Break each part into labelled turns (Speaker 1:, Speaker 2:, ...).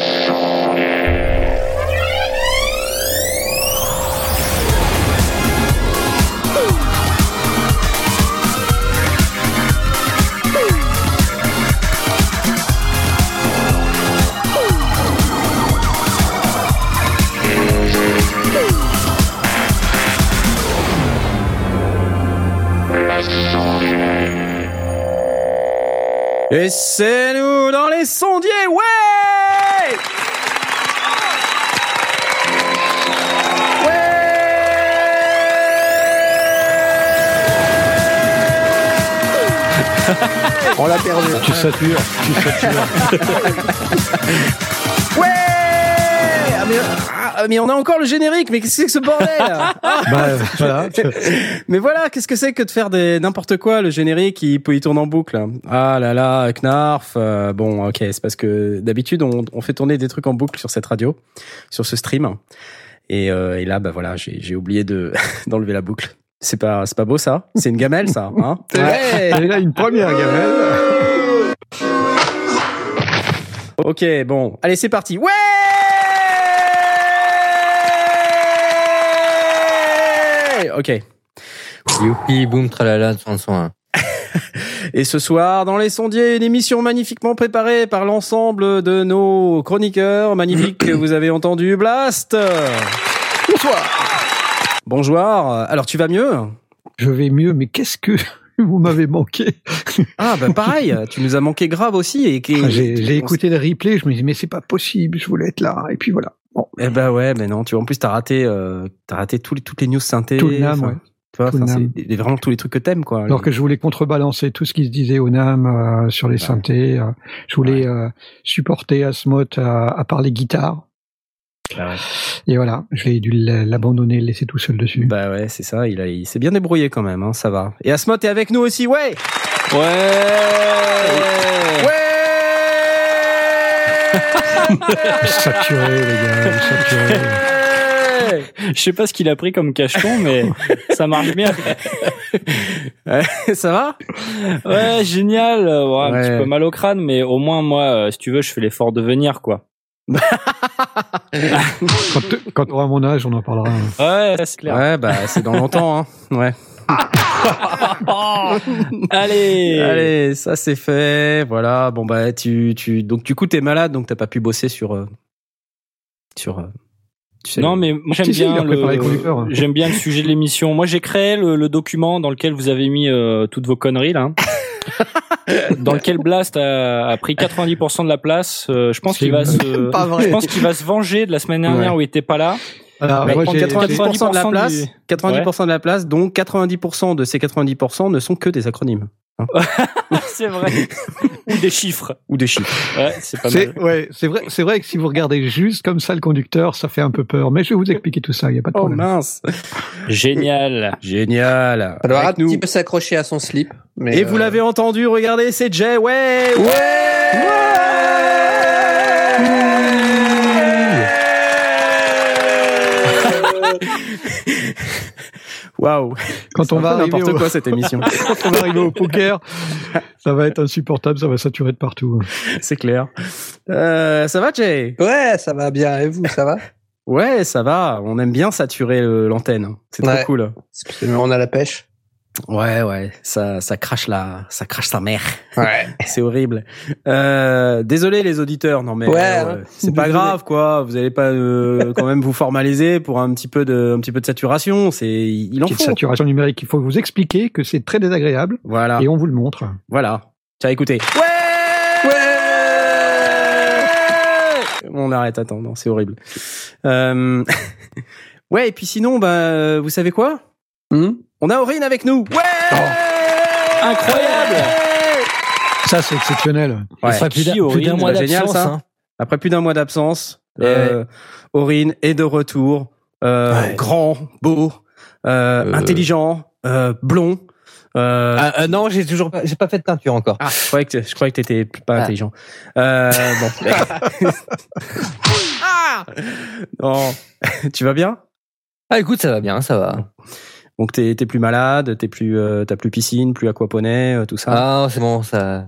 Speaker 1: Et
Speaker 2: l'a perdu.
Speaker 3: Tu satures, tu satures.
Speaker 1: Ouais ah mais, ah, mais on a encore le générique, mais qu'est-ce que c'est que ce bordel Ah,
Speaker 3: bah, voilà.
Speaker 1: Mais voilà, qu'est-ce que c'est que de faire des n'importe quoi, le générique, il, il tourne en boucle. Ah là là, Knarf. euh, bon, ok, c'est parce que d'habitude, on, on fait tourner des trucs en boucle sur cette radio, sur ce stream. Et, euh, et là, bah voilà, j'ai oublié de d'enlever la boucle. C'est pas, c'est pas beau ça? C'est une gamelle ça hein? Ouais.
Speaker 3: Et là, une première gamelle.
Speaker 1: Ok, bon, allez, c'est parti. Ouais Ok.
Speaker 4: Youpi, boum, tralala, chanson.
Speaker 1: Et ce soir, dans les sondiers, une émission magnifiquement préparée par l'ensemble de nos chroniqueurs magnifiques que vous avez entendu. Blast Bonsoir Bonjour. Alors, tu vas mieux?
Speaker 3: Je vais mieux, mais qu'est-ce que vous m'avez manqué
Speaker 1: Ah, bah pareil, tu nous as manqué grave aussi. Et
Speaker 3: Ah, J'ai écouté le replay, je me dis mais c'est pas possible, je voulais être là. Et puis voilà. Bon,
Speaker 1: Eh ben ouais, mais non, tu vois, en plus, t'as raté, euh, t'as raté les, toutes les news synthé.
Speaker 3: Tout le NAM, ouais.
Speaker 1: Tu vois,
Speaker 3: Tout le
Speaker 1: c'est vraiment tous les trucs que t'aimes, quoi.
Speaker 3: alors que je voulais contrebalancer tout ce qui se disait au NAM euh, sur les synthés. euh, je voulais euh, supporter Asmoth à, à parler guitare.
Speaker 1: Ouais.
Speaker 3: Et voilà, j'ai dû l'abandonner, le laisser tout seul dessus.
Speaker 1: Bah ouais, c'est ça, il, a, il s'est bien débrouillé quand même, hein, ça va. Et Asmot est avec nous aussi, ouais
Speaker 3: saturé, les gars, saturé.
Speaker 5: Je sais pas ce qu'il a pris comme cacheton, mais ça marche bien.
Speaker 1: Ouais, ça va?
Speaker 5: Ouais, génial. Ouais, Un
Speaker 1: Ouais.
Speaker 5: petit peu mal au crâne, mais au moins, moi, euh, si tu veux, je fais l'effort de venir, quoi.
Speaker 3: Quand, quand on aura mon âge, on en parlera.
Speaker 5: Ouais, c'est clair.
Speaker 1: Ouais, bah c'est dans longtemps, hein. Ouais.
Speaker 5: Allez.
Speaker 1: Allez, ça c'est fait. Voilà. Bon bah tu tu donc du coup t'es malade donc t'as pas pu bosser sur euh, sur. euh, tu sais,
Speaker 5: Non, mais moi, j'aime bien
Speaker 3: le conducteur.
Speaker 5: le, j'aime bien le sujet de l'émission. Moi, j'ai créé le, le document dans lequel vous avez mis euh, toutes vos conneries là. Dans lequel Blast a, a pris 90% de la place. Euh, je pense qu'il va se,
Speaker 3: pas vrai.
Speaker 5: je pense qu'il va se venger de la semaine dernière
Speaker 3: Ouais.
Speaker 5: où il était pas là.
Speaker 3: Alors,
Speaker 1: Mais
Speaker 3: moi,
Speaker 1: prend
Speaker 3: j'ai-
Speaker 1: 90% de la
Speaker 5: 90%
Speaker 1: place,
Speaker 5: du-
Speaker 1: 90% de la place, donc 90% de ces 90% ne sont que des acronymes
Speaker 5: c'est vrai. Ou des chiffres.
Speaker 1: ou des chiffres.
Speaker 5: Ouais, c'est pas
Speaker 3: C'est
Speaker 5: mal.
Speaker 3: ouais, c'est vrai, c'est vrai que si vous regardez juste comme ça le conducteur, ça fait un peu peur. Mais je vais vous expliquer tout ça, il y a pas de
Speaker 1: Oh
Speaker 3: problème.
Speaker 1: mince,
Speaker 5: Génial.
Speaker 1: génial.
Speaker 2: Un
Speaker 1: Avec nous.
Speaker 2: petit peu s'accrocher à son slip. Mais
Speaker 1: Et
Speaker 2: euh,
Speaker 1: vous l'avez entendu, regardez, c'est Jay, ouais, Waouh,
Speaker 3: Quand on va
Speaker 1: n'importe
Speaker 3: au,
Speaker 1: quoi cette émission,
Speaker 3: quand on va arriver au poker, ça va être insupportable, ça va saturer de partout.
Speaker 1: c'est clair. Euh, ça va Jay?
Speaker 2: Ouais, ça va bien. Et vous, ça va?
Speaker 1: Ouais, ça va. On aime bien saturer euh, l'antenne. C'est trop
Speaker 2: Ouais.
Speaker 1: cool.
Speaker 2: On a la pêche.
Speaker 1: Ouais, ouais, ça, ça crache la, ça crache sa mère.
Speaker 2: Ouais.
Speaker 1: C'est horrible. Euh, désolé les auditeurs, non mais
Speaker 2: Ouais,
Speaker 1: euh,
Speaker 2: hein.
Speaker 1: c'est pas grave quoi. Vous allez pas euh, quand même vous formaliser pour un petit peu de, un petit peu de saturation. C'est, il en faut.
Speaker 3: saturation numérique, il faut vous expliquer que c'est très désagréable
Speaker 1: Voilà,
Speaker 3: et on vous le montre.
Speaker 1: voilà. Tiens, écoutez. Ouais, On arrête. Attends, non, c'est horrible. Euh... ouais, et puis sinon, bah, vous savez quoi?
Speaker 2: Hmm?
Speaker 1: On a Aurine avec nous. Ouais.
Speaker 5: Incroyable.
Speaker 3: Ça, c'est exceptionnel.
Speaker 1: Ouais.
Speaker 4: Après plus d'un mois
Speaker 1: génial,
Speaker 4: d'absence,
Speaker 1: ça.
Speaker 4: hein.
Speaker 1: Après plus d'un mois d'absence,
Speaker 4: Eh
Speaker 1: euh, Aurine est de retour. Euh,
Speaker 4: Ouais.
Speaker 1: Grand, beau, euh,
Speaker 4: Euh.
Speaker 1: intelligent, euh, blond. Euh,
Speaker 4: Ah, ah, non, j'ai toujours pas, j'ai pas fait de teinture encore.
Speaker 1: ah, je croyais que je croyais que t'étais pas
Speaker 4: Ah.
Speaker 1: intelligent. Euh, bon. ah non, tu vas bien?
Speaker 4: Ah, écoute, ça va bien, ça va.
Speaker 1: Donc t'es t'es plus malade, t'es plus euh, t'as plus piscine, plus aquaponie, euh, tout ça.
Speaker 4: Ah, c'est bon, ça.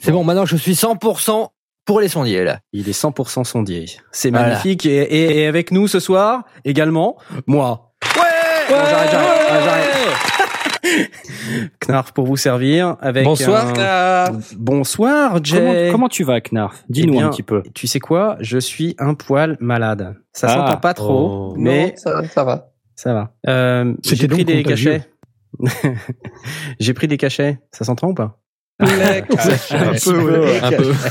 Speaker 4: C'est bon, maintenant je suis 100% pour les sondiers, là.
Speaker 1: Il est 100% sondier. C'est
Speaker 4: Voilà.
Speaker 1: magnifique. Et, et- et avec nous ce soir, également, moi. Ouais, Non, j'arrête, j'arrête, ah, j'arrête. Knarf pour vous servir. Avec
Speaker 4: Bonsoir,
Speaker 1: un-
Speaker 4: Knarf.
Speaker 1: Bonsoir, Jay.
Speaker 5: Comment, comment tu vas, Knarf? Dis-nous
Speaker 1: Eh bien,
Speaker 5: un petit peu.
Speaker 1: Tu sais quoi? Je suis un poil malade. Ça
Speaker 5: Ah.
Speaker 1: s'entend pas trop,
Speaker 4: Oh.
Speaker 1: mais
Speaker 2: Non, ça, ça va.
Speaker 1: Ça va. Euh,
Speaker 3: C'était
Speaker 1: j'ai pris des cachets. j'ai pris des cachets. Ça s'entend ou pas
Speaker 3: Un peu, ouais.
Speaker 4: Un peu.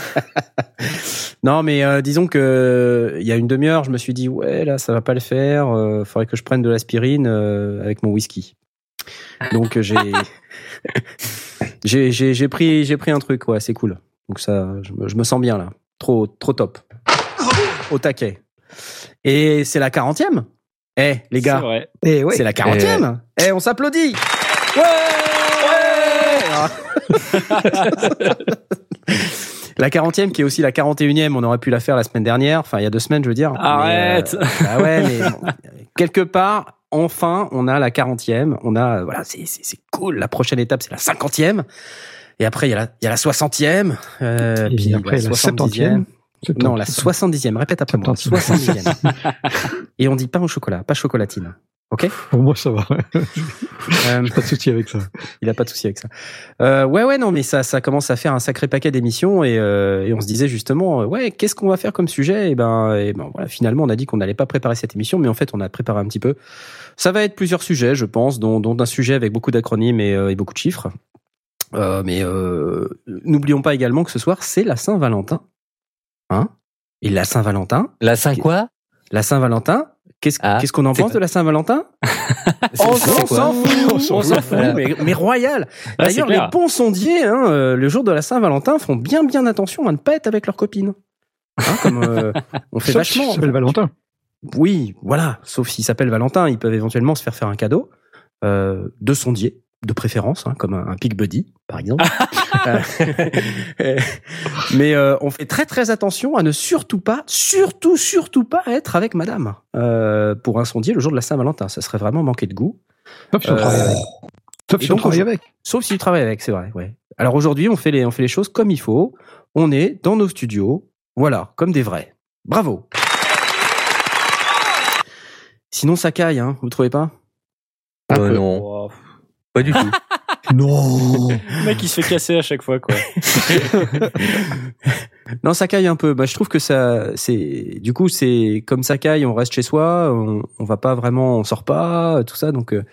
Speaker 1: Non, mais euh, disons que il y a une demi-heure, je me suis dit ouais là ça va pas le faire. Euh, faudrait que je prenne de l'aspirine euh, avec mon whisky. Donc j'ai j'ai j'ai j'ai pris j'ai pris un truc ouais c'est cool. Donc ça je me, je me sens bien là. Trop trop top. Au taquet. Et c'est la quarantième. Eh les
Speaker 5: C'est
Speaker 1: gars,
Speaker 5: vrai.
Speaker 3: Et ouais.
Speaker 1: c'est la quarantième. Eh on s'applaudit. La 40e qui est aussi la 41e, on aurait pu la faire la semaine dernière, enfin il y a deux semaines je veux dire.
Speaker 5: Arrête.
Speaker 1: Mais, euh, bah ouais, mais bon, quelque part, enfin, on a la 40e, on a, voilà, c'est, c'est, c'est cool. La prochaine étape, c'est la 50e. Et après, il y a la, il y a la 60e. Euh,
Speaker 3: Et
Speaker 1: puis
Speaker 3: après, la
Speaker 1: 70e.
Speaker 3: 70e.
Speaker 1: Non, la 70e. Répète après moi.
Speaker 3: 70e.
Speaker 1: 70e. Et on dit pain au chocolat, pas chocolatine. Ok?
Speaker 3: Pour moi, ça va.
Speaker 1: Euh,
Speaker 3: Pas de souci avec ça.
Speaker 1: Il a pas de souci avec ça. Euh, ouais, ouais, non, mais ça, ça commence à faire un sacré paquet d'émissions et, euh, et on se disait justement, euh, ouais, qu'est-ce qu'on va faire comme sujet? Et ben, et ben, voilà, finalement, on a dit qu'on n'allait pas préparer cette émission, mais en fait, on a préparé un petit peu. Ça va être plusieurs sujets, je pense, dont, dont un sujet avec beaucoup d'acronymes et, et beaucoup de chiffres. Euh, mais euh, n'oublions pas également que ce soir, c'est la Saint-Valentin. Hein Et la Saint-Valentin,
Speaker 4: La 5 quoi?
Speaker 1: La Saint-Valentin, qu'est-ce
Speaker 4: Ah,
Speaker 1: qu'est-ce qu'on en pense de la Saint-Valentin? On s'en fout,
Speaker 3: On s'en fout.
Speaker 1: mais, mais royal.
Speaker 5: Ah,
Speaker 1: D'ailleurs, les bons sondiers, hein, euh, le jour de la Saint-Valentin, font bien bien attention à ne pas être avec leurs copines. Hein, comme euh, on fait
Speaker 3: Sauf si
Speaker 1: vachement.
Speaker 3: s'appelle Valentin.
Speaker 1: Oui, voilà. Sauf s'ils s'appellent Valentin, ils peuvent éventuellement se faire faire un cadeau euh, de sondier, de préférence, hein, comme un, un Pig Buddy, par exemple. Euh, mais euh, on fait très très attention à ne surtout pas, surtout surtout pas être avec Madame euh, pour un sondier le jour de la Saint-Valentin. Ça serait vraiment manquer de goût.
Speaker 3: Sauf si on
Speaker 1: Euh,
Speaker 3: travaille avec. Sauf si on travaille
Speaker 1: on-
Speaker 3: avec.
Speaker 1: Sauf si tu travailles avec, c'est vrai. Ouais. Alors aujourd'hui, on fait les on fait les choses comme il faut. On est dans nos studios, voilà, comme des vrais. Bravo. Sinon, ça caille, hein, vous trouvez pas?
Speaker 2: Un
Speaker 4: Euh. Non, pas du tout.
Speaker 3: Non.
Speaker 5: le mec, il se fait casser à chaque fois, quoi.
Speaker 1: Non, ça caille un peu. Bah, je trouve que ça, c'est, du coup, c'est comme ça caille, on reste chez soi, on, on va pas vraiment, on sort pas, tout ça. Donc, euh,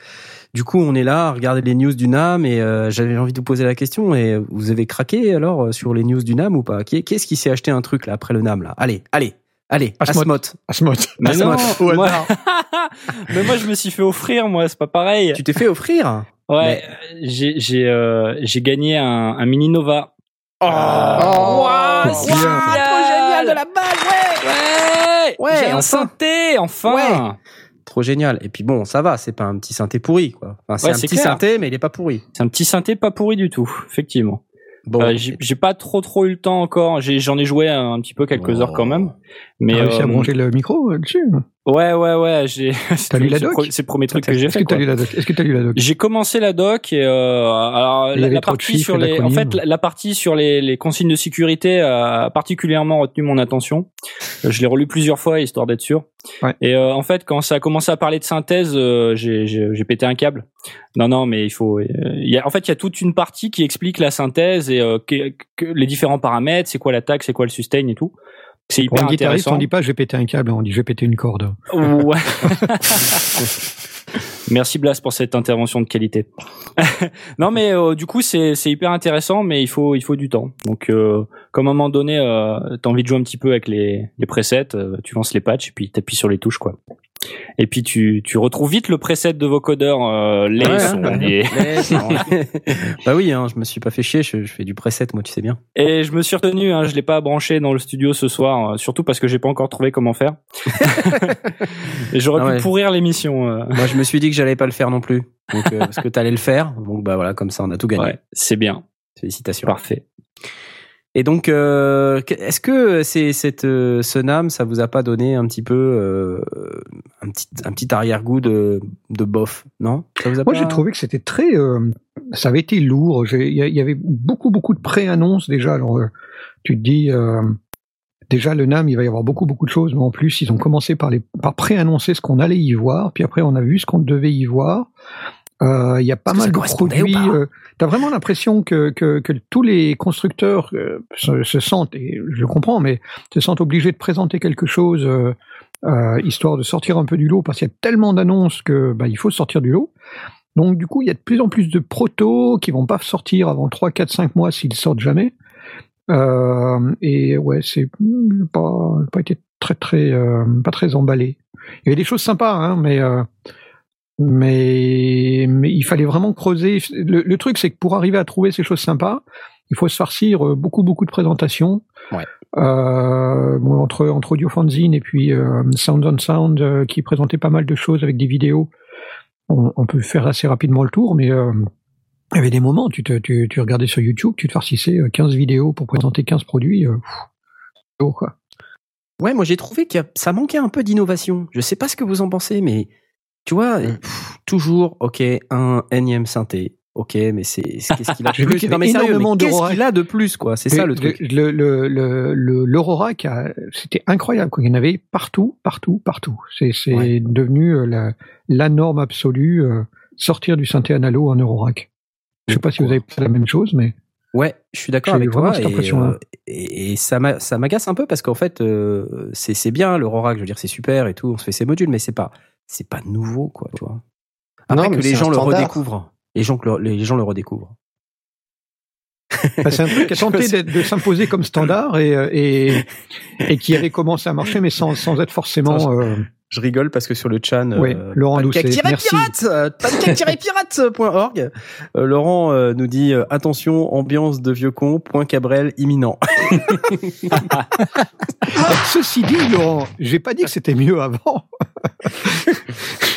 Speaker 1: du coup, on est là à regarder les news du NAM et euh, j'avais envie de vous poser la question. Et vous avez craqué alors euh, sur les news du NAM ou pas? Qui, qui est-ce qui s'est acheté un truc là après le NAM là? Allez, allez, allez.
Speaker 3: Asmod.
Speaker 1: Asmod.
Speaker 5: Mais
Speaker 1: Ah,
Speaker 5: non, moi... mais moi, je me suis fait offrir, moi, c'est pas pareil.
Speaker 1: Tu t'es fait offrir?
Speaker 5: Ouais, j'ai j'ai euh, j'ai gagné un, un mini Nova.
Speaker 1: Oh,
Speaker 3: c'est bien.
Speaker 5: génial.
Speaker 1: trop génial de la balle, ouais
Speaker 5: Ouais,
Speaker 1: Ouais,
Speaker 5: j'ai un
Speaker 1: enfin.
Speaker 5: synthé, enfin.
Speaker 1: Ouais. Trop génial. Et puis bon, ça va, c'est pas un petit synthé pourri, quoi. Enfin, c'est
Speaker 5: Ouais,
Speaker 1: un petit
Speaker 5: clair.
Speaker 1: synthé, mais il est pas pourri.
Speaker 5: C'est un petit synthé pas pourri du tout, effectivement.
Speaker 1: Bon,
Speaker 5: Euh, j'ai pas trop trop eu le temps encore. J'ai- J'en ai, joué un, un petit peu quelques
Speaker 1: Oh.
Speaker 5: heures quand même. Mais
Speaker 3: T'as réussi à
Speaker 5: euh,
Speaker 3: brancher le micro euh, dessus
Speaker 5: ouais ouais ouais, j'ai. c'est
Speaker 3: lu la
Speaker 5: c'est le
Speaker 3: doc
Speaker 5: pro- C'est le premier truc que j'ai
Speaker 3: Est-ce
Speaker 5: fait.
Speaker 3: que t'as lu la doc? Est-ce que t'as lu la doc?
Speaker 5: J'ai commencé la doc et euh, alors la, partie sur les en fait la, la partie sur les, les consignes de sécurité a particulièrement retenu mon attention. Euh, Je l'ai relu plusieurs fois histoire d'être sûr.
Speaker 3: Ouais.
Speaker 5: Et euh, en fait quand ça a commencé à parler de synthèse, euh, j'ai j'ai j'ai pété un câble. Non non mais il faut euh, il y a en fait il y a toute une partie qui explique la synthèse et euh, que- que les différents paramètres, c'est quoi l'attaque, c'est quoi le sustain et tout. C'est
Speaker 3: Pour
Speaker 5: hyper
Speaker 3: un guitariste,
Speaker 5: intéressant.
Speaker 3: on dit pas je vais péter un câble, on dit je vais péter une corde.
Speaker 5: Ouais. Merci Blas pour cette intervention de qualité. non mais euh, du coup c'est c'est hyper intéressant mais il faut il faut du temps. Donc euh, comme à un moment donné euh, t'as envie de jouer un petit peu avec les les presets, tu lances les patchs et puis t'appuies sur les touches quoi. Et puis tu tu retrouves vite le preset de vocodeur euh, les
Speaker 1: Ouais,
Speaker 5: sons,
Speaker 1: ouais.
Speaker 5: les-
Speaker 1: bah oui, hein, je me suis pas fait chier, je, je fais du preset, moi, tu sais bien.
Speaker 5: Et je me suis retenu, hein, je l'ai pas branché dans le studio ce soir, euh, surtout parce que j'ai pas encore trouvé comment faire. et j'aurais
Speaker 1: Ah
Speaker 5: pu pourrir l'émission. euh.
Speaker 1: Moi, je me suis dit que j'allais pas le faire non plus. Donc, euh, parce que t'allais le faire. Donc, bah voilà, comme ça, on a tout gagné.
Speaker 5: C'est bien,
Speaker 1: Félicitations.
Speaker 5: parfait.
Speaker 1: Et donc, euh, est-ce que c'est cette euh, ce NAM, ça vous a pas donné un petit peu euh, un petit un petit arrière-goût de de bof, non? Ça vous a
Speaker 3: Moi,
Speaker 1: pas
Speaker 3: j'ai trouvé que c'était très. ça avait été lourd. Il y, avait beaucoup, beaucoup de pré-annonces déjà. Alors, tu te dis, déjà le NAM, il va y avoir beaucoup beaucoup de choses, mais en plus ils ont commencé par les par préannoncer ce qu'on allait y voir, puis après on a vu ce qu'on devait y voir. Euh, Il y a pas mal de produits. euh, T'as vraiment l'impression que, que que tous les constructeurs euh, se, se sentent, et je comprends, mais se sentent obligés de présenter quelque chose euh, euh, histoire de sortir un peu du lot, parce qu'il y a tellement d'annonces que bah, il faut sortir du lot. Donc du coup, il y a de plus en plus de protos qui vont pas sortir avant 3, 4, 5 mois s'ils sortent jamais. Euh, et ouais, c'est pas pas été très très euh, pas très emballé. Il y avait des choses sympas, hein, mais euh, mais mais il fallait vraiment creuser. Le, le truc, c'est que pour arriver à trouver ces choses sympas, il faut se farcir euh, beaucoup beaucoup de présentations.
Speaker 1: Ouais.
Speaker 3: Euh, bon, entre entre Audio Fanzine et puis euh, Sound on Sound euh, qui présentait pas mal de choses avec des vidéos. On, on peut faire assez rapidement le tour, mais il y avait des moments, tu, te, tu, tu regardais sur YouTube, tu te farcissais euh, 15 vidéos pour présenter 15 produits. Pff, quoi.
Speaker 1: Ouais, moi j'ai trouvé que ça manquait un peu d'innovation. Je sais pas ce que vous en pensez, mais tu vois,
Speaker 2: Mm.
Speaker 1: pff, toujours, ok, un énième synthé. Ok, mais c'est qu'est-ce qu'il a de plus Non mais sérieux, qu'est-ce qu'il a de plus quoi? C'est ça le truc.
Speaker 3: Le, l'Aurora, qui c'était incroyable. Quoi. Il y en avait partout, partout, partout. C'est, c'est
Speaker 1: Ouais.
Speaker 3: devenu euh, la, la norme absolue, euh, sortir du synthé analo en Eurorack. Je sais pas si vous avez la même chose, mais
Speaker 1: Ouais, je suis d'accord avec toi.
Speaker 3: cette
Speaker 1: Et, euh, et, et ça m'a- ça m'agace un peu parce qu'en fait, euh, c'est c'est bien l'Aurora, je veux dire, c'est super et tout, on se fait ses modules, mais c'est pas c'est pas nouveau quoi, tu vois. Après
Speaker 2: Non,
Speaker 1: que les gens le redécouvrent, les gens le- les gens le redécouvrent.
Speaker 3: Bah, c'est un truc qui a tenté de s'imposer comme standard et, euh, et, et qui avait commencé à marcher, mais sans, sans être forcément. euh,
Speaker 1: Je rigole parce que sur le chan,
Speaker 3: Ouais, Laurent
Speaker 1: pancake-pirate.org, euh, Laurent euh, nous dit euh, attention, ambiance de vieux con, point Cabrel imminent.
Speaker 3: Ceci dit, Laurent, j'ai pas dit que c'était mieux avant.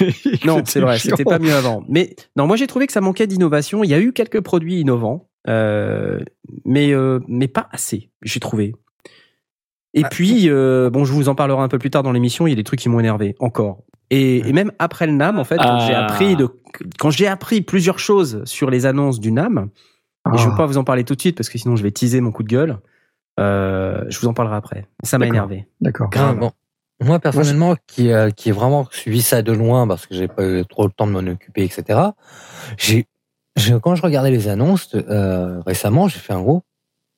Speaker 1: Non, c'est vrai, c'était pas mieux avant. Mais non, moi j'ai trouvé que ça manquait d'innovation. Il y a eu quelques produits innovants, euh, mais euh, mais pas assez. J'ai trouvé. Et puis euh, bon, je vous en parlerai un peu plus tard dans l'émission. Il y a des trucs qui m'ont énervé encore. Et, et même après le Nam, en fait, quand
Speaker 5: Ah.
Speaker 1: j'ai appris de quand j'ai appris plusieurs choses sur les annonces du Nam, et je
Speaker 3: Ah.
Speaker 1: veux pas vous en parler tout de suite parce que sinon je vais teaser mon coup de gueule. Euh, je vous en parlerai après. Ça m'a
Speaker 3: D'accord.
Speaker 1: énervé.
Speaker 3: D'accord.
Speaker 1: Grave.
Speaker 4: Ah, bon. Moi, personnellement, qui, euh, qui ai vraiment suivi ça de loin parce que j'ai pas eu trop le temps de m'en occuper, etc. J'ai, quand je regardais les annonces euh, récemment, j'ai fait un gros.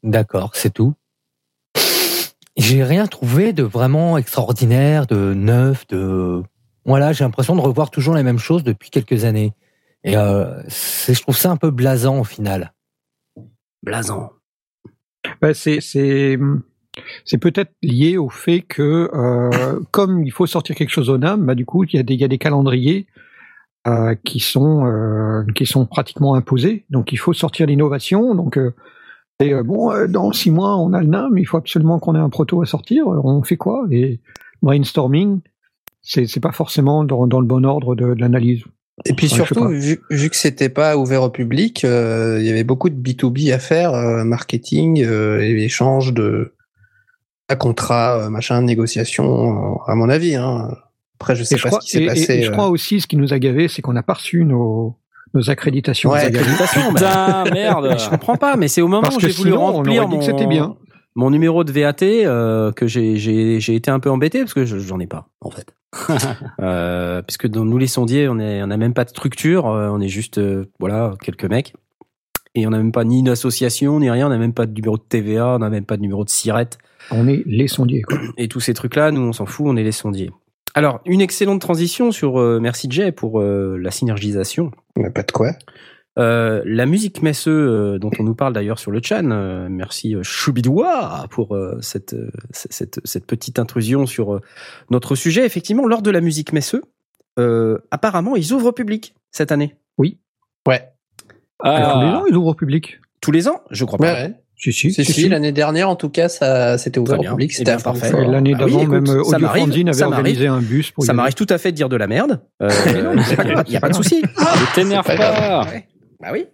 Speaker 4: D'accord, c'est tout. J'ai rien trouvé de vraiment extraordinaire, de neuf, de voilà. J'ai l'impression de revoir toujours les mêmes choses depuis quelques années. Et euh, c'est, je trouve ça un peu blasant au final.
Speaker 1: Blasant.
Speaker 3: Bah, c'est c'est c'est peut-être lié au fait que euh, comme il faut sortir quelque chose au NAM, bah du coup il y a des il y a des calendriers euh, qui sont euh, qui sont pratiquement imposés. Donc il faut sortir l'innovation. Donc euh, et, euh, bon euh, dans six mois on a le NAM, il faut absolument qu'on ait un proto à sortir. On fait quoi? Et brainstorming, c'est c'est pas forcément dans, dans le bon ordre de, de l'analyse.
Speaker 2: Et puis surtout, vu, vu que c'était pas ouvert au public, euh, il y avait beaucoup de B2B à faire, euh, marketing, euh, et échange de à contrat, euh, machin, négociation, euh, à mon avis. Hein. Après, je sais
Speaker 3: Et je,
Speaker 2: pas
Speaker 3: crois,
Speaker 2: ce qui s'est
Speaker 3: et-
Speaker 2: passé.
Speaker 3: et je
Speaker 2: euh.
Speaker 3: crois aussi ce qui nous a gavé, c'est qu'on n'a pas reçu nos nos accréditations.
Speaker 2: Ouais,
Speaker 3: accréditations.
Speaker 1: Accréditation,
Speaker 5: Putain, merde.
Speaker 1: Je comprends pas, mais c'est au moment
Speaker 3: Parce
Speaker 1: où j'ai voulu
Speaker 3: sinon,
Speaker 1: remplir
Speaker 3: dit
Speaker 1: mon,
Speaker 3: que c'était bien.
Speaker 1: mon numéro de VAT euh, que j'ai j'ai j'ai été un peu embêté parce que je- j'en ai pas en fait. euh, puisque dans nous les sondiers, on est on a même pas de structure, euh, on est juste euh, voilà quelques mecs et on n'a même pas ni une association ni rien, on n'a même pas de numéro de TVA, on n'a même pas de numéro de SIRET
Speaker 3: On est les sondiers. Quoi.
Speaker 1: et tous ces trucs là, nous on s'en fout, on est les sondiers. Alors une excellente transition sur euh, merci Jay pour euh, la synergisation.
Speaker 2: Mais pas de quoi.
Speaker 1: Euh, la musique Messeux, euh, dont on nous parle d'ailleurs sur le chan, euh, merci euh, Choubidoua pour euh, cette, euh, cette, cette petite intrusion sur euh, notre sujet. Effectivement, lors de la musique Messeux, euh, apparemment, ils ouvrent au public cette année.
Speaker 2: Ouais.
Speaker 3: Alors, les
Speaker 5: Ah,
Speaker 3: gens, ils ouvrent au public.
Speaker 1: Tous les ans? Je crois
Speaker 2: Ouais,
Speaker 1: pas.
Speaker 2: ouais.
Speaker 3: Si, si.
Speaker 2: Si, si, l'année dernière, en tout cas, ça, c'était ouvert au public.
Speaker 1: Eh
Speaker 2: C'était
Speaker 1: parfait.
Speaker 3: L'année
Speaker 1: Bah oui,
Speaker 3: d'avant, même
Speaker 1: ça
Speaker 3: Audio avait organisé un bus pour
Speaker 1: Ça m'arrive tout à fait de dire de la merde. Euh, Il n'y a pas de souci.
Speaker 5: ne t'énerve
Speaker 2: pas grave.
Speaker 5: pas.
Speaker 1: Ouais. Bah oui.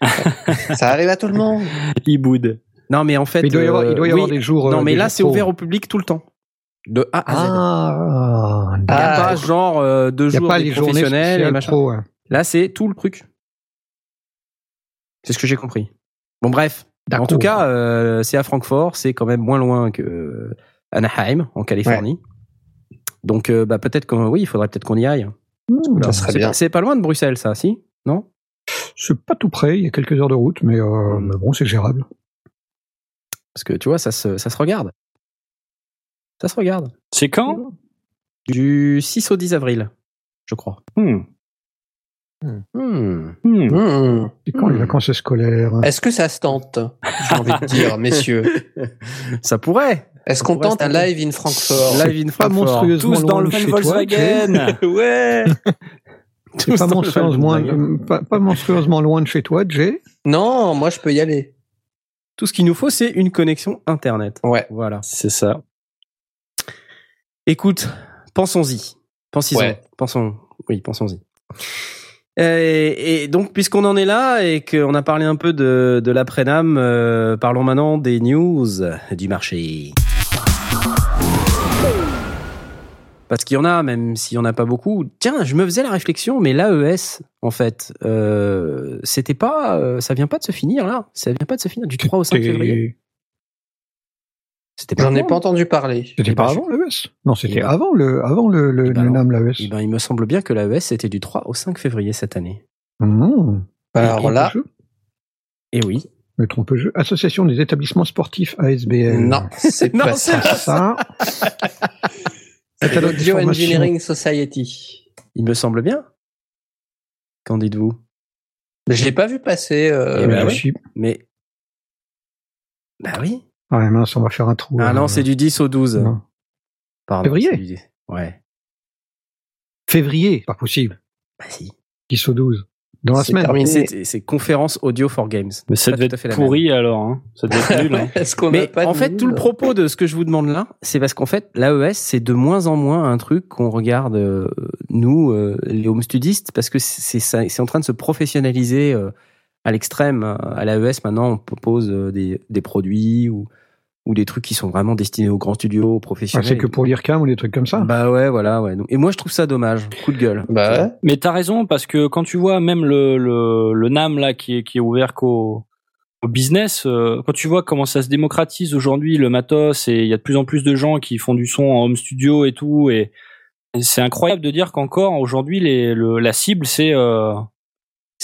Speaker 2: Ça arrive à tout le monde.
Speaker 5: Il boude.
Speaker 1: Non, mais en fait,
Speaker 3: Mais il doit y avoir, il doit y
Speaker 1: euh,
Speaker 3: avoir
Speaker 1: oui.
Speaker 3: des jours.
Speaker 1: Non,
Speaker 3: euh,
Speaker 1: mais
Speaker 3: des
Speaker 1: là, c'est ouvert au public tout le temps. De A à Z.
Speaker 3: Ah,
Speaker 1: Il n'y a
Speaker 2: Ah,
Speaker 1: pas genre euh, deux jours
Speaker 3: pas les
Speaker 1: professionnels et machin.
Speaker 3: pro.
Speaker 1: Là, c'est tout le truc. C'est ce que j'ai compris. Bon, bref. En tout cas, euh, c'est à Francfort, c'est quand même moins loin que Anaheim, en Californie. Donc, euh, bah, peut-être qu'on, oui, il faudrait peut-être qu'on y aille.
Speaker 2: Mmh, ça serait
Speaker 1: C'est
Speaker 2: bien.
Speaker 1: pas- C'est pas loin de Bruxelles, ça, si? Non?
Speaker 3: C'est pas tout près, il y a quelques heures de route, mais, euh,
Speaker 1: Mm.
Speaker 3: mais bon, c'est gérable.
Speaker 1: Parce que tu vois, ça se, ça se regarde. Ça se regarde.
Speaker 5: C'est quand?
Speaker 1: Du 6 au 10 avril, je crois.
Speaker 5: Hmm.
Speaker 1: Hmm.
Speaker 5: Hmm.
Speaker 2: Mmh.
Speaker 3: C'est quand les
Speaker 1: Hmm.
Speaker 3: vacances scolaires
Speaker 2: Est-ce que ça se tente J'ai envie de dire, messieurs?
Speaker 1: Ça pourrait.
Speaker 2: Est-ce qu'on tente un live in Francfort?
Speaker 1: Live in
Speaker 3: Pas
Speaker 1: Francfort.
Speaker 3: monstrueusement
Speaker 5: Tous dans
Speaker 3: loin
Speaker 5: le
Speaker 3: de
Speaker 5: van
Speaker 3: chez toi.
Speaker 2: Ouais.
Speaker 1: Tous
Speaker 3: pas monstrueusement, euh, pas, pas monstrueusement loin de chez toi, Jay.
Speaker 2: Non, moi je peux y aller.
Speaker 1: Tout ce qu'il nous faut, c'est une connexion Internet.
Speaker 2: Ouais.
Speaker 1: Voilà.
Speaker 5: C'est ça.
Speaker 1: Écoute, pensons-y. Pensons-y.
Speaker 2: Ouais.
Speaker 1: Pensons. Oui, pensons-y. Et, et donc, puisqu'on en est là et qu'on a parlé un peu de, de l'après-nam, euh, parlons maintenant des news du marché. Parce qu'il y en a, même s'il y en a pas beaucoup. Tiens, je me faisais la réflexion, mais l'AES, en fait, euh, c'était pas, euh, ça vient pas de se finir là. Ça vient pas de se finir du 3 au 5 février. C'était
Speaker 2: J'en ai pas entendu parler.
Speaker 3: C'était
Speaker 1: Eh
Speaker 3: pas
Speaker 1: ben,
Speaker 3: avant l'AES Non,
Speaker 1: Eh
Speaker 3: c'était
Speaker 1: ben-
Speaker 3: avant le, avant le, le,
Speaker 1: Eh ben
Speaker 3: le. NAM, l'AES.
Speaker 1: Eh ben, il me semble bien que l'AES c'était du 3 au 5 février cette année.
Speaker 3: Non.
Speaker 2: Alors là,
Speaker 1: Et oui.
Speaker 3: Me trompe jeu. Association des établissements sportifs ASBL.
Speaker 2: non, c'est pas
Speaker 1: c'est
Speaker 2: ça.
Speaker 3: Ça.
Speaker 2: C'est
Speaker 3: Catalogue.
Speaker 2: Engineering Society.
Speaker 1: Il me semble bien. Qu'en dites-vous?
Speaker 2: Je l'ai pas vu passer. euh,
Speaker 1: Eh ben oui.
Speaker 3: si.
Speaker 1: Mais. Bah oui.
Speaker 3: Ouais, mince, on va faire un trou.
Speaker 1: Ah
Speaker 3: euh,
Speaker 1: non, c'est du 10 au 12.
Speaker 3: non.
Speaker 1: Pardon.
Speaker 3: Février
Speaker 1: du- Ouais.
Speaker 3: Février, pas possible.
Speaker 1: Bah si.
Speaker 3: 10 au 12. Dans la semaine.
Speaker 2: terminé.
Speaker 1: C'est c'est conférence audio for games.
Speaker 5: Mais ça devait
Speaker 1: tout à fait
Speaker 5: être
Speaker 1: la
Speaker 5: pourri alors. Hein. Ça devait être nul. Hein.
Speaker 2: Est-ce qu'on a
Speaker 1: Mais
Speaker 2: pas
Speaker 1: en fait, tout le propos de ce que je vous demande là, c'est parce qu'en fait, l'AES, c'est de moins en moins un truc qu'on regarde, euh, nous, euh, les home studistes, parce que c'est ça- c'est en train de se professionnaliser euh, à l'extrême. À l'AES, maintenant, on propose euh, des, des produits ou, ou des trucs qui sont vraiment destinés aux grands studios, aux
Speaker 3: Ah,
Speaker 1: professionnels.
Speaker 3: c'est que pour l'IRCAM ou des trucs comme ça.
Speaker 1: Bah ouais, voilà, ouais. Et moi, je trouve ça dommage. Coup de gueule.
Speaker 2: Bah ouais.
Speaker 5: Mais t'as raison parce que quand tu vois même le le, le NAM là qui est qui est ouvert qu'au au business, euh, quand tu vois comment ça se démocratise aujourd'hui le matos et il y a de plus en plus de gens qui font du son en home studio et tout et, et c'est incroyable de dire qu'encore aujourd'hui les le, la cible c'est euh,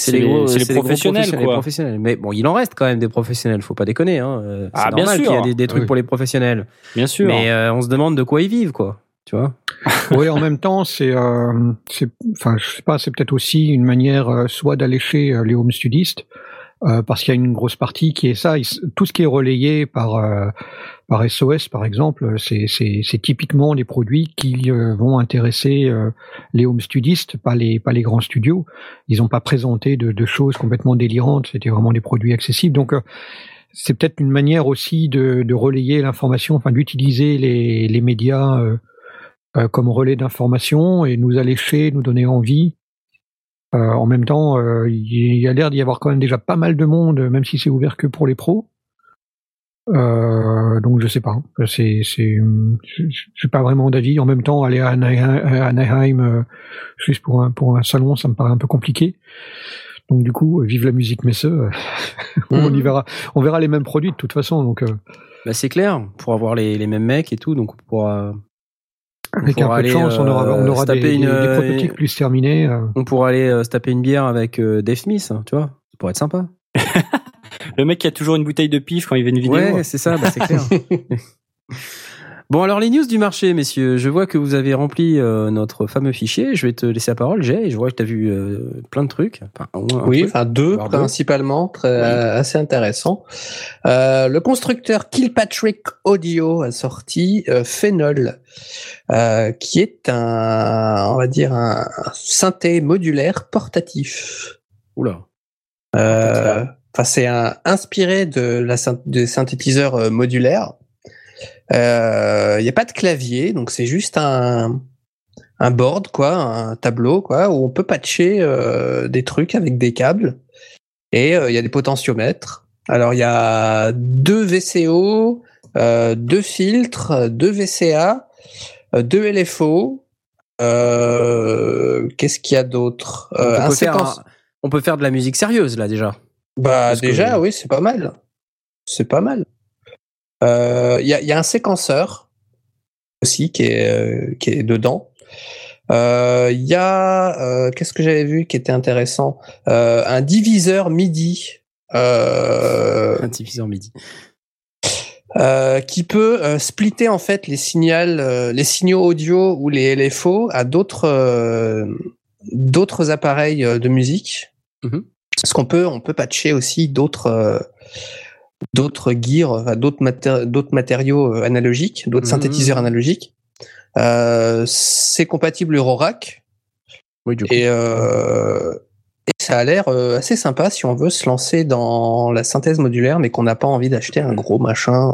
Speaker 1: C'est les, gros,
Speaker 5: c'est les
Speaker 1: c'est gros
Speaker 5: professionnels
Speaker 1: les
Speaker 5: quoi.
Speaker 1: professionnels. Mais bon, il en reste quand même des professionnels. Faut pas déconner. Hein. Euh, C'est
Speaker 5: Ah, bien
Speaker 1: normal
Speaker 5: sûr.
Speaker 1: qu'il y a des, des trucs
Speaker 3: Oui.
Speaker 1: pour les professionnels.
Speaker 5: Bien sûr.
Speaker 1: Mais euh, on se demande de quoi ils vivent, quoi. Tu vois
Speaker 3: Oui, en même temps, c'est, euh, c'est, enfin, je sais pas, c'est peut-être aussi une manière euh, soit d'allécher euh, les home studistes, euh, parce qu'il y a une grosse partie qui est ça. Tout ce qui est relayé par euh, par SOS, par exemple, c'est typiquement les produits qui euh, vont intéresser euh, les home studistes, pas les pas les grands studios. Ils n'ont pas présenté de, de choses complètement délirantes. C'était vraiment des produits accessibles. Donc euh, c'est peut-être une manière aussi de, de relayer l'information, enfin d'utiliser les, les médias comme relais d'information et nous allécher, nous donner envie. Euh, en même temps, euh, il y a l'air d'y avoir quand même déjà pas mal de monde, même si c'est ouvert que pour les pros. Euh, donc je sais pas, c'est c'est je je suis pas vraiment d'avis. En même temps, aller à Anaheim, euh, juste pour un pour un salon, ça me paraît un peu compliqué. Donc du coup, vive la musique Messe, euh, on y verra, on verra les mêmes produits de toute façon. Donc euh,
Speaker 1: bah, C'est clair, pour avoir les, les mêmes mecs et tout, donc on pourra,
Speaker 3: avec un peu de chance, on aura,
Speaker 1: euh,
Speaker 3: on aura
Speaker 1: se
Speaker 3: des,
Speaker 1: une,
Speaker 3: des
Speaker 1: euh,
Speaker 3: prototypes plus terminés. euh.
Speaker 1: on pourra aller euh, se taper une bière avec euh, Dave Smith, hein, tu vois Ça pourrait être sympa.
Speaker 5: Le mec qui a toujours une bouteille de pif quand il fait une vidéo.
Speaker 1: Ouais, c'est ça, bah, c'est clair. Bon, alors les news du marché, messieurs. Je vois que vous avez rempli euh, notre fameux fichier. Je vais te laisser la parole, Jay. et Je vois que tu as vu euh, plein de trucs. Enfin, un
Speaker 2: Oui,
Speaker 1: truc.
Speaker 2: enfin deux principalement, très,
Speaker 1: Oui.
Speaker 2: euh, assez intéressant. Euh, le constructeur Kilpatrick Audio a sorti euh, Phenol, euh, qui est un, on va dire un synthé modulaire portatif.
Speaker 1: Oula.
Speaker 2: Euh, Enfin, c'est inspiré de la des synthétiseurs euh, modulaires. Euh, Il n'y a pas de clavier, donc c'est juste un un board quoi, un tableau quoi, où on peut patcher euh, des trucs avec des câbles. Et euh, il y a des potentiomètres. Alors il y a deux VCO, euh, deux filtres, deux VCA, euh, deux LFO. Euh, Qu'est-ce qu'il y a d'autre? Euh,
Speaker 1: on,
Speaker 2: séquence-
Speaker 1: un- on peut faire de la musique sérieuse là déjà.
Speaker 2: Bah
Speaker 1: Parce que-
Speaker 2: déjà oui c'est pas mal. c'est pas mal. Euh, Il y, a, il y a un séquenceur aussi qui est, euh, qui est dedans. Euh, Il y a, euh, qu'est-ce que j'avais vu qui était intéressant? Euh, Un diviseur MIDI. Euh,
Speaker 1: Un diviseur midi.
Speaker 2: euh, qui peut euh, splitter en fait les signaux, euh, les signaux audio ou les LFO à d'autres euh, d'autres appareils euh, de musique.
Speaker 1: Mhm.
Speaker 2: Parce qu'on peut on peut patcher aussi d'autres euh, d'autres gears, d'autres maté- d'autres matériaux euh, analogiques, d'autres
Speaker 1: Mhm.
Speaker 2: synthétiseurs analogiques. Euh, c'est compatible Eurorack
Speaker 1: Oui, du coup.
Speaker 2: et, euh, et ça a l'air assez sympa si on veut se lancer dans la synthèse modulaire, mais qu'on n'a pas envie d'acheter un gros machin.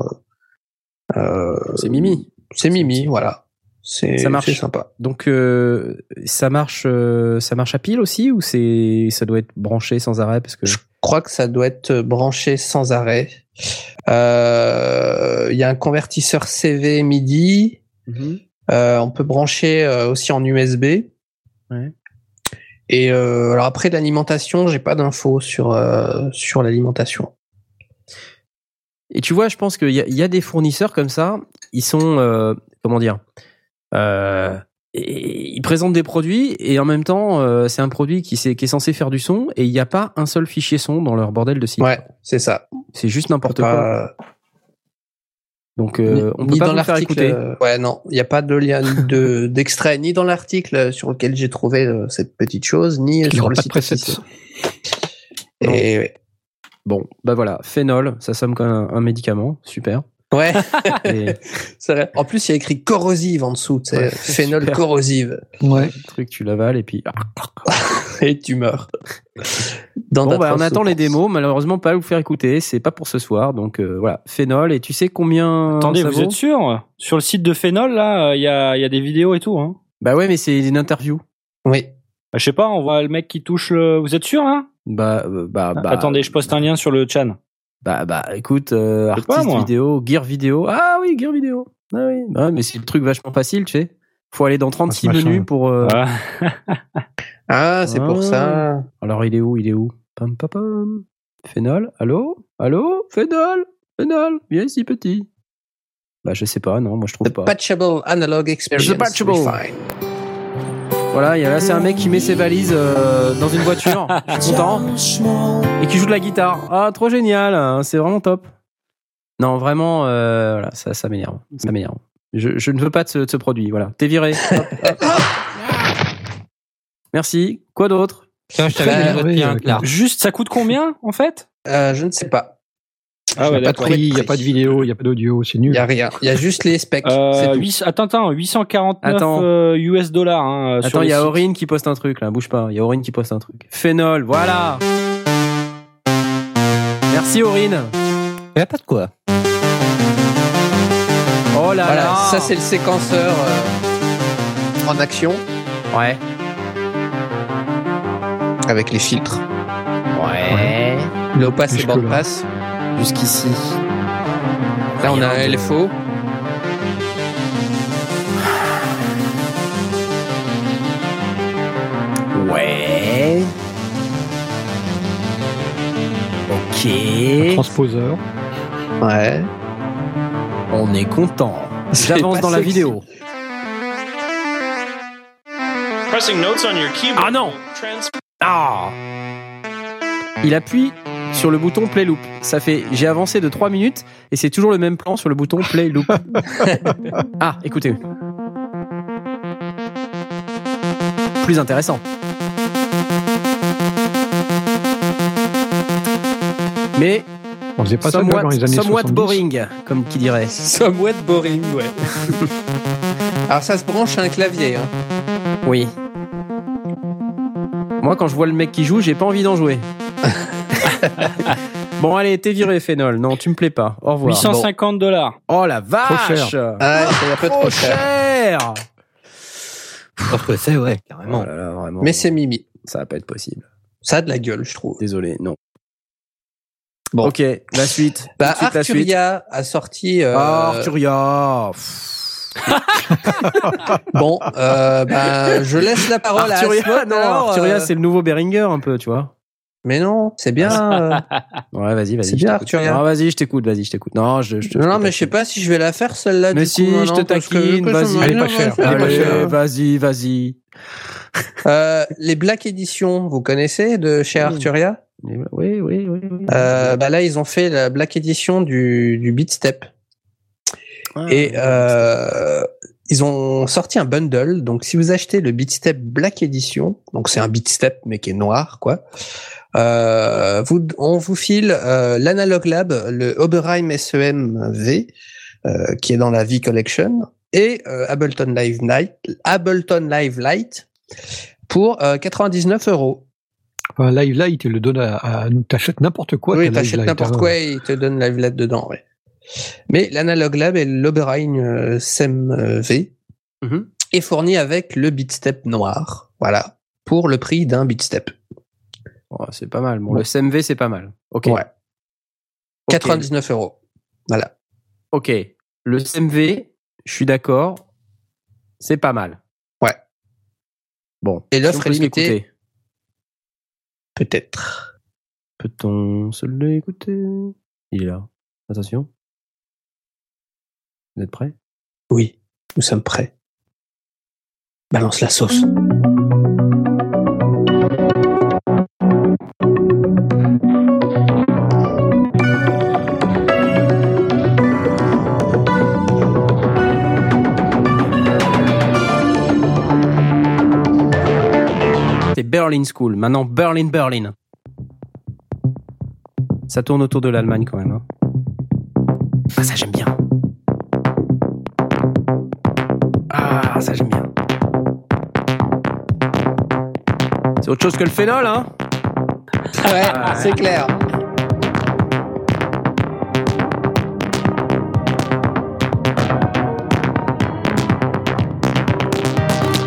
Speaker 2: euh,
Speaker 1: C'est Mimi.
Speaker 2: c'est Mimi, voilà. C'est
Speaker 1: Ça marche.
Speaker 2: sympa.
Speaker 1: Donc euh, ça marche, euh, ça marche à pile aussi ou c'est, ça doit être branché sans arrêt parce que.
Speaker 2: Je crois que ça doit être branché sans arrêt. Euh, Il y a un convertisseur CV MIDI.
Speaker 1: Mhm.
Speaker 2: Euh, on peut brancher euh, aussi en USB.
Speaker 1: Ouais.
Speaker 2: Et euh, alors après l'alimentation, j'ai pas d'infos sur euh, sur l'alimentation.
Speaker 1: Et tu vois, je pense qu'il y, y a des fournisseurs comme ça. Ils sont, euh, comment dire, euh, et- ils présentent des produits et en même temps, euh, c'est un produit qui, est censé faire du son et il n'y a pas un seul fichier son dans leur bordel de site.
Speaker 2: Ouais, c'est ça.
Speaker 1: C'est juste n'importe quoi.
Speaker 2: Pas-
Speaker 1: Donc euh, on peut
Speaker 2: ni
Speaker 1: pas
Speaker 2: dans
Speaker 1: vous faire
Speaker 2: l'article.
Speaker 1: écouter.
Speaker 2: euh, ouais, non, il n'y a pas de lien de d'extrait ni dans l'article sur lequel j'ai trouvé euh, cette petite chose, ni
Speaker 3: Il
Speaker 2: sur le site officiel. Et ouais.
Speaker 1: Bon, bah voilà, phénol, ça somme comme un, un médicament, super.
Speaker 2: Ouais,
Speaker 1: Et
Speaker 2: c'est vrai. En plus, il y a écrit corrosive en dessous, tu sais,
Speaker 1: Ouais,
Speaker 2: phénol
Speaker 1: super.
Speaker 2: corrosive.
Speaker 3: Ouais.
Speaker 1: le truc, tu l'avales et puis.
Speaker 2: Et tu meurs. Dans
Speaker 1: Bon, bah, on attend les démos. Malheureusement, pas à vous faire écouter. C'est pas pour ce soir. Donc euh, voilà, phénol. Et tu sais combien
Speaker 5: Attendez,
Speaker 1: ça
Speaker 5: vous
Speaker 1: vaut
Speaker 5: êtes sûr? Sur le site de Phénol, là, il y a, il y a des vidéos et tout. Hein.
Speaker 1: Bah ouais, mais c'est une interview.
Speaker 2: Oui.
Speaker 5: Bah, je sais pas, on voit le mec qui touche le. Vous êtes sûr, là
Speaker 1: Bah, euh, bah, bah.
Speaker 5: Attendez, je poste un lien sur le chan.
Speaker 1: Bah, bah, écoute, euh,
Speaker 5: pas,
Speaker 1: artiste vidéo, gear vidéo. Ah oui, gear vidéo. Ah oui. Bah, mais c'est le truc vachement facile, tu sais. Faut aller dans 36
Speaker 3: Ah,
Speaker 1: menus pour. euh,
Speaker 5: Voilà.
Speaker 2: Ah, c'est
Speaker 1: Ah.
Speaker 2: pour ça.
Speaker 1: Alors, il est où Il est où? Pam, pam, pam. Phénol Allô? Allô? Phénol Phénol Viens ici, petit. Bah, je sais pas, non, moi je trouve
Speaker 2: The
Speaker 1: pas.
Speaker 2: patchable analog experience.
Speaker 1: The patchable.
Speaker 2: refined.
Speaker 1: Voilà, il y a là, c'est un mec qui met ses valises euh, dans une voiture, je suis content, et qui joue de la guitare. Ah, trop génial, hein, c'est vraiment top. Non, vraiment, euh, voilà, ça, ça m'énerve, ça m'énerve. Je, je ne veux pas de ce, de ce produit, voilà. T'es viré. Hop, hop. Merci. Quoi d'autre?
Speaker 5: Juste, ça coûte combien, en fait?
Speaker 2: Euh, je ne sais pas.
Speaker 5: Ah
Speaker 3: Il n'y a pas de prix, il n'y a pas de vidéo, il n'y a pas d'audio, c'est
Speaker 2: Il
Speaker 3: nul.
Speaker 2: y a rien. Il y a juste les specs.
Speaker 5: Euh,
Speaker 2: tout.
Speaker 5: 800 attends, attends, 849
Speaker 1: Attends.
Speaker 5: euh, US dollars. Hein, sur
Speaker 1: Attends, il y a. Aurine qui poste un truc là, bouge pas. Il y a Aurine qui poste un truc. Phénol, voilà. Merci Aurine.
Speaker 4: Il n'y a pas de quoi.
Speaker 1: Oh là
Speaker 2: Voilà,
Speaker 1: là.
Speaker 2: ça c'est le séquenceur euh, en action
Speaker 1: Ouais.
Speaker 2: avec les filtres.
Speaker 1: Ouais.
Speaker 2: Low pass et band pass.
Speaker 1: Jusqu'ici.
Speaker 2: Là on a un LFO.
Speaker 1: Ouais. Ok.
Speaker 3: Transposeur.
Speaker 2: Ouais.
Speaker 1: On est content. J'avance dans la vidéo.
Speaker 6: Pressing notes on your keyboard.
Speaker 1: Ah non.
Speaker 6: Trans-
Speaker 1: Ah Il appuie sur le bouton play loop. Ça fait j'ai avancé de 3 minutes et c'est toujours le même plan sur le bouton play loop. ah, écoutez. Plus intéressant. Mais
Speaker 3: On faisait pas ça
Speaker 1: somewhat,
Speaker 3: dans les années
Speaker 1: somewhat
Speaker 3: 70.
Speaker 1: boring, comme qui dirait.
Speaker 2: Somewhat boring, ouais. Alors ça se branche à un clavier. Hein.
Speaker 1: Oui. Moi, quand je vois le mec qui joue, j'ai pas envie d'en jouer. bon, allez, t'es viré, Phénol. Non, tu me plais pas. Au revoir.
Speaker 5: 850 dollars.
Speaker 1: Bon. Oh la vache
Speaker 3: cher.
Speaker 2: Ah, c'est un peu trop cher.
Speaker 1: cher
Speaker 4: Parce que c'est, ouais, carrément.
Speaker 1: Oh là là, vraiment.
Speaker 2: Mais c'est Mimi.
Speaker 1: Ça va pas être possible.
Speaker 2: Ça a de la gueule, je trouve.
Speaker 1: Désolé, non.
Speaker 2: Bon.
Speaker 1: Ok, la suite.
Speaker 2: Bah,
Speaker 1: suite, la suite.
Speaker 2: Arturia a sorti. euh,
Speaker 1: Ah, Arturia. Pff.
Speaker 2: Bon, euh, bah, je laisse la parole
Speaker 1: Arturia,
Speaker 2: à Asmod.
Speaker 1: non,
Speaker 2: alors,
Speaker 1: Arturia,
Speaker 2: euh,
Speaker 1: c'est le nouveau Behringer un peu, tu vois.
Speaker 2: Mais non, c'est bien. euh,
Speaker 1: Ouais, vas-y, vas-y.
Speaker 2: C'est
Speaker 1: je
Speaker 2: bien,
Speaker 1: t'écoute.
Speaker 2: Arthuria.
Speaker 1: Non, vas-y, je t'écoute, vas-y, je t'écoute. Non, je, je,
Speaker 2: non, mais je sais pas si je vais la faire celle-là.
Speaker 1: Mais
Speaker 2: du
Speaker 1: si,
Speaker 2: coup,
Speaker 1: je
Speaker 2: maintenant,
Speaker 1: te
Speaker 2: parce que-
Speaker 1: taquine,
Speaker 2: que
Speaker 1: vas-y.
Speaker 2: me-
Speaker 3: Elle est pas
Speaker 2: non,
Speaker 3: chère,
Speaker 2: vas-y,
Speaker 3: elle est pas
Speaker 1: Allez,
Speaker 3: chère.
Speaker 1: vas-y, vas-y.
Speaker 2: Euh, les Black Edition, vous connaissez de chez
Speaker 1: Oui.
Speaker 2: Arturia?
Speaker 1: Oui, oui, oui. oui.
Speaker 2: euh, bah Là, ils ont fait la Black Edition du, du Beat Step.
Speaker 1: Ah,
Speaker 2: Et euh, ils ont sorti un bundle. Donc, si vous achetez le Beat Step Black Edition, donc c'est un Beat Step mais qui est noir, quoi. Euh, vous, on vous file euh, l'Analog Lab, le Oberheim SEM V, euh, qui est dans la V Collection, et euh, Ableton Live Night, Ableton Live Light pour euh, 99 euros.
Speaker 3: Enfin, Live Light, il le donne à, à t'achètes n'importe quoi.
Speaker 2: oui, t'achètes n'importe
Speaker 3: hein.
Speaker 2: quoi et il te donne Live Light dedans, ouais. Mais l'Analog Lab et l'Oberheim euh, SEM euh, V
Speaker 1: Mhm.
Speaker 2: est fourni avec le Beatstep noir, voilà, pour le prix d'un Beatstep.
Speaker 1: Oh, c'est pas mal. Bon, le CMV, c'est pas mal. Ok.
Speaker 2: Ouais.
Speaker 1: Ok.
Speaker 2: 99 euros. Voilà.
Speaker 1: Ok. Le CMV, je suis d'accord. C'est pas mal.
Speaker 2: Ouais.
Speaker 1: Bon.
Speaker 2: Et l'offre est limitée. Peut-être.
Speaker 1: Peut-on se l'écouter? Il est là. Attention. Vous êtes prêts?
Speaker 2: Oui, nous sommes prêts. Balance la sauce.
Speaker 1: C'est Berlin School. Maintenant, Berlin, Berlin. Ça tourne autour de l'Allemagne quand même. hein. Ah, ça j'aime bien. Ah, ça j'aime bien. C'est autre chose que le phénol, hein
Speaker 2: Ouais,
Speaker 1: Ah,
Speaker 2: c'est clair.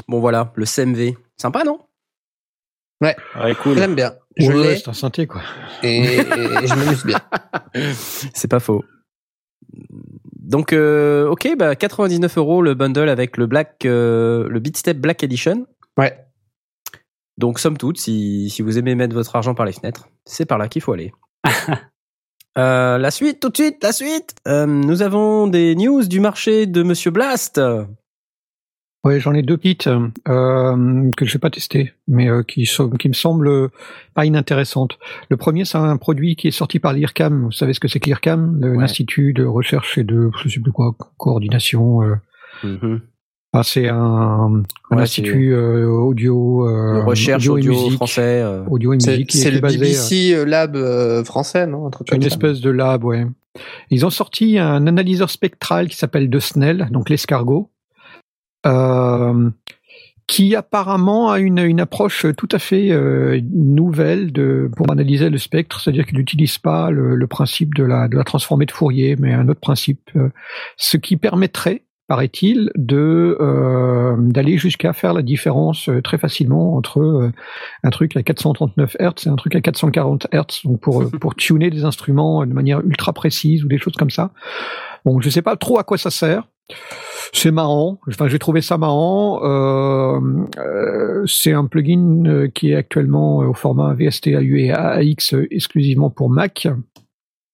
Speaker 1: Bon voilà, le CMV. Sympa, non?
Speaker 5: Ouais, cool.
Speaker 2: Je l'aime bien. Je
Speaker 3: Ouais,
Speaker 2: l'ai
Speaker 3: c'est un synthé, quoi.
Speaker 2: et, et je m'amuse bien.
Speaker 1: C'est pas faux. Donc, euh, ok, bah 99 euros le bundle avec le Black, euh, le Beatstep Black Edition.
Speaker 2: Ouais.
Speaker 1: Donc, somme toute, si, si vous aimez mettre votre argent par les fenêtres, c'est par là qu'il faut aller. Euh, la suite, tout de suite, la suite. Euh, nous avons des news du marché de Monsieur Blast.
Speaker 3: Ouais, j'en ai deux petites euh, que je vais pas tester, mais euh, qui, sont, qui me semblent euh, pas inintéressantes. Le premier, c'est un produit qui est sorti par l'IRCAM. Vous savez ce que c'est que l'IRCAM
Speaker 1: Ouais.
Speaker 3: L'Institut de recherche et de, je sais plus quoi, coordination. euh.
Speaker 1: Mhm.
Speaker 3: Ah, c'est un, un
Speaker 1: Ouais,
Speaker 3: institut euh, audio, euh,
Speaker 1: recherche audio,
Speaker 3: et musique,
Speaker 1: français. euh.
Speaker 3: audio et
Speaker 2: C'est
Speaker 3: musique,
Speaker 2: c'est le
Speaker 3: basé, euh,
Speaker 2: BBC Lab euh, français, non
Speaker 3: Une espèce de lab, ouais. Ils ont sorti un analyseur spectral qui s'appelle de Snell, donc l'escargot, euh, qui apparemment a une, une approche tout à fait euh, nouvelle de, pour analyser le spectre, c'est-à-dire qu'il n'utilise pas le, le principe de la, de la transformée de Fourier, mais un autre principe, euh, ce qui permettrait paraît-il, de euh, d'aller jusqu'à faire la différence euh, très facilement entre euh, un truc à 439 Hz et un truc à 440 Hz, donc pour euh, pour tuner des instruments de manière ultra précise ou des choses comme ça. Bon, je sais pas trop à quoi ça sert. C'est marrant. Enfin, j'ai trouvé ça marrant. Euh, euh, c'est un plugin euh, qui est actuellement au format VST AU et AX exclusivement pour Mac,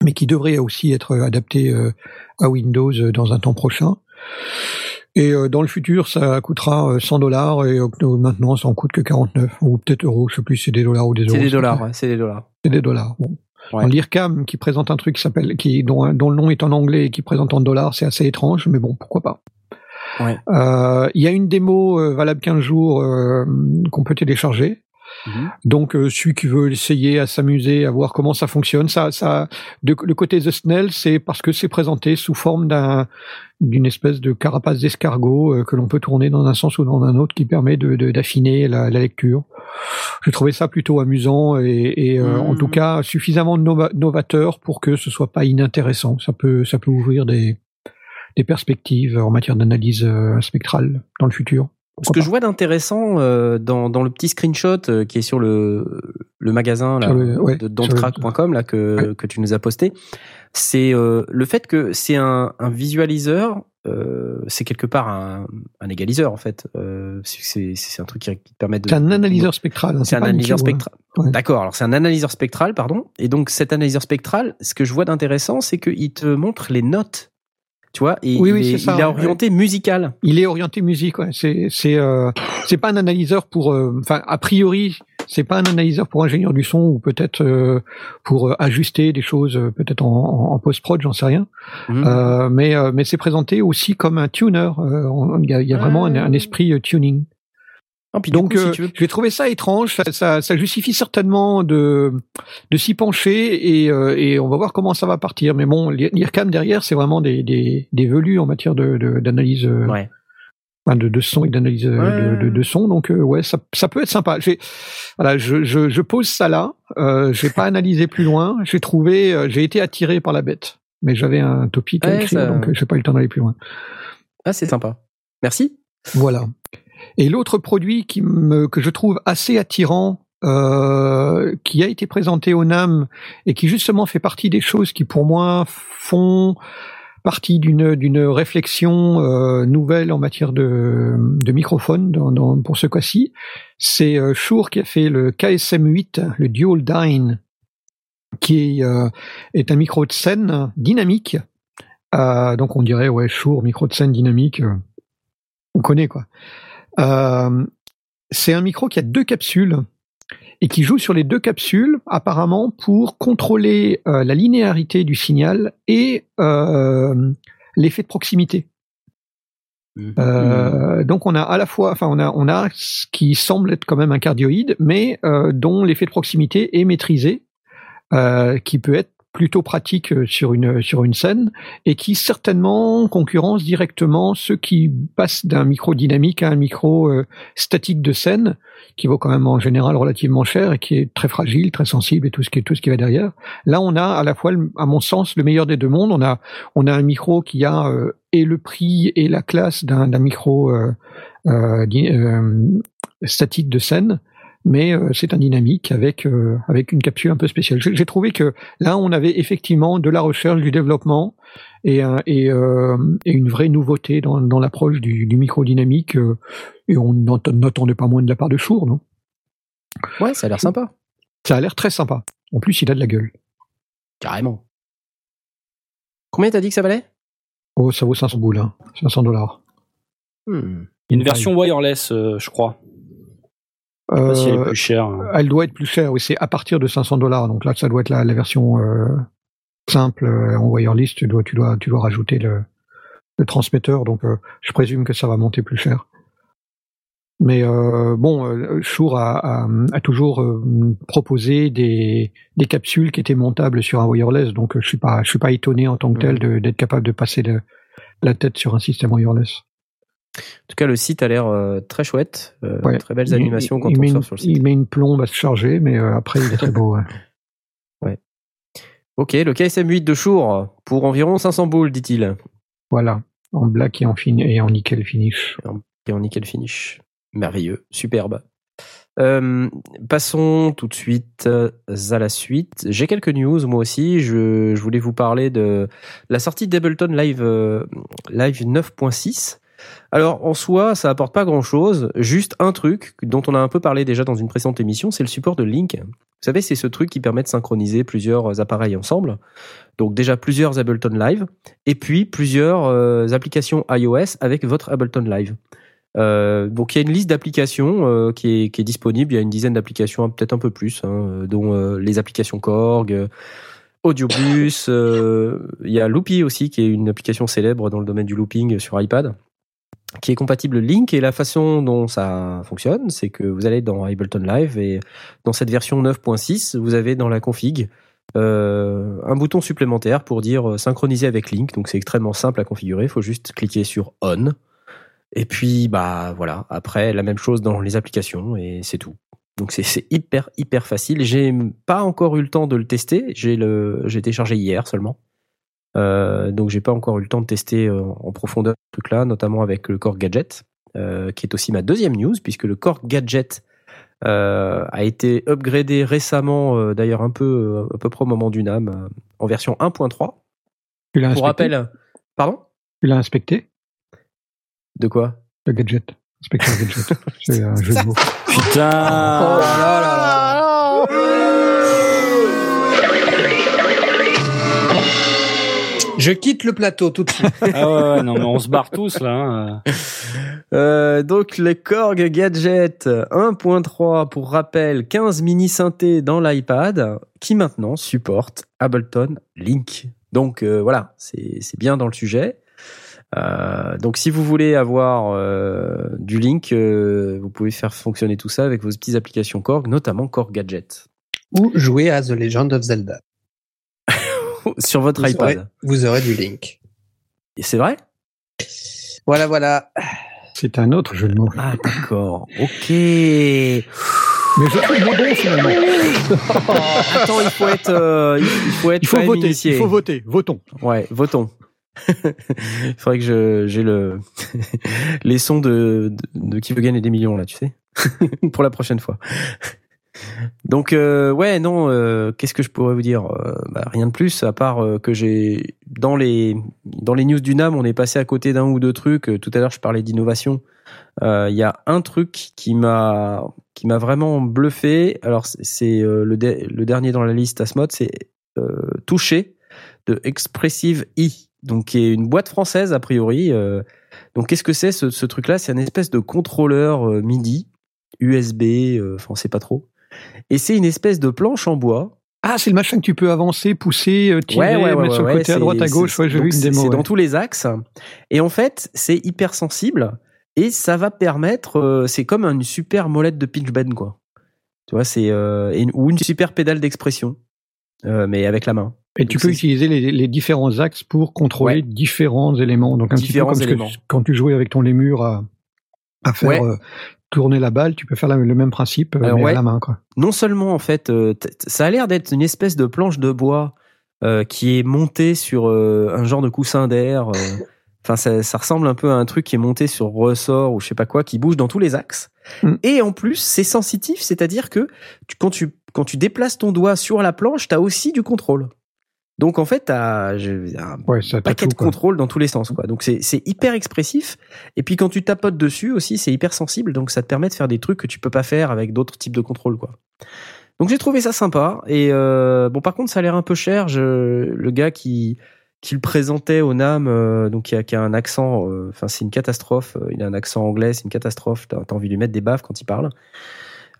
Speaker 3: mais qui devrait aussi être adapté à Windows dans un temps prochain. Et dans le futur, ça coûtera euh, 100 dollars et maintenant, ça en coûte que 49 ou peut-être euros. Je sais plus si c'est des dollars ou des euros.
Speaker 1: C'est des dollars, ouais, c'est des dollars.
Speaker 3: C'est des dollars. Bon.
Speaker 1: Ouais.
Speaker 3: L'IRCAM qui présente un truc qui s'appelle, qui dont, dont le nom est en anglais et qui présente en dollars, c'est assez étrange, mais bon, pourquoi pas.
Speaker 1: Ouais.
Speaker 3: Euh, Il y a une démo euh, valable 15 jours euh, qu'on peut télécharger.
Speaker 1: Mhm.
Speaker 3: Donc euh, celui qui veut essayer à s'amuser, à voir comment ça fonctionne, ça, ça, de, le côté The Snell, c'est parce que c'est présenté sous forme d'un d'une espèce de carapace d'escargot euh, que l'on peut tourner dans un sens ou dans un autre, qui permet de de- d'affiner la, la lecture. J'ai trouvé ça plutôt amusant et, et, euh, en tout cas suffisamment nova- novateur pour que ce soit pas inintéressant. Ça peut ça peut ouvrir des des perspectives en matière d'analyse euh, spectrale dans le futur.
Speaker 1: Ce que je vois d'intéressant euh, dans, dans le petit screenshot euh, qui est sur le, le magasin là,
Speaker 3: Sur le- ouais,
Speaker 1: de
Speaker 3: sur
Speaker 1: don'tcrack.com là que, que tu nous as posté, c'est euh, le fait que c'est un, un visualiseur, euh, c'est quelque part un, un égaliseur en fait. Euh, c'est- un truc qui, qui te permet de.
Speaker 3: C'est un analyseur spectral. hein,
Speaker 1: C'est un analyseur
Speaker 3: ouais.
Speaker 1: spectral.
Speaker 3: Ouais.
Speaker 1: D'accord. Alors c'est un analyseur spectral, pardon. Et donc cet analyseur spectral, ce que je vois d'intéressant, c'est qu'il te montre les notes. Tu vois, et
Speaker 3: Oui,
Speaker 1: il,
Speaker 3: oui,
Speaker 1: est,
Speaker 3: c'est ça,
Speaker 1: il est
Speaker 3: ouais.
Speaker 1: orienté musical.
Speaker 3: Il est orienté musique. Ouais. C'est c'est euh, c'est pas un analyseur pour. euh, Enfin, a priori, c'est pas un analyseur pour ingénieur du son ou peut-être euh, pour euh, ajuster des choses, euh, peut-être en, post prod, j'en sais rien.
Speaker 1: Mhm.
Speaker 3: Euh, mais euh, mais c'est présenté aussi comme un tuner. Euh, Il y a, il y a vraiment un, un esprit tuning.
Speaker 1: Ah, puis du
Speaker 3: Donc,
Speaker 1: coup, si
Speaker 3: euh, j'ai trouvé ça étrange. Ça, ça, ça justifie certainement de, de s'y pencher et, euh, et on va voir comment ça va partir. Mais bon, l'IRCAM derrière, c'est vraiment des, des, des velus en matière de, de- d'analyse, euh,
Speaker 1: Ouais.
Speaker 3: de, de son et d'analyse
Speaker 1: Ouais.
Speaker 3: de, son. Donc, euh, ouais, ça, ça peut être sympa. Voilà, je, je, je pose ça là. Euh, j'ai pas analysé plus loin. J'ai trouvé, j'ai été attiré par la bête. Mais j'avais un topic à
Speaker 1: Ouais,
Speaker 3: écrire,
Speaker 1: ça-
Speaker 3: donc j'ai pas eu le temps d'aller plus loin.
Speaker 1: Ah, c'est sympa. Merci.
Speaker 3: Voilà. Et l'autre produit que je trouve assez attirant, euh, qui a été présenté au NAM et qui justement fait partie des choses qui pour moi font partie d'une réflexion euh, nouvelle en matière de, de microphone pour ce cas-ci, c'est euh, Shure qui a fait le KSM8, le Dual Dyne, qui est, euh, est un micro de scène dynamique. Donc on dirait ouais Shure micro de scène dynamique. on connaît quoi. Euh, c'est un micro qui a deux capsules et qui joue sur les deux capsules apparemment pour contrôler euh, la linéarité du signal et euh, l'effet de proximité. Euh, donc on a à la fois, enfin on a on a ce qui semble être quand même un cardioïde, mais euh, dont l'effet de proximité est maîtrisé, euh, qui peut être plutôt pratique euh, sur une sur une scène et qui certainement concurrence directement ceux qui passent d'un micro dynamique à un micro euh, statique de scène, qui vaut quand même en général relativement cher et qui est très fragile, très sensible et tout ce qui tout ce qui va derrière. Là, on a à la fois, à mon sens, le meilleur des deux mondes. On a on a un micro qui a euh, et le prix et la classe d'un micro euh, euh, euh, statique de scène, mais euh, c'est un dynamique avec euh, avec une capsule un peu spéciale. J'ai trouvé que là, on avait effectivement de la recherche, du développement et un- et, euh, et une vraie nouveauté dans, dans l'approche du, du micro dynamique. euh, et on n'attendait pas moins de la part de Shure, non?
Speaker 1: Ouais, ça a l'air sympa.
Speaker 3: Ça a l'air très sympa. En plus, il a de la gueule.
Speaker 1: Carrément. Combien t'as dit que ça valait?
Speaker 3: Oh, ça vaut 500 boules, hein. 500 dollars.
Speaker 1: Hmm.
Speaker 5: Une version wireless, euh, je crois. Si elle est plus chère.
Speaker 3: Elle doit être plus chère, oui, c'est à partir de 500 dollars. Donc là, ça doit être la, la version euh, simple euh, en wireless. Tu dois, tu dois, tu dois rajouter le, le transmetteur. Donc, euh, je présume que ça va monter plus cher. Mais euh, bon, euh, Shure a, a, a toujours euh, proposé des, des capsules qui étaient montables sur un wireless. Donc, euh, je suis pas, je suis pas étonné en tant que tel d'être capable de passer la tête sur un système wireless.
Speaker 1: En tout cas, le site a l'air euh, très chouette. Euh,
Speaker 3: Ouais.
Speaker 1: Très belles animations
Speaker 3: il-
Speaker 1: quand
Speaker 3: il
Speaker 1: on sort
Speaker 3: une-
Speaker 1: sur le site.
Speaker 3: Il met une plombe à se charger, mais euh, après, il est très beau. ouais.
Speaker 1: Ok, le KSM8 de Shure pour environ 500 boules, dit-il.
Speaker 3: Voilà, en black et en, fin et en nickel finish.
Speaker 1: Et en nickel finish. Merveilleux, superbe. Euh, passons tout de suite à la suite. J'ai quelques news, moi aussi. Je, je voulais vous parler de la sortie d'Ableton Live, euh, Live 9.6. Alors, en soi, ça apporte pas grand-chose. Juste un truc dont on a un peu parlé déjà dans une précédente émission, c'est le support de Link. Vous savez, c'est ce truc qui permet de synchroniser plusieurs appareils ensemble. Donc déjà plusieurs Ableton Live et puis plusieurs euh, applications iOS avec votre Ableton Live. Euh, donc il y a une liste d'applications euh, qui, est, disponible. Il y a une dizaine d'applications, peut-être un peu plus, hein, euh, dont euh, les applications Korg, euh, Audiobus. euh, il y a Loopy aussi, qui est une application célèbre dans le domaine du looping sur iPad, qui est compatible Link. Et la façon dont ça fonctionne, c'est que vous allez dans Ableton Live et dans cette version 9.6, vous avez dans la config euh, un bouton supplémentaire pour dire euh, synchroniser avec Link. Donc c'est extrêmement simple à configurer. Il faut juste cliquer sur On. Et puis bah voilà. Après la même chose dans les applications et c'est tout. Donc c'est hyper hyper facile. J'ai pas encore eu le temps de le tester. J'ai le j'ai téléchargé hier seulement. Euh, donc j'ai pas encore eu le temps de tester euh, en profondeur ce truc-là, notamment avec le Core Gadget, euh, qui est aussi ma deuxième news puisque le Core Gadget euh, a été upgradé récemment, euh, d'ailleurs un peu euh, à peu près au moment du NAM, euh, en version 1.3.
Speaker 3: Tu l'as
Speaker 1: Pour
Speaker 3: inspecté
Speaker 1: rappel, pardon
Speaker 3: Tu l'as inspecté
Speaker 1: De quoi
Speaker 3: Le gadget. Inspecteur gadget. C'est un jeu de mots.
Speaker 5: Putain
Speaker 2: Oh là là Je quitte le plateau tout de suite.
Speaker 5: Ah ouais, ouais, non, mais on se barre tous là. hein.
Speaker 1: Euh, donc les Korg Gadget 1.3 pour rappel 15 mini synthés dans l'iPad qui maintenant supporte Ableton Link. Donc euh, voilà, c'est bien dans le sujet. Euh, donc si vous voulez avoir euh, du Link, euh, vous pouvez faire fonctionner tout ça avec vos petites applications Korg, notamment Korg Gadget
Speaker 2: Ou jouer à The Legend of Zelda.
Speaker 1: sur votre
Speaker 2: Vous
Speaker 1: iPad.
Speaker 2: aurez, vous aurez du link.
Speaker 1: Et c'est vrai?
Speaker 2: Voilà, voilà.
Speaker 3: C'est un autre jeu de mots.
Speaker 1: Ah d'accord. Ok.
Speaker 3: Mais je trouve bon finalement.
Speaker 1: Attends, il faut être, euh, il faut être
Speaker 3: Il faut voter.
Speaker 1: initié.
Speaker 3: Il faut voter. Votons.
Speaker 1: Ouais, votons. Il faudrait que je j'ai le les sons de, de de qui veut gagner des millions là, tu sais, pour la prochaine fois. Donc euh, ouais non, euh, qu'est-ce que je pourrais vous dire Euh, bah, Rien de plus à part que j'ai dans les news du NAM, on est passé à côté d'un ou deux trucs. Tout à l'heure, je parlais d'innovation. Il y a un truc qui m'a vraiment bluffé. Alors c'est- c'est le de- le dernier dans la liste Asmod, c'est euh, touché de Expressive E, donc qui est une boîte française a priori. donc qu'est-ce que c'est ce, ce truc-là? C'est une espèce de contrôleur MIDI, USB, enfin on sait pas trop. Et c'est une espèce de planche en bois.
Speaker 3: Ah, c'est le machin que tu peux avancer, pousser, euh, tirer, mettre sur le côté à droite, à gauche. j'ai
Speaker 1: donc
Speaker 3: vu une
Speaker 1: c'est-
Speaker 3: démo.
Speaker 1: C'est
Speaker 3: ouais.
Speaker 1: dans tous les axes. Et en fait, c'est hyper sensible et ça va permettre. euh, c'est comme une super molette de pitch bend quoi. Tu vois, c'est euh, ou une super pédale d'expression, euh, mais avec la main.
Speaker 3: Et tu peux utiliser les, les différents axes pour contrôler
Speaker 1: Ouais.
Speaker 3: différents éléments. Donc un
Speaker 1: Différents
Speaker 3: petit peu comme que
Speaker 1: éléments.
Speaker 3: tu- quand tu jouais avec ton lémur à, à faire
Speaker 1: Ouais.
Speaker 3: Tourner la balle, tu peux faire la- le même principe euh, mais
Speaker 1: ouais.
Speaker 3: à la main. Quoi.
Speaker 1: non seulement en fait, euh, ça a l'air d'être une espèce de planche de bois euh, qui est montée sur un genre de coussin d'air. Enfin, ça, ça ressemble un peu à un truc qui est monté sur ressort ou je sais pas quoi, qui bouge dans tous les axes.
Speaker 3: Mm.
Speaker 1: Et en plus, c'est sensitif, c'est-à-dire que tu- quand tu quand tu déplaces ton doigt sur la planche, t'as aussi du contrôle. Donc en fait, t'as un
Speaker 3: Ouais, ça t'as
Speaker 1: paquet
Speaker 3: tout,
Speaker 1: de
Speaker 3: quoi.
Speaker 1: contrôle dans tous les sens quoi. Donc c'est hyper expressif et puis quand tu tapotes dessus aussi c'est hyper sensible donc ça te permet de faire des trucs que tu peux pas faire avec d'autres types de contrôle quoi. Donc j'ai trouvé ça sympa et euh, bon par contre ça a l'air un peu cher. Je, le gars qui qui le présentait au Nam euh, donc qui a, qui a un accent euh, enfin c'est une catastrophe. Il a un accent anglais c'est une catastrophe. T'as as envie de lui mettre des baffes quand il parle.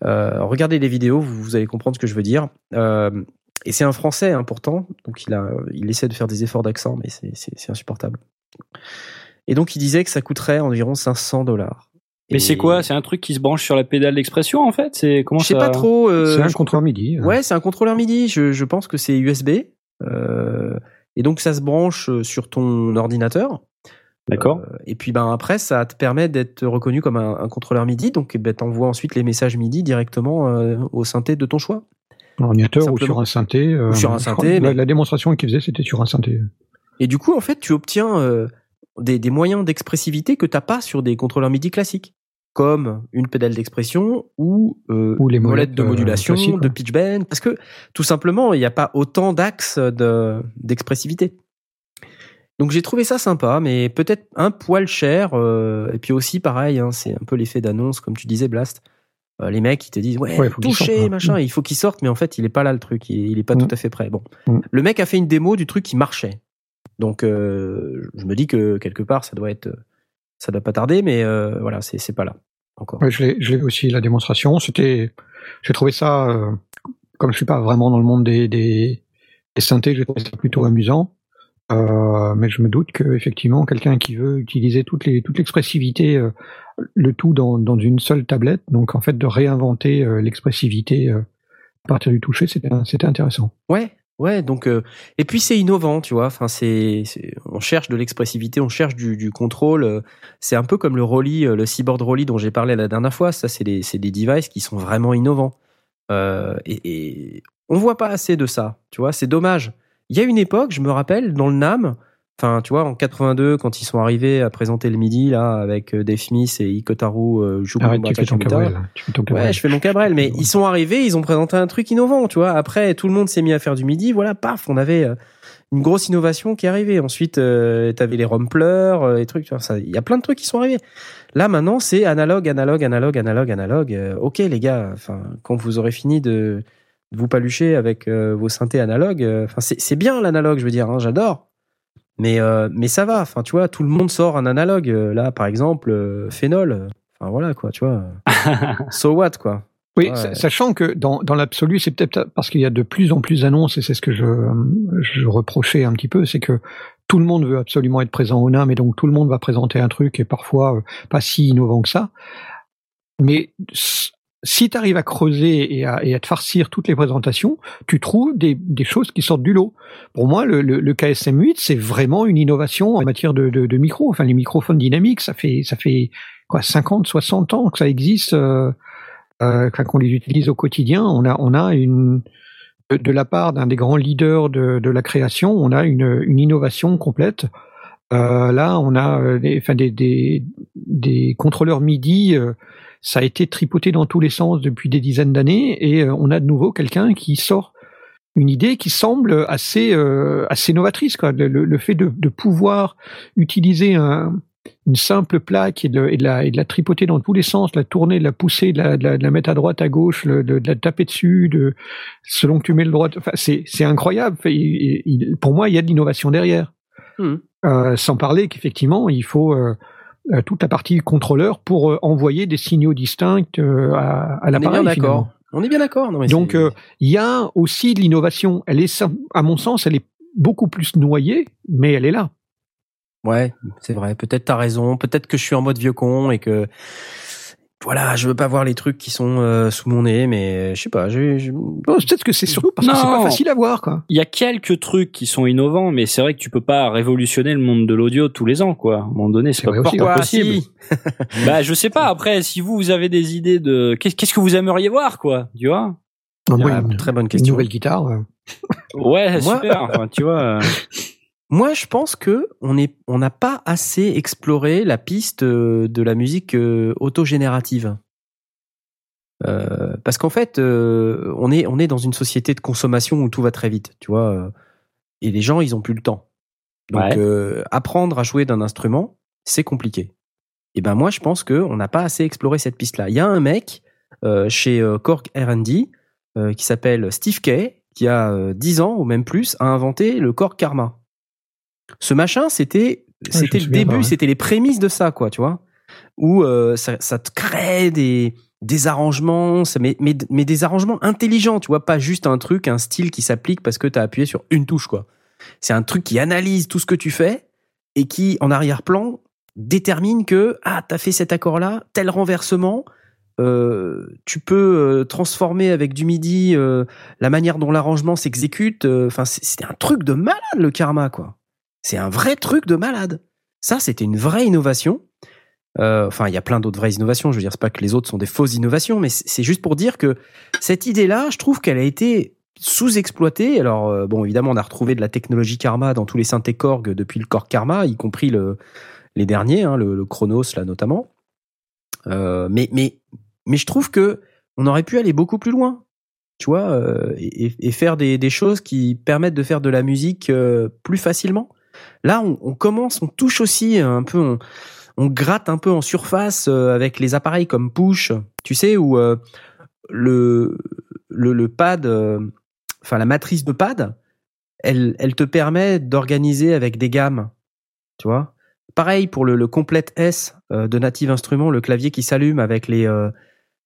Speaker 1: Regardez les vidéos vous, vous allez comprendre ce que je veux dire. Et c'est un Français, hein, pourtant. Donc il a, il essaie de faire des efforts d'accent, mais c'est, insupportable. Et donc il disait que ça coûterait environ 500 dollars.
Speaker 5: Mais c'est quoi? C'est un truc qui se branche sur la pédale d'expression en fait? C'est comment
Speaker 1: Je sais
Speaker 5: ça
Speaker 1: pas trop. euh,
Speaker 3: C'est un contrôleur MIDI. hein.
Speaker 1: Ouais, c'est un contrôleur MIDI. Je, je pense que c'est USB. Euh, et donc ça se branche euh, sur ton ordinateur.
Speaker 5: D'accord.
Speaker 1: Euh, et puis ben après, ça te permet d'être reconnu comme un, un contrôleur MIDI. Donc ben, t'envoies ensuite les messages MIDI directement euh, au synthé de ton choix.
Speaker 3: Un ordinateur ou sur un synthé. euh,
Speaker 1: Ou sur un synthé,
Speaker 3: La, démonstration qu'il faisait, c'était sur un synthé.
Speaker 1: Et du coup, en fait, tu obtiens euh, des, des moyens d'expressivité que t'as pas sur des contrôleurs MIDI classiques, comme une pédale d'expression ou, euh,
Speaker 3: Ou les
Speaker 1: une molette
Speaker 3: molettes,
Speaker 1: de
Speaker 3: euh,
Speaker 1: modulation, de pitch bend, parce que tout simplement, il n'y a pas autant d'axes de- d'expressivité. Donc j'ai trouvé ça sympa, mais peut-être un poil cher. euh, et puis aussi, pareil, hein, c'est un peu l'effet d'annonce, comme tu disais, Blast. Euh, les mecs, ils te disent ouais,
Speaker 3: Ouais, faut qu'il
Speaker 1: toucher,
Speaker 3: sorte, hein.
Speaker 1: machin, il faut qu'il sorte, mais en fait, il est pas là le truc, il, il est pas
Speaker 3: Mm.
Speaker 1: tout à fait prêt. Bon,
Speaker 3: Mm.
Speaker 1: le mec a fait une démo du truc qui marchait. Donc euh, je me dis que quelque part ça doit être ça doit pas tarder mais euh, voilà, c'est c'est pas là encore.
Speaker 3: Ouais, je l'ai aussi la démonstration. C'était, j'ai trouvé ça, euh, comme je suis pas vraiment dans le monde des, des, des synthés, j'ai trouvé ça plutôt amusant. Euh, mais je me doute que effectivement, quelqu'un qui veut utiliser toute l'expressivité, euh, le tout dans, une seule tablette, donc en fait de réinventer euh, l'expressivité à partir du toucher, c'était intéressant.
Speaker 1: Ouais, ouais, donc et puis c'est innovant, tu vois. Enfin, c'est, on cherche de l'expressivité, on cherche du, contrôle. C'est un peu comme le Rolly, le Seaboard Rolly dont j'ai parlé la dernière fois. Ça, c'est des, devices qui sont vraiment innovants. Et, et on voit pas assez de ça, tu vois. C'est dommage. Il y a une époque, je me rappelle, dans le Nam. Enfin, tu vois, en 82, quand ils sont arrivés à présenter le midi là avec euh, Dave Smith et Ikotaru euh,
Speaker 3: Arrête, tu fais ton. Cabrel.
Speaker 1: Ouais, je fais mon Cabrel, mais ils sont arrivés, ils ont présenté un truc innovant, tu vois. Après, tout le monde s'est mis à faire du midi, voilà, paf, on avait euh, une grosse innovation qui est arrivée. Ensuite, euh, t'avais les rumplers, euh, les trucs, tu vois, ça, il y a plein de trucs qui sont arrivés. Là, maintenant, c'est analogue, analogue, analogue, analogue, analogue. Euh, ok, les gars, enfin, quand vous aurez fini de vous palucher avec euh, vos synthés analogues. euh, Enfin, c'est bien l'analogue, je veux dire, hein, j'adore. Mais euh, mais ça va. Enfin, tu vois, tout le monde sort un analogue. Là, par exemple, Phénol. Enfin voilà quoi, tu vois. so what quoi.
Speaker 3: Oui,
Speaker 1: Ouais.
Speaker 3: sachant que dans, dans l'absolu, c'est peut-être parce qu'il y a de plus en plus d'annonces, et c'est ce que je, je reprochais un petit peu, c'est que tout le monde veut absolument être présent au NAM, et donc tout le monde va présenter un truc, et parfois pas si innovant que ça. Mais si tu arrives à creuser et à, te farcir toutes les présentations, tu trouves des, choses qui sortent du lot. Pour moi, le, le, le KSM8, c'est vraiment une innovation en matière de, de, micro. Enfin, les microphones dynamiques, ça fait, ça fait quoi, 50, 60 ans que ça existe. euh, euh, qu'on les utilise au quotidien, on a, on a une, de, la part d'un des grands leaders de, la création, on a une, innovation complète. Euh, là, on a euh, enfin, des contrôleurs MIDI. Ça a été tripoté dans tous les sens depuis des dizaines d'années, et euh, on a de nouveau quelqu'un qui sort une idée qui semble assez euh, assez novatrice. Quoi. Le, fait de, de pouvoir utiliser un, une simple plaque et de, et, de la, et de la tripoter dans tous les sens, la tourner, de la pousser, de la, mettre à droite, à gauche, le- de, la taper dessus, de, selon que tu mets le droit. Enfin, c'est, incroyable. Enfin, il- il- pour moi, il y a de l'innovation derrière.
Speaker 1: Mhm.
Speaker 3: Euh, sans parler qu'effectivement, il faut euh, toute la partie contrôleur pour euh, envoyer des signaux distincts euh, à, à
Speaker 1: On est bien
Speaker 3: l'appareil.
Speaker 1: d'accord. On est bien d'accord.
Speaker 3: Donc, euh, il y a aussi de l'innovation. Elle est, à mon sens, elle est beaucoup plus noyée, mais elle est là.
Speaker 1: Ouais, c'est vrai. Peut-être t'as raison. Peut-être que je suis en mode vieux con et que voilà, je veux pas voir les trucs qui sont euh, sous mon nez, mais je sais pas. Je,
Speaker 3: peut-être que c'est surtout parce que c'est pas facile à voir, quoi.
Speaker 5: Il y a quelques trucs qui sont innovants, mais c'est vrai que tu peux pas révolutionner le monde de l'audio tous les ans, quoi. À un moment donné, c'est
Speaker 3: C'est
Speaker 5: pas,
Speaker 3: vrai
Speaker 5: pas possible.
Speaker 1: si
Speaker 5: Bah, je sais pas. Après, si vous, vous avez des idées de qu'est- qu'est-ce que vous aimeriez voir, quoi, tu vois?
Speaker 3: Non, moi,
Speaker 1: Ah,
Speaker 3: une,
Speaker 1: Très bonne
Speaker 3: une
Speaker 1: question.
Speaker 3: nouvelle guitare. euh,
Speaker 5: Ouais,
Speaker 1: Moi-
Speaker 5: super. Enfin, tu vois.
Speaker 1: Moi, je pense que on est, on n'a pas assez exploré la piste euh, de la musique euh, autogénérative. Euh, parce qu'en fait, euh, on est, on est dans une société de consommation où tout va très vite, tu vois. euh, et les gens, ils ont plus le temps. Donc,
Speaker 5: Ouais.
Speaker 1: apprendre à jouer d'un instrument, c'est compliqué. Et ben moi, je pense que on n'a pas assez exploré cette piste-là. Il y a un mec chez Korg R&D qui s'appelle Steve Kay, qui a euh, 10 ans ou même plus, a inventé le Korg Karma. Ce machin, c'était c'était le début, c'était les prémices de ça, quoi, tu vois, où euh, ça, ça te crée des des arrangements, mais, mais mais des arrangements intelligents, tu vois, pas juste un truc, un style qui s'applique parce que tu as appuyé sur une touche, quoi. C'est un truc qui analyse tout ce que tu fais et qui, en arrière-plan, détermine que ah t'as fait cet accord-là, tel renversement. euh, tu peux euh, transformer avec du MIDI euh, la manière dont l'arrangement s'exécute. Enfin, c'est- c'était un truc de malade le karma, quoi. C'est un vrai truc de malade. Ça, c'était une vraie innovation. Euh, Enfin, il y a plein d'autres vraies innovations. Je veux dire, c'est pas que les autres sont des fausses innovations, mais c'est juste pour dire que cette idée-là, je trouve qu'elle a été sous-exploitée. Alors, euh, bon, évidemment, on a retrouvé de la technologie Karma dans tous les synthés Korg depuis le Korg Karma, y compris le, les derniers, hein, le, Chronos là notamment. Euh, mais, je trouve que on aurait pu aller beaucoup plus loin, tu vois, et, faire des, choses qui permettent de faire de la musique plus facilement. Là, on, on commence, on touche aussi un peu, on, on gratte un peu en surface euh, avec les appareils comme Push, tu sais, où euh, le, le, le pad, euh, enfin la matrice de pad, elle, elle te permet d'organiser avec des gammes, tu vois? Pareil pour le, le complète S de Native Instruments, le clavier qui s'allume avec les euh,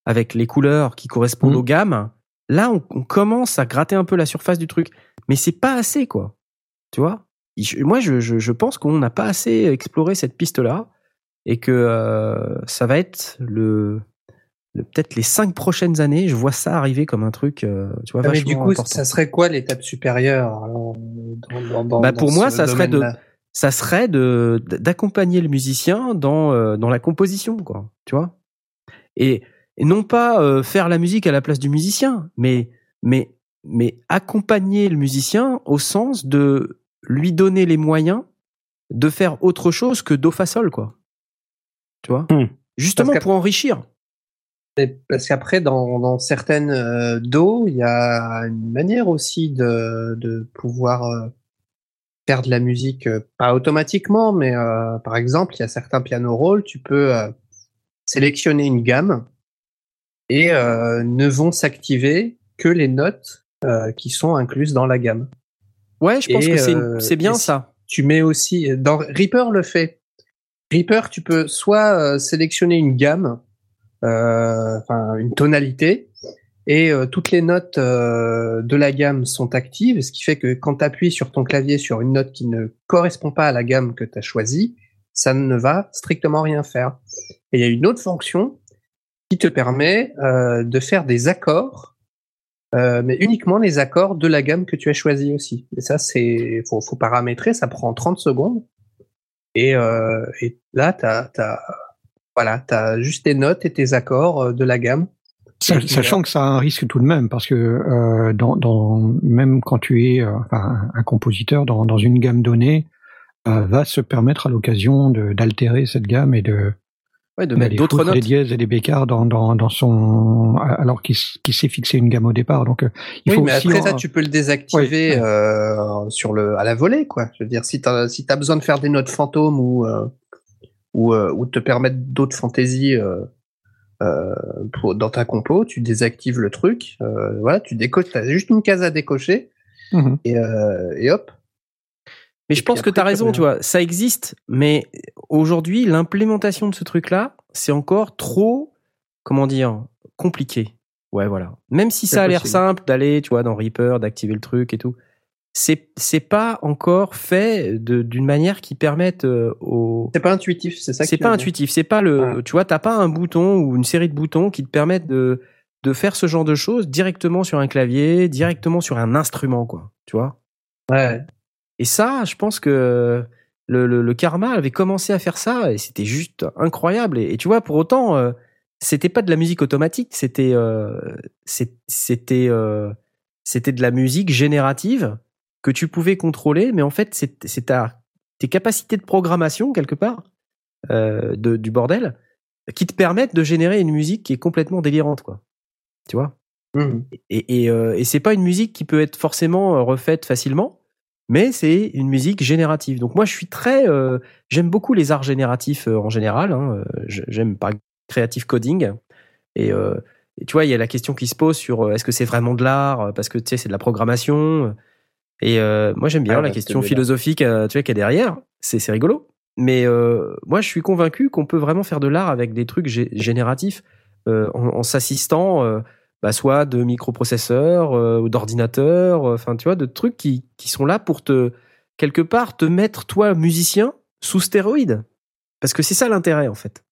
Speaker 1: avec les couleurs qui correspondent
Speaker 3: Mhm.
Speaker 1: aux gammes. Là, on, on commence à gratter un peu la surface du truc, mais c'est pas assez, quoi. Tu vois? Moi, je, je, je pense qu'on n'a pas assez exploré cette piste-là et que euh, ça va être le, le- peut-être les cinq prochaines années. Je vois ça arriver comme un truc, euh, tu vois,
Speaker 2: Ah, mais
Speaker 1: vachement
Speaker 2: du coup,
Speaker 1: important.
Speaker 2: ça serait quoi l'étape supérieure alors, dans, dans, dans,
Speaker 1: Bah,
Speaker 2: dans
Speaker 1: pour moi, ça serait de- ça serait de d'accompagner le musicien dans euh, dans la composition quoi tu vois? Et, et non pas euh, faire la musique à la place du musicien mais mais mais accompagner le musicien au sens de lui donner les moyens de faire autre chose que do fa sol quoi tu vois?
Speaker 5: Hmm.
Speaker 1: justement pour enrichir
Speaker 2: Et Parce qu'après, dans, dans certaines euh, dos, il y a une manière aussi de, de pouvoir euh, faire de la musique, euh, pas automatiquement, mais euh, par exemple, il y a certains piano roll, tu peux euh, sélectionner une gamme et euh, ne vont s'activer que les notes euh, qui sont incluses dans la gamme.
Speaker 1: Ouais, je pense
Speaker 2: Et,
Speaker 1: que c'est
Speaker 2: euh,
Speaker 1: bien ça.
Speaker 2: Tu mets aussi dans Reaper le fait. Reaper, tu peux soit euh, sélectionner une gamme, euh, enfin une tonalité, et euh, toutes les notes euh, de la gamme sont actives, ce qui fait que quand tu appuies sur ton clavier sur une note qui ne correspond pas à la gamme que tu as choisie, ça ne va strictement rien faire. Et il y a une autre fonction qui te permet euh, de faire des accords, euh, mais uniquement les accords de la gamme que tu as choisi aussi. Et ça, c'est faut, faut paramétrer, ça prend 30 secondes. Et, euh, et là, t'as as, voilà, t'as juste tes notes et tes accords euh, de la gamme.
Speaker 3: Sa- Sachant que ça a un risque tout de même, parce que euh, dans, dans, même quand tu es euh, enfin, un compositeur dans, dans une gamme donnée, euh, va se permettre à l'occasion d'altérer cette gamme et de
Speaker 1: Ouais, de
Speaker 3: mettre
Speaker 1: d'autres
Speaker 3: des
Speaker 1: notes.
Speaker 3: dièses et des bécards dans, dans, dans son alors qu'il s'est fixé une gamme au départ. Donc euh, il
Speaker 2: oui,
Speaker 3: faut
Speaker 2: mais
Speaker 3: aussi
Speaker 2: après
Speaker 3: en-
Speaker 2: ça, tu peux le désactiver
Speaker 3: Oui.
Speaker 2: euh, sur le à la volée, quoi. Je veux dire, si t'as si t'as besoin de faire des notes fantômes ou euh, ou, euh, ou te permettre d'autres fantaisies pour, dans ta compo, tu désactives le truc. Voilà, tu décoches. T'as juste une case à décocher
Speaker 3: Mhm.
Speaker 2: et, et hop.
Speaker 1: Mais je pense que tu as raison, tu vois, ça existe, mais aujourd'hui, l'implémentation de ce truc-là, c'est encore trop, comment dire, compliqué. Ouais, voilà. Même si ça a l'air simple d'aller, tu vois, dans Reaper, d'activer le truc et tout, c'est c'est pas encore fait d'une manière qui permette euh, aux
Speaker 2: C'est pas intuitif, c'est ça.
Speaker 1: c'est pas intuitif, c'est pas le
Speaker 2: Ouais.
Speaker 1: tu vois, t'as pas un bouton ou une série de boutons qui te permettent de de faire ce genre de choses directement sur un clavier, directement sur un instrument quoi, tu vois.
Speaker 2: Ouais.
Speaker 1: Et ça, je pense que le, le, le Karma avait commencé à faire ça et c'était juste incroyable. Et, et tu vois, pour autant, euh, c'était pas de la musique automatique, c'était euh, c'était euh, c'était de la musique générative que tu pouvais contrôler, mais en fait, c'est ta tes capacités de programmation quelque part de, du bordel qui te permettent de générer une musique qui est complètement délirante, quoi. Tu vois?
Speaker 2: Mhm.
Speaker 1: et, et, et c'est pas une musique qui peut être forcément refaite facilement, mais c'est une musique générative. Donc moi, je suis très, euh, j'aime beaucoup les arts génératifs euh, en général. hein. Euh, J'aime par creative coding. Et, euh, et tu vois, il y a la question qui se pose sur est-ce que c'est vraiment de l'art parce que tu sais, c'est de la programmation. Et moi, j'aime bien
Speaker 2: Ah,
Speaker 1: la question philosophique, tu vois, qu'il y a derrière. C'est c'est rigolo. Mais moi, je suis convaincu qu'on peut vraiment faire de l'art avec des trucs gé- génératifs en, en s'assistant. Euh, bah, soit de microprocesseurs euh, ou d'ordinateurs, euh, enfin tu vois, de trucs qui, qui sont là pour te quelque part te mettre toi musicien sous stéroïde, parce que c'est ça l'intérêt en fait,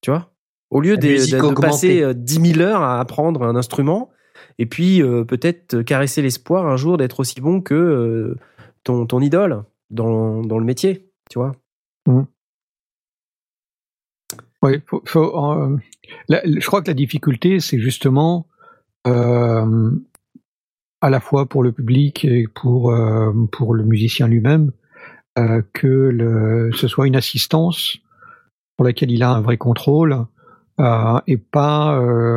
Speaker 1: tu vois? Au lieu de, de- passer euh, 10 000 heures à apprendre un instrument et puis euh, peut-être caresser l'espoir un jour d'être aussi bon que euh, ton, ton idole dans, dans le métier, tu vois?
Speaker 3: Oui, faut, faut, euh, je crois que la difficulté, c'est justement euh, à la fois pour le public et pour euh, pour le musicien lui-même euh, que ce soit une assistance pour laquelle il a un vrai contrôle et pas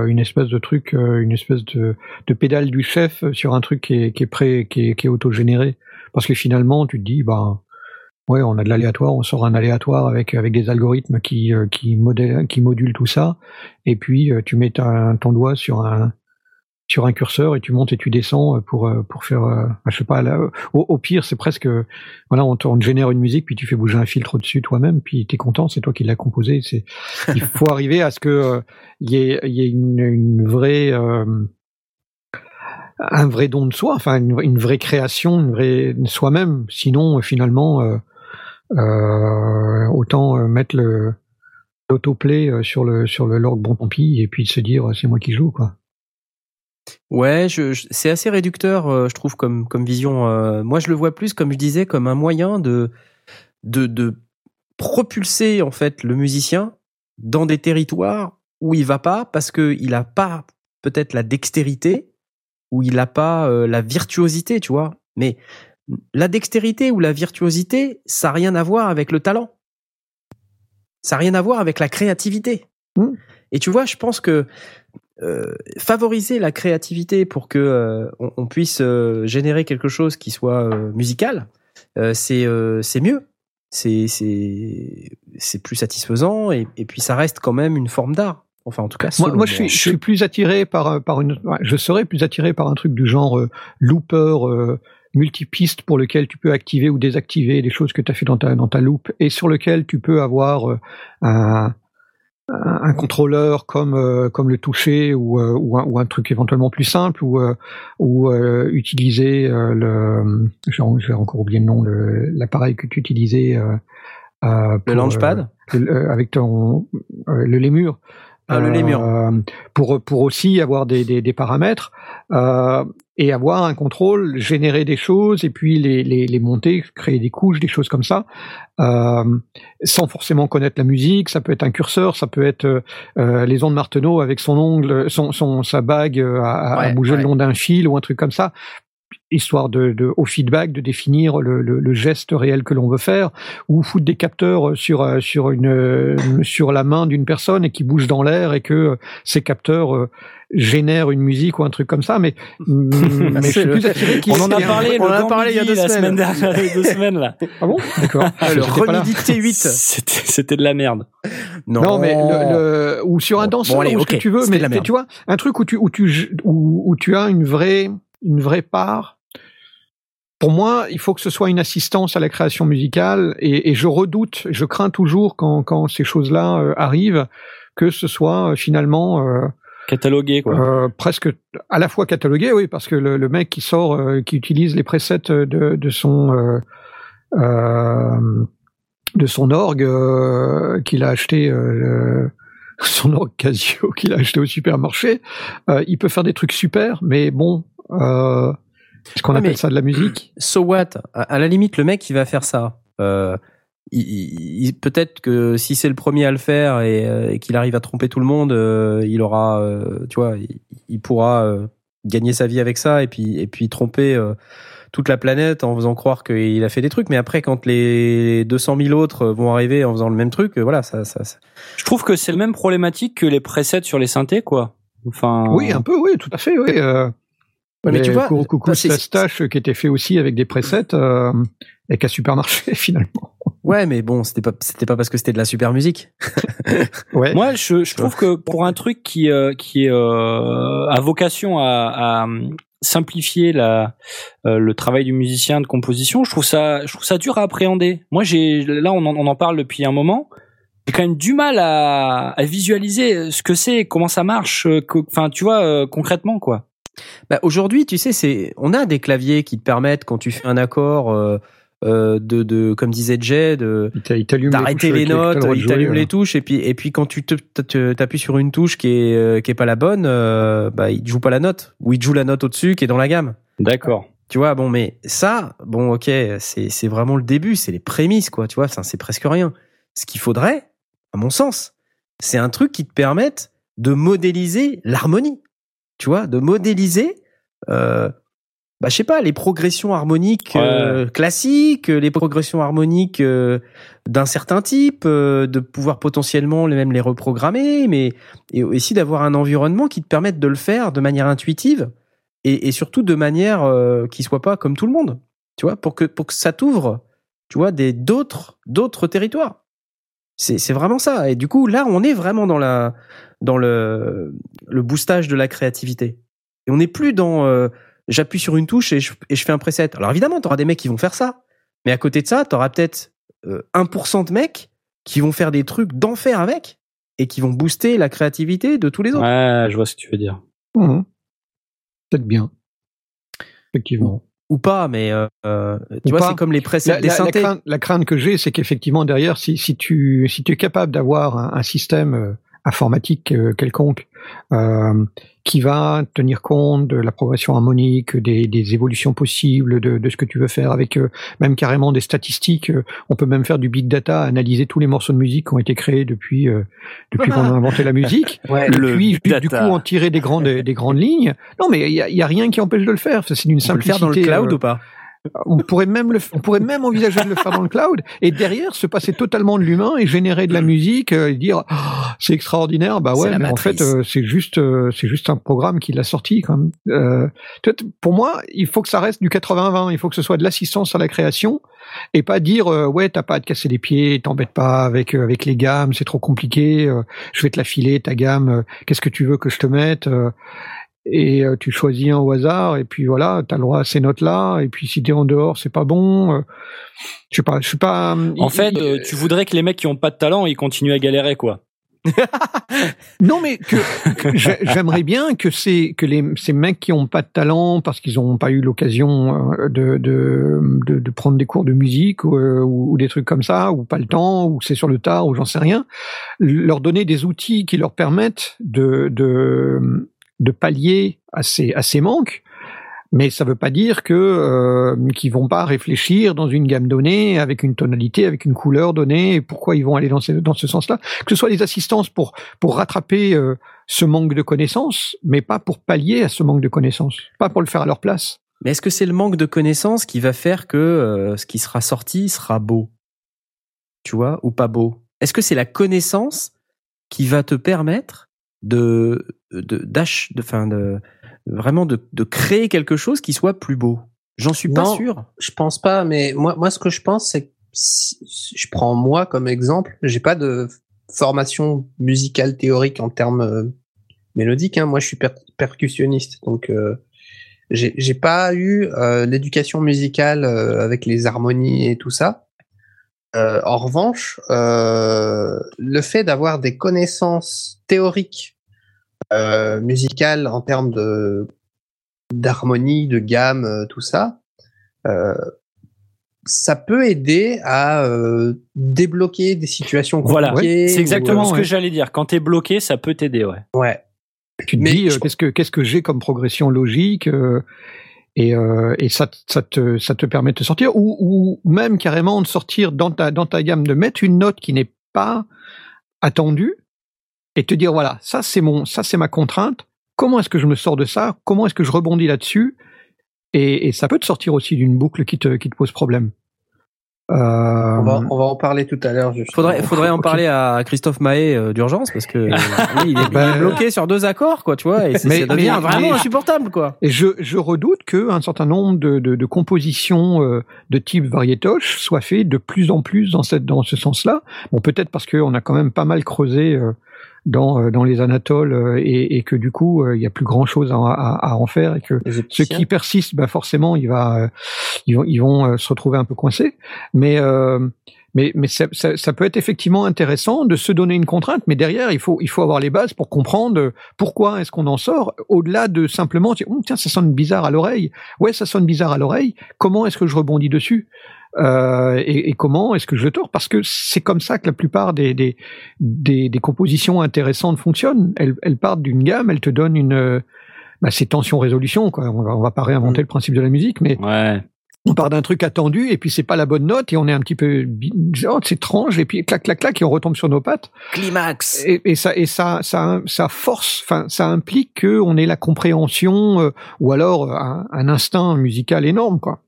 Speaker 3: une espèce de truc, une espèce de, de pédale du chef sur un truc qui est, qui est prêt, qui est, qui est autogénéré. Parce que finalement, tu te dis, bah, ouais, on a de l'aléatoire, on sort un aléatoire avec avec des algorithmes qui euh, qui modèlent, qui modulent tout ça, et puis euh, tu mets ta- ton doigt sur un sur un curseur et tu montes et tu descends pour euh, pour faire, euh, je sais pas, là, au, au pire c'est presque, voilà, on te, on te génère une musique puis tu fais bouger un filtre au-dessus toi-même puis t'es content, c'est toi qui l'as composé. C'est il faut arriver à ce que euh, il y ait il y ait une, une vraie euh, un vrai don de soi, enfin une, une vraie création, une vraie soi-même. Sinon, finalement, euh, autant euh, mettre l'autoplay euh, sur le sur le log bon et puis se dire euh, c'est moi qui joue quoi.
Speaker 1: Ouais, c'est assez réducteur, euh, je trouve, comme, comme vision. Euh, moi, je le vois plus, comme je disais, comme un moyen de, de, de propulser en fait le musicien dans des territoires où il va pas parce que il a pas peut-être la dextérité ou il a pas euh, la virtuosité, tu vois. Mais la dextérité ou la virtuosité, ça a rien à voir avec le talent. Ça a rien à voir avec la créativité.
Speaker 3: Mm.
Speaker 1: Et tu vois, je pense que euh, favoriser la créativité pour que euh, on, on puisse euh, générer quelque chose qui soit musical, c'est c'est mieux. C'est c'est c'est plus satisfaisant et, et puis ça reste quand même une forme d'art Enfin, en tout cas,
Speaker 3: Moi, moi, je suis, je suis plus attiré par par une, je serais plus attiré par un truc du genre looper multipiste pour lequel tu peux activer ou désactiver les choses que tu as fait dans ta dans ta loop et sur lequel tu peux avoir euh, un un contrôleur comme euh, comme le toucher ou euh, ou, un, ou un truc éventuellement plus simple ou euh, ou utiliser le j'ai encore oublié le nom l'appareil que tu utilisais
Speaker 1: Le launchpad?
Speaker 3: avec ton le lémur
Speaker 1: Ah, le lémur.
Speaker 3: euh, pour pour aussi avoir des des, des paramètres euh, et avoir un contrôle, générer des choses et puis les les, les monter, créer des couches, des choses comme ça, euh, sans forcément connaître la musique. Ça peut être un curseur, ça peut être euh, euh, les ondes Marteneau avec son ongle, son son sa bague euh, à, à bouger
Speaker 1: ouais.
Speaker 3: le long d'un fil ou un truc comme ça histoire de, de au feedback de définir le, le, le geste réel que l'on veut faire ou foutre des capteurs sur euh, sur une euh, sur la main d'une personne et qui bouge dans l'air et que ces capteurs euh, génèrent une musique ou un truc comme ça mais mm, mais je suis plus attiré
Speaker 5: On en a
Speaker 3: un-
Speaker 5: parlé,
Speaker 1: on en a parlé il y a deux
Speaker 5: la
Speaker 1: semaines.
Speaker 5: semaine dernière, il y a deux semaines là.
Speaker 3: ah bon? D'accord
Speaker 1: Ah, le
Speaker 3: J'étais pas là.
Speaker 1: Remedy T8.
Speaker 5: C'était c'était de la merde.
Speaker 3: Non, mais le, le- ou sur un danseur
Speaker 1: bon, allez,
Speaker 3: ou ce que tu veux, mais
Speaker 1: de la merde.
Speaker 3: tu vois un truc où tu où tu où, où tu as une vraie une vraie part. Pour moi, il faut que ce soit une assistance à la création musicale et, et je redoute, je crains toujours quand quand ces choses-là euh, arrivent que ce soit euh, finalement euh,
Speaker 5: Catalogué quoi.
Speaker 3: euh, presque à la fois catalogué, oui, parce que le, le mec qui sort, euh, qui utilise les presets de, de son euh, de son orgue qu'il a acheté, son orgue Casio qu'il a acheté au supermarché, il peut faire des trucs super, mais bon, euh, est-ce qu'on
Speaker 1: Ouais,
Speaker 3: appelle ça de la musique
Speaker 1: So what? À, à la limite, le mec qui va faire ça, euh, il, il- il- peut-être que si c'est le premier à le faire et, euh, et qu'il arrive à tromper tout le monde, euh, il aura, euh, tu vois, il, il pourra euh, gagner sa vie avec ça et puis et puis tromper euh, toute la planète en faisant croire qu'il a fait des trucs. Mais après, quand les 200 000 autres vont arriver en faisant le même truc, voilà, ça, ça, ça-
Speaker 5: Je trouve que c'est le même problématique que les presets sur les synthés quoi. Enfin.
Speaker 3: Oui, un peu, oui, tout à fait, oui. Euh,
Speaker 1: Ouais, mais
Speaker 3: les
Speaker 1: tu vois,
Speaker 3: Coucou, coucou,
Speaker 1: bah, c'est-
Speaker 3: Stache, euh, qui était fait aussi avec des presets euh, et qu'à supermarché finalement.
Speaker 1: ouais, mais bon, c'était pas, c'était pas parce que c'était de la super musique.
Speaker 3: Ouais.
Speaker 5: Moi, je, je trouve que pour un truc qui euh, qui euh, a vocation à, à hum, simplifier la euh, le travail du musicien de composition, je trouve ça je trouve ça dur à appréhender. Moi, j'ai là on en, on en parle depuis un moment. J'ai quand même du mal à, à visualiser ce que c'est, comment ça marche, euh, que- enfin tu vois euh, concrètement quoi.
Speaker 1: Bah, aujourd'hui, tu sais, c'est on a des claviers qui te permettent quand tu fais un accord euh, euh, de, de comme disait Jay de d'arrêter les notes, il t'allume les touches et puis et puis quand tu t'appuies sur une touche qui est euh, qui est pas la bonne, euh, bah il te joue pas la note ou il te joue la note au-dessus qui est dans la gamme.
Speaker 5: D'accord.
Speaker 1: Tu vois, bon, mais ça, bon, ok, c'est c'est vraiment le début, c'est les prémices, quoi. Tu vois, ça c'est presque rien. Ce qu'il faudrait, à mon sens, c'est un truc qui te permette de modéliser l'harmonie. Tu vois, de modéliser, euh, bah, je sais pas, les progressions harmoniques euh, classiques, les progressions harmoniques euh, d'un certain type, euh, de pouvoir potentiellement les même les reprogrammer, mais et aussi d'avoir un environnement qui te permette de le faire de manière intuitive et, et surtout de manière euh, qui soit pas comme tout le monde. Tu vois, pour que pour que ça t'ouvre, tu vois, des d'autres d'autres territoires. C'est c'est vraiment ça. Et du coup, là, on est vraiment dans la dans le le boostage de la créativité. Et on n'est plus dans euh, j'appuie sur une touche et je, et je fais un preset. Alors évidemment, tu auras des mecs qui vont faire ça. Mais à côté de ça, tu auras peut-être euh, 1% de mecs qui vont faire des trucs d'enfer avec et qui vont booster la créativité de tous les autres.
Speaker 5: Ouais, je vois ce que tu veux dire.
Speaker 3: Mhm. Peut-être bien. Effectivement.
Speaker 1: Ou pas, mais euh, euh, tu
Speaker 3: Ou
Speaker 1: vois, c'est comme les presets
Speaker 3: La,
Speaker 1: des
Speaker 3: la- la
Speaker 1: synthés.
Speaker 3: crainte, la crainte que j'ai, c'est qu'effectivement derrière, si, si tu si tu es capable d'avoir un, un système euh, informatique euh, quelconque euh, qui va tenir compte de la progression harmonique, des, des évolutions possibles de, de ce que tu veux faire, avec euh, même carrément des statistiques. on peut même faire du big data, analyser tous les morceaux de musique qui ont été créés depuis euh, depuis qu'on a inventé la musique.
Speaker 2: Ouais.
Speaker 3: Et
Speaker 5: Le
Speaker 3: puis, du, du coup, en tirer des grandes, des grandes lignes. Non, mais il y a, il y a rien qui empêche de le faire. C'est d'une
Speaker 1: On peut le
Speaker 3: simplicité.
Speaker 1: faire dans le cloud
Speaker 3: euh,
Speaker 1: ou pas?
Speaker 3: On pourrait même le, on pourrait même envisager de le faire dans le cloud et derrière se passer totalement de l'humain et générer de la musique euh, et dire Ah, c'est extraordinaire. Bah ouais, mais en fait, euh, c'est juste, euh, c'est juste un programme qui l'a sorti quand même. Euh, pour moi, il faut que ça reste du 80-20. Il faut que ce soit de l'assistance à la création et pas dire euh, ouais, t'as pas à te casser les pieds, t'embête pas avec euh, avec les gammes, c'est trop compliqué. euh, je vais te la filer ta gamme. Qu'est-ce que tu veux que je te mette et euh, tu choisis un au hasard et puis voilà, t'as le droit à ces notes là et puis si t'es en dehors, c'est pas bon. euh, je sais pas, je suis pas.
Speaker 5: En
Speaker 3: il-
Speaker 5: fait,
Speaker 3: il-
Speaker 5: euh, tu voudrais que les mecs qui ont pas de talent, ils continuent à galérer, quoi.
Speaker 3: Non, mais que, que j'ai- j'aimerais bien que ces que les ces mecs qui ont pas de talent parce qu'ils ont pas eu l'occasion euh, de, de de de prendre des cours de musique ou, euh, ou, ou des trucs comme ça ou pas le temps ou c'est sur le tard ou j'en sais rien, leur donner des outils qui leur permettent de de de pallier à ces à ces manques. Mais ça veut pas dire que euh, qu'ils vont pas réfléchir dans une gamme donnée, avec une tonalité, avec une couleur donnée, et pourquoi ils vont aller dans ce, dans ce sens-là. Que ce soit des assistances pour pour rattraper euh, ce manque de connaissances, mais pas pour pallier à ce manque de connaissances, pas pour le faire à leur place.
Speaker 1: Mais est-ce que c'est le manque de connaissances qui va faire que euh, ce qui sera sorti sera beau? Tu vois Ou pas beau? Est-ce que c'est la connaissance qui va te permettre de, de, d'ach- de, enfin de, vraiment de, de créer quelque chose qui soit plus beau J'en suis pas sûr.
Speaker 2: Je pense pas, mais moi, moi, ce que je pense, c'est que si, je prends moi comme exemple, j'ai pas de formation musicale théorique en termes euh, mélodiques. Hein. Moi, je suis per- percussionniste, donc euh, j'ai j'ai pas eu euh, l'éducation musicale euh, avec les harmonies et tout ça. Euh, en revanche, le fait d'avoir des connaissances théoriques euh, musicales en termes de d'harmonie, de gamme, euh, tout ça, euh, ça peut aider à euh, débloquer des situations
Speaker 5: Voilà,
Speaker 2: compliquées.
Speaker 5: c'est
Speaker 2: ou,
Speaker 5: exactement
Speaker 3: ouais.
Speaker 5: ce que j'allais dire. Quand t'es bloqué, ça peut t'aider, ouais.
Speaker 2: ouais.
Speaker 3: Tu te
Speaker 2: Mais
Speaker 3: dis euh, qu'est-ce que qu'est-ce que j'ai comme progression logique euh, et euh, et ça te- ça te ça te permet de te sortir ou ou même carrément de sortir dans ta dans ta gamme de mettre une note qui n'est pas attendue et te dire voilà ça c'est mon ça c'est ma contrainte comment est-ce que je me sors de ça? Comment est-ce que je rebondis là-dessus? Et, et ça peut te sortir aussi d'une boucle qui te qui te pose problème Euh,
Speaker 2: On va, on va en parler tout à l'heure.
Speaker 1: Faudrait, faudrait en parler à Christophe Mahé euh, d'urgence parce que euh, lui, il, est, il
Speaker 3: Ben,
Speaker 1: est bloqué sur deux accords, quoi, tu vois, et c'est-
Speaker 3: Mais-
Speaker 1: ça devient
Speaker 3: mais-
Speaker 1: vraiment
Speaker 3: mais-
Speaker 1: insupportable, quoi.
Speaker 3: Et je, je redoute que un certain nombre de, de, de compositions euh, de type variétoche soient faites de plus en plus dans, cette, dans ce sens-là. Bon, peut-être parce qu'on a quand même pas mal creusé euh, dans, euh, dans les anatoles euh, et, et que du coup, euh, il y a plus grand-chose à, à, à en faire et que ceux qui persistent, bah forcément, il va, ils vont, ils vont se retrouver un peu coincés. Mais, euh, mais, mais ça, ça, ça peut être effectivement intéressant de se donner une contrainte, mais derrière, il faut, il faut avoir les bases pour comprendre pourquoi est-ce qu'on en sort, au-delà de simplement dire, Hum, tiens, ça sonne bizarre à l'oreille. Ouais, ça sonne bizarre à l'oreille. Comment est-ce que je rebondis dessus? Euh, et, et comment est-ce que je le tords? Parce que c'est comme ça que la plupart des, des, des, des compositions intéressantes fonctionnent. Elles, elles partent d'une gamme, elles te donnent une euh, bah, c'est tension-résolution. Quoi. On va, on va pas réinventer
Speaker 2: Mm.
Speaker 3: le principe de la musique, mais
Speaker 5: Ouais.
Speaker 3: on part d'un truc attendu et puis c'est pas la bonne note et on est un petit peu oh, c'est étrange et puis clac clac clac et on retombe sur nos pattes
Speaker 1: Climax.
Speaker 3: et, et ça et ça ça ça force enfin ça implique que on ait la compréhension euh, ou alors un, un instinct musical énorme quoi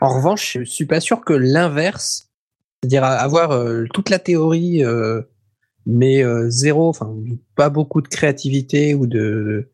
Speaker 2: En revanche, je suis pas sûr que l'inverse, c'est-à-dire avoir euh, toute la théorie, euh, mais euh, zéro, enfin pas beaucoup de créativité ou de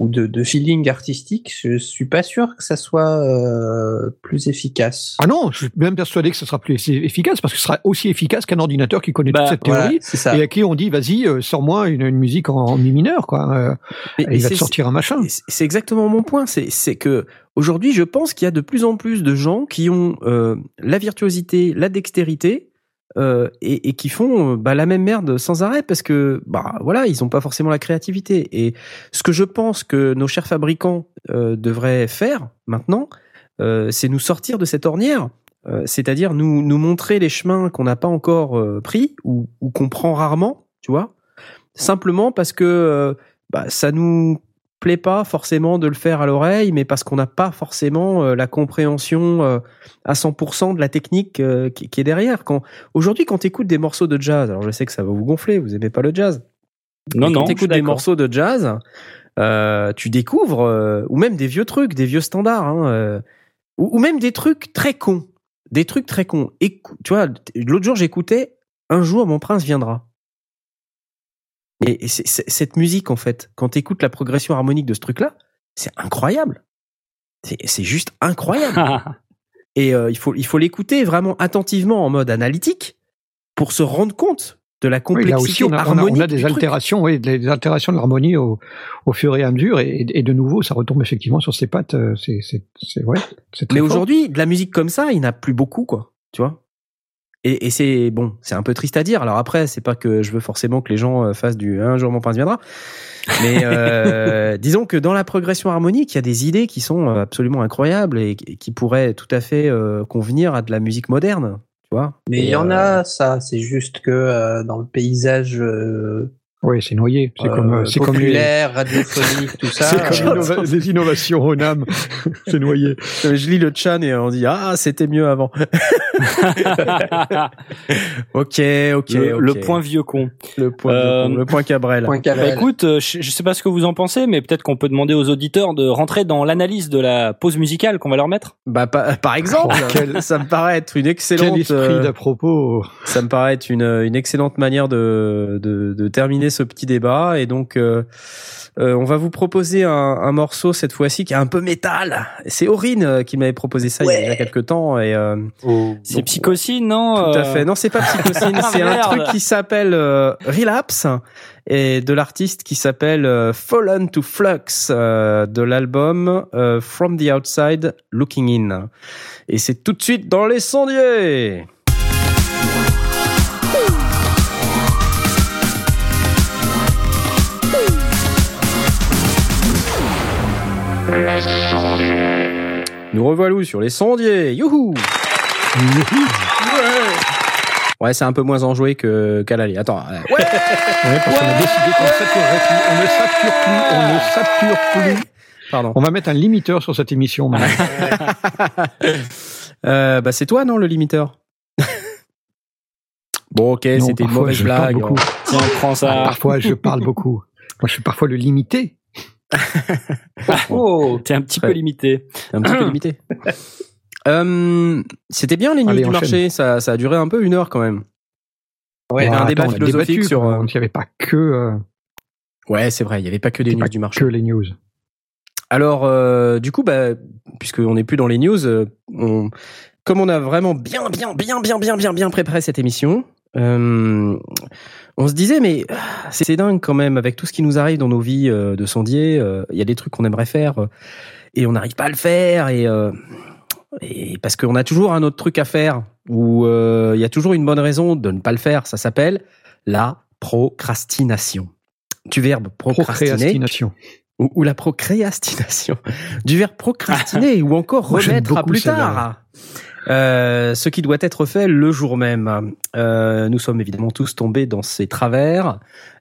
Speaker 2: ou de, de feeling artistique, je suis pas sûr que ça soit euh, plus efficace.
Speaker 3: ah non je suis même persuadé que ce sera plus efficace parce que ce sera aussi efficace qu'un ordinateur qui connaît
Speaker 5: Bah,
Speaker 3: toute cette
Speaker 2: Voilà,
Speaker 3: théorie et à qui on dit vas-y euh, sors-moi une, une musique en, en mi mineur quoi Euh,
Speaker 1: Et-
Speaker 3: il va te sortir un machin
Speaker 1: c'est- exactement mon point. C'est c'est que aujourd'hui, je pense qu'il y a de plus en plus de gens qui ont euh, la virtuosité, la dextérité. Euh, et, et qui font euh, bah, la même merde sans arrêt parce que bah voilà ils ont pas forcément la créativité. Et ce que je pense que nos chers fabricants euh, devraient faire maintenant euh, c'est nous sortir de cette ornière euh, c'est-à-dire nous nous montrer les chemins qu'on n'a pas encore euh, pris ou, ou qu'on prend rarement tu vois. Simplement parce que bah, ça nous plaît pas forcément de le faire à l'oreille, mais parce qu'on n'a pas forcément euh, la compréhension euh, à 100% de la technique euh, qui, qui est derrière. Quand aujourd'hui, quand écoutes des morceaux de jazz, alors je sais que ça va vous gonfler, vous aimez pas le jazz.
Speaker 5: Non,
Speaker 1: mais
Speaker 5: non.
Speaker 1: Quand t'écoutes des morceaux de jazz, euh, tu découvres euh, ou même des vieux trucs, des vieux standards, hein, euh, ou, ou même des trucs très cons, des trucs très cons. Écou- tu vois, l'autre jour j'écoutais Un jour mon prince viendra. C'est- cette musique, en fait, quand tu écoutes la progression harmonique de ce truc-là, c'est incroyable. C'est juste incroyable. Et euh, il faut il faut l'écouter vraiment attentivement en mode analytique pour se rendre compte de la
Speaker 3: Oui,
Speaker 1: complexité
Speaker 3: là aussi, on a, on a- on a
Speaker 1: harmonique
Speaker 3: des altérations, oui, des, altérations de l'harmonie au, au fur et à mesure, et, et de nouveau, ça retombe effectivement sur ses pattes. euh, C'est, c'est, c'est, ouais,
Speaker 1: Mais aujourd'hui, de la musique comme ça, il n'y en a plus beaucoup, quoi. Tu vois Et, et c'est bon, c'est un peu triste à dire. Alors après, c'est pas que je veux forcément que les gens euh, fassent du un jour mon prince viendra. Mais euh, disons que dans la progression harmonique, il y a des idées qui sont euh, absolument incroyables et qui qui pourraient tout à fait euh, convenir à de la musique moderne. Tu vois
Speaker 2: Mais il y en
Speaker 1: euh,
Speaker 2: a, ça. C'est juste que euh, dans le paysage euh,
Speaker 3: Oui, c'est noyé. C'est
Speaker 2: euh,
Speaker 3: comme, euh, c'est comme les,
Speaker 2: populaire, radiophonique, tout ça.
Speaker 3: c'est comme innova- les innovations au NAM. c'est noyé.
Speaker 1: Euh, Je lis le chan et on dit ah c'était mieux avant. ok, ok,
Speaker 5: le,
Speaker 1: ok.
Speaker 5: le point vieux con.
Speaker 1: le point,
Speaker 5: Euh,
Speaker 1: le point Cabrel.
Speaker 2: point
Speaker 5: Bah,
Speaker 2: Cabrel.
Speaker 5: écoute, euh, je, je sais pas ce que vous en pensez, mais peut-être qu'on peut demander aux auditeurs de rentrer dans l'analyse de la pause musicale qu'on va leur mettre.
Speaker 1: Bah pa- par exemple,
Speaker 3: Oh, quel-
Speaker 1: ça me paraît être une
Speaker 3: Quel
Speaker 1: excellente.
Speaker 3: esprit
Speaker 1: euh,
Speaker 3: d'à propos.
Speaker 1: ça me paraît être une, une excellente manière de, de, de terminer ce petit débat. Et donc, euh, euh, on va vous proposer un, un morceau cette fois-ci qui est un peu métal. C'est Aurine euh, qui m'avait proposé ça il y a quelques temps. Et euh,
Speaker 5: C'est Psychocine, non
Speaker 1: tout à fait. Non, c'est pas Psychocine.
Speaker 5: Ah,
Speaker 1: c'est un truc qui s'appelle euh, Relapse et de l'artiste qui s'appelle euh, Fallen to Flux euh, de l'album euh, From the Outside Looking In. Et c'est tout de suite dans les sondiers. Nous revoilà sur les sondiers. Youhou Ouais, c'est un peu moins enjoué que qu'à l'aller. Attends. euh, Ouais
Speaker 3: Ouais, parce qu'on a décidé qu'on ne saturerait plus. On ne sature plus. On ne sature plus.
Speaker 1: Pardon.
Speaker 3: On va mettre un limiteur sur cette émission.
Speaker 1: Euh, bah c'est toi non le limiteur? bon ok, c'était une mauvaise blague.
Speaker 5: Tiens, prends ça.
Speaker 3: Parfois, je parle beaucoup. Moi, je suis parfois le limité.
Speaker 2: Oh,
Speaker 5: T'es un petit
Speaker 1: Ouais.
Speaker 5: peu limité.
Speaker 1: Un petit peu limité. Euh, c'était bien les news
Speaker 3: Allez,
Speaker 1: du
Speaker 3: enchaîne.
Speaker 1: marché. Ça, ça a duré un peu une heure quand même.
Speaker 2: ouais.
Speaker 1: Il y avait un débat philosophique
Speaker 3: débattu,
Speaker 1: sur, euh,
Speaker 3: Il n'y avait pas que, euh,
Speaker 1: Ouais, c'est vrai. Il y avait pas que des news
Speaker 3: pas
Speaker 1: du marché.
Speaker 3: que les news.
Speaker 1: Alors, euh, du coup, bah, puisqu'on n'est plus dans les news, euh, on, comme on a vraiment bien, bien, bien, bien, bien, bien, bien préparé cette émission, euh, on se disait, mais ah, c'est dingue quand même, avec tout ce qui nous arrive dans nos vies euh, de sondier, euh, il y a des trucs qu'on aimerait faire euh, et on n'arrive pas à le faire, et, euh, et parce qu'on a toujours un autre truc à faire, ou euh, il y a toujours une bonne raison de ne pas le faire, ça s'appelle la procrastination. Du verbe procrastiner
Speaker 3: Procrastination.
Speaker 1: ou, ou la procrastination, du verbe procrastiner ou encore
Speaker 3: Moi, j'aime
Speaker 1: remettre à plus tard. Euh, ce qui doit être fait le jour même. Euh, nous sommes évidemment tous tombés dans ces travers.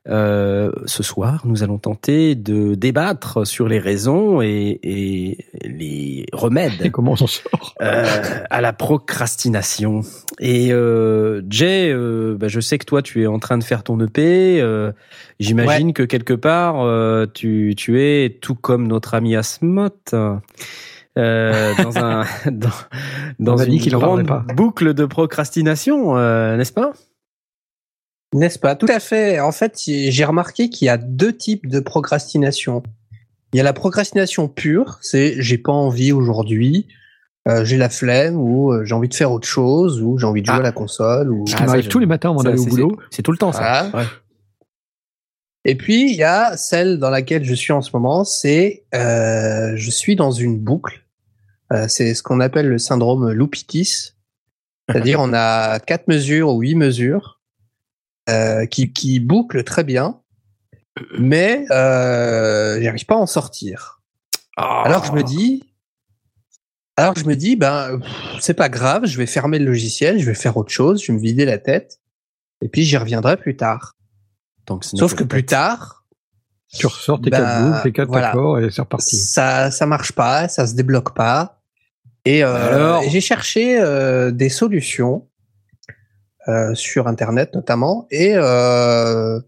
Speaker 1: Euh, ce soir, nous allons tenter de débattre sur les raisons et, et les
Speaker 3: Et
Speaker 1: remèdes
Speaker 3: comment on s'en sort?
Speaker 1: Euh, à la procrastination. Et euh, Jay, euh, bah, je sais que toi, tu es en train de faire ton EP. euh, J'imagine que quelque part, euh, tu, tu es tout comme notre ami Asmot. Euh, dans un dans, dans
Speaker 3: dit
Speaker 1: une grande
Speaker 3: pas.
Speaker 1: boucle de procrastination, euh, n'est-ce pas?
Speaker 2: N'est-ce pas? Tout à fait. En fait, j'ai remarqué qu'il y a deux types de procrastination. Il y a la procrastination pure, c'est j'ai pas envie aujourd'hui, euh, j'ai la flemme ou euh, j'ai envie de faire autre chose ou j'ai envie de jouer
Speaker 1: Ah.
Speaker 2: à la console ou
Speaker 3: Ce
Speaker 1: Ah,
Speaker 3: qui
Speaker 1: ça,
Speaker 3: m'arrive tous les matins avant d'aller au
Speaker 1: c'est-
Speaker 3: boulot.
Speaker 1: c'est- tout le temps ça.
Speaker 2: Voilà.
Speaker 1: Ouais.
Speaker 2: Et puis il y a celle dans laquelle je suis en ce moment, c'est euh, je suis dans une boucle. Euh, c'est ce qu'on appelle le syndrome Loupitis, c'est-à-dire on a quatre mesures ou huit mesures euh, qui qui bouclent très bien, mais euh, j'arrive pas à en sortir. Alors je me dis, alors je me dis, ben c'est pas grave, je vais fermer le logiciel, je vais faire autre chose, je vais me vider la tête, et puis j'y reviendrai plus tard. Sauf
Speaker 1: que
Speaker 2: plus
Speaker 1: tête.
Speaker 2: tard,
Speaker 3: Tu ressors tes
Speaker 2: Bah,
Speaker 3: quatre tes quatre
Speaker 2: voilà.
Speaker 3: accords et c'est reparti.
Speaker 2: ça ça marche pas, ça se débloque pas. Et euh, j'ai cherché euh, des solutions euh, sur internet notamment, et euh,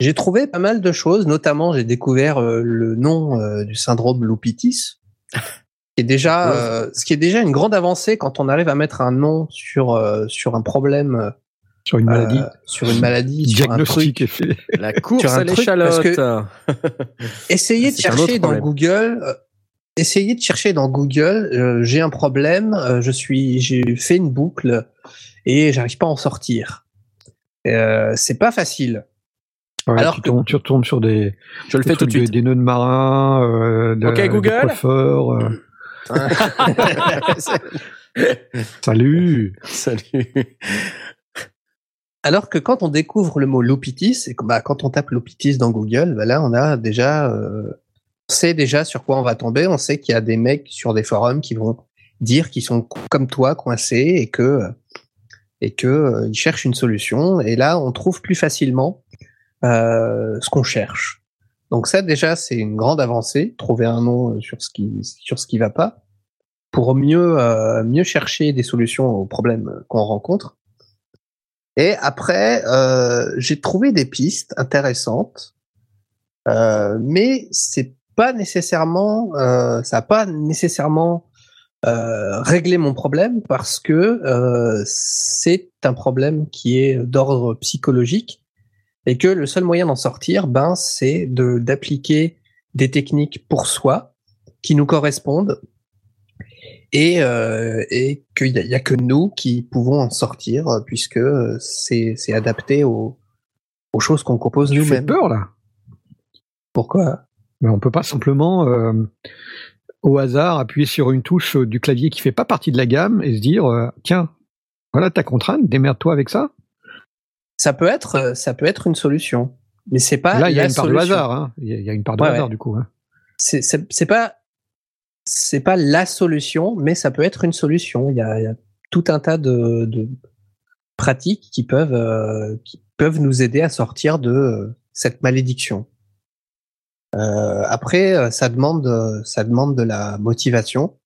Speaker 2: j'ai trouvé pas mal de choses. Notamment, j'ai découvert euh, le nom euh, du syndrome Loupitis, qui est déjà,
Speaker 1: Ouais.
Speaker 2: euh, ce qui est déjà une grande avancée quand on arrive à mettre un nom sur euh, sur un problème
Speaker 3: Sur une maladie.
Speaker 2: euh, sur une maladie, sur un truc.
Speaker 3: Diagnostic est fait.
Speaker 1: La course
Speaker 2: Sur un
Speaker 1: à l'échalote.
Speaker 2: Essayez de chercher dans. Google. euh, essayez de chercher dans Google. euh, j'ai un problème. euh, je suis, j'ai fait une boucle et j'arrive pas à en sortir. Euh, c'est pas facile.
Speaker 3: Ouais,
Speaker 2: Alors
Speaker 3: tu,
Speaker 2: que-
Speaker 3: tombes, tu retombes sur des,
Speaker 1: Je le fais tout de suite.
Speaker 3: des nœuds de marin, euh, de,
Speaker 1: Ok,
Speaker 3: des
Speaker 1: Google.
Speaker 3: coiffeurs, euh, salut.
Speaker 1: Salut.
Speaker 2: Alors que quand on découvre le mot loupitis, et bah, quand on tape loupitis dans Google, bah là on a déjà, euh, on sait déjà sur quoi on va tomber. On sait qu'il y a des mecs sur des forums qui vont dire qu'ils sont co- comme toi coincés et que et que euh, ils cherchent une solution. Et là on trouve plus facilement euh, ce qu'on cherche. Donc ça déjà c'est une grande avancée, trouver un nom euh, sur ce qui sur ce qui va pas pour mieux euh, mieux chercher des solutions aux problèmes qu'on rencontre. Et après, euh, j'ai trouvé des pistes intéressantes, euh, mais c'est pas nécessairement, euh, ça n'a pas nécessairement réglé mon problème parce que c'est un problème qui est d'ordre psychologique et que le seul moyen d'en sortir, ben, c'est de d'appliquer des techniques pour soi qui nous correspondent et, euh, et qu'il n'y a, que nous qui pouvons en sortir euh, puisque euh, c'est c'est adapté aux, aux choses qu'on propose
Speaker 3: Tu
Speaker 2: nous-mêmes.
Speaker 3: peur là.
Speaker 2: Pourquoi?
Speaker 3: Mais on peut pas simplement, euh, au hasard, appuyer sur une touche du clavier qui fait pas partie de la gamme et se dire, euh, tiens, voilà ta contrainte, démerde-toi avec ça.
Speaker 2: Ça peut être ça peut être une solution, mais c'est pas
Speaker 3: Là, il y a une part de hasard. Hein. Il y a- il y a une part de
Speaker 2: Ouais,
Speaker 3: hasard
Speaker 2: ouais.
Speaker 3: du coup. Hein.
Speaker 2: C'est c'est c'est pas c'est pas la solution, mais ça peut être une solution. Il y a, tout un tas de, pratiques qui peuvent euh, qui peuvent nous aider à sortir de euh, cette malédiction. Euh, après, ça demande ça demande de la motivation,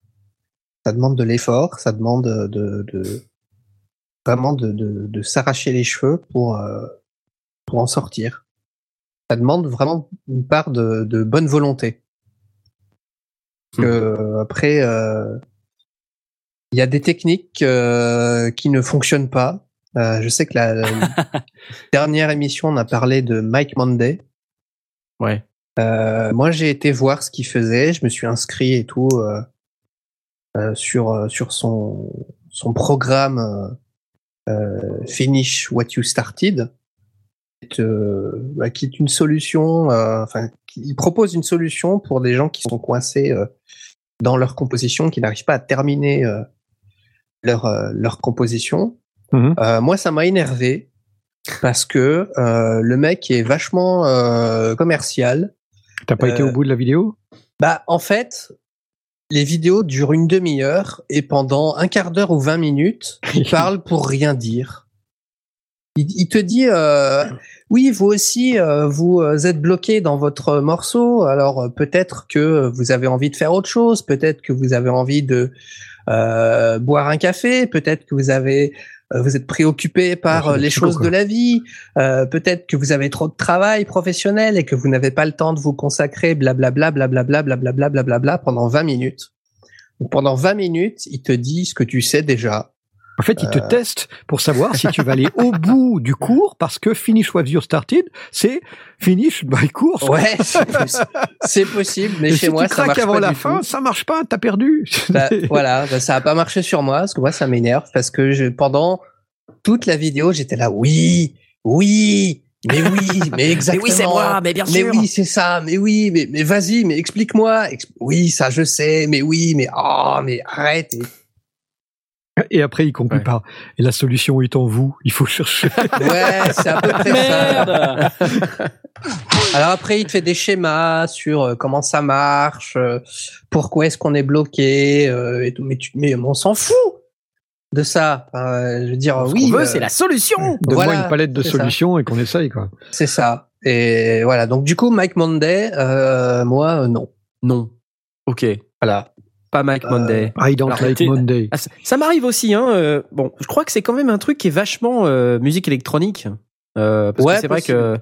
Speaker 2: ça demande de l'effort, ça demande de, vraiment de, s'arracher les cheveux pour pour en sortir. Ça demande vraiment une part de bonne volonté. Que, euh, après, euh, il y a des techniques euh, qui ne fonctionnent pas. Euh, je sais que la, dernière émission, on a parlé de Mike Monday.
Speaker 1: Ouais.
Speaker 2: Euh, moi, j'ai été voir ce qu'il faisait. Je me suis inscrit et tout euh, euh, sur sur son son programme Finish What You Started, euh, bah, qui est une solution. euh, Enfin, qui- il propose une solution pour des gens qui sont coincés euh, dans leur composition, qui n'arrivent pas à terminer euh, leur euh, leur composition.
Speaker 3: Mhm.
Speaker 2: Moi, ça m'a énervé parce que le mec est vachement commercial.
Speaker 3: T'as pas été au bout de la vidéo?
Speaker 2: Bah, en fait, les vidéos durent une demi-heure et pendant un quart d'heure ou 20 minutes, il parle pour rien dire. Il, il te dit, euh, oui, vous aussi, euh, vous euh, êtes bloqué dans votre morceau. Alors euh, peut-être que vous avez envie de faire autre chose. Peut-être que vous avez envie de euh, boire un café. Peut-être que vous avez euh, vous êtes préoccupé par
Speaker 3: Ouais,
Speaker 2: les choses de la vie. Euh, peut-être que vous avez trop de travail professionnel et que vous n'avez pas le temps de vous consacrer, blablabla, blablabla, blablabla, blablabla, pendant 20 minutes. Donc, pendant 20 minutes, il te dit ce que tu sais déjà.
Speaker 3: En fait, il te
Speaker 2: Euh.
Speaker 3: teste pour savoir si tu vas aller au bout du cours parce que finish what you started, c'est finish by course.
Speaker 2: Ouais, c'est possi- c'est possible, mais
Speaker 3: Et
Speaker 2: chez
Speaker 3: si
Speaker 2: moi,
Speaker 3: tu
Speaker 2: ça marche
Speaker 3: avant
Speaker 2: pas
Speaker 3: la
Speaker 2: du
Speaker 3: fin,
Speaker 2: tout.
Speaker 3: ça marche pas, t'as perdu.
Speaker 2: Bah, voilà, bah, ça a pas marché sur moi, parce que moi, ça m'énerve, parce que je, pendant toute la vidéo, j'étais là, oui, oui, mais oui, mais exactement.
Speaker 1: mais bien
Speaker 2: Mais oui, c'est ça. Mais oui, mais, mais vas-y, mais explique-moi. Ex- oui, ça, je sais. Mais oui, mais oh, mais arrête. Et-
Speaker 3: Et après, il conclut
Speaker 1: Ouais.
Speaker 3: par et la solution est en vous. Il faut chercher.
Speaker 2: Ouais, c'est à peu près ça.
Speaker 5: Merde
Speaker 2: Alors après, il te fait des schémas sur euh, comment ça marche, euh, pourquoi est-ce qu'on est bloqué, euh, et tout. Mais, tu, mais on s'en fout de ça. Enfin, je veux dire,
Speaker 1: Ce
Speaker 2: oui, euh,
Speaker 1: c'est la solution.
Speaker 3: Donne-moi
Speaker 2: Voilà,
Speaker 3: une palette de
Speaker 2: ça.
Speaker 3: solutions et qu'on essaye quoi.
Speaker 2: c'est ça. Et voilà. Donc du coup, Mike Monday, euh, moi, non.
Speaker 1: Non. Ok.
Speaker 2: Voilà.
Speaker 1: Pas Mike
Speaker 2: Euh,
Speaker 1: Monday.
Speaker 3: I don't
Speaker 2: Alors,
Speaker 3: like Monday.
Speaker 1: Ah, ça ça m'arrive aussi, hein. euh, bon, je crois que c'est quand même un truc qui est vachement euh, musique électronique. Euh, parce
Speaker 2: Ouais,
Speaker 1: que c'est vrai que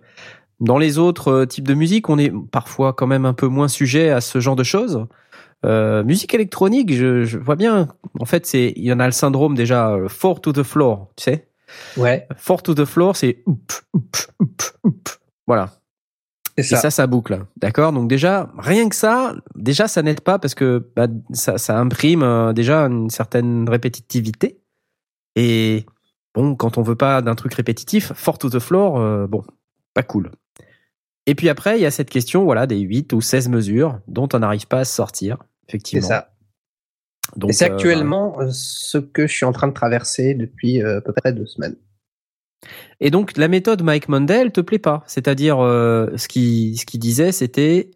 Speaker 1: dans les autres euh, types de musique, on est parfois quand même un peu moins sujet à ce genre de choses. Euh, musique électronique, je, je vois bien. En fait, c'est il y en a le syndrome déjà euh, four to the floor, tu sais?
Speaker 2: Ouais,
Speaker 1: Four to the floor, c'est voilà.
Speaker 2: C'est
Speaker 1: Et
Speaker 2: ça.
Speaker 1: ça, ça boucle. D'accord? Donc déjà, rien que ça, déjà, ça n'aide pas parce que bah, ça, ça imprime euh, déjà une certaine répétitivité. Et bon, quand on veut pas d'un truc répétitif, Four to the floor, euh, bon, pas cool. Et puis après, il y a cette question voilà, des 8 ou 16 mesures dont on n'arrive pas à sortir,
Speaker 2: C'est
Speaker 1: effectivement.
Speaker 2: ça.
Speaker 1: Donc,
Speaker 2: Et c'est
Speaker 1: euh,
Speaker 2: actuellement euh, ce que je suis en train de traverser depuis à peu près deux semaines.
Speaker 1: Et donc la méthode Mike Mondale te plaît pas, c'est-à-dire euh, ce qui ce qu'il disait c'était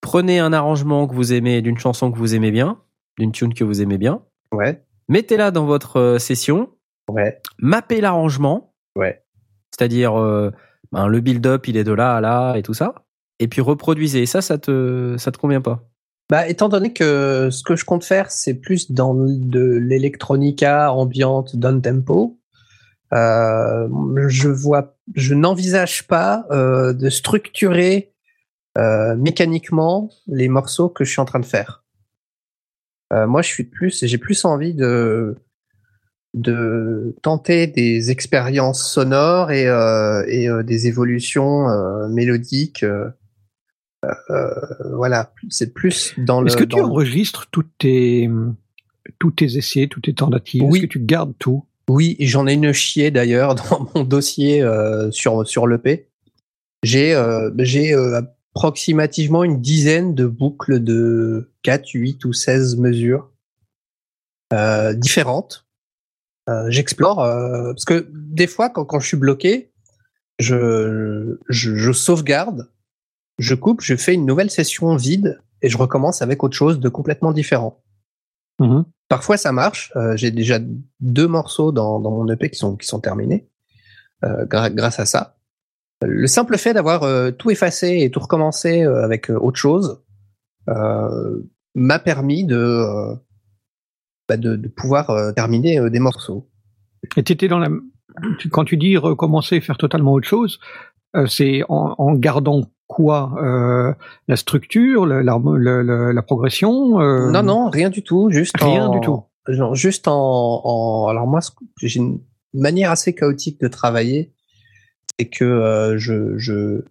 Speaker 1: prenez un arrangement que vous aimez d'une chanson que vous aimez bien, d'une tune que vous aimez bien,
Speaker 2: Ouais,
Speaker 1: mettez-la dans votre euh, session,
Speaker 2: ouais,
Speaker 1: mappez l'arrangement,
Speaker 2: ouais.
Speaker 1: c'est-à-dire euh, ben, le build-up il est de là à là et tout ça, et puis reproduisez. Et ça ça te ça te convient pas.
Speaker 2: Bah, étant donné que ce que je compte faire, c'est plus dans de l'électronica ambiante down tempo, euh, je vois, je n'envisage pas euh, de structurer euh, mécaniquement les morceaux que je suis en train de faire. Moi, je suis plus, j'ai plus envie de de tenter des expériences sonores et, et des évolutions mélodiques. voilà, c'est plus dans le.
Speaker 3: Est-ce que tu enregistres toutes tes, tous tes essais, toutes tes tentatives?
Speaker 2: Oui.
Speaker 3: Est-ce que tu gardes tout?
Speaker 2: Oui, j'en ai une chier d'ailleurs dans mon dossier euh, sur l'EP. J'ai euh, euh, approximativement une dizaine de boucles de 4, 8 ou 16 mesures différentes. J'explore parce que des fois quand, quand je suis bloqué, je je sauvegarde, je coupe, je fais une nouvelle session vide et je recommence avec autre chose de complètement différent.
Speaker 3: Mhm.
Speaker 2: Parfois ça marche. Euh, J'ai déjà deux morceaux dans, dans mon EP qui sont, qui sont terminés euh, gra- grâce à ça. Le simple fait d'avoir euh, tout effacé et tout recommencé avec autre chose m'a permis de, bah, de, de pouvoir terminer des morceaux.
Speaker 3: Et t'étais dans la. tu- Quand tu dis recommencer, faire totalement autre chose, c'est en, en gardant quoi euh, La structure, la, le- la progression euh,
Speaker 2: Non, non, rien du tout. Juste
Speaker 3: Rien
Speaker 2: en-
Speaker 3: du tout.
Speaker 2: genre, juste en, en- alors moi, j'ai une manière assez chaotique de travailler, c'est que euh, je, je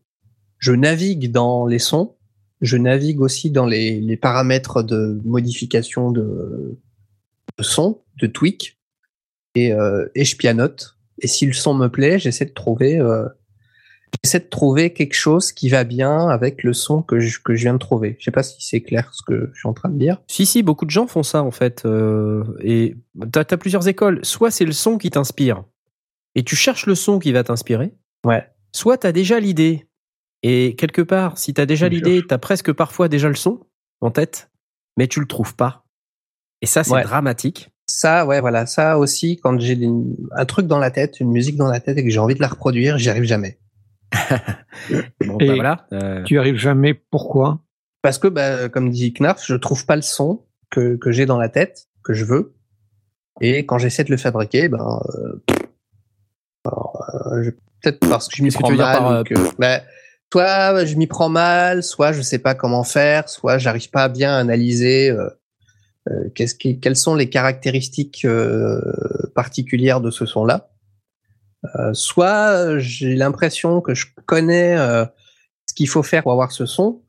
Speaker 2: je navigue dans les sons, je navigue aussi dans les, les paramètres de modification de, de son, de tweak, et, euh, et je pianote. Et si le son me plaît, j'essaie de trouver euh, j'essaie de trouver quelque chose qui va bien avec le son que je, que je viens de trouver. Je sais pas si c'est clair ce que je suis en train de dire.
Speaker 1: Si, si, beaucoup de gens font ça en fait. euh, et t'as as plusieurs écoles. Soit c'est le son qui t'inspire et tu cherches le son qui va t'inspirer.
Speaker 2: Ouais.
Speaker 1: Soit t'as déjà l'idée et quelque part, si t'as déjà l'idée, t'as presque parfois déjà le son en tête, mais tu le trouves pas. Et ça, c'est
Speaker 2: Ouais.
Speaker 1: dramatique.
Speaker 2: Ça, ouais, voilà, ça aussi, quand j'ai un truc dans la tête, une musique dans la tête et que j'ai envie de la reproduire, j'y arrive jamais.
Speaker 1: Bon,
Speaker 3: Et
Speaker 1: bah voilà. euh,
Speaker 3: Tu arrives jamais. Pourquoi?
Speaker 2: Parce que, bah, comme dit Knarf, je trouve pas le son que, que j'ai dans la tête, que je veux. Et quand j'essaie de le fabriquer, ben, euh, alors, euh, je- peut-être parce que je m'y
Speaker 1: que
Speaker 2: prends mal.
Speaker 1: par, euh,
Speaker 2: que- bah, soit je m'y prends mal, soit je sais pas comment faire, soit j'arrive pas à bien analyser euh, euh, qu'est-ce qui, quelles sont les caractéristiques euh, particulières de ce son-là. Euh, soit euh, j'ai l'impression que je connais euh, ce qu'il faut faire pour avoir ce son,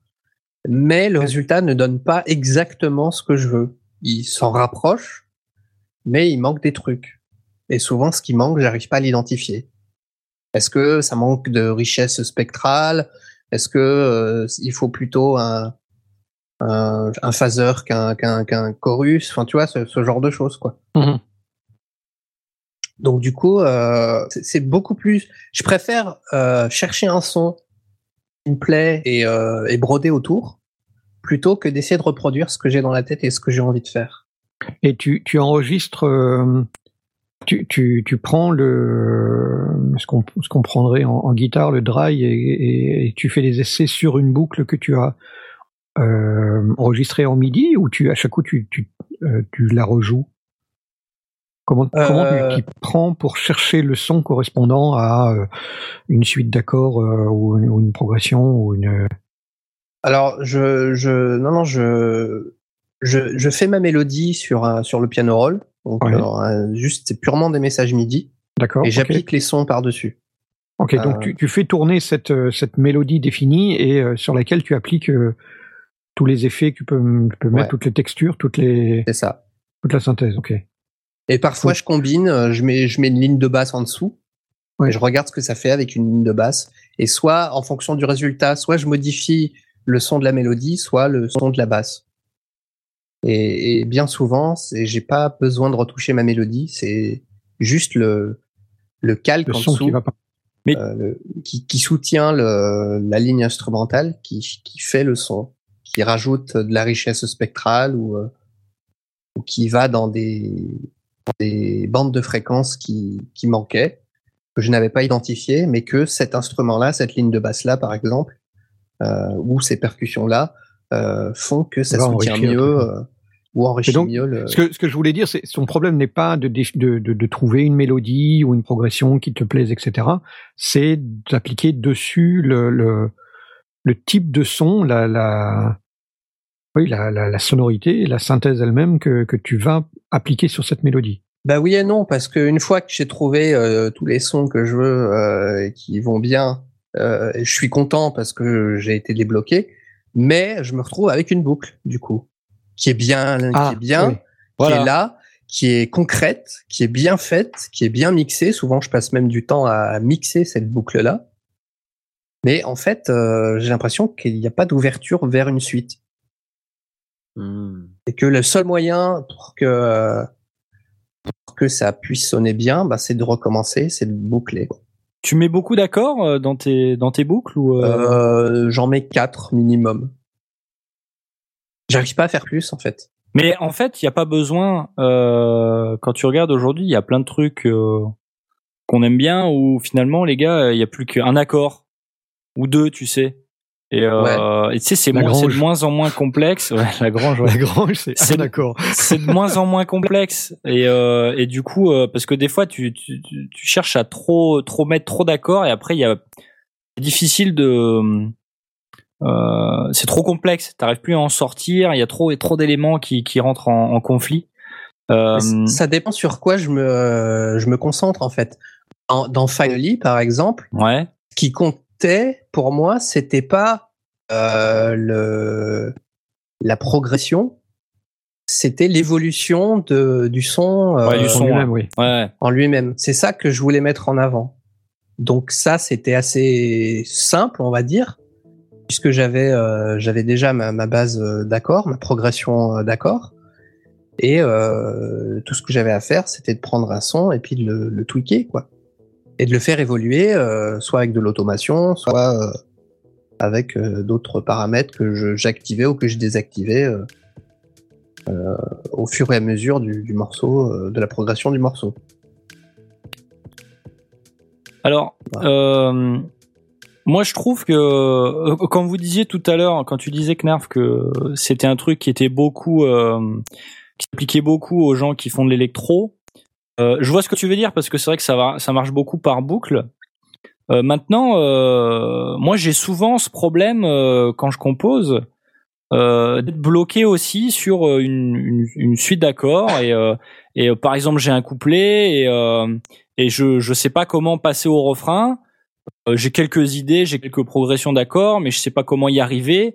Speaker 2: mais le résultat ne donne pas exactement ce que je veux. Il s'en rapproche, mais il manque des trucs. Et souvent, ce qui manque, j'arrive pas à l'identifier. Est-ce que ça manque de richesse spectrale? Est-ce que il faut plutôt un un, phaser qu'un qu'un chorus? Enfin, tu vois, ce, genre de choses, quoi.
Speaker 3: Mhm.
Speaker 2: Donc du coup, euh, c'est- beaucoup plus. Je préfère euh, chercher un son qui me plaît et, euh, et broder autour, plutôt que d'essayer de reproduire ce que j'ai dans la tête et ce que j'ai envie de faire.
Speaker 3: Et tu, enregistres, tu, tu, prends le, ce qu'on prendrait en, guitare, le dry, et, tu fais des essais sur une boucle que tu as enregistrée en MIDI, ou tu, à chaque coup, tu, tu la rejoues? Comment, comment
Speaker 2: Euh,
Speaker 3: tu prends pour chercher le son correspondant à euh, une suite d'accords euh, ou, une, ou une progression ou une
Speaker 2: Alors, je, je, non, non, je, je, je fais ma mélodie sur un, sur le piano roll. Donc,
Speaker 3: Ouais.
Speaker 2: alors, un- juste, c'est purement des messages MIDI.
Speaker 3: D'accord.
Speaker 2: et j'applique les sons par-dessus.
Speaker 3: Ok, donc tu, tu fais tourner cette, cette mélodie définie et sur laquelle tu appliques tous les effets que tu peux, tu peux mettre,
Speaker 2: Ouais.
Speaker 3: toutes les textures, toutes les,
Speaker 2: C'est ça.
Speaker 3: toute la synthèse. Ok.
Speaker 2: Et parfois, je combine, euh, je mets, je mets une ligne de basse en dessous.
Speaker 3: Ouais.
Speaker 2: Et je regarde ce que ça fait avec une ligne de basse. Et soit, en fonction du résultat, soit je modifie le son de la mélodie, soit le son de la basse. Et, et bien souvent, c'est, j'ai pas besoin de retoucher ma mélodie, c'est juste le, le calque
Speaker 3: Le
Speaker 2: en
Speaker 3: son
Speaker 2: dessous
Speaker 3: qui va pas.
Speaker 2: euh, le- qui, qui soutient le, la ligne instrumentale, qui, qui fait le son, qui rajoute de la richesse spectrale ou, euh, ou qui va dans des, des bandes de fréquences qui, qui manquaient, que je n'avais pas identifiées, mais que cet instrument-là, cette ligne de basse-là, par exemple, euh, ou ces percussions-là, euh, font que ça soutient mieux euh, ou enrichit
Speaker 3: donc,
Speaker 2: mieux le.
Speaker 3: Ce que, ce que je voulais dire, c'est son problème n'est pas de, de, de, de trouver une mélodie ou une progression qui te plaise, etc. C'est d'appliquer dessus le, le, le type de son, la, la, oui, la, la, la sonorité, la synthèse elle-même que, que tu vas appliquer sur cette mélodie.
Speaker 2: Bah oui et non, parce qu'une fois que j'ai trouvé euh, tous les sons que je veux euh, et qui vont bien, euh, je suis content parce que j'ai été débloqué, mais je me retrouve avec une boucle du coup, qui est bien,
Speaker 3: Ah,
Speaker 2: qui est bien,
Speaker 3: oui.
Speaker 2: qui
Speaker 5: Voilà.
Speaker 2: est là, qui est concrète, qui est bien faite, qui est bien mixée. Souvent, je passe même du temps à mixer cette boucle-là. Mais en fait, euh, j'ai l'impression qu'il n'y a pas d'ouverture vers une suite. Et que le seul moyen pour que, pour que ça puisse sonner bien, bah, c'est de recommencer, c'est de boucler. quoi.
Speaker 5: Tu mets beaucoup d'accords euh, dans tes dans tes boucles ou euh,
Speaker 2: Euh, J'en mets quatre minimum. J'arrive pas à faire plus en fait.
Speaker 5: Mais en fait, il n'y a pas besoin. Euh, quand tu regardes aujourd'hui, il y a plein de trucs euh, qu'on aime bien où finalement, les gars, il n'y a plus qu'un accord ou deux, tu sais. Et euh, et tu sais, c'est de moins en moins complexe. Ouais, la grange. ouais.
Speaker 3: La grange, c'est
Speaker 5: C'est-
Speaker 3: un accord.
Speaker 5: c'est de moins en moins complexe et euh, et du coup euh, parce que des fois tu, tu tu tu cherches à trop trop mettre trop d'accords et après il y a c'est difficile de euh, c'est trop complexe t'arrives plus à en sortir il y a trop et trop d'éléments qui qui rentrent en, en conflit euh,
Speaker 2: Ça dépend sur quoi je me, je me concentre en fait. Dans, dans Finally, par exemple,
Speaker 5: ouais
Speaker 2: ce qui comptait pour moi, c'était pas euh, le, la progression, c'était l'évolution de, du son, euh,
Speaker 5: Ouais, du
Speaker 3: En lui-même, oui.
Speaker 5: ouais
Speaker 2: en lui-même. C'est ça que je voulais mettre en avant. Donc ça, c'était assez simple, on va dire, puisque j'avais euh, j'avais déjà ma, ma base euh, d'accords, ma progression d'accords. Et euh, tout ce que j'avais à faire, c'était de prendre un son et puis de le, le tweaker, quoi. Et de le faire évoluer, euh, soit avec de l'automation, soit euh, avec euh, d'autres paramètres que j'activais ou que je désactivais au fur et à mesure du, du morceau, de la progression du morceau.
Speaker 5: Alors, moi, je trouve que quand vous disiez tout à l'heure, quand tu disais Knarf que c'était un truc qui était beaucoup, qui s'appliquait beaucoup aux gens qui font de l'électro. Euh, je vois ce que tu veux dire parce que c'est vrai que ça marche beaucoup par boucle. Euh, maintenant, euh, moi, j'ai souvent ce problème quand je compose d'être bloqué aussi sur une, suite d'accords et, par exemple j'ai un couplet et je je sais pas comment passer au refrain. J'ai quelques idées, j'ai quelques progressions d'accords, mais je sais pas comment y arriver.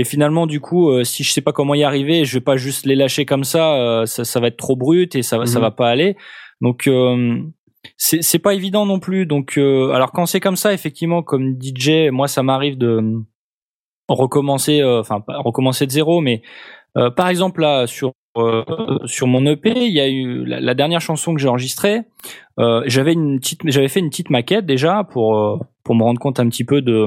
Speaker 5: Et finalement, du coup, euh, si je sais pas comment y arriver, je vais pas juste les lâcher comme ça. euh, ça, ça va être trop brut et ça va ça
Speaker 2: Mhm.
Speaker 5: va pas aller. Donc euh, c'est pas évident non plus. Donc alors quand c'est comme ça, effectivement, comme DJ, moi ça m'arrive de recommencer, enfin pas recommencer de zéro, mais par exemple là sur euh, sur mon EP, il y a eu la, la dernière chanson que j'ai enregistrée. Euh, j'avais une petite, j'avais fait une petite maquette déjà pour euh, pour me rendre compte un petit peu de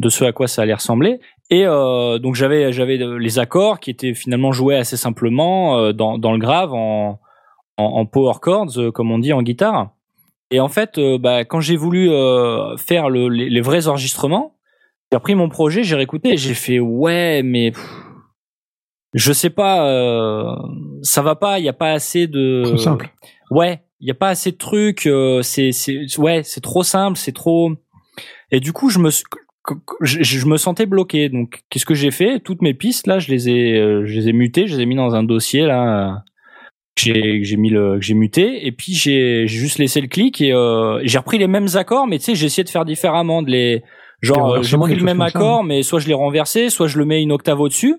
Speaker 5: de ce à quoi ça allait ressembler. Et euh, donc j'avais j'avais les accords qui étaient finalement joués assez simplement euh, dans dans le grave en en, en power chords euh, comme on dit en guitare. Et en fait, euh, bah, quand j'ai voulu euh, faire le, les, les vrais enregistrements, j'ai repris mon projet, j'ai réécouté et j'ai fait ouais, mais pff, je sais pas, euh, ça va pas, il y a pas assez de
Speaker 3: Trop simple.
Speaker 5: Ouais, il y a pas assez de trucs. euh, c'est c'est ouais, c'est trop simple, c'est trop. Et du coup, je me suis- je, je me sentais bloqué. Donc, qu'est-ce que j'ai fait? Toutes mes pistes là, je les ai euh, je les ai mutées, je les ai mis dans un dossier là. j'ai j'ai mis le que j'ai muté. Et puis j'ai j'ai juste laissé le clic et euh, j'ai repris les mêmes accords mais tu sais j'ai essayé de faire différemment de les genre j'ai pris le même
Speaker 3: ça,
Speaker 5: accord mais soit je l'ai renversé soit je le mets une octave au dessus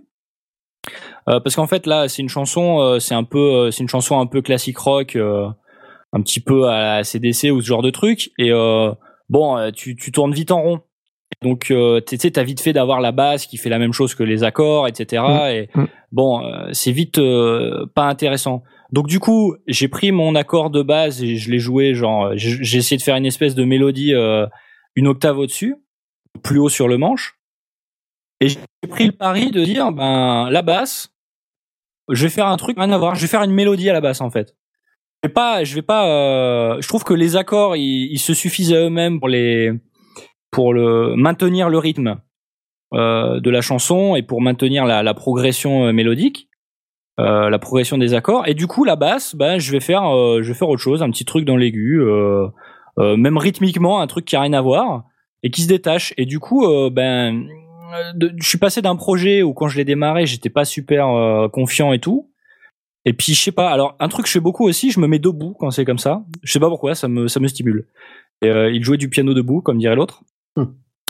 Speaker 5: euh, parce qu'en fait là c'est une chanson euh, c'est un peu euh, c'est une chanson un peu classique rock euh, un petit peu à la CDC ou ce genre de truc. Et euh, bon tu tu tournes vite en rond donc euh, tu sais t'as vite fait d'avoir la basse qui fait la même chose que les accords etc et
Speaker 3: Mm.
Speaker 5: bon euh, c'est vite euh, pas intéressant. Donc du coup j'ai pris mon accord de base et je l'ai joué genre j'ai essayé de faire une espèce de mélodie euh, une octave au dessus plus haut sur le manche. Et j'ai pris le pari de dire ben la basse je vais faire un truc rien à voir je vais faire une mélodie à la basse en fait. Je vais pas je vais pas euh, je trouve que les accords ils, ils se suffisent à eux-mêmes pour les pour maintenir le rythme euh, de la chanson et pour maintenir la, progression euh, mélodique euh, la progression des accords. Et du coup la basse ben je vais faire je vais faire autre chose un petit truc dans l'aigu même rythmiquement un truc qui a rien à voir et qui se détache. Et du coup ben je suis passé d'un projet où quand je l'ai démarré j'étais pas super confiant et tout. Et puis je sais pas alors un truc que je fais beaucoup aussi je me mets debout quand c'est comme ça. Je sais pas pourquoi ça me ça me stimule. Et, il jouait du piano debout comme dirait l'autre.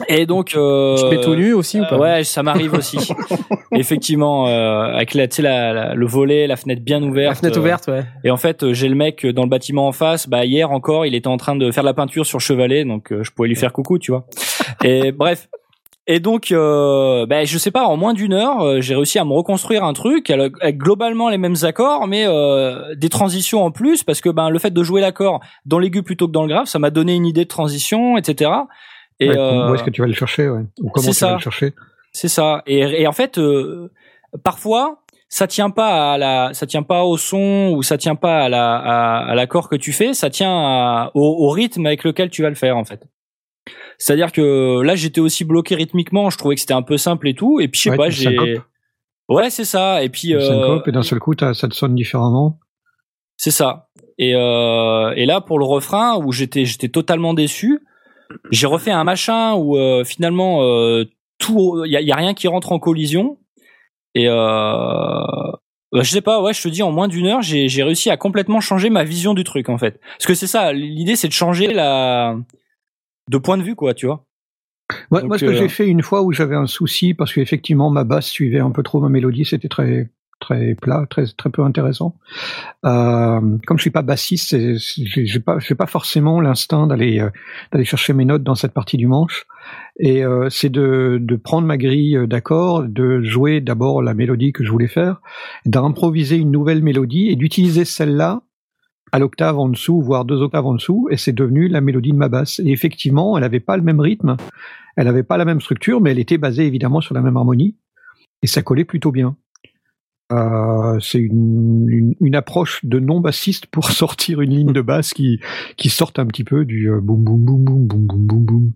Speaker 5: Et donc euh,
Speaker 1: te mets tout nu aussi ou pas?
Speaker 5: Euh, Ouais, ça m'arrive aussi. Effectivement, euh, avec la, tu sais, la, la- le volet, la fenêtre bien ouverte.
Speaker 1: La fenêtre
Speaker 5: euh,
Speaker 1: ouverte, ouais.
Speaker 5: et en fait, euh, j'ai le mec dans le bâtiment en face. Bah hier encore, il était en train de faire de la peinture sur chevalet, donc euh, je pouvais lui faire coucou, tu vois. Et bref. Et donc, euh, bah, je sais pas, en moins d'une heure, euh, j'ai réussi à me reconstruire un truc avec avec globalement les mêmes accords, mais euh, des transitions en plus, parce que ben le fait de jouer l'accord dans l'aigu plutôt que dans le grave, ça m'a donné une idée de transition, etc. Et
Speaker 3: Ouais,
Speaker 5: euh,
Speaker 3: Où est-ce que tu vas le chercher ouais. Ou comment tu vas
Speaker 5: ça.
Speaker 3: le chercher
Speaker 5: c'est ça. Et, et en fait, euh, parfois, ça tient pas à la, ça tient pas au son ou ça tient pas à la, à, à l'accord que tu fais. Ça tient à- au, au rythme avec lequel tu vas le faire, en fait. C'est-à-dire que là, j'étais aussi bloqué rythmiquement. Je trouvais que c'était un peu simple et tout. Et puis, je sais
Speaker 3: Ouais,
Speaker 5: pas, j'ai. Ouais, c'est ça. Et puis, euh,
Speaker 3: et d'un seul coup, ça te sonne différemment.
Speaker 5: c'est ça. Et, euh, et là, pour le refrain, où j'étais, j'étais totalement déçu, j'ai refait un machin où euh, finalement euh, tout, il y a, y a rien qui rentre en collision. Et euh, bah, je sais pas, ouais, je te dis, en moins d'une heure, j'ai, réussi à complètement changer ma vision du truc, en fait. Parce que c'est ça, l'idée, c'est de changer la de point de vue, quoi, tu vois.
Speaker 3: Moi,
Speaker 5: Donc,
Speaker 3: moi, ce que j'ai fait une fois où j'avais un souci, parce qu'effectivement, ma basse suivait un peu trop ma mélodie, c'était très très plat, très très peu intéressant. Euh, comme je suis pas bassiste, j'ai pas j'ai pas forcément l'instinct d'aller euh, d'aller chercher mes notes dans cette partie du manche. Et euh, c'est de de prendre ma grille d'accords, de jouer d'abord la mélodie que je voulais faire, d'improviser une nouvelle mélodie et d'utiliser celle-là à l'octave en dessous, voire deux octaves en dessous, et c'est devenu la mélodie de ma basse. Et effectivement, elle n'avait pas le même rythme, elle n'avait pas la même structure, mais elle était basée évidemment sur la même harmonie, et ça collait plutôt bien. Euh, c'est une, une, une approche de non bassiste pour sortir une ligne de basse qui qui sorte un petit peu du euh, boum boum boum boum boum boum boum boum.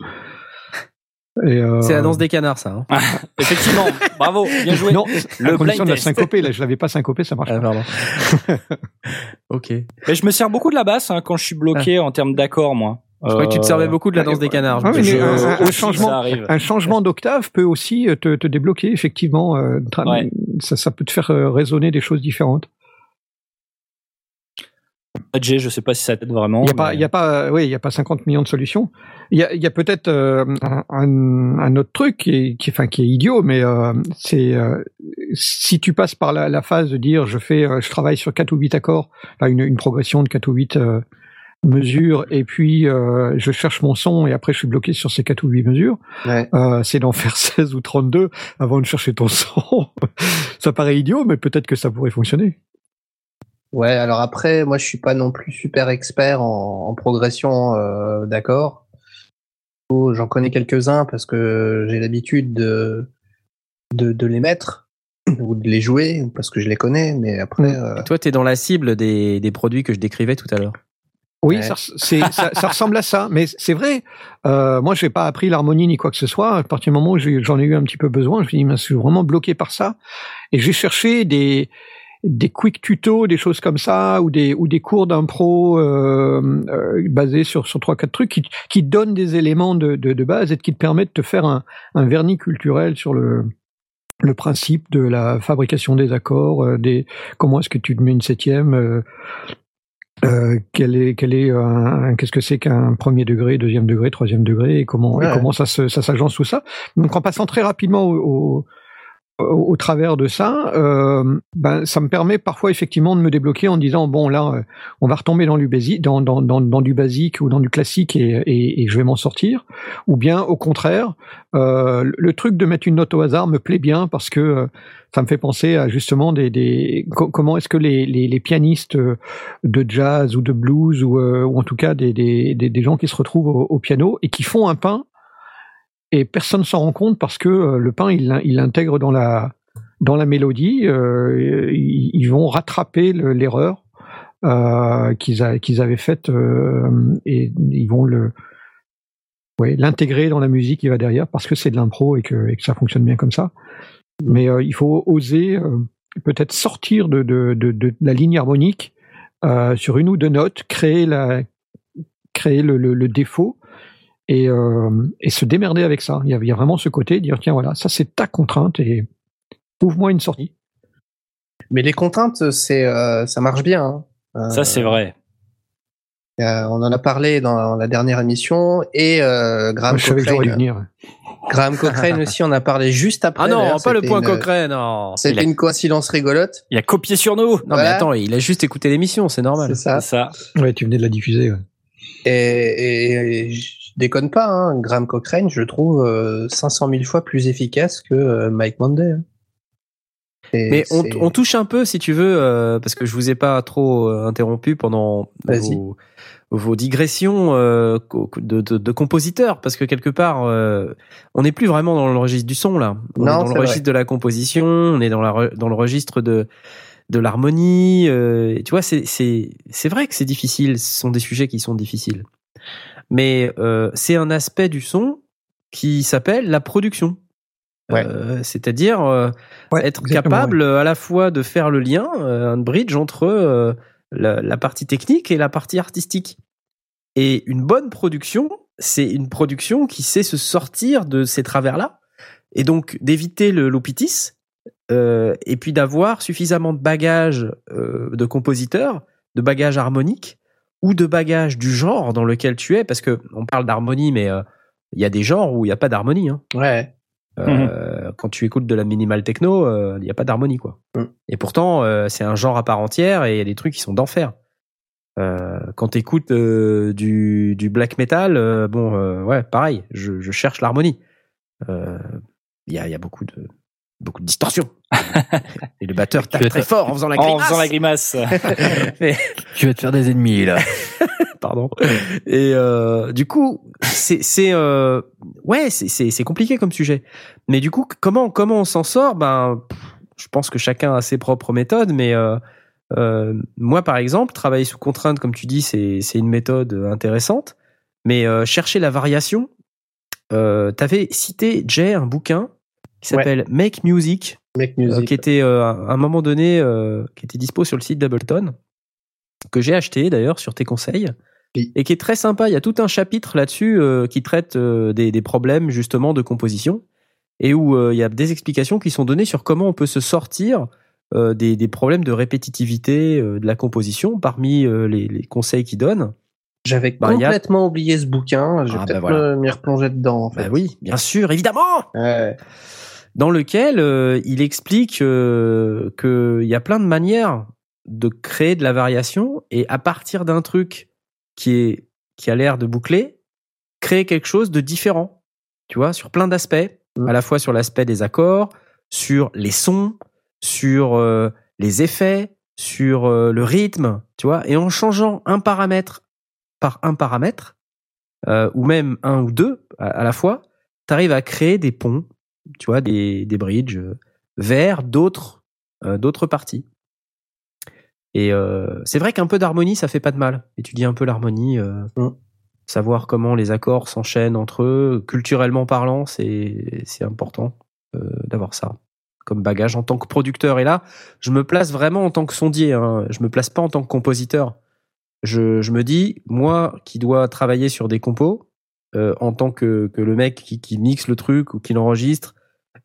Speaker 3: Et, euh,
Speaker 1: C'est la danse des canards, ça. Hein.
Speaker 5: Effectivement, bravo, bien joué.
Speaker 3: Non,
Speaker 5: Le
Speaker 3: condition de la
Speaker 5: test.
Speaker 3: syncoper. Là, je l'avais pas syncopé, ça marche
Speaker 1: Ah,
Speaker 3: pas.
Speaker 1: ok.
Speaker 5: Mais je me sers beaucoup de la basse hein, quand je suis bloqué en termes d'accords, moi.
Speaker 1: Je croyais que tu te servais beaucoup de la danse des canards.
Speaker 3: Ah
Speaker 1: Je-
Speaker 3: mais un- un- un
Speaker 5: aussi,
Speaker 3: changement-. Un d'octave peut aussi euh, te, te débloquer, effectivement. euh,
Speaker 5: Ouais.
Speaker 3: ça, ça peut te faire euh, résonner des choses différentes.
Speaker 5: G, je sais pas si ça t'aide vraiment.
Speaker 3: Il n'y a pas,
Speaker 5: mais-
Speaker 3: il y a pas, oui, il y a pas 50 millions de solutions. Il y a, peut-être euh, un, autre truc qui est, qui, enfin, qui est idiot, mais euh, c'est euh, si tu passes par la, la phase de dire je fais, euh, je travaille sur 4 ou 8 accords, enfin une, une progression de 4 ou 8 euh, mesures, et puis euh, je cherche mon son et après je suis bloqué sur ces 4 ou 8 mesures.
Speaker 2: Ouais.
Speaker 3: Euh, c'est d'en faire 16 ou 32 avant de chercher ton son. ça paraît idiot, mais peut-être que ça pourrait fonctionner.
Speaker 2: Ouais, alors après, moi je suis pas non plus super expert en, en progression euh, d'accords. Oh, J'en connais quelques-uns parce que j'ai l'habitude de, de, de les mettre ou de les jouer parce que je les connais, mais après,
Speaker 1: Toi, t'es dans la cible des, des produits que je décrivais tout à l'heure.
Speaker 3: Oui,
Speaker 2: Ouais.
Speaker 3: ça, ça, ça ressemble à ça, mais c'est vrai. Euh, moi, j'ai pas appris l'harmonie ni quoi que ce soit. À partir du moment où j'ai- j'en ai eu un petit peu besoin, je me suis dit, mais je suis vraiment bloqué par ça. Et j'ai cherché des des quick tutos, des choses comme ça, ou des ou des cours d'impro euh, euh, basés sur sur trois quatre trucs qui qui donnent des éléments de, de de base et qui te permettent de te faire un un vernis culturel sur le le principe de la fabrication des accords, euh, des comment est-ce que tu te mets une septième, euh, quel est quel est qu'est-ce que c'est qu'un premier degré, deuxième degré, troisième degré, et comment et comment ça se, ça s'agence tout ça? Donc en passant très rapidement au, au, au- travers de ça, euh, ben ça me permet parfois effectivement de me débloquer en disant bon là euh, on va retomber dans du basique, dans, dans, dans, dans du basique ou dans du classique et, et, et je vais m'en sortir, ou bien au contraire euh, le- truc de mettre une note au hasard me plaît bien parce que euh, ça me fait penser à justement des, des co- comment est-ce que les, les, les pianistes euh, de jazz ou de blues ou, ou en tout cas des, des, des, des gens qui se retrouvent au, au piano et qui font un pain et personne s'en rend compte parce que euh, le pain il l'in- il l'intègre dans la dans la mélodie euh, ils, vont rattraper le- l'erreur euh, qu'ils avaient faite et ils vont l'intégrer dans la musique qui va derrière parce que c'est de l'impro et que, ça fonctionne bien comme ça. Mais il faut oser peut-être sortir de, la ligne harmonique sur une ou deux notes, créer, la, créer le défaut et, euh, et se démerder avec ça. Il y, a, il y a vraiment ce côté, dire tiens voilà, ça c'est ta contrainte et ouvre-moi une sortie.
Speaker 2: Mais les contraintes, c'est euh, ça marche bien. hein. Euh,
Speaker 5: Ça, c'est vrai.
Speaker 2: euh, on en a parlé dans la dernière émission et euh, Graham
Speaker 3: Moi,
Speaker 2: Cochrane.
Speaker 3: venir.
Speaker 2: Graham Cochrane aussi, on a parlé juste après.
Speaker 1: Ah non, pas le point
Speaker 2: une-
Speaker 1: Cochrane. non.
Speaker 2: C'était
Speaker 5: a-
Speaker 2: une coïncidence rigolote.
Speaker 5: Il a copié sur nous.
Speaker 1: Non mais
Speaker 2: Voilà.
Speaker 1: attends, il a juste écouté l'émission, c'est normal.
Speaker 2: C'est ça.
Speaker 5: Ça.
Speaker 3: Ouais, tu venais de la diffuser. ouais.
Speaker 2: Et, et- et je déconne pas, hein, Graham Cochrane, je le trouve euh, 500 000 fois plus efficace que euh, Mike Monday. hein.
Speaker 1: Mais on, touche un peu, si tu veux, euh, parce que je vous ai pas trop euh, interrompu pendant vos, vos digressions de, de, de compositeurs, parce que quelque part, on n'est plus vraiment dans le registre du son là. On
Speaker 2: Non,
Speaker 1: est dans le registre de la composition, on est dans, la, re- dans le registre de de l'harmonie. et tu vois, c'est vrai que c'est difficile. Ce sont des sujets qui sont difficiles, mais euh, c'est un aspect du son qui s'appelle la production.
Speaker 2: Ouais.
Speaker 1: Euh, C'est-à-dire euh,
Speaker 3: Ouais,
Speaker 1: être capable à la fois de faire le lien, un bridge entre la, la partie technique et la partie artistique. Et une bonne production, c'est une production qui sait se sortir de ces travers-là, et donc d'éviter le l'opitis, euh, et puis d'avoir suffisamment de bagages de compositeurs, de bagages harmoniques, ou de bagages du genre dans lequel tu es, parce que on parle d'harmonie, mais euh, il y a des genres où il n'y a pas d'harmonie. Hein.
Speaker 2: Ouais.
Speaker 1: Euh, Quand tu écoutes de la minimal techno, euh, il n'y a pas d'harmonie, quoi. Et pourtant, euh, c'est un genre à part entière et il y a des trucs qui sont d'enfer. Euh, quand tu écoutes du, du black metal, euh, bon, euh, ouais, pareil, je, je cherche l'harmonie. Euh, Il y, a, il y a beaucoup de beaucoup de distorsion. et le batteur tape très fort en faisant la
Speaker 5: En
Speaker 1: grimace.
Speaker 5: faisant la grimace.
Speaker 1: Mais-
Speaker 4: Tu vas te faire des ennemis là.
Speaker 1: pardon. Et euh, du coup, c'est c'est euh, ouais, c'est compliqué comme sujet. Mais du coup, comment comment on s'en sort? Ben, je pense que chacun a ses propres méthodes, mais euh, euh, moi, par exemple, travailler sous contrainte, comme tu dis, c'est c'est une méthode intéressante. Mais chercher la variation, euh, t'avais cité Jay un bouquin qui
Speaker 2: Ouais.
Speaker 1: s'appelle Make Music,
Speaker 2: Make
Speaker 1: euh,
Speaker 2: music.
Speaker 1: qui était euh, à un moment donné euh, qui était dispo sur le site d'Ableton que j'ai acheté d'ailleurs sur tes conseils
Speaker 2: Oui.
Speaker 1: et qui est très sympa. Il y a tout un chapitre là-dessus qui traite des, des problèmes justement de composition et où euh, il y a des explications qui sont données sur comment on peut se sortir euh, des, des problèmes de répétitivité euh, de la composition parmi les, les conseils qu'il donne.
Speaker 2: J'avais
Speaker 1: Bah, a-
Speaker 2: complètement oublié ce bouquin. Je vais
Speaker 1: Ah, bah,
Speaker 2: peut-être
Speaker 1: voilà.
Speaker 2: me- m'y replonger dedans. En fait.
Speaker 1: Bah oui, bien sûr, évidemment.
Speaker 2: Ouais.
Speaker 1: Dans lequel euh, il explique euh, qu'il y a plein de manières de créer de la variation et à partir d'un truc qui est qui a l'air de boucler, créer quelque chose de différent. Tu vois, sur plein d'aspects,
Speaker 2: Mm.
Speaker 1: à la fois sur l'aspect des accords, sur les sons, sur euh, les effets, sur le rythme, tu vois, et en changeant un paramètre par un paramètre, ou même un ou deux à, à la fois, tu arrives à créer des ponts, tu vois, des, des bridges euh, vers d'autres euh, d'autres parties. Et euh, c'est vrai qu'un peu d'harmonie, ça fait pas de mal. Étudier un peu l'harmonie, euh,
Speaker 2: Mm.
Speaker 1: savoir comment les accords s'enchaînent entre eux, culturellement parlant, c'est c'est important d'avoir ça comme bagage en tant que producteur. Et là, je me place vraiment en tant que sondier. Hein. Je me place pas en tant que compositeur. Je, je me dis, moi qui dois travailler sur des compos, euh, en tant que, que le mec qui, qui mixe le truc ou qui l'enregistre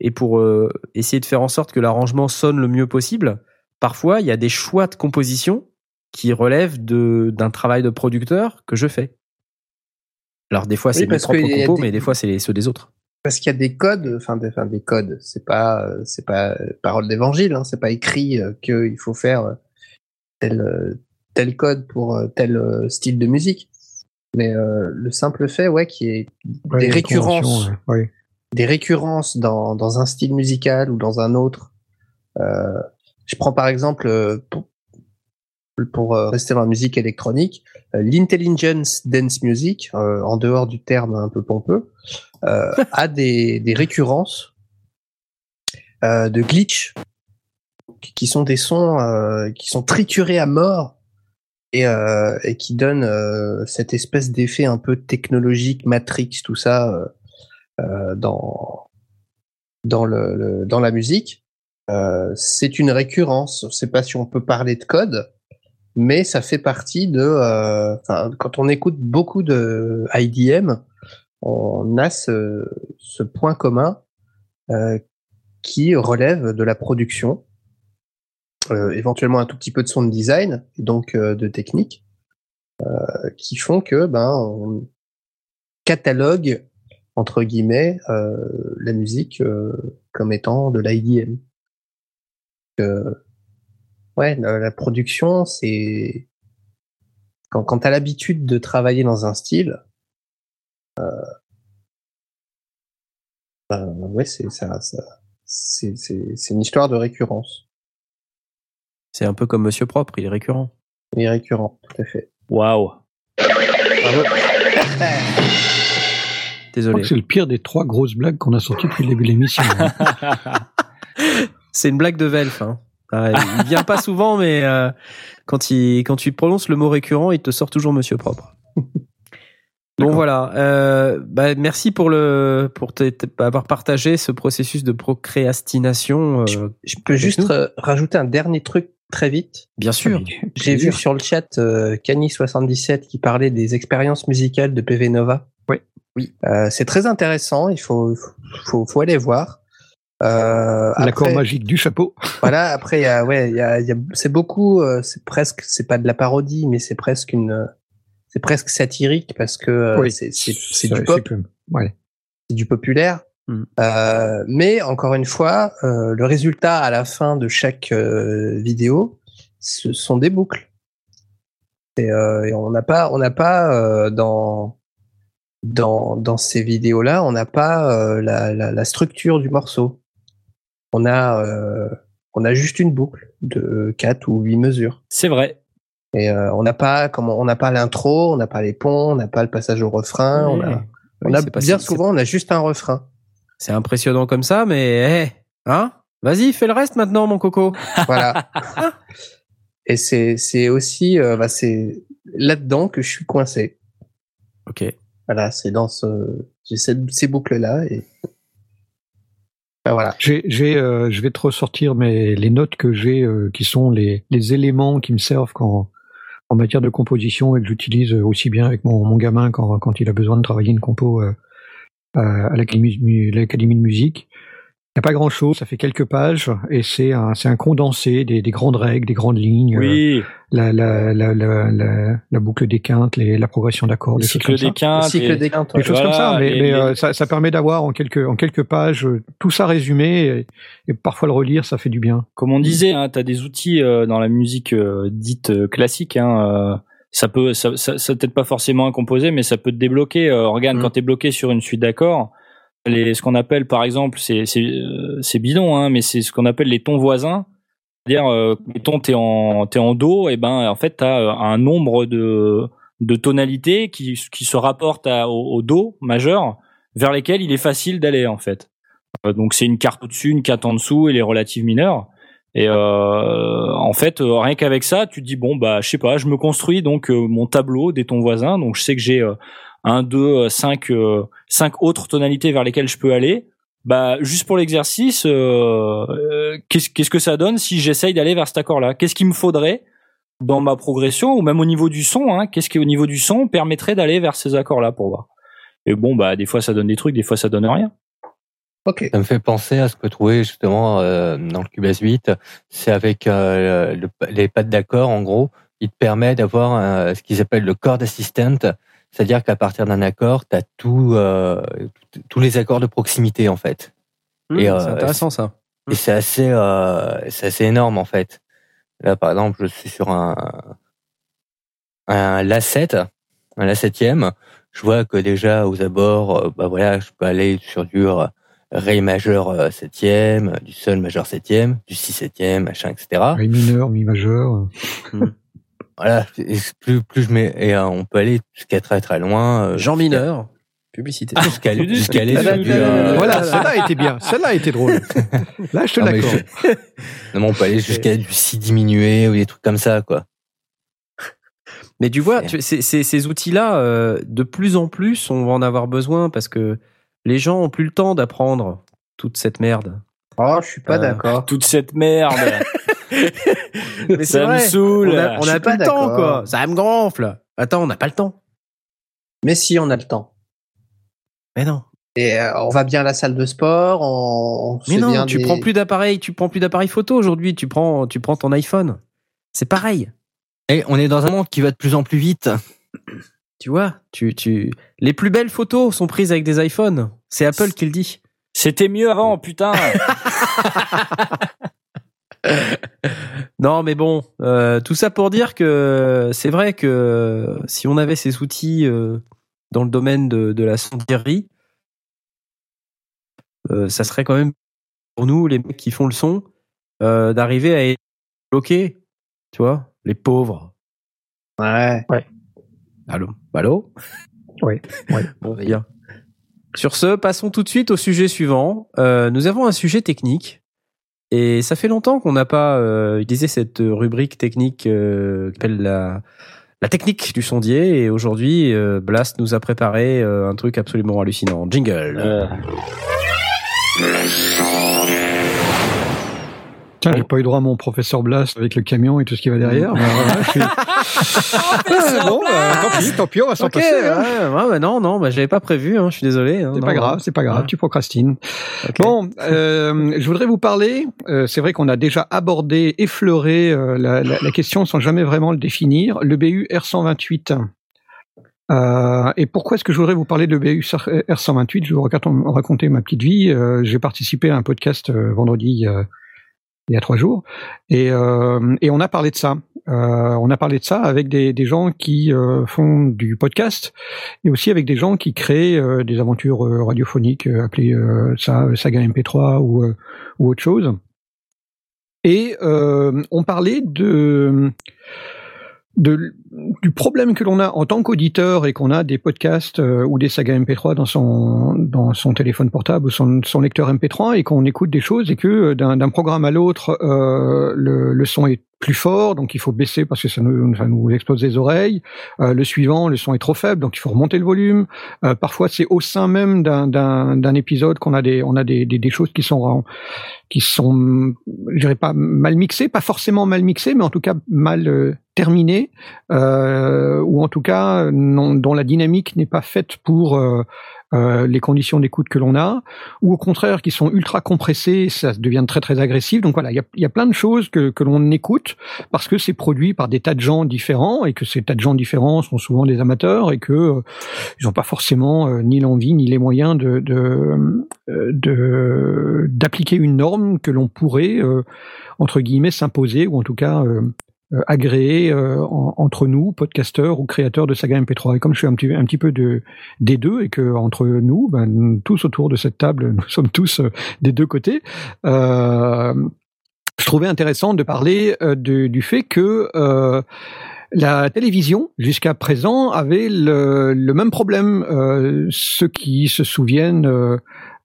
Speaker 1: et pour euh, essayer de faire en sorte que l'arrangement sonne le mieux possible, parfois il y a des choix de composition qui relèvent de d'un travail de producteur que je fais. Alors des fois c'est
Speaker 2: Oui,
Speaker 1: mes propres compos,
Speaker 2: des-
Speaker 1: mais des fois c'est ceux des autres.
Speaker 2: Parce qu'il y a des codes, enfin des, enfin, des codes. C'est pas, c'est pas euh, parole d'évangile. Hein, c'est pas écrit qu'il faut faire tel tel code pour tel style de musique. Mais euh, le simple fait, ouais, qu'il y ait
Speaker 3: Ouais,
Speaker 2: des récurrences,
Speaker 3: conventions, ouais. Ouais.
Speaker 2: des récurrences dans dans un style musical ou dans un autre. Euh, je prends par exemple euh, pour, pour rester dans la musique électronique, l'intelligence dance music, euh, en dehors du terme un peu pompeux, a des, des récurrences de glitch qui- sont des sons qui sont triturés à mort et, euh, et qui donnent euh, cette espèce d'effet un peu technologique, Matrix, tout ça euh, euh, dans dans le, le- dans la musique. Euh, c'est une récurrence. Je sais pas si on peut parler de code, mais ça fait partie de. quand on écoute beaucoup de IDM, on a ce, ce point commun qui relève de la production, éventuellement un tout petit peu de sound design, et donc euh, de technique, euh, qui font que ben on catalogue entre guillemets euh, la musique euh, comme étant de l'IDM. Euh, ouais, la, production, c'est quand, quand tu as l'habitude de travailler dans un style, euh, euh, ouais, c'est ça, ça c'est une histoire de récurrence.
Speaker 1: C'est un peu comme Monsieur Propre, il est récurrent.
Speaker 2: Il est récurrent, tout à fait.
Speaker 5: Waouh.
Speaker 2: Bravo.
Speaker 1: Désolé.
Speaker 3: c'est le pire des trois grosses blagues qu'on a sorties depuis le début de l'émission. hein.
Speaker 1: C'est une blague de Velf. Hein. Ah, il vient pas souvent, mais euh, quand il quand tu prononces le mot récurrent, il te sort toujours Monsieur Propre. Bon voilà. Euh, bah, merci pour le pour t- t- avoir partagé ce processus de procrastination. euh,
Speaker 2: Je peux juste
Speaker 1: nous.
Speaker 2: rajouter un dernier truc très vite.
Speaker 1: bien sûr.
Speaker 2: J'ai vu sur le chat euh, Cani77 qui parlait des expériences musicales de PV Nova.
Speaker 3: Oui.
Speaker 1: Oui.
Speaker 2: Euh, c'est très intéressant, il faut, faut, faut aller voir. Euh,
Speaker 3: L'accord magique du chapeau.
Speaker 2: Voilà, après, il y a, ouais, il y a, y a- c'est beaucoup, euh, c'est presque, c'est pas de la parodie, mais c'est presque une, euh, c'est presque satirique parce que euh,
Speaker 3: Oui.
Speaker 2: c'est, c'est, c'est
Speaker 3: Ça,
Speaker 2: du pop,
Speaker 3: Ouais.
Speaker 2: c'est du populaire.
Speaker 1: Mm.
Speaker 2: Euh, mais encore une fois, euh, le résultat à la fin de chaque euh, vidéo, ce sont des boucles. Et, et on n'a pas, on n'a pas dans dans dans ces vidéos-là, on n'a pas la, la, la structure du morceau. On a on a juste une boucle de 4 ou 8 mesures.
Speaker 5: C'est vrai.
Speaker 2: Et on n'a pas comment on n'a pas l'intro, on n'a pas les ponts, on n'a pas le passage au refrain, on a
Speaker 1: Oui,
Speaker 2: on a bien souvent on a juste un refrain.
Speaker 1: C'est impressionnant comme ça, mais eh, hein? Vas-y, fais le reste maintenant, mon coco.
Speaker 2: Voilà. Et c'est c'est aussi euh, bah, c'est là-dedans que je suis coincé.
Speaker 1: Ok.
Speaker 2: Voilà, c'est dans ce j'ai cette- ces boucles là et Ben voilà.
Speaker 3: J'ai, j'ai, euh, je vais te ressortir mes, les notes que j'ai, euh, qui sont les, les éléments qui me servent quand, en matière de composition et que j'utilise aussi bien avec mon, mon gamin quand, quand il a besoin de travailler une compo euh, à l'académie, de musique. Il n'y a pas grand chose, ça fait quelques pages et c'est un, c'est un condensé des, des grandes règles, des grandes lignes, euh,
Speaker 5: Oui.
Speaker 3: la, la, la, la, la, la boucle des quintes, les, la progression d'accords, des choses
Speaker 5: cycle
Speaker 3: comme ça.
Speaker 5: des quintes.
Speaker 2: Le cycle des quintes.
Speaker 3: Des choses comme ça, mais, euh, ça, ça permet d'avoir en quelques, en quelques pages euh, tout ça résumé et, et parfois le relire, ça fait du bien.
Speaker 5: Comme on disait, hein, tu as des outils euh, dans la musique euh, dite classique. Hein, euh, ça peut, ça, ça, ça t'aide pas forcément à composer, mais ça peut te débloquer. Euh, regarde,
Speaker 2: Mm.
Speaker 5: quand tu es bloqué sur une suite d'accords, les, ce qu'on appelle, par exemple, c'est c'est euh, c'est bidon, hein, mais c'est ce qu'on appelle les tons voisins. C'est-à-dire, euh, mettons, t'es en t'es en do, et ben en fait t'as euh, un nombre de de tonalités qui qui se rapportent à, au, au do majeur, vers lesquelles il est facile d'aller en fait. Euh, donc c'est une carte au-dessus, une carte en dessous et les relatives mineures. Et euh, en fait, euh, rien qu'avec ça, tu dis bon bah je sais pas, je me construis donc euh, mon tableau des tons voisins. Donc je sais que j'ai euh, un, deux, euh, cinq, euh, cinq autres tonalités vers lesquelles je peux aller. Bah juste pour l'exercice, qu'est-ce qu'est-ce que ça donne si j'essaye d'aller vers cet accord-là? Qu'est-ce qu'il me faudrait dans ma progression ou même au niveau du son hein, Qu'est-ce qui au niveau du son permettrait d'aller vers ces accords-là pour voir? Et bon bah des fois ça donne des trucs, des fois ça donne rien.
Speaker 2: Ok.
Speaker 4: Ça me fait penser à ce que trouver justement euh, dans le Cubase 8. C'est avec euh, le- les pattes d'accord, en gros, il te permet d'avoir ce qu'ils appellent le chord assistant, c'est-à-dire qu'à partir d'un accord, tu as tout, euh, tous les accords de proximité en fait. Et, euh,
Speaker 1: c'est intéressant ça.
Speaker 4: Et c'est assez, euh, c'est assez énorme en fait. Là, par exemple, je suis sur un un La 7, un La 7e. Je vois que déjà aux abords, bah voilà, je peux aller sur du euh, Ré majeur euh, 7e, du Sol majeur 7e, du Si 7e, machin, etc.
Speaker 3: Mi mineur, mi majeur.
Speaker 4: Voilà, et plus plus je mets et euh, on peut aller jusqu'à très très loin. euh,
Speaker 1: Jean Mineur, publicité.
Speaker 4: Jusqu'à jusqu'à aller sur du. euh,
Speaker 3: Voilà, celle-là a été bien. Celle-là a été drôle. Là, je te l'accorde.
Speaker 4: je- non, mais on peut aller jusqu'à du Si diminué ou des trucs comme ça, quoi.
Speaker 1: Mais tu vois, tu- ces, ces, ces outils-là, euh, de plus en plus, on va en avoir besoin parce que les gens ont plus le temps d'apprendre toute cette merde.
Speaker 2: Oh, je suis pas
Speaker 1: Euh,
Speaker 2: d'accord.
Speaker 5: Toute cette merde.
Speaker 1: Mais
Speaker 5: ça me
Speaker 1: vrai,
Speaker 5: saoule.
Speaker 1: On a, on
Speaker 2: Je
Speaker 1: a
Speaker 2: suis
Speaker 1: plus
Speaker 2: pas
Speaker 1: le temps, quoi. Ça me gonfle. Attends, on n'a pas le temps.
Speaker 2: Mais si, on a le temps.
Speaker 1: Mais non.
Speaker 2: Et euh, on va bien à la salle de sport. On, on
Speaker 1: Mais non,
Speaker 2: bien
Speaker 1: tu
Speaker 2: des-
Speaker 1: prends plus d'appareil, tu prends plus d'appareil photo aujourd'hui. Tu prends, tu prends ton iPhone. C'est pareil.
Speaker 4: Et on est dans un monde qui va de plus en plus vite.
Speaker 1: Tu vois, tu, tu, les plus belles photos sont prises avec des iPhones. C'est Apple qui le dit.
Speaker 5: C'était mieux avant, putain.
Speaker 1: Non, mais bon, euh, tout ça pour dire que c'est vrai que si on avait ces outils euh, dans le domaine de, de la sondierie, euh, ça serait quand même pour nous, les mecs qui font le son, euh, d'arriver à être bloqués, tu vois, les pauvres.
Speaker 2: Ouais.
Speaker 1: Allô Allô
Speaker 3: Oui, oui.
Speaker 1: Bon, bien. Sur ce, passons tout de suite au sujet suivant. Euh, nous avons un sujet technique. Et ça fait longtemps qu'on n'a pas euh, utilisé cette rubrique technique euh, qui s'appelle la, la technique du sondier. Et aujourd'hui, euh, Blast nous a préparé euh, un truc absolument hallucinant. Jingle.
Speaker 3: J'ai pas eu droit à mon professeur Blast avec le camion et tout ce qui va derrière. Mais voilà, je suis- Ah, bon, bah, tant pis, tant pis, on va s'en passer. hein.
Speaker 1: ouais, non, non, bah, j'avais pas prévu. Hein, je suis désolé. hein,
Speaker 3: C'est pas grave, c'est pas grave,
Speaker 1: Ouais.
Speaker 3: tu procrastines. Bon, euh, je voudrais vous parler. euh, c'est vrai qu'on a déjà abordé, effleuré euh, la, la- la question sans jamais vraiment le définir. Le BU R128. Euh, et pourquoi est-ce que je voudrais vous parler de BU R128 Je vais vous raconter, raconter ma petite vie. Euh, J'ai participé à un podcast euh, vendredi euh, il y a trois jours, et, euh, et on a parlé de ça. Euh, on a parlé de ça avec des, gens qui euh, font du podcast et aussi avec des gens qui créent euh, des aventures euh, radiophoniques, appelées ça saga MP3 ou, ou autre chose. Et on parlait de, de du problème que l'on a en tant qu'auditeur et qu'on a des podcasts euh, ou des sagas MP3 dans son dans son téléphone portable ou son, son lecteur MP3 et qu'on écoute des choses et que euh, d'un programme à l'autre euh, le, le son est plus fort donc il faut baisser parce que ça nous, ça nous explose les oreilles. Euh, le suivant le son est trop faible donc il faut remonter le volume. Euh, parfois c'est au sein même d'un épisode qu'on a des on a des, des des choses qui sont qui sont je dirais pas mal mixées pas forcément mal mixées mais en tout cas mal euh, terminées euh, ou en tout cas dont la dynamique n'est pas faite pour euh, euh, les conditions d'écoute que l'on a, ou au contraire qui sont ultra compressées, ça devient très très agressif. Donc voilà, il y a, y a plein de choses que, que l'on écoute parce que c'est produit par des tas de gens différents et que ces tas de gens différents sont souvent des amateurs et que euh, ils n'ont pas forcément ni l'envie ni les moyens de de euh, de- d'appliquer une norme que l'on pourrait euh, entre guillemets s'imposer ou en tout cas euh, euh, agréer en- entre nous, podcasteurs ou créateurs de saga MP3. Et comme je suis un petit, un petit peu de, des deux et que entre nous, ben, tous autour de cette table, nous sommes tous des deux côtés, je trouvais intéressant de parler du fait que la télévision, jusqu'à présent, avait le, même problème. Ceux qui se souviennent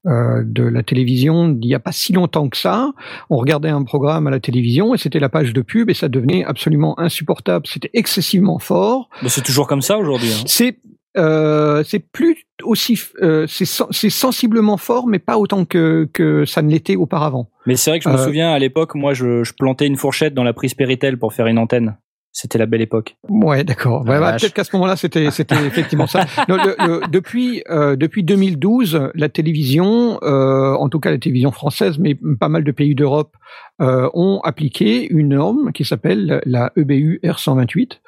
Speaker 3: euh, de la télévision d'il n'y a pas si longtemps que ça, on regardait un programme à la télévision et c'était la page de pub et ça devenait absolument insupportable. C'était excessivement fort.
Speaker 5: mais c'est toujours comme ça aujourd'hui. hein.
Speaker 3: C'est euh, c'est plus aussi euh, c'est sensiblement fort, mais pas autant que que ça ne l'était auparavant.
Speaker 5: Mais c'est vrai que je me
Speaker 3: Euh,
Speaker 5: souviens à l'époque, moi, je, je plantais une fourchette dans la prise Péritel pour faire une antenne. C'était la belle époque.
Speaker 3: Ouais, d'accord. Ouais, bah. Peut-être qu'à ce moment-là, c'était c'était effectivement ça. Non, le- le- depuis euh, depuis 2012, la télévision, euh, en tout cas la télévision française, mais pas mal de pays d'Europe, euh, ont appliqué une norme qui s'appelle la EBU R128,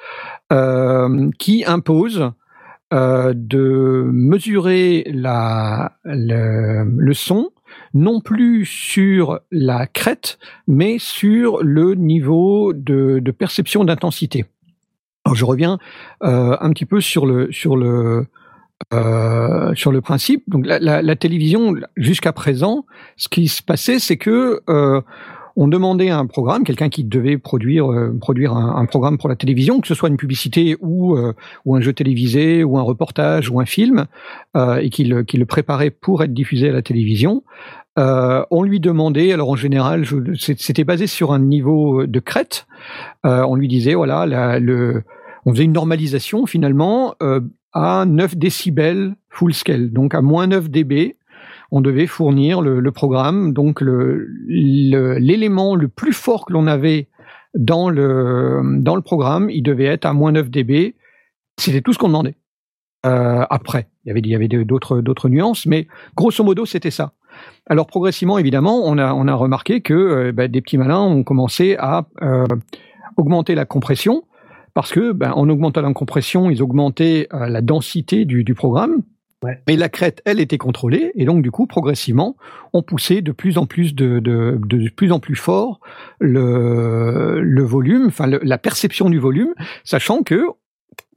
Speaker 3: euh, qui impose euh, de mesurer la, le, le son non plus sur la crête, mais sur le niveau de, perception d'intensité. Alors je reviens euh, un petit peu sur le sur le euh, sur le principe. Donc la, télévision jusqu'à présent, ce qui se passait, c'est que euh, on demandait à un programme, quelqu'un qui devait produire euh, produire un, programme pour la télévision, que ce soit une publicité ou ou un jeu télévisé ou un reportage ou un film, et qu'il qu'il le préparait pour être diffusé à la télévision. Euh, on lui demandait, alors en général, c'était basé sur un niveau de crête. Euh, on lui disait, voilà, le, on faisait une normalisation finalement euh, à 9 décibels full scale, donc à moins 9 dB. On devait fournir le, le programme, donc le- le- l'élément le, plus fort que l'on avait dans le, dans le programme, il devait être à moins 9 dB. C'était tout ce qu'on demandait. Euh, après, il y avait, avait d'autres, d'autres nuances, mais grosso modo, c'était ça. Alors progressivement, évidemment, on a, on a remarqué que euh, bah, des petits malins ont commencé à euh, augmenter la compression, parce que ben, en augmentant la compression, ils augmentaient euh, la densité du, du programme.
Speaker 2: Ouais.
Speaker 3: Mais la crête, elle, était contrôlée, et donc du coup, progressivement, on poussait de plus en plus de, de, de plus en plus fort le, le volume, enfin la perception du volume, sachant que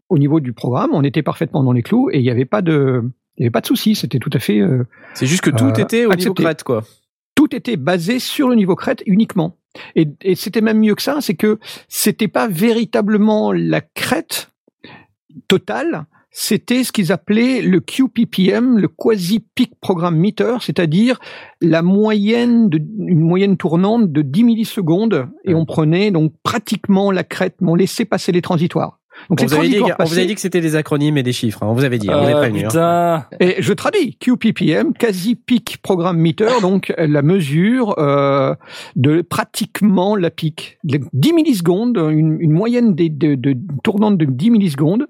Speaker 3: au niveau du programme, on était parfaitement dans les clous et il n'y avait pas de, il y avait pas de souci. C'était tout à fait, euh,
Speaker 1: C'est juste que tout
Speaker 3: Euh,
Speaker 1: était au niveau crête, quoi.
Speaker 3: tout était basé sur le niveau crête uniquement. Et, et c'était même mieux que ça, c'est que c'était pas véritablement la crête totale, c'était ce qu'ils appelaient le QPPM, le Quasi Peak Program Meter, c'est-à-dire la moyenne de, une moyenne tournante de 10 millisecondes, et on prenait donc pratiquement la crête, mais on laissait passer les transitoires. Donc
Speaker 1: On vous, avait dit,
Speaker 3: transitoires
Speaker 1: on vous avait
Speaker 3: passaient-
Speaker 1: dit que c'était des acronymes et des chiffres. hein. On vous avait dit, on vous avait
Speaker 5: Ah,
Speaker 1: prévenu. hein.
Speaker 5: putain.
Speaker 3: Et je traduis QPPM, quasi peak program meter, donc euh, la mesure euh, de pratiquement la pic. De 10 millisecondes, une, une moyenne des, de, de tournante de 10 millisecondes.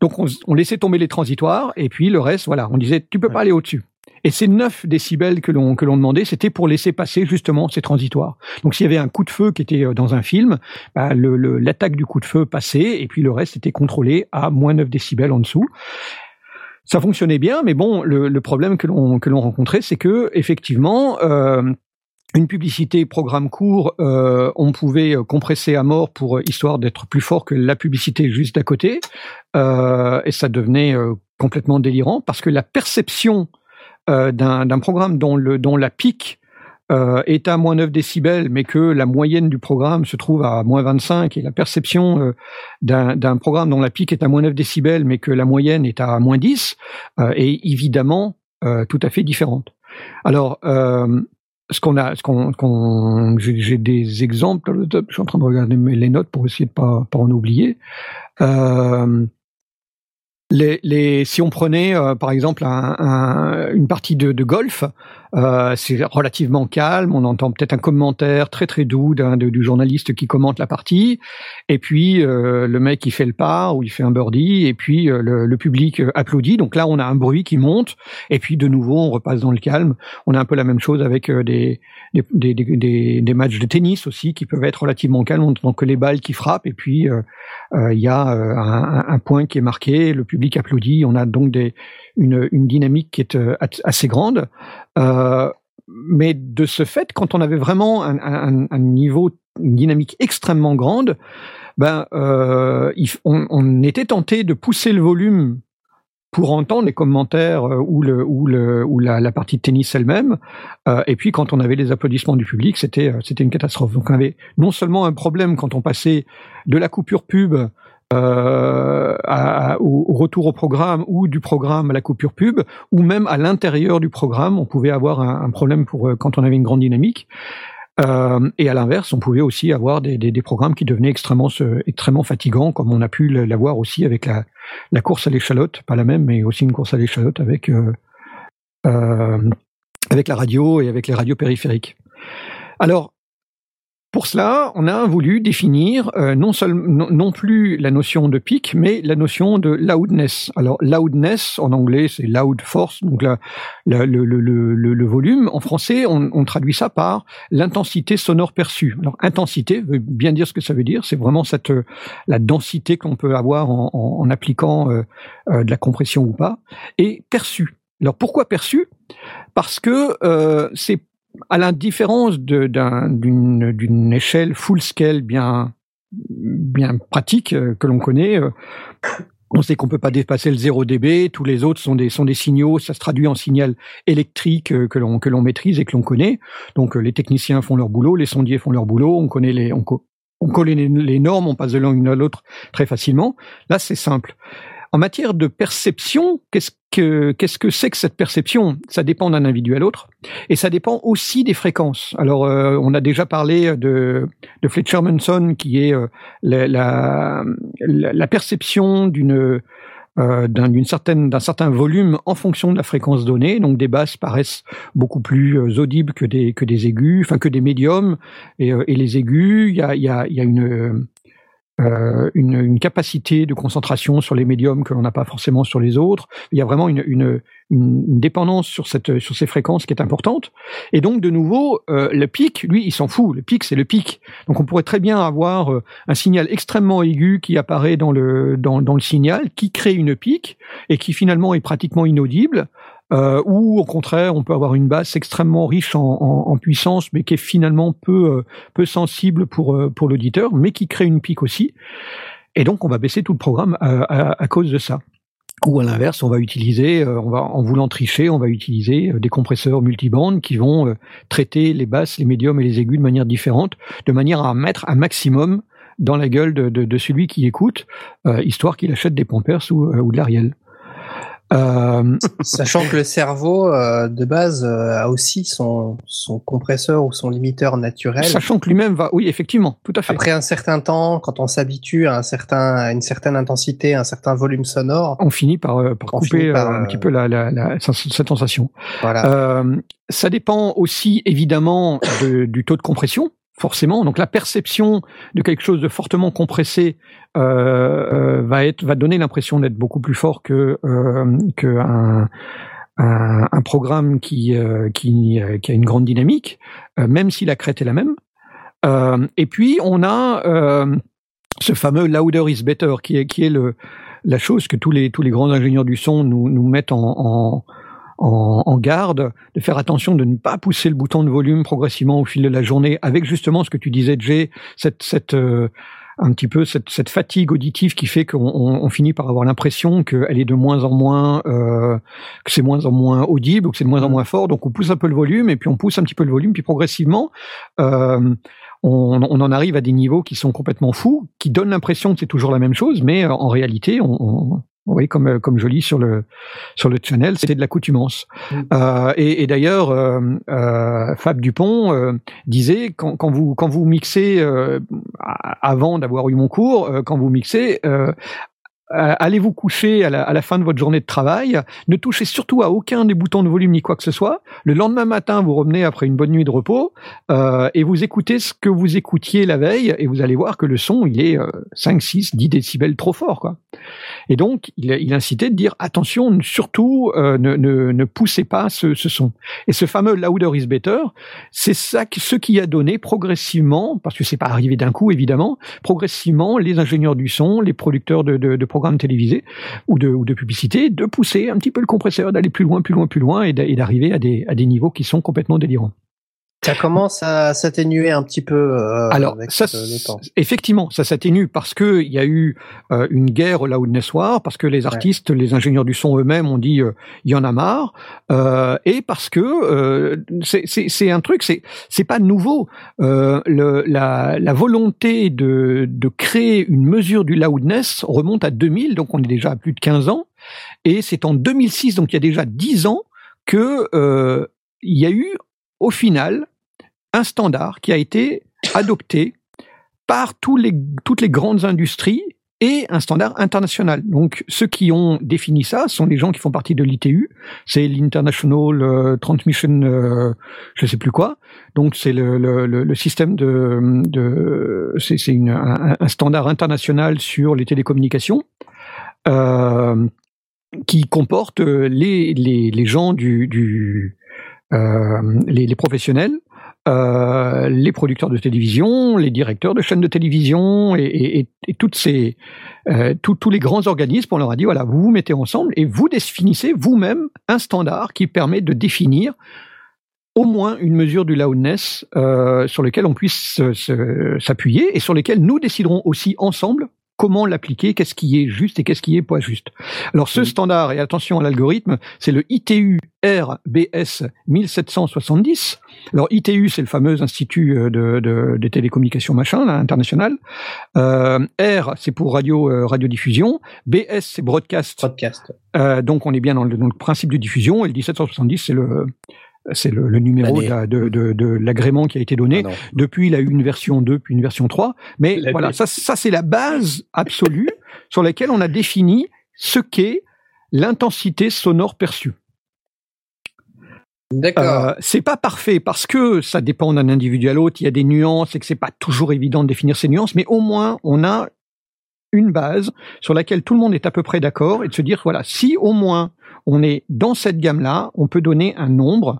Speaker 3: Donc on, on laissait tomber les transitoires et puis le reste, voilà, on disait tu peux pas aller au-dessus. Et ces 9 décibels que l'on que l'on demandait, c'était pour laisser passer justement ces transitoires. Donc s'il y avait un coup de feu qui était euh, dans un film, bah, l'attaque du coup de feu passait et puis le reste était contrôlé à moins 9 décibels en dessous. Ça fonctionnait bien, mais bon, le, problème que l'on que l'on rencontrait, c'est que effectivement, euh, une publicité programme court, euh, on pouvait compresser à mort pour histoire d'être plus fort que la publicité juste d'à côté, et ça devenait complètement délirant parce que la perception d'un d'un programme dont le dont la pique euh, est à moins 9 décibels, mais que la moyenne du programme se trouve à moins 25, et la perception euh, d'un programme dont la pique est à moins 9 décibels, mais que la moyenne est à moins 10, euh, est évidemment euh, tout à fait différente. Alors, euh, ce qu'on a, ce qu'on, j'ai des exemples. Je suis en train de regarder les notes pour essayer de pas, pas en oublier. Euh, les, les, si on prenait euh, par exemple un, un- une partie de, de golf, euh, c'est relativement calme. On entend peut-être un commentaire très très doux d'un du journaliste qui commente la partie, et puis euh, le mec il fait le par ou il fait un birdie, et puis euh, le, le public euh, applaudit. Donc là on a un bruit qui monte, et puis de nouveau on repasse dans le calme. On a un peu la même chose avec euh, des, des, des, des- des, matchs de tennis aussi qui peuvent être relativement calmes. On entend que les balles qui frappent, et puis il y a un, un point qui est marqué, le public applaudit. On a donc des, une, une dynamique qui est euh, assez grande. Euh, mais de ce fait, quand on avait vraiment un, niveau, une dynamique extrêmement grande, ben, euh, on, était tenté de pousser le volume pour entendre les commentaires ou, le, ou, le, ou la, partie de tennis elle-même. Et puis, quand on avait les applaudissements du public, c'était c'était une catastrophe. Donc, on avait non seulement un problème quand on passait de la coupure pub euh, au, retour au programme ou du programme à la coupure pub, ou même à l'intérieur du programme, on pouvait avoir un, problème pour euh, quand on avait une grande dynamique. Euh, et à l'inverse, on pouvait aussi avoir des, des, des programmes qui devenaient extrêmement, extrêmement fatigants, comme on a pu l'avoir aussi avec la, la course à l'échalote, pas la même, mais aussi une course à l'échalote avec euh, euh, avec la radio et avec les radios périphériques. Alors, pour cela, on a voulu définir euh, non, seulement non, plus la notion de pic, mais la notion de loudness. Alors loudness en anglais c'est loud force, donc le, volume. En français, on, traduit ça par l'intensité sonore perçue. Alors intensité veut bien dire ce que ça veut dire. C'est vraiment cette la densité qu'on peut avoir en, appliquant euh, euh, de la compression ou pas, et perçue. Alors pourquoi perçue? Parce que euh, c'est à la différence d'une échelle full scale bien pratique euh, que l'on connaît. Euh, on sait qu'on peut pas dépasser le 0 dB. Tous les autres sont des signaux. Ça se traduit en signal électrique euh, que l'on maîtrise et que l'on connaît. Donc les techniciens font leur boulot, les sondiers font leur boulot. On connaît les on, on connaît les normes, on passe de l'une à l'autre très facilement. Là, c'est simple. En matière de perception, qu'est-ce que qu'est-ce que c'est que cette perception? Ça dépend d'un individu à l'autre, et ça dépend aussi des fréquences. Alors, euh, on a déjà parlé de, de Fletcher Manson, qui est euh, la, la, la, perception d'une euh, d'un certaine d'un certain volume en fonction de la fréquence donnée. Donc des basses paraissent beaucoup plus euh, audibles que des que des aigus, enfin que des médiums et, et les aigus. Il y a il y a, il y a une euh, une, une, capacité de concentration sur les médiums que l'on n'a pas forcément sur les autres. Il y a vraiment une, une, une, dépendance sur cette sur ces fréquences qui est importante. Et donc de nouveau, euh, le pic, lui, il s'en fout. Le pic, c'est le pic. Donc on pourrait très bien avoir euh, un signal extrêmement aigu qui apparaît dans le dans, dans le signal, qui crée une pique et qui finalement est pratiquement inaudible euh, ou au contraire, on peut avoir une basse extrêmement riche en, puissance, mais qui est finalement peu, euh, peu sensible pour, euh, pour l'auditeur, mais qui crée une pique aussi. Et donc, on va baisser tout le programme à, à, cause de ça. Ou à l'inverse, on va utiliser, euh, on va en voulant tricher, on va utiliser des compresseurs multibandes qui vont traiter les basses, les médiums et les aigus de manière différente, de manière à mettre un maximum dans la gueule de, celui qui écoute, histoire qu'il achète des pompers ou, ou de l'Ariel.
Speaker 2: Euh, Sachant que le cerveau euh, de base euh, a aussi son, son compresseur ou son limiteur naturel.
Speaker 3: Sachant que lui-même va, oui, effectivement, tout à fait.
Speaker 2: Après un certain temps, quand on s'habitue à un certain, à une certaine intensité, à un certain volume sonore,
Speaker 3: on finit par, par couper par, un petit peu la, la, la, cette sensation. Voilà. ça dépend aussi évidemment de, du taux de compression forcément. Donc la perception de quelque chose de fortement compressé euh, euh, va être va donner l'impression d'être beaucoup plus fort que euh, que un, un, programme qui euh, qui, euh, qui a une grande dynamique, euh, même si la crête est la même. et puis on a ce fameux louder is better qui est qui est le la chose que tous les tous les grands ingénieurs du son nous nous mettent en, en en, en, garde, de faire attention de ne pas pousser le bouton de volume progressivement au fil de la journée, avec justement ce que tu disais, Jay, cette, cette euh, un petit peu cette, cette, fatigue auditive qui fait qu'on on, finit par avoir l'impression qu'elle est de moins en moins, euh, que c'est moins en moins audible, que c'est de moins en mmh. moins fort. Donc on pousse un peu le volume et puis on pousse un petit peu le volume, puis progressivement. Euh, on, on, en arrive à des niveaux qui sont complètement fous, qui donnent l'impression que c'est toujours la même chose, mais euh, en réalité, on, oui, comme euh, comme je lis sur le sur le channel, c'était de l'accoutumance. Mm. Euh, et, et d'ailleurs, euh, euh Fab Dupont euh, disait quand, quand vous quand vous mixez avant d'avoir eu mon cours, quand vous mixez, euh, allez vous coucher à la, à la, fin de votre journée de travail, ne touchez surtout à aucun des boutons de volume ni quoi que ce soit. Le lendemain matin, vous revenez après une bonne nuit de repos euh, et vous écoutez ce que vous écoutiez la veille et vous allez voir que le son, il est 5, 6, 10 décibels trop fort. Quoi. Et donc, il, il incitait de dire attention, surtout euh, ne, ne, ne, poussez pas ce, son. Et ce fameux louder is better, c'est ça ce qui a donné progressivement, parce que c'est pas arrivé d'un coup évidemment, progressivement les ingénieurs du son, les producteurs de programmes télévisés ou de, ou de publicité, de pousser un petit peu le compresseur, d'aller plus loin, plus loin, plus loin et d'arriver à des, à des niveaux qui sont complètement délirants.
Speaker 2: Ça commence à s'atténuer un petit peu. Euh,
Speaker 3: Alors, avec ça, le temps. effectivement, ça s'atténue parce que il y a eu euh, une guerre au Loudness War, parce que les artistes, ouais. les ingénieurs du son eux-mêmes ont dit euh, il y en a marre, euh, et parce que euh, c'est un truc, c'est c'est pas nouveau. Le, la, la, volonté de, de créer une mesure du loudness remonte à 2000, donc on est déjà à plus de 15 ans, et c'est en 2006, donc il y a déjà 10 ans que il y a eu au final un standard qui a été adopté par toutes les grandes industries et un standard international. Donc ceux qui ont défini ça sont les gens qui font partie de l'ITU, c'est l'International euh, Transmission, euh, je sais plus quoi. Donc c'est le, système de, c'est un, standard international sur les télécommunications. Euh, qui comporte les, les, gens du, euh, les, les, professionnels, euh, les producteurs de télévision, les directeurs de chaînes de télévision et, toutes ces, euh, tous les grands organismes, on leur a dit voilà, vous vous mettez ensemble et vous définissez vous-même un standard qui permet de définir au moins une mesure du loudness euh, sur lequel on puisse s'appuyer et sur lequel nous déciderons aussi ensemble comment l'appliquer, qu'est-ce qui est juste et qu'est-ce qui est pas juste. Alors ce standard, et attention à l'algorithme, c'est le ITU RBS 1770. Alors ITU, c'est le fameux institut euh, de, de, de télécommunications machin, là, international. Euh, R, c'est pour radio euh, radiodiffusion. BS, c'est broadcast.
Speaker 2: Broadcast.
Speaker 3: Euh, donc on est bien dans le, dans le principe de diffusion. Et le 1770, c'est le c'est le, le, numéro de, de, de, de l'agrément qui a été donné. Ah Depuis, il a eu une version 2, puis une version 3. Mais voilà, ça, ça c'est la base absolue sur laquelle on a défini ce qu'est l'intensité sonore perçue.
Speaker 2: D'accord. Euh,
Speaker 3: c'est pas parfait parce que ça dépend d'un individu à l'autre. Il y a des nuances et que c'est pas toujours évident de définir ces nuances, mais au moins on a une base sur laquelle tout le monde est à peu près d'accord et de se dire voilà si au moins on est dans cette gamme-là, on peut donner un nombre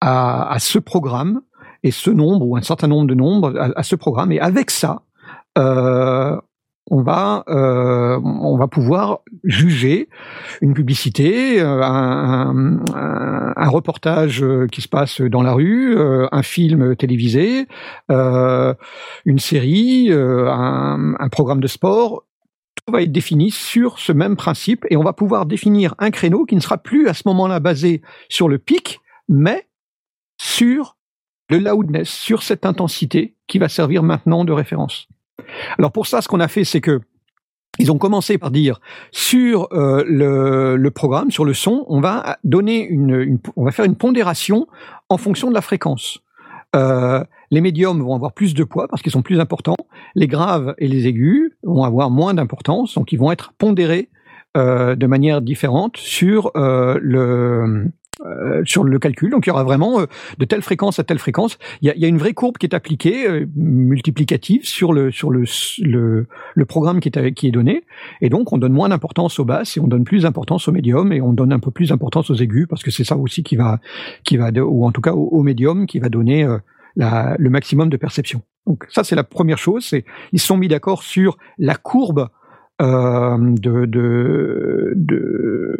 Speaker 3: à, à, ce programme et ce nombre ou un certain nombre de nombres à, ce programme et avec ça euh, on va euh, on va pouvoir juger une publicité, euh, un, un, un, reportage qui se passe dans la rue, euh, un film télévisé, euh, une série, un, un, programme de sport. Tout va être défini sur ce même principe et on va pouvoir définir un créneau qui ne sera plus à ce moment-là basé sur le pic, mais sur le loudness, sur cette intensité qui va servir maintenant de référence. Alors pour ça, ce qu'on a fait, c'est que ils ont commencé par dire sur euh, le, programme, sur le son, on va donner une, on va faire une pondération en fonction de la fréquence. Euh, les médiums vont avoir plus de poids parce qu'ils sont plus importants. Les graves et les aigus vont avoir moins d'importance, donc ils vont être pondérés euh, de manière différente sur le euh, sur le calcul. Donc il y aura vraiment euh, de telle fréquence à telle fréquence. Il y a, y a une vraie courbe qui est appliquée, euh, multiplicative, sur le sur le, le, le programme qui est, qui est donné. Et donc on donne moins d'importance aux basses et on donne plus d'importance aux médiums et on donne un peu plus d'importance aux aigus parce que c'est ça aussi qui va qui va ou en tout cas au, au médium qui va donner la, le maximum de perception. Donc ça c'est la première chose. C'est ils sont mis d'accord sur la courbe euh, de, de, de,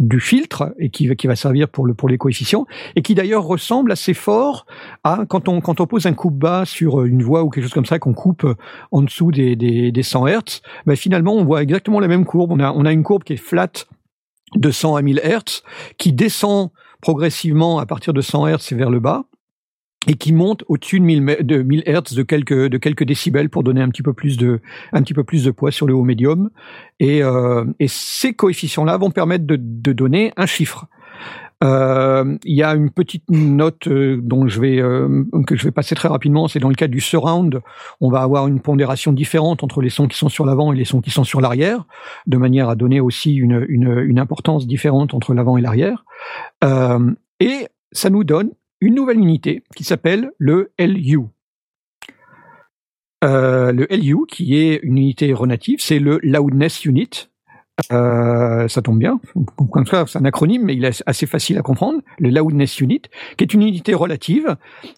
Speaker 3: du filtre et qui, qui va servir pour, le, pour les coefficients et qui d'ailleurs ressemble assez fort à quand on, quand on pose un coupe bas sur une voix ou quelque chose comme ça qu'on coupe en dessous des, des, des 100 Hertz, ben finalement on voit exactement la même courbe. On a, on a une courbe qui est flat de 100 à 1000 Hertz qui descend progressivement à partir de 100 Hertz vers le bas et qui monte au-dessus de 1000, de 1000 Hertz de quelques, décibels pour donner un petit peu plus de, poids sur le haut médium. Et, euh, ces coefficients-là vont permettre de, donner un chiffre. Euh, il y a une petite note euh, dont je vais que je vais passer très rapidement. C'est dans le cas du surround, on va avoir une pondération différente entre les sons qui sont sur l'avant et les sons qui sont sur l'arrière, de manière à donner aussi une, importance différente entre l'avant et l'arrière. Et ça nous donne une nouvelle unité qui s'appelle le LU. Euh, le LU, qui est une unité relative, c'est le Loudness Unit. Euh, ça tombe bien, c'est un acronyme, mais il est assez facile à comprendre. Le Loudness Unit, qui est une unité relative,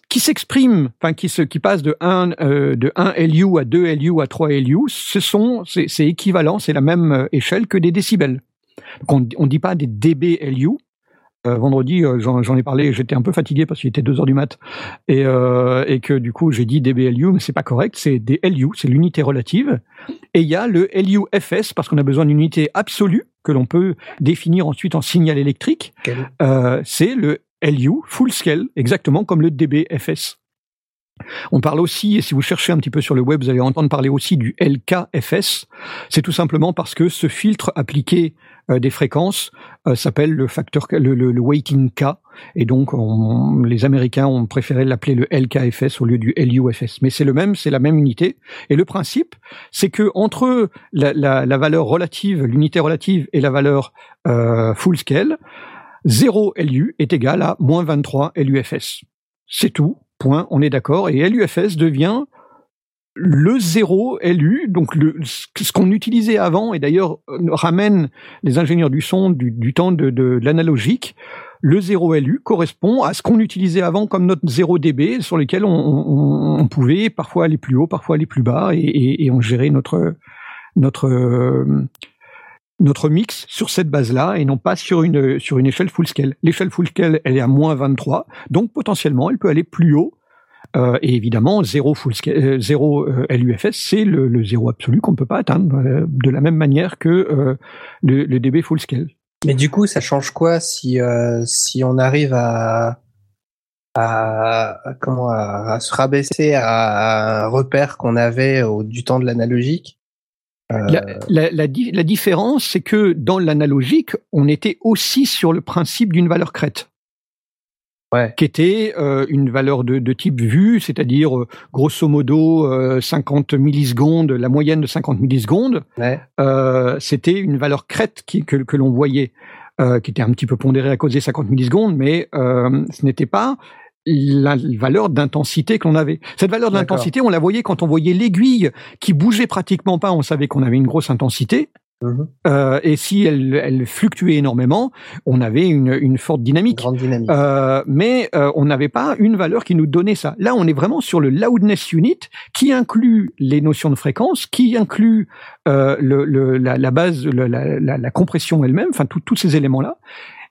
Speaker 3: qui s'exprime, enfin qui se, qui passe de 1 euh, de 1 LU à 2 LU à 3 LU. Ce sont, c'est équivalent, c'est la même échelle que des décibels. Donc on ne dit pas des dB LU, euh, vendredi, euh, j'en ai parlé, j'étais un peu fatigué parce qu'il était 2 heures du mat et, euh, et que du coup j'ai dit dBLU, mais c'est pas correct, c'est des LU, c'est l'unité relative. Et il y a le LUFS parce qu'on a besoin d'une unité absolue que l'on peut définir ensuite en signal électrique. C'est le LU full scale, exactement comme le dBFS. On parle aussi, et si vous cherchez un petit peu sur le web, vous allez entendre parler aussi du LKFS. C'est tout simplement parce que ce filtre appliqué euh, des fréquences euh, s'appelle le facteur le, weighting K et donc on- les Américains ont préféré l'appeler le LKFS au lieu du LUFS. Mais c'est le même, c'est la même unité. Et le principe, c'est que entre la, la, la valeur relative, l'unité relative et la valeur euh, full scale, 0 LU est égal à moins 23 LUFS. C'est tout. Point. On est d'accord. Et LUFS devient le 0 LU, donc ce qu'on utilisait avant, et d'ailleurs euh, ramène les ingénieurs du son du, temps de, l'analogique, le 0 LU correspond à ce qu'on utilisait avant comme notre 0 dB, sur lequel on, pouvait parfois aller plus haut, parfois aller plus bas, et, et, et on gérait notre notre euh, notre mix sur cette base-là et non pas sur une sur une échelle full scale. L'échelle full scale, elle est à moins 23, donc potentiellement elle peut aller plus haut. Euh, et évidemment, zéro full scale, euh, zéro euh, LUFS, c'est le, le zéro absolu qu'on ne peut pas atteindre euh, de la même manière que euh, le, le DB full scale.
Speaker 2: Mais du coup, ça change quoi si euh, si on arrive à à comment à, à se rabaisser à un repère qu'on avait au, du temps de l'analogique? Euh,
Speaker 3: La, la, la, di- la différence, c'est que dans l'analogique, on était aussi sur le principe d'une valeur crête.
Speaker 2: Ouais.
Speaker 3: qui était euh, une valeur de, de type vue, c'est-à-dire euh, grosso modo euh, 50 millisecondes, la moyenne de 50 millisecondes,
Speaker 2: ouais.
Speaker 3: euh, c'était une valeur crête qui, que, que l'on voyait, euh, qui était un petit peu pondérée à cause des 50 millisecondes, mais euh, ce n'était pas la valeur d'intensité que l'on avait. Cette valeur d'intensité, on la voyait quand on voyait l'aiguille qui bougeait pratiquement pas, on savait qu'on avait une grosse intensité.
Speaker 2: Mhm.
Speaker 3: Euh, et si elle, elle fluctuait énormément, on avait une, une forte dynamique.
Speaker 2: Grande dynamique.
Speaker 3: Euh, mais euh, on n'avait pas une valeur qui nous donnait ça. Là, on est vraiment sur le loudness unit qui inclut les notions de fréquence, qui inclut euh, le, le- la, la base, la, la- la compression elle-même, enfin tous ces éléments-là.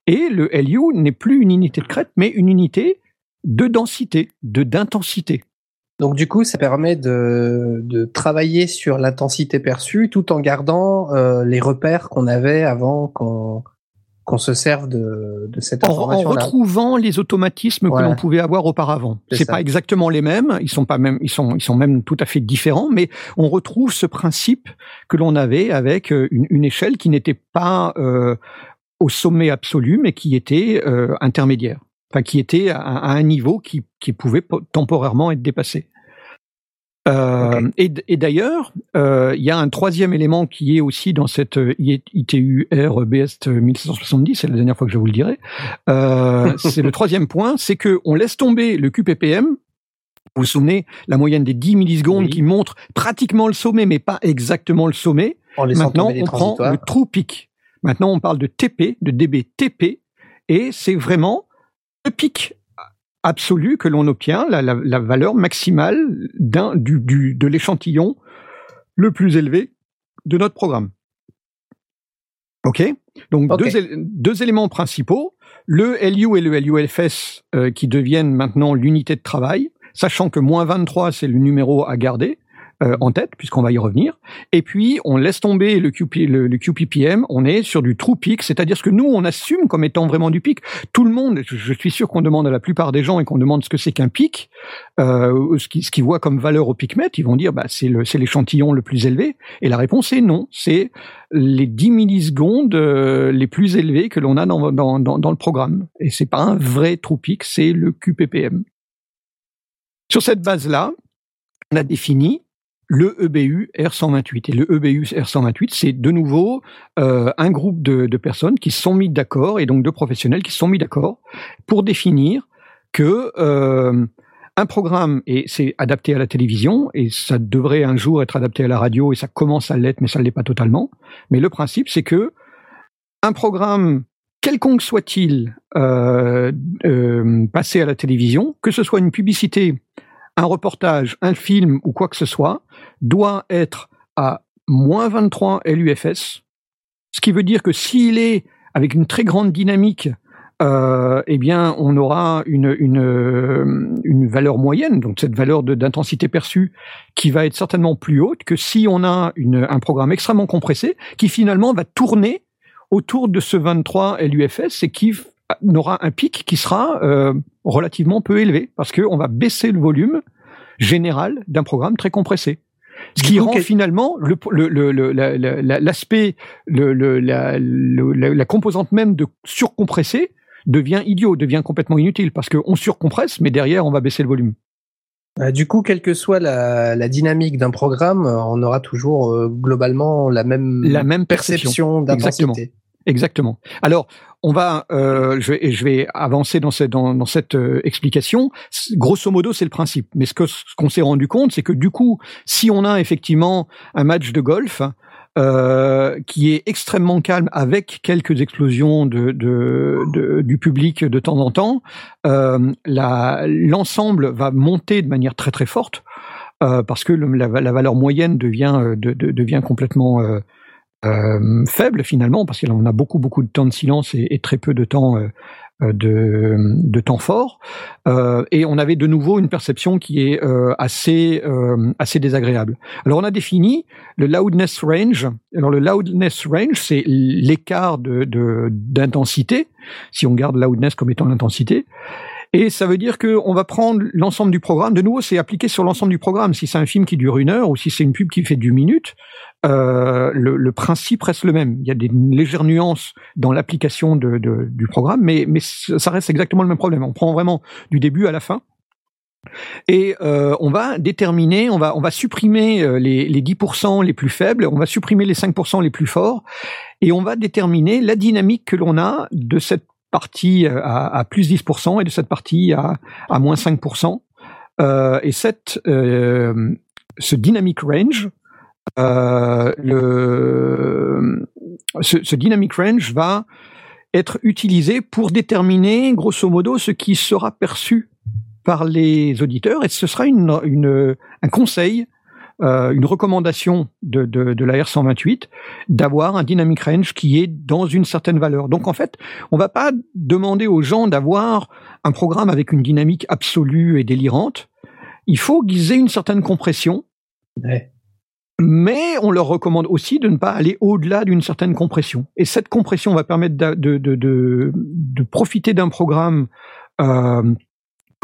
Speaker 3: Et le LU n'est plus une unité de crête, mais une unité de densité, de d'intensité.
Speaker 2: Donc du coup, ça permet de, de travailler sur l'intensité perçue tout en gardant euh, les repères qu'on avait avant qu'on qu'on se serve de, de cette
Speaker 3: En, en
Speaker 2: information-là.
Speaker 3: retrouvant les automatismes que l'on pouvait avoir auparavant.
Speaker 2: C'est
Speaker 3: pas exactement les mêmes, ils sont pas même, ils sont, ils sont même tout à fait différents, mais on retrouve ce principe que l'on avait avec euh, une, une échelle qui n'était pas euh, au sommet absolu, mais qui était euh, intermédiaire, enfin qui était à, à un niveau qui, qui pouvait po- temporairement être dépassé. Euh, Et, d'ailleurs, euh, il y a un troisième élément qui est aussi dans cette euh, I- ITU R BS 1770, c'est la dernière fois que je vous le dirai. Euh, c'est le troisième point, c'est que on laisse tomber le QPPM. Vous vous souvenez, la moyenne des 10 millisecondes
Speaker 2: Oui.
Speaker 3: qui montre pratiquement le sommet, mais pas exactement le sommet.
Speaker 2: En
Speaker 3: Maintenant, on prend le true peak. Maintenant, on parle de TP, de dB TP, et c'est vraiment pic absolu que l'on obtient, la, la- la valeur maximale d'un du, du- de l'échantillon le plus élevé de notre programme. Ok? Donc deux éléments principaux le LU et le LUFS euh, qui deviennent maintenant l'unité de travail, sachant que moins 23 c'est le numéro à garder euh, en tête puisqu'on va y revenir. Et puis on laisse tomber le, QP, le, QPPM, on est sur du true peak, c'est-à-dire ce que nous on assume comme étant vraiment du pic. Tout le monde, je, suis sûr qu'on demande à la plupart des gens et qu'on demande ce que c'est qu'un pic, euh, ce qu'ils ce qu'ils voient comme valeur au picmètre, ils vont dire bah c'est l'échantillon le plus élevé. Et la réponse est non, c'est les 10 millisecondes euh, les plus élevés que l'on a dans, dans, dans, dans le programme. Et c'est pas un vrai true peak, c'est le QPPM. Sur cette base-là, on a défini le EBU R128. Et le EBU R128, c'est de nouveau euh, un groupe de, de personnes qui sont mis d'accord, et donc de professionnels qui sont mis d'accord, pour définir que euh, un programme, et c'est adapté à la télévision, et ça devrait un jour être adapté à la radio, et ça commence à l'être, mais ça ne l'est pas totalement. Mais le principe, c'est que un programme, quelconque soit-il, euh, euh, passé à la télévision, que ce soit une publicité, un reportage, un film ou quoi que ce soit, doit être à moins 23 LUFS, ce qui veut dire que s'il est avec une très grande dynamique, euh, eh bien, on aura une, une, euh, valeur moyenne, donc cette valeur d'intensité perçue, qui va être certainement plus haute que si on a une, un programme extrêmement compressé, qui finalement va tourner autour de ce 23 LUFS et qui n'aura un pic qui sera euh, relativement peu élevé, parce qu'on va baisser le volume général d'un programme très compressé. Ce qui
Speaker 2: coup,
Speaker 3: rend finalement le- le- le- le- la- la- la- l'aspect, le, le- la, le- la- la composante même de surcompressé devient idiot, devient complètement inutile parce qu'on surcompresse, mais derrière on va baisser le volume.
Speaker 2: Euh, du coup, quelle que soit la, la dynamique d'un programme, on aura toujours euh, globalement la même,
Speaker 3: La même perception.
Speaker 2: perception d'intensité.
Speaker 3: Exactement. Alors, on va, euh, je, vais, je vais avancer dans cette, dans, cette euh, explication. Grosso modo, c'est le principe. Mais ce que ce qu'on s'est rendu compte, c'est que du coup, si on a effectivement un match de golf euh, qui est extrêmement calme, avec quelques explosions de, de, de- du public de temps en temps, euh, l'ensemble va monter de manière très très forte. euh, parce que la, la valeur moyenne devient, euh, de- de- devient complètement euh, faible finalement, parce qu'on a beaucoup beaucoup de temps de silence et, très peu de temps euh, euh, de, de temps fort. Euh, et on avait de nouveau une perception qui est euh, assez euh, assez désagréable. Alors on a défini le loudness range. Alors le loudness range, c'est l'écart de d'intensité, si on garde loudness comme étant l'intensité. Et ça veut dire que on va prendre l'ensemble du programme. De nouveau, c'est appliqué sur l'ensemble du programme. Si c'est un film qui dure une heure ou si c'est une pub qui fait du minute, euh, le, le principe reste le même. Il y a des légères nuances dans l'application de, de- du programme, mais, mais ça reste exactement le même problème. On prend vraiment du début à la fin. Et euh, on va déterminer, on va, on va supprimer euh, les, les 10% les plus faibles, on va supprimer les 5% les plus forts, et on va déterminer la dynamique que l'on a de cette partie euh, à, à plus 10% et de cette partie à, à moins 5%. Euh, et cette, euh, ce dynamic range, le, ce, ce dynamic range va être utilisé pour déterminer grosso modo ce qui sera perçu par les auditeurs et ce sera une, une, un conseil, euh, une recommandation de, de, de la R128 d'avoir un dynamic range qui est dans une certaine valeur. Donc en fait, on va pas demander aux gens d'avoir un programme avec une dynamique absolue et délirante. Il faut qu'ils aient une certaine compression
Speaker 2: Ouais.
Speaker 3: Mais on leur recommande aussi de ne pas aller au-delà d'une certaine compression. Et cette compression va permettre de, profiter d'un programme euh,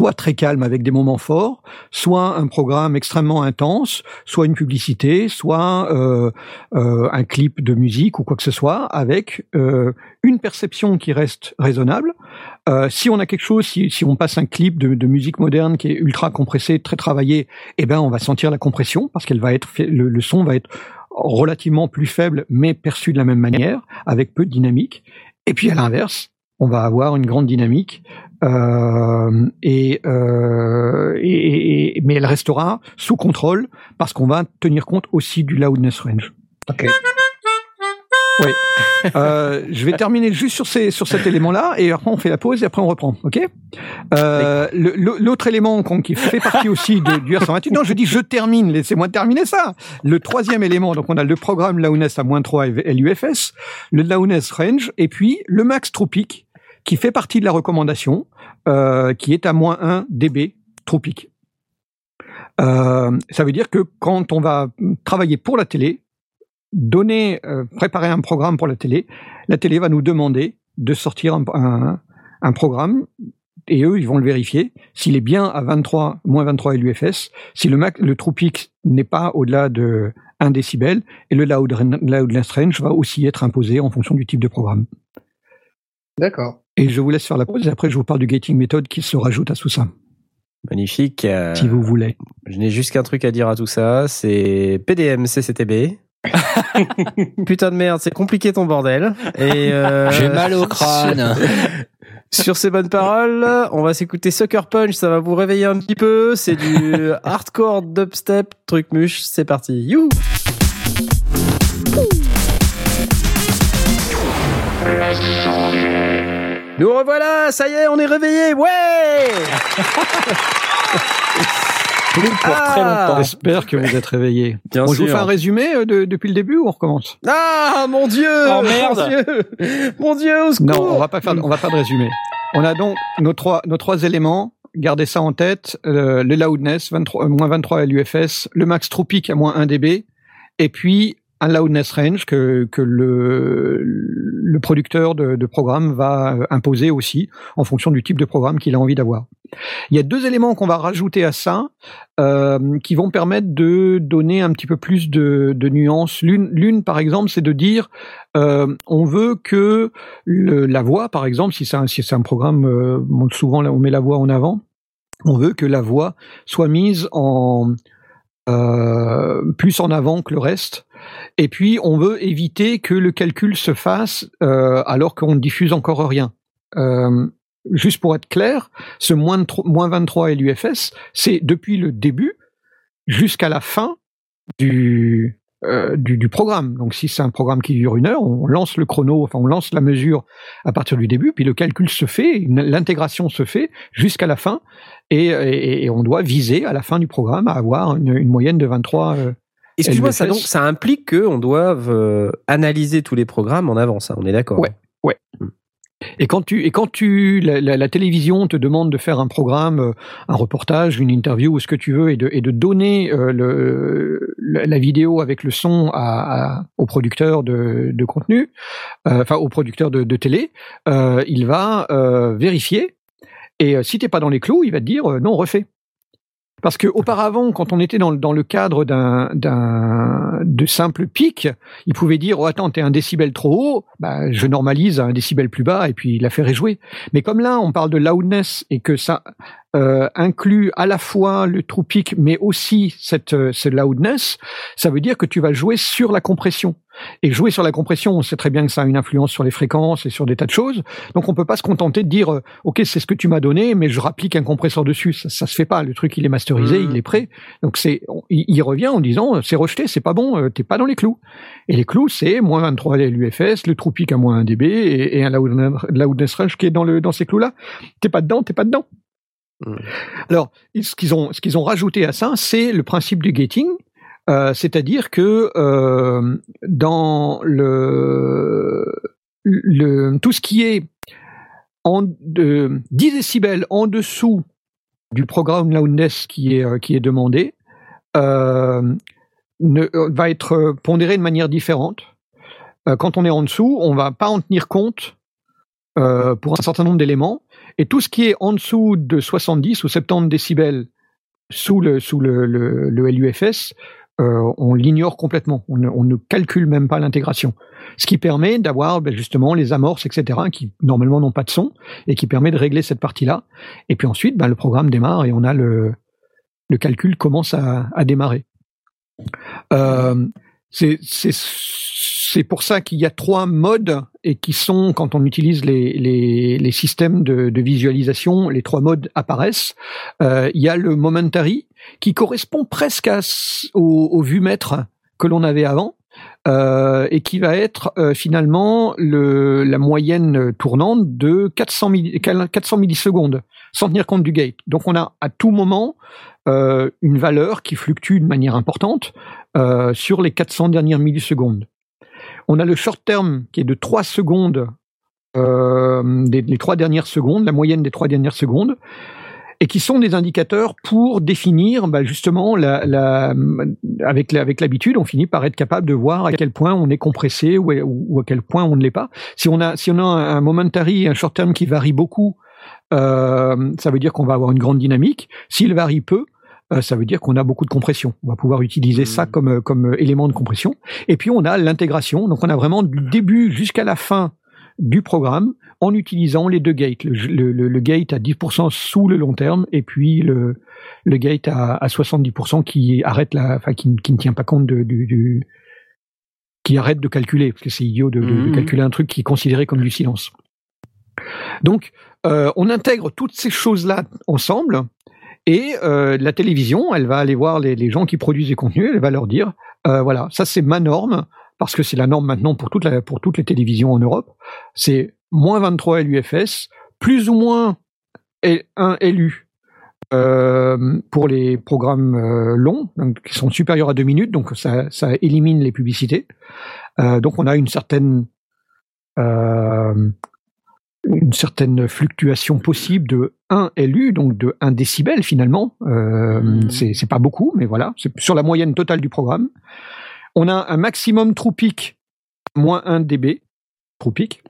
Speaker 3: soit très calme avec des moments forts, soit un programme extrêmement intense, soit une publicité, soit euh, euh, un clip de musique ou quoi que ce soit, avec euh, une perception qui reste raisonnable. Si on a quelque chose, si, on passe un clip de, musique moderne qui est ultra compressé, très travaillé, eh ben on va sentir la compression parce qu'elle va être le, le son va être relativement plus faible mais perçu de la même manière avec peu de dynamique. Et puis à l'inverse, on va avoir une grande dynamique euh, et, euh, et, et- mais elle restera sous contrôle parce qu'on va tenir compte aussi du loudness range.
Speaker 2: Ok.
Speaker 3: Oui. Euh, je vais terminer juste sur, ces, sur cet élément-là et après on fait la pause et après on reprend. Ok? Euh, L'autre élément qui fait partie aussi de, du R128. Non, je dis je termine. Laissez-moi terminer ça. Le troisième élément, donc on a le programme Loudness à moins 3 et LUFS, le Loudness Range et puis le Max Tropic qui fait partie de la recommandation, euh, qui est à moins 1 dB Tropic. Euh, ça veut dire que quand on va travailler pour la télé, donner, euh, préparer un programme pour la télé, la télé va nous demander de sortir un, programme et eux, ils vont le vérifier s'il est bien à 23, moins 23 LUFS, si le, max, le true n'est pas au-delà de 1 décibel, et le loud, loudness range va aussi être imposé en fonction du type de programme.
Speaker 2: D'accord.
Speaker 3: Et je vous laisse faire la pause, et après je vous parle du gating method qui se rajoute à tout ça,
Speaker 1: Magnifique. euh,
Speaker 3: si vous voulez.
Speaker 1: Je n'ai juste qu'un truc à dire à tout ça, c'est PDM, CCTB. Putain de merde, c'est compliqué ton bordel. Et euh,
Speaker 4: J'ai mal au crâne.
Speaker 1: Sur, sur ces bonnes paroles, on va s'écouter Sucker Punch, ça va vous réveiller un petit peu. C'est du hardcore dubstep, truc muche. C'est parti. You. Nous revoilà, ça y est, on est réveillés, ouais
Speaker 5: Plus pour très
Speaker 1: Ah.
Speaker 5: longtemps.
Speaker 3: J'espère que vous êtes réveillés.
Speaker 1: Bien
Speaker 3: Bon, je vous fais un résumé euh, de- depuis le début ou on recommence?
Speaker 1: Ah, mon dieu
Speaker 5: Oh, merde.
Speaker 1: Mon dieu Mon dieu, au secours
Speaker 3: Non, on va pas faire, on va pas de résumé. On a donc nos trois, nos trois éléments. Gardez ça en tête. euh, le loudness, 23, euh, moins 23 LUFS, le max tropique à moins 1 dB, et puis un loudness range que, que le, le producteur de, de programme va euh, imposer aussi en fonction du type de programme qu'il a envie d'avoir. Il y a deux éléments qu'on va rajouter à ça euh, qui vont permettre de donner un petit peu plus de, de nuances. L'une, par exemple, c'est de dire euh, on veut que le, la voix, par exemple, si c'est un, si un programme, euh, souvent on met la voix en avant, on veut que la voix soit mise en euh, plus en avant que le reste. Et puis, on veut éviter que le calcul se fasse euh, alors qu'on ne diffuse encore rien. Euh, juste pour être clair, ce moins, moins 23 LUFS, c'est depuis le début jusqu'à la fin du, euh, du, programme. Donc, si c'est un programme qui dure une heure, on lance le chrono, enfin, on lance la mesure à partir du début, puis le calcul se fait, l'intégration se fait jusqu'à la fin, et, et, et on doit viser à la fin du programme à avoir une, une moyenne de 23. euh,
Speaker 1: Excuse-moi, ça, donc, ça implique qu'on doive euh, analyser tous les programmes en avance, hein, on est d'accord
Speaker 3: Ouais. Et quand tu et quand tu la, la- la télévision te demande de faire un programme, euh, un reportage, une interview ou ce que tu veux, et de et de donner euh, le la, vidéo avec le son à, à- au producteur de, de contenu, euh, enfin au producteur de, de télé, euh, il va vérifier. Et si t'es pas dans les clous, il va te dire non refais. Parce que auparavant, quand on était dans, le- dans le cadre d'un, de simple pic, il pouvait dire oh attends t'es un décibel trop haut, bah je normalise à un décibel plus bas et puis l'affaire est jouée. Mais comme là on parle de loudness et que ça euh, inclut à la fois le true peak mais aussi cette euh, ce loudness, ça veut dire que tu vas jouer sur la compression. Et jouer sur la compression, on sait très bien que ça a une influence sur les fréquences et sur des tas de choses. Donc on peut pas se contenter de dire euh, ok c'est ce que tu m'as donné mais je rapplique un compresseur dessus. Ça, ça se fait pas. Le truc il est masterisé,
Speaker 1: Mhm.
Speaker 3: il est prêt. Donc c'est il, il revient en disant euh, c'est rejeté, c'est pas bon, euh, t'es pas dans les clous. Et les clous, c'est moins 23 l'UFS, le peak à moins 1 dB et, et un loudness, range qui est dans, le, dans ces clous-là. T'es pas dedans, t'es pas dedans.
Speaker 1: Mm.
Speaker 3: Alors, ce qu'ils ont, ce qu'ils ont rajouté à ça, c'est le principe du gating. Euh, c'est-à-dire que euh, dans le, tout ce qui est en de 10 décibels en dessous du programme loudness qui est euh, demandé ne, va être pondéré de manière différente. Quand on est en dessous, on va pas en tenir compte pour un certain nombre d'éléments. Et tout ce qui est en dessous de 70 ou 70 décibels sous le LUFS, euh, on l'ignore complètement. On ne, calcule même pas l'intégration. Ce qui permet d'avoir ben, justement les amorces, etc., qui normalement n'ont pas de son, et qui permet de régler cette partie-là. Et puis ensuite, ben, le programme démarre et on a le, le calcul commence à, à démarrer. Euh, c'est c'est- pour ça qu'il y a trois modes et qui sont, quand on utilise les, les, les systèmes de, de visualisation, les trois modes apparaissent. Euh, il y a le momentary qui correspond presque à, au, au vumètre que l'on avait avant. Euh, et qui va être euh, finalement le, la moyenne tournante de 400, milli- 400 millisecondes, sans tenir compte du gate. Donc on a à tout moment euh, une valeur qui fluctue de manière importante sur les 400 dernières millisecondes. On a le short term qui est de 3 secondes, des, les dernières secondes, la moyenne des trois dernières secondes, et qui sont des indicateurs pour définir bah, justement la, la, avec l'habitude, on finit par être capable de voir à quel point on est compressé ou, à- ou à quel point on ne l'est pas. Si on a si on a un, momentary, un short term qui varie beaucoup, euh, ça veut dire qu'on va avoir une grande dynamique. S'il varie peu, euh, ça veut dire qu'on a beaucoup de compression. On va pouvoir utiliser ça
Speaker 1: Mhm.
Speaker 3: comme, comme élément de compression. Et puis on a l'intégration. Donc on a vraiment du début jusqu'à la fin du programme en utilisant les deux gates. Le, le- le- le gate à 10% sous le long terme et puis le, le gate à, à 70% qui arrête la, enfin qui, qui ne tient pas compte de, du, du- qui arrête de calculer parce que c'est idiot de,
Speaker 1: Mhm.
Speaker 3: calculer un truc qui est considéré comme du silence. Donc euh, on intègre toutes ces choses-là ensemble et euh, la télévision, elle va aller voir les, les gens qui produisent des contenus, elle va leur dire, euh, voilà, ça c'est ma norme, parce que c'est la norme maintenant pour, toute la, pour toutes les télévisions en Europe, c'est moins 23 LUFS, plus ou moins un LU euh, pour les programmes euh, longs, donc, qui sont supérieurs à deux minutes, donc ça, ça élimine les publicités. Euh, donc on a une certaine une certaine fluctuation possible de 1 LU, donc de 1 décibel finalement. Euh, c'est, c'est pas beaucoup, mais voilà, c'est sur la moyenne totale du programme. On a un maximum peak, moins 1 dB, peak.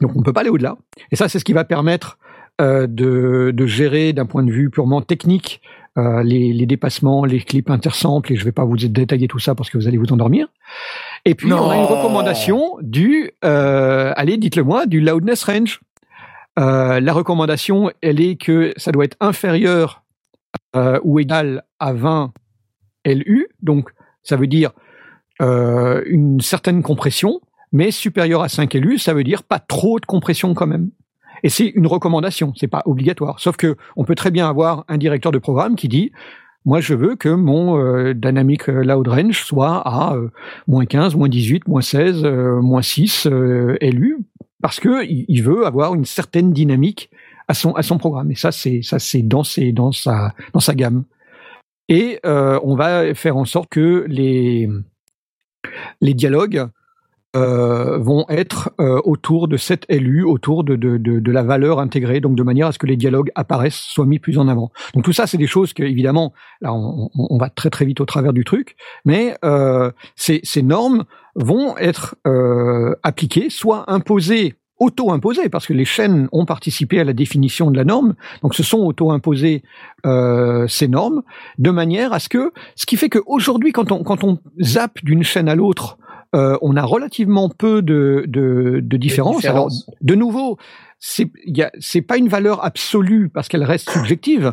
Speaker 3: Donc on ne peut pas aller au-delà. Et ça, c'est ce qui va permettre euh, de, de gérer d'un point de vue purement technique euh, les, les dépassements, les clips intersamples, et je vais pas vous détailler tout ça parce que vous allez vous endormir. Et puis on a une recommandation du, euh, allez, dites-le moi, du loudness range. La recommandation, elle est que ça doit être inférieur ou égal à 20 LU, donc ça veut dire euh, une certaine compression, mais supérieur à 5 LU, ça veut dire pas trop de compression quand même. Et c'est une recommandation, c'est pas obligatoire. Sauf que on peut très bien avoir un directeur de programme qui dit moi, je veux que mon euh, Dynamic Loud Range soit à euh, moins 15, moins 18, moins 16, euh, moins 6 euh, LU, parce que il veut avoir une certaine dynamique à son à son programme. Et ça, c'est ça, c'est dans ses dans sa dans sa gamme. Et euh, on va faire en sorte que les les dialogues euh, vont être euh, autour de cette LU, autour de, de, de, la valeur intégrée, donc de manière à ce que les dialogues apparaissent, soient mis plus en avant. Donc tout ça, c'est des choses que, évidemment, là, on, va très très vite au travers du truc, mais euh, ces, normes vont être appliquées, soit imposées auto-imposées, parce que les chaînes ont participé à la définition de la norme, donc ce sont auto-imposées euh, ces normes, de manière à ce que, ce qui fait qu'aujourd'hui, quand on, quand on zappe d'une chaîne à l'autre, euh, on a relativement peu de, de, de différence. Alors, de nouveau, c'est a- c'est pas une valeur absolue parce qu'elle reste subjective,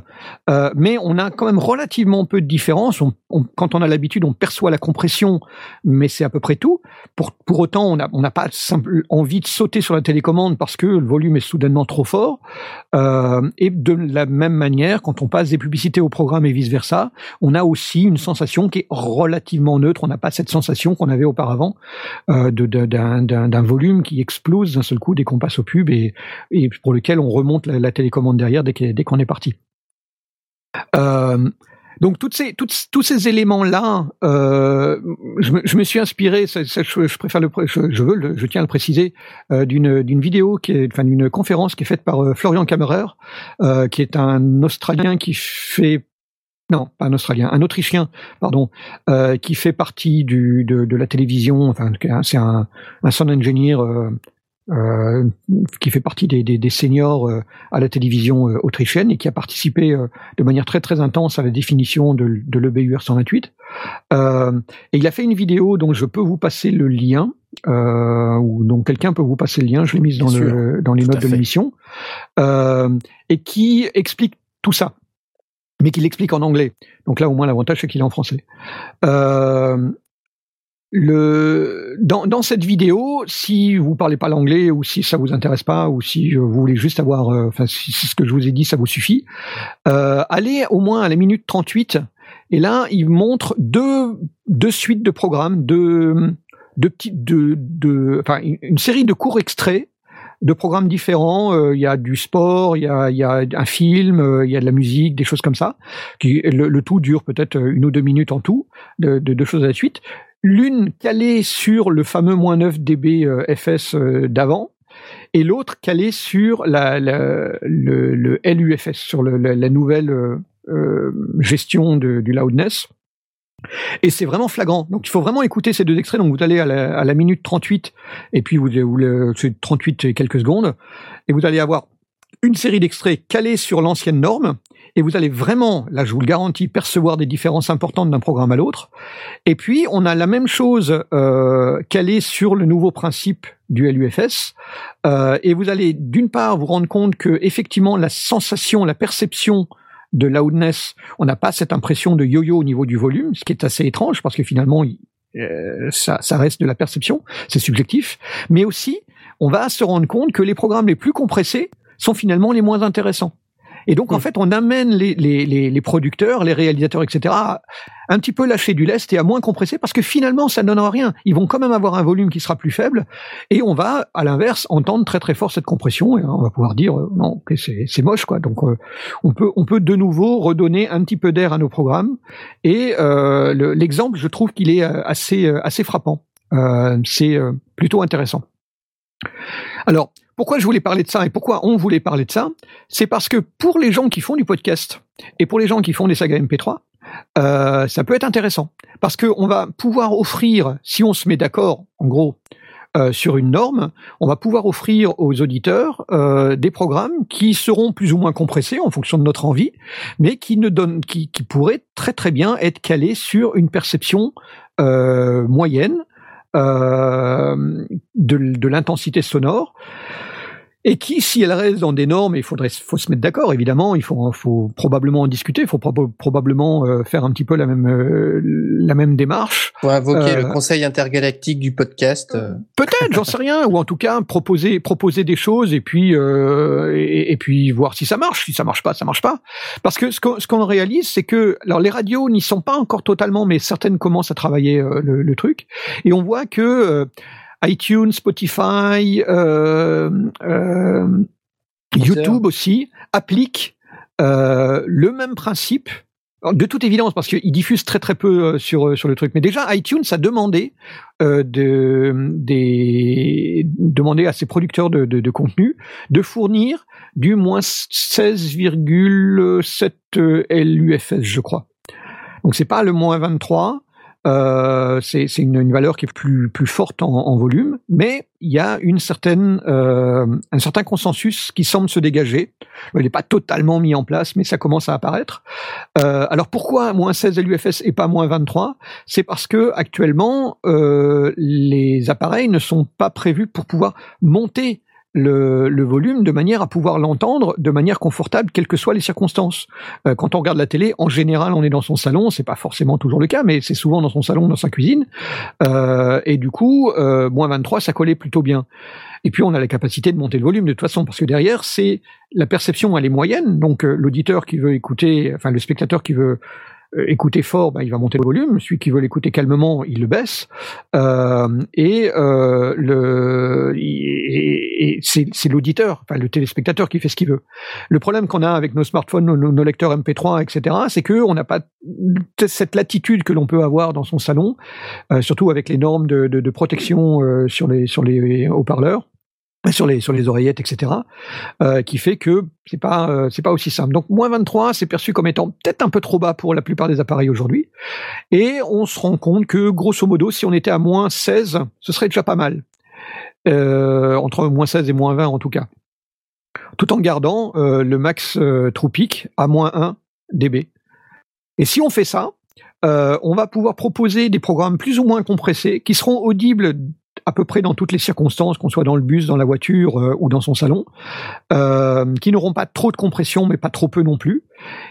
Speaker 3: euh, mais on a quand même relativement peu de différence. On, on- quand on a l'habitude, on perçoit la compression, mais c'est à peu près tout. Pour, pour autant, on n'a on n'a pas simple, envie de sauter sur la télécommande parce que le volume est soudainement trop fort. Euh, et de la même manière, quand on passe des publicités au programme et vice versa, on a aussi une sensation qui est relativement neutre. On n'a pas cette sensation qu'on avait auparavant euh, de- de- d'un d'un volume qui explose d'un seul coup dès qu'on passe au pub et, et pour lequel on remonte la, télécommande derrière dès qu'on est parti. Euh, donc tous ces éléments-là, euh, je, me, suis inspiré, je, préfère le, je, veux, je tiens à le préciser, euh, d'une vidéo qui est, enfin d'une conférence qui est faite par Florian Kammerer, qui est un Australien qui fait non, pas un Australien, un Autrichien, pardon, qui fait partie de, la télévision. Enfin, c'est un, un sound engineer euh, qui fait partie des, des, des seniors euh, à la télévision euh, autrichienne et qui a participé euh, de manière très très intense à la définition de, de l'EBUR 128. Euh, et il a fait une vidéo dont je peux vous passer le lien. Euh, ou donc quelqu'un peut vous passer le lien, je l'ai mise dans, le, dans les notes de l'émission, euh, et qui explique tout ça mais qu'il explique en anglais. Donc là, au moins, l'avantage, c'est qu'il est en français. Le, dans, dans cette vidéo, si vous parlez pas l'anglais ou si ça vous intéresse pas ou si vous voulez juste avoir, euh, enfin, si, si ce que je vous ai dit, ça vous suffit, euh, allez au moins à la minute 38 et là, il montre deux, deux suites de programmes, deux, deux petites, de, de, enfin, une, une série de courts extraits de programmes différents. Euh, Il y a du sport, il y a, y a un film, euh, il y a de la musique, des choses comme ça. Qui, le, le tout dure peut-être une ou deux minutes en tout, de, de deux choses à la suite. L'une calée sur le fameux moins 9 dB euh, FS d'avant, et l'autre calée sur la, la- le, le LUFS, sur le- la, la nouvelle gestion de- du loudness. Et c'est vraiment flagrant. Donc il faut vraiment écouter ces deux extraits. Donc vous allez à la, à la minute 38, et puis vous, vous le- c'est 38 et quelques secondes, et vous allez avoir une série d'extraits calés sur l'ancienne norme, et vous allez vraiment, là je vous le garantis, percevoir des différences importantes d'un programme à l'autre. Et puis on a la même chose euh, calée sur le nouveau principe du LUFS, euh, et vous allez d'une part vous rendre compte que effectivement la sensation, la perception de loudness, on n'a pas cette impression de yo-yo au niveau du volume, ce qui est assez étrange parce que finalement euh, ça, ça reste de la perception, c'est subjectif, mais aussi on va se rendre compte que les programmes les plus compressés sont finalement les moins intéressants. Et donc, en fait, on amène les, les, les, les producteurs, les réalisateurs, etc., à un petit peu lâcher du lest et à moins compresser parce que finalement, ça ne donnera rien. Ils vont quand même avoir un volume qui sera plus faible et on va, à l'inverse, entendre très très fort cette compression et on va pouvoir dire euh, non, que c'est moche, quoi. Donc, euh, on peut on peut de nouveau redonner un petit peu d'air à nos programmes et euh, le- l'exemple, je trouve qu'il est euh, assez euh, assez frappant. Euh, c'est plutôt intéressant. Alors, pourquoi je voulais parler de ça et pourquoi on voulait parler de ça C'est parce que pour les gens qui font du podcast et pour les gens qui font des sagas MP3, euh, ça peut être intéressant. Parce que on va pouvoir offrir, si on se met d'accord, en gros, euh, sur une norme, on va pouvoir offrir aux auditeurs euh, des programmes qui seront plus ou moins compressés en fonction de notre envie, mais qui ne donnent, qui, qui pourraient très très bien être calés sur une perception moyenne de, de l'intensité sonore et qui, si elle reste dans des normes, il faudrait, faut se mettre d'accord. Évidemment, il faut, faut probablement en discuter. Il faut prob- probablement euh, faire un petit peu la même, euh, la même démarche.
Speaker 2: Faut invoquer
Speaker 3: Euh,
Speaker 2: le Conseil intergalactique du podcast. euh.
Speaker 3: Peut-être, j'en sais rien, ou en tout cas proposer, proposer des choses et puis, euh, et, et puis voir si ça marche. Si ça marche pas, ça marche pas. Parce que ce qu'on, ce qu'on réalise, c'est que, alors les radios n'y sont pas encore totalement, mais certaines commencent à travailler euh, le, le truc, et on voit que euh, iTunes, Spotify, euh, euh, YouTube aussi appliquent euh, le même principe. De toute évidence, parce qu'ils diffusent très très peu sur sur le truc. Mais déjà, iTunes a demandé euh, de des demander à ses producteurs de, de, de contenu de fournir du moins 16,7 LUFS, je crois. Donc c'est pas le moins 23. Euh, c'est une, une valeur qui est plus plus forte en, en volume, mais il y a une certaine euh, un certain consensus qui semble se dégager. Il n'est pas totalement mis en place, mais ça commence à apparaître. Euh, alors pourquoi moins 16 LUFS et pas moins 23 C'est parce que actuellement euh, les appareils ne sont pas prévus pour pouvoir monter le, le volume de manière à pouvoir l'entendre de manière confortable, quelles que soient les circonstances. Euh, quand on regarde la télé, en général, on est dans son salon. C'est pas forcément toujours le cas, mais c'est souvent dans son salon, dans sa cuisine. Euh, et du coup, euh, moins 23, ça collait plutôt bien. Et puis, on a la capacité de monter le volume de toute façon, parce que derrière, c'est la perception, elle est moyenne. Donc, euh, l'auditeur qui veut écouter, enfin, le spectateur qui veut écouter fort, bah, il va monter le volume. Celui qui veut l'écouter calmement, il le baisse. Euh, et euh, le, et, et c'est l'auditeur, enfin le téléspectateur qui fait ce qu'il veut. Le problème qu'on a avec nos smartphones, nos, nos lecteurs MP3, etc., c'est que on n'a pas cette latitude que l'on peut avoir dans son salon, euh, surtout avec les normes de, de, de protection euh, sur les sur les haut-parleurs sur les sur les oreillettes etc euh, qui fait que c'est pas euh, c'est pas aussi simple. Donc moins 23 c'est perçu comme étant peut-être un peu trop bas pour la plupart des appareils aujourd'hui. Et on se rend compte que grosso modo si on était à moins 16 ce serait déjà pas mal. Euh, entre moins 16 et moins 20 en tout cas. Tout en gardant euh, le max euh, peak à moins 1 dB. Et si on fait ça euh, on va pouvoir proposer des programmes plus ou moins compressés qui seront audibles à peu près dans toutes les circonstances, qu'on soit dans le bus, dans la voiture euh, ou dans son salon, euh, qui n'auront pas trop de compression, mais pas trop peu non plus.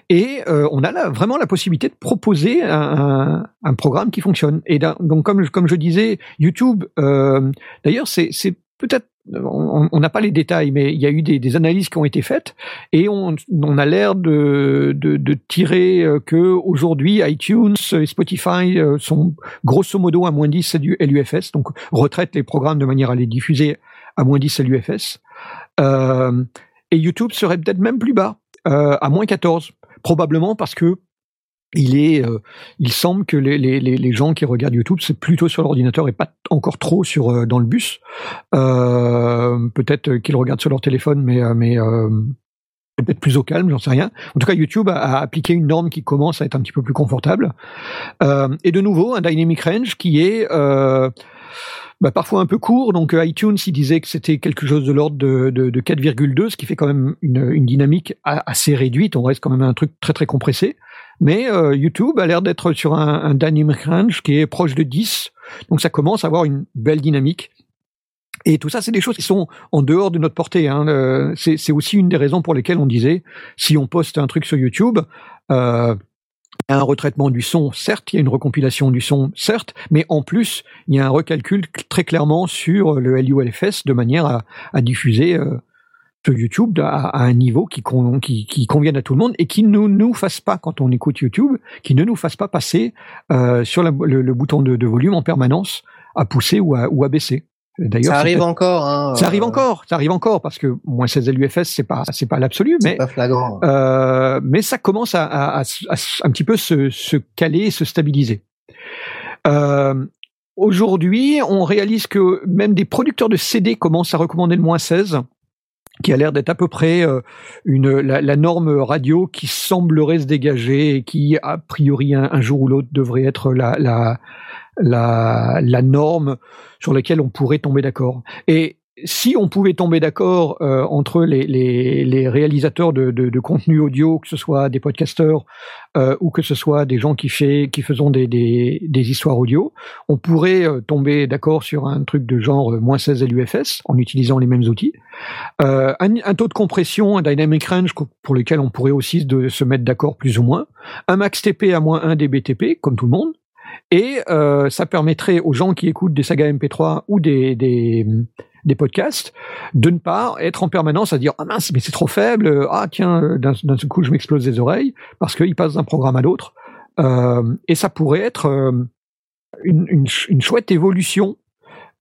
Speaker 3: Et euh, on a là, vraiment la possibilité de proposer un, programme qui fonctionne. Et donc, comme, je- disais, YouTube, d'ailleurs, c'est peut-être on n'a pas les détails, mais il y a eu des, analyses qui ont été faites et on, a l'air de, tirer euh, que aujourd'hui iTunes et Spotify euh, sont grosso modo à moins 10 LU- LUFS, donc retraite les programmes de manière à les diffuser à moins 10 LUFS. Euh, et YouTube serait peut-être même plus bas, à moins 14, probablement parce que il est, euh, il semble que les, gens qui regardent YouTube, c'est plutôt sur l'ordinateur et pas encore trop sur euh, dans le bus. Euh, peut-être qu'ils regardent sur leur téléphone, mais peut-être plus au calme, j'en sais rien. En tout cas, YouTube a, appliqué une norme qui commence à être un petit peu plus confortable. Et de nouveau, un dynamic range qui est bah, parfois un peu court. Donc iTunes, il disait que c'était quelque chose de l'ordre de, de, de 4,2, ce qui fait quand même une, une dynamique assez réduite. On reste quand même à un truc très très compressé. Mais euh, YouTube a l'air d'être sur un, un dynamic range qui est proche de 10. Donc ça commence à avoir une belle dynamique. Et tout ça, c'est des choses qui sont en dehors de notre portée. Hein. Euh, C'est aussi une des raisons pour lesquelles on disait, si on poste un truc sur YouTube, euh, il y a un retraitement du son, certes, il y a une recompilation du son, certes, mais en plus, il y a un recalcul très clairement sur le LULFS de manière à, à diffuser euh, YouTube à, à un niveau qui, con- qui, qui convienne à tout le monde et qui ne nous, nous fasse pas, quand on écoute YouTube, qui ne nous fasse pas passer euh, sur la- le, le bouton de, de volume en permanence à pousser ou à, ou à baisser. D'ailleurs,
Speaker 2: Ça arrive encore. Hein,
Speaker 3: ça arrive
Speaker 2: euh,
Speaker 3: encore, ça arrive encore parce que moins 16 LUFS c'est pas c'est pas l'absolu, mais
Speaker 2: pas flagrant.
Speaker 3: euh, mais ça commence à, à- à s- à s- un petit peu se, se caler, se stabiliser. Euh, Aujourd'hui, on réalise que même des producteurs de CD commencent à recommander le moins 16, qui a l'air d'être à peu près euh, une, la, norme radio qui semblerait se dégager et qui, a priori, un, un jour ou l'autre, devrait être la, la, la, la norme sur laquelle on pourrait tomber d'accord. Et si on pouvait tomber d'accord euh, entre les, les, les réalisateurs de, de, de, contenu audio, que ce soit des podcasteurs euh, ou que ce soit des gens qui, fait, qui faisons des, des, des histoires audio, on pourrait euh, tomber d'accord sur un truc de genre euh, moins 16 LUFS en utilisant les mêmes outils. Euh, un, un, taux de compression, un dynamic range pour lequel on pourrait aussi se mettre d'accord plus ou moins. Un max TP à moins 1 dBTP, comme tout le monde. Et euh, ça permettrait aux gens qui écoutent des sagas MP3 ou des, des des podcasts, de ne pas être en permanence à dire ah mince mais c'est trop faible, ah tiens d'un seul coup je m'explose les oreilles parce qu'il passe d'un programme à l'autre. Euh, et ça pourrait être euh, une, une, une, chouette évolution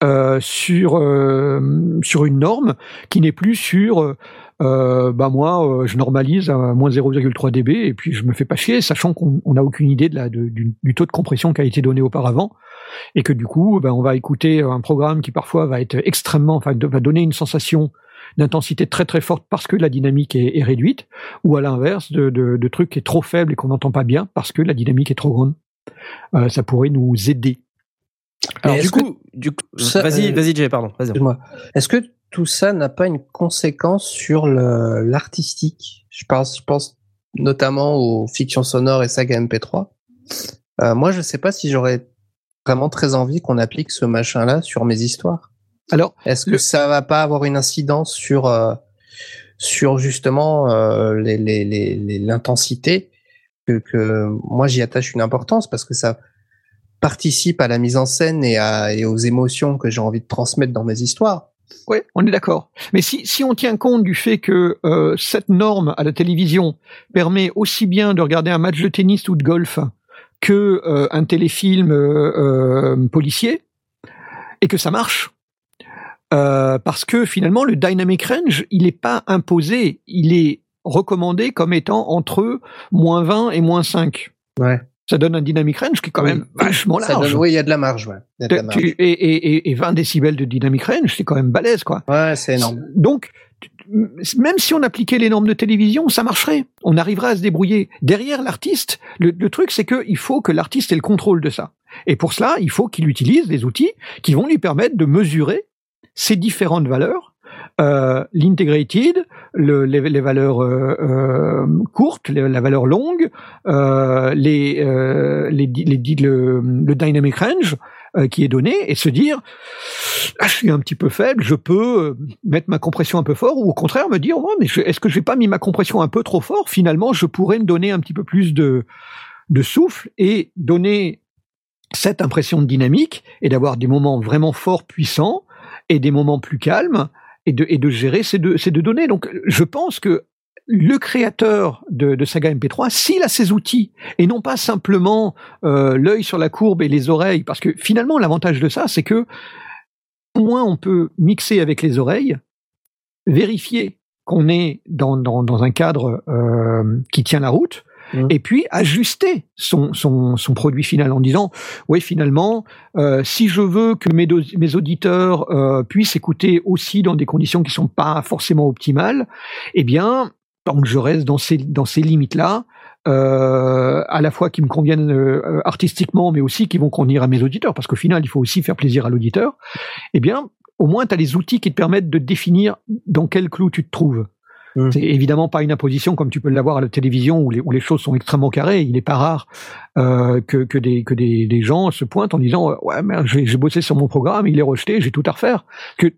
Speaker 3: euh, sur euh, sur une norme qui n'est plus sur euh, bah moi euh, je normalise à moins 0,3 dB et puis je me fais pas chier sachant qu'on n'a aucune idée de la, de, du, du, taux de compression qui a été donné auparavant et que du coup, ben, on va écouter un programme qui parfois va être extrêmement, enfin, va donner une sensation d'intensité très très forte parce que la dynamique est, est réduite, ou à l'inverse de, de, de, trucs qui est trop faible et qu'on n'entend pas bien parce que la dynamique est trop grande. Euh, ça pourrait nous aider.
Speaker 1: Alors du coup, du coup, vas-y, euh, vas-y, Jay, pardon. Vas
Speaker 2: Est-ce que tout ça n'a pas une conséquence sur l'artistique Je pense, je pense notamment aux fictions sonores et saga MP3. Euh, moi, je sais pas si j'aurais vraiment très envie qu'on applique ce machin-là sur mes histoires.
Speaker 3: Alors,
Speaker 2: est-ce que ça va pas avoir une incidence sur euh, sur justement euh, l'intensité que, que moi j'y attache une importance parce que ça participe à la mise en scène et, à, et aux émotions que j'ai envie de transmettre dans mes histoires.
Speaker 3: Oui, on est d'accord. Mais si, on tient compte du fait que euh, cette norme à la télévision permet aussi bien de regarder un match de tennis ou de golf que euh, un téléfilm euh, euh, policier et que ça marche. parce que finalement, le dynamic range, il n'est pas imposé, il est recommandé comme étant entre moins 20 et moins 5.
Speaker 2: Ouais.
Speaker 3: Ça donne un dynamic range qui est quand même vachement large.
Speaker 2: oui, il y a de la marge. Ouais. Y a de la marge.
Speaker 3: et, et, et, 20 décibels de dynamic range, c'est quand même balèze, quoi.
Speaker 2: Ouais, c'est énorme.
Speaker 3: Donc, même si on appliquait les normes de télévision, ça marcherait. On arriverait à se débrouiller. Derrière l'artiste, le, le, truc, c'est qu'il faut que l'artiste ait le contrôle de ça. Et pour cela, il faut qu'il utilise des outils qui vont lui permettre de mesurer ces différentes valeurs euh, l'integrated, le, les, les, valeurs euh, euh, courtes, la valeur longue, euh, les, euh, les, les, le, le dynamic range, qui est donné et se dire ah, je suis un petit peu faible, je peux mettre ma compression un peu fort ou au contraire me dire oh, mais est-ce que j'ai pas mis ma compression un peu trop fort? Finalement, je pourrais me donner un petit peu plus de de souffle et donner cette impression de dynamique et d'avoir des moments vraiment forts, puissants et des moments plus calmes et de, gérer ces deux, ces données. Donc, je pense que le créateur de, de, Saga MP3, s'il a ses outils et non pas simplement euh, l'œil sur la courbe et les oreilles, parce que finalement l'avantage de ça, c'est que au moins on peut mixer avec les oreilles, vérifier qu'on est dans, dans, dans, un cadre euh, qui tient la route, mmh. et puis ajuster son, son, produit final en disant oui finalement euh, si je veux que mes, mes auditeurs euh, puissent écouter aussi dans des conditions qui sont pas forcément optimales eh bien tant que je reste dans ces, dans ces limites-là, euh, à la fois qui me conviennent artistiquement, mais aussi qui vont convenir à mes auditeurs, parce qu'au final, il faut aussi faire plaisir à l'auditeur, eh bien, au moins, tu as les outils qui te permettent de définir dans quel clou tu te trouves. Mmh. C'est évidemment pas une imposition comme tu peux l'avoir à la télévision où les, où les choses sont extrêmement carrées. Il n'est pas rare euh, que, que, des, que des, des gens se pointent en disant ouais mais j'ai bossé sur mon programme, il est rejeté, j'ai tout à refaire. Que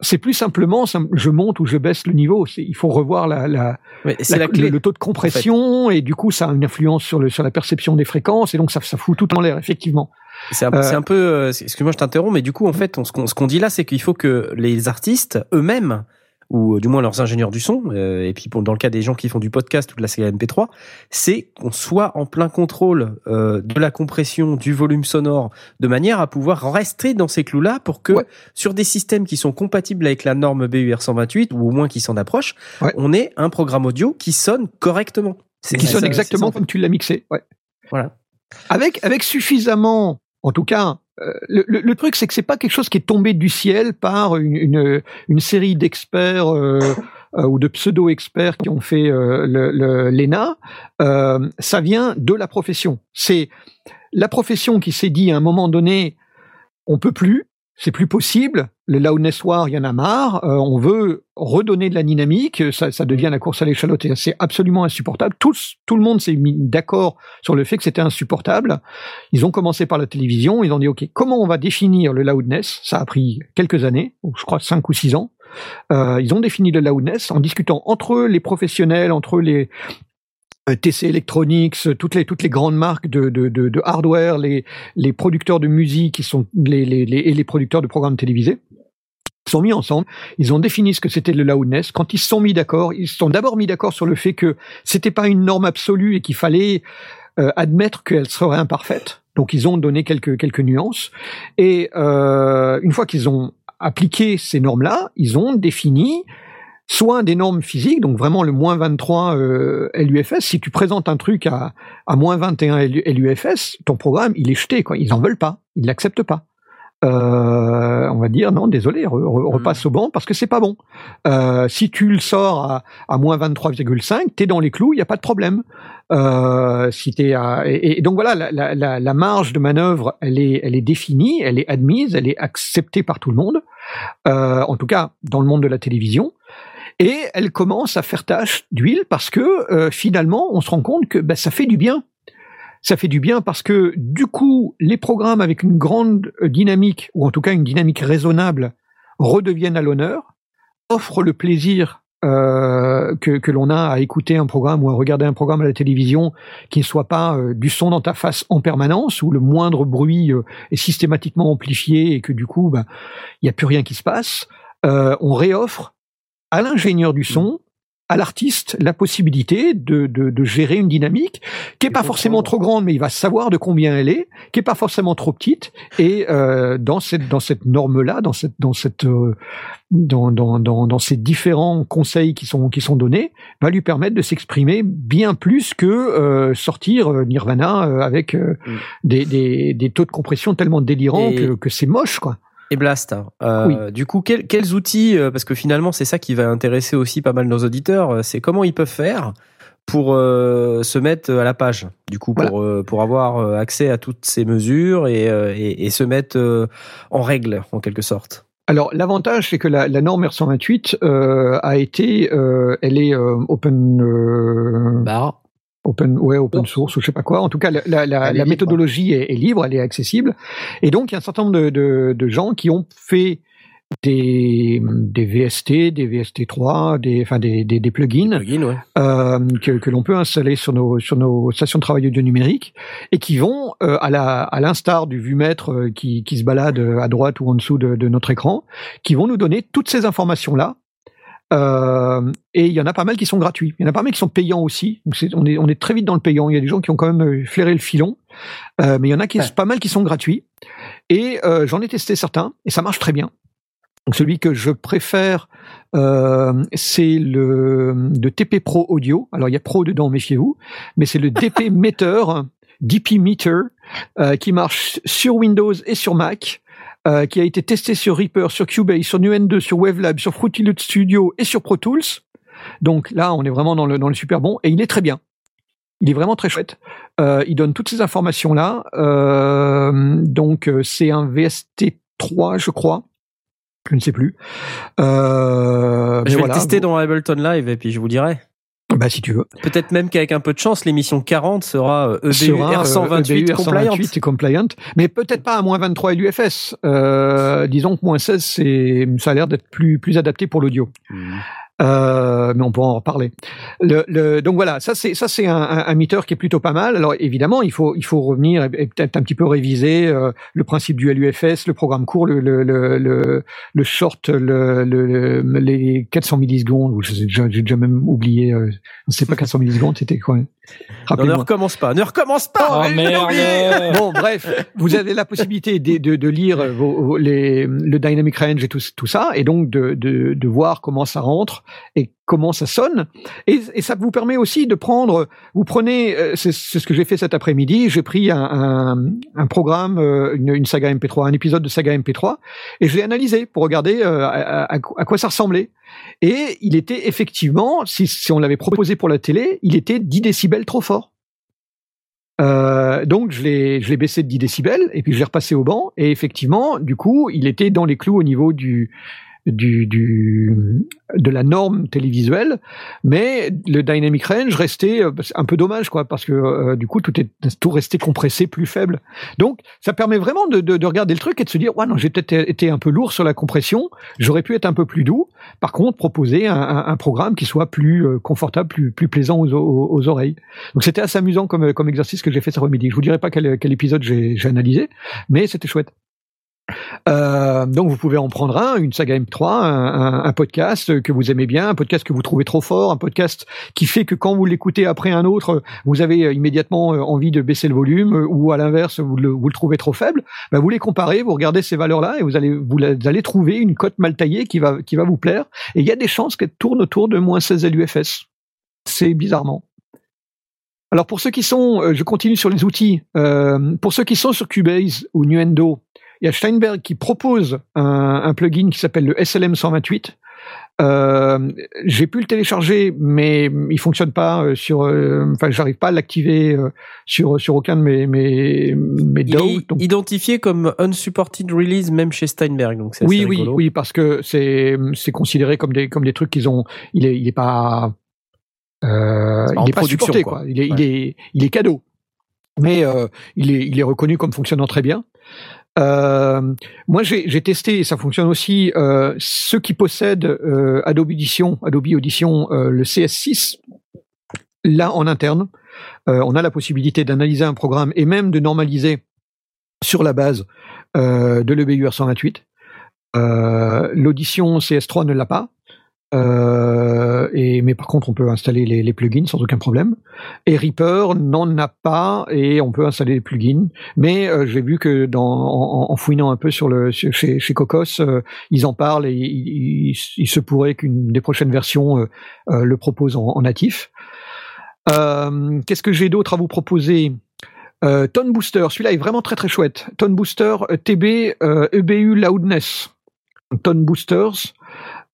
Speaker 3: c'est plus simplement, je monte ou je baisse le niveau. Il faut revoir la, la, la, la clé, le, taux de compression, en fait. et du coup, ça a une influence sur, le, sur la perception des fréquences, et donc ça, ça fout tout en l'air, effectivement.
Speaker 1: C'est un, euh, un, peu, euh, excuse-moi, je t'interromps, mais du coup, en fait, on, ce qu'on dit là, c'est qu'il faut que les artistes eux-mêmes ou euh, du moins leurs ingénieurs du son, euh, et puis pour, dans le cas des gens qui font du podcast ou de la série MP3, c'est qu'on soit en plein contrôle euh, de la compression, du volume sonore, de manière à pouvoir rester dans ces clous-là pour que ouais. sur des systèmes qui sont compatibles avec la norme BUR 128 ou au moins qui s'en approchent, ouais. on ait un programme audio qui sonne correctement.
Speaker 3: Qui sonne exactement comme tu l'as mixé. Ouais.
Speaker 1: Voilà.
Speaker 3: Avec avec suffisamment, en tout cas, le, truc, c'est que c'est pas quelque chose qui est tombé du ciel par une, série d'experts euh, euh, ou de pseudo-experts qui ont fait euh, l'ENA. Ça vient de la profession. C'est la profession qui s'est dit à un moment donné, on peut plus, c'est plus possible. Le loudness war, il y en a marre. Euh, on veut redonner de la dynamique. Ça, ça devient la course à l'échalote c'est absolument insupportable. Tout le monde s'est mis d'accord sur le fait que c'était insupportable. Ils ont commencé par la télévision. Ils ont dit OK, comment on va définir le loudness Ça a pris quelques années, je crois cinq ou six ans. Euh, ils ont défini le loudness en discutant entre les professionnels, entre les euh, TC Electronics, toutes les grandes marques de, hardware, les producteurs de musique qui sont et les producteurs de programmes télévisés sont mis ensemble, ils ont défini ce que c'était le loudness. Quand ils se sont mis d'accord, ils se sont d'abord mis d'accord sur le fait que c'était pas une norme absolue et qu'il fallait euh, admettre qu'elle serait imparfaite. Donc ils ont donné quelques quelques nuances. Et euh, une fois qu'ils ont appliqué ces normes-là, ils ont défini soit des normes physiques, donc vraiment le moins 23 euh, LUFS. Si tu présentes un truc à, à moins 21 LUFS, ton programme, il est jeté. Quoi. Ils en veulent pas, ils l'acceptent pas. Euh, on va dire non, désolé, re, re, repasse au banc parce que c'est pas bon. Euh, si tu le sors à, à moins 23,5, t'es dans les clous, il y a pas de problème. Euh, si t'es à, et, et donc voilà, la, la, la, marge de manœuvre, elle est, elle est définie, elle est admise, elle est acceptée par tout le monde. Euh, en tout cas, dans le monde de la télévision. Et elle commence à faire tâche d'huile parce que euh, finalement, on se rend compte que bah, ça fait du bien ça fait du bien parce que du coup, les programmes avec une grande dynamique, ou en tout cas une dynamique raisonnable, redeviennent à l'honneur, offrent le plaisir euh, que, que l'on a à écouter un programme ou à regarder un programme à la télévision qui ne soit pas euh, du son dans ta face en permanence, où le moindre bruit euh, est systématiquement amplifié et que du coup, il bah, n'y a plus rien qui se passe. Euh, on réoffre à l'ingénieur du son à l'artiste la possibilité de, de, de, gérer une dynamique qui est pas forcément trop grande, mais il va savoir de combien elle est, qui est pas forcément trop petite, et euh, dans cette dans cette norme là, dans cette dans cette euh, dans, dans, dans, dans, ces différents conseils qui sont qui sont donnés, va lui permettre de s'exprimer bien plus que euh, sortir euh, Nirvana euh, avec mm. des, des, des, taux de compression tellement délirants et... que, que c'est moche quoi
Speaker 1: et Blast. Euh, oui. Du coup, quel, quels outils, euh, parce que finalement c'est ça qui va intéresser aussi pas mal nos auditeurs, euh, c'est comment ils peuvent faire pour euh, se mettre à la page, du coup, pour, pour avoir accès à toutes ces mesures et, et, et se mettre en règle, en quelque sorte.
Speaker 3: Alors l'avantage c'est que la, la, norme R128 euh, a été, euh, elle est euh, open
Speaker 1: bar
Speaker 3: open, ouais, open source ou je sais pas quoi. En tout cas, la, la, la, la méthodologie est, est, libre, elle est accessible. Et donc, il y a un certain nombre de, de, de gens qui ont fait des, des VST, des VST3, des, enfin des, des, des plugins,
Speaker 1: plugins ouais.
Speaker 3: euh, que, que l'on peut installer sur nos, sur nos stations de travail audio numérique et qui vont, euh, à la à l'instar du vumètre euh, qui, qui se balade à droite ou en dessous de, de notre écran, qui vont nous donner toutes ces informations-là euh, et il y en a pas mal qui sont gratuits. Il y en a pas mal qui sont payants aussi. Donc est, on, est, on est très vite dans le payant. Il y a des gens qui ont quand même euh, flairé le filon. Euh, mais il y en a qui ouais. pas mal qui sont gratuits. Et euh, j'en ai testé certains et ça marche très bien. Donc celui que je préfère, c'est le de TP Pro Audio. Alors il y a Pro dedans, méfiez-vous. Mais c'est le DP Meter, DP Meter, qui marche sur Windows et sur Mac. Euh, qui a été testé sur Reaper, sur Cubase, sur NuN2, sur Wavelab, sur Fruity Loop Studio et sur Pro Tools. Donc là, on est vraiment dans le, dans le super bon et il est très bien. Il est vraiment très chouette. Euh, il donne toutes ces informations là. Euh, donc c'est un VST3, je crois. Je ne sais plus.
Speaker 1: Euh, je vais voilà. le tester dans Ableton Live et puis je vous dirai.
Speaker 3: Bah si tu veux.
Speaker 1: Peut-être même qu'avec un peu de chance, l'émission 40 sera EBU sera, R128
Speaker 3: EBU
Speaker 1: compliant.
Speaker 3: R128 et compliant, mais peut-être pas à moins 23 LUFS. Euh, disons que moins 16, c'est, ça a l'air d'être plus plus adapté pour l'audio. Mmh. Euh, mais on pourra en reparler. Le, le, donc voilà, ça c'est ça c'est un, un, un meter qui est plutôt pas mal. Alors évidemment, il faut il faut revenir et, peut-être un petit peu réviser euh, le principe du LUFS, le programme court, le le le, le, short, le, le, les 400 millisecondes. J'ai déjà, déjà même oublié. Euh, sait pas 400 millisecondes, c'était quoi
Speaker 1: non, ne recommence pas, ne recommence pas.
Speaker 5: Oh, merde.
Speaker 3: bon, bref, vous avez la possibilité de, de, de lire vos, vos, les, le dynamic range et tout, tout ça, et donc de, de, de voir comment ça rentre et comment ça sonne. Et, ça vous permet aussi de prendre, vous prenez, c'est ce que j'ai fait cet après-midi, j'ai pris un, programme, une, une, saga MP3, un épisode de saga MP3, et je l'ai analysé pour regarder à, à, quoi ça ressemblait. Et il était effectivement, si, si on l'avait proposé pour la télé, il était 10 décibels trop fort. Euh, donc je l'ai, je l'ai baissé de 10 décibels et puis je l'ai repassé au banc et effectivement, du coup, il était dans les clous au niveau du du, du de la norme télévisuelle, mais le dynamic range restait euh, un peu dommage quoi parce que euh, du coup tout est tout restait compressé plus faible. Donc ça permet vraiment de, de, de regarder le truc et de se dire ouais non j'ai peut-être été un peu lourd sur la compression, j'aurais pu être un peu plus doux. Par contre proposer un, un, programme qui soit plus euh, confortable, plus plus plaisant aux, aux, oreilles. Donc c'était assez amusant comme comme exercice que j'ai fait cet après-midi. Je vous dirai pas quel, quel épisode j'ai analysé, mais c'était chouette. Euh, donc vous pouvez en prendre un, une saga M3, un, podcast que vous aimez bien, un podcast que vous trouvez trop fort, un podcast qui fait que quand vous l'écoutez après un autre, vous avez euh, immédiatement euh, envie de baisser le volume, ou à l'inverse, vous le, trouvez trop faible. Ben vous les comparez, vous regardez ces valeurs-là et vous allez vous allez trouver une cote mal taillée qui va qui va vous plaire. Et il y a des chances qu'elle tourne autour de moins 16 LUFS. C'est bizarrement. Alors pour ceux qui sont, je continue sur les outils. Pour ceux qui sont sur Cubase ou Nuendo, il y a Steinberg qui propose un, un plugin qui s'appelle le SLM 128. Euh, j'ai pu le télécharger, mais il fonctionne pas sur. Euh, enfin, j'arrive pas à l'activer euh, sur sur aucun de mes mes mes
Speaker 1: Il est donc... identifié comme unsupported release même chez Steinberg, donc c'est
Speaker 3: oui oui oui parce que c'est c'est considéré comme des comme des trucs qu'ils ont. Il est il est pas. Euh, il est pas supporté quoi. quoi. Il est ouais. il est il est cadeau, mais euh, il est il est reconnu comme fonctionnant très bien. Euh, moi, j'ai testé et ça fonctionne aussi. Euh, ceux qui possèdent euh, Adobe Audition, Adobe Audition, le CS6, là en interne, on a la possibilité d'analyser un programme et même de normaliser sur la base de l'EBUR 128. L'audition CS3 ne l'a pas. Euh, et, mais par contre, on peut installer les, les, plugins sans aucun problème. Et Reaper n'en a pas et on peut installer les plugins. Mais euh, j'ai vu que dans, en, en, fouinant un peu sur le chez, chez Cocos, euh, ils en parlent et il, il, se pourrait qu'une des prochaines versions euh, euh, le propose en, en natif. Qu'est-ce que j'ai d'autre à vous proposer? Euh, Tone Booster, celui-là est vraiment très très chouette. Tone Booster TB EBU Loudness. Tone Boosters.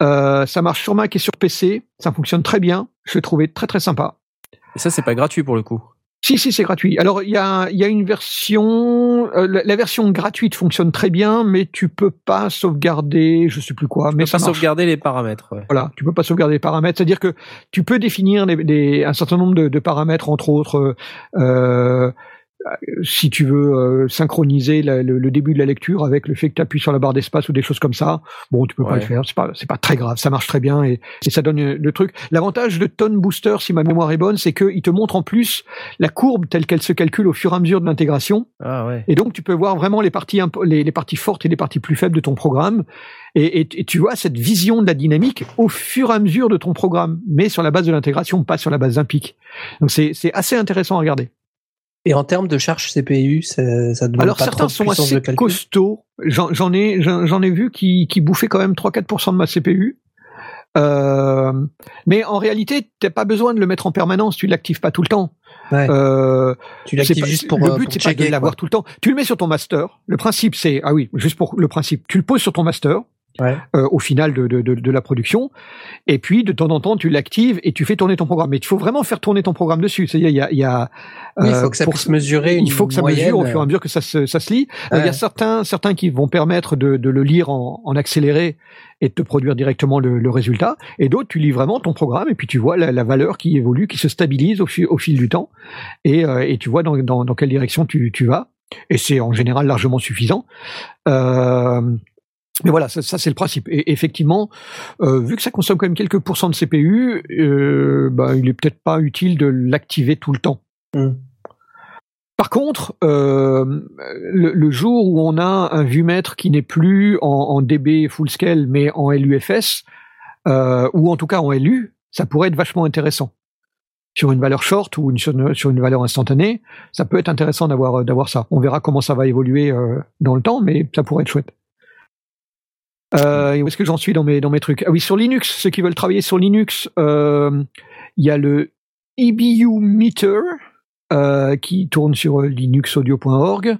Speaker 3: Euh, ça marche sur Mac et sur PC. Ça fonctionne très bien. Je l'ai trouvé très très sympa.
Speaker 1: Et ça, c'est pas gratuit pour le coup.
Speaker 3: Si, si, c'est gratuit. Alors, il y a, y a une version, euh, la, la, version gratuite fonctionne très bien, mais tu peux pas sauvegarder, je sais plus quoi.
Speaker 1: Tu
Speaker 3: mais
Speaker 1: peux ça pas marche. sauvegarder les paramètres. Ouais.
Speaker 3: Voilà, tu peux pas sauvegarder les paramètres. C'est-à-dire que tu peux définir un certain nombre de, de paramètres, entre autres, euh, si tu veux euh, synchroniser la, le, le, début de la lecture avec le fait que tu appuies sur la barre d'espace ou des choses comme ça, bon, tu peux ouais. pas le faire, c'est pas c'est pas très grave, ça marche très bien et, et ça donne le truc. L'avantage de Tone Booster, si ma mémoire est bonne, c'est qu'il te montre en plus la courbe telle qu'elle se calcule au fur et à mesure de l'intégration.
Speaker 1: Ah ouais.
Speaker 3: Et donc tu peux voir vraiment les parties les, les parties fortes et les parties plus faibles de ton programme et, et, et, tu vois cette vision de la dynamique au fur et à mesure de ton programme, mais sur la base de l'intégration, pas sur la base d'un pic. Donc c'est assez intéressant à regarder.
Speaker 2: Et en termes de charge CPU, ça, ça demande
Speaker 3: Alors
Speaker 2: pas
Speaker 3: certains
Speaker 2: trop
Speaker 3: sont assez costauds. J'en ai, j'en ai vu qui, qui bouffaient quand même 3-4% de ma CPU. Euh, mais en réalité, t'as pas besoin de le mettre en permanence. Tu l'actives pas tout le temps.
Speaker 2: Ouais. Euh, tu l'actives juste pour
Speaker 3: le
Speaker 2: euh,
Speaker 3: but, c'est pas de l'avoir tout le temps. Tu le mets sur ton master. Le principe, c'est ah oui, juste pour le principe. Tu le poses sur ton master.
Speaker 2: Ouais.
Speaker 3: Euh, au final de, de, de, de, la production. Et puis, de temps en temps, tu l'actives et tu fais tourner ton programme. Mais il faut vraiment faire tourner ton programme dessus. C'est-à-dire, il y a, il y a
Speaker 2: oui, il faut que ça puisse mesurer.
Speaker 3: il faut que ça
Speaker 2: moyenne.
Speaker 3: mesure au fur et à mesure que ça se, ça se lit. Ouais. Il y a certains, certains qui vont permettre de, le lire en, en, accéléré et de te produire directement le, le résultat. Et d'autres, tu lis vraiment ton programme et puis tu vois la, la valeur qui évolue, qui se stabilise au, fil, au fil du temps. Et, euh, et tu vois dans, dans, dans quelle direction tu, tu vas. Et c'est en général largement suffisant. Euh, mais voilà, ça, ça c'est le principe. Et effectivement, euh, vu que ça consomme quand même quelques pourcents de CPU, euh, bah, il est peut-être pas utile de l'activer tout le temps.
Speaker 2: Mm.
Speaker 3: Par contre, euh, le, le, jour où on a un vumètre qui n'est plus en, en, DB full scale, mais en LUFS, ou en tout cas en LU, ça pourrait être vachement intéressant. Sur une valeur short ou une, sur une valeur instantanée, ça peut être intéressant d'avoir d'avoir ça. On verra comment ça va évoluer dans le temps, mais ça pourrait être chouette. Euh, où est-ce que j'en suis dans mes, dans mes trucs? Ah oui, sur Linux, ceux qui veulent travailler sur Linux, il euh, y a le EBU Meter euh, qui tourne sur linuxaudio.org.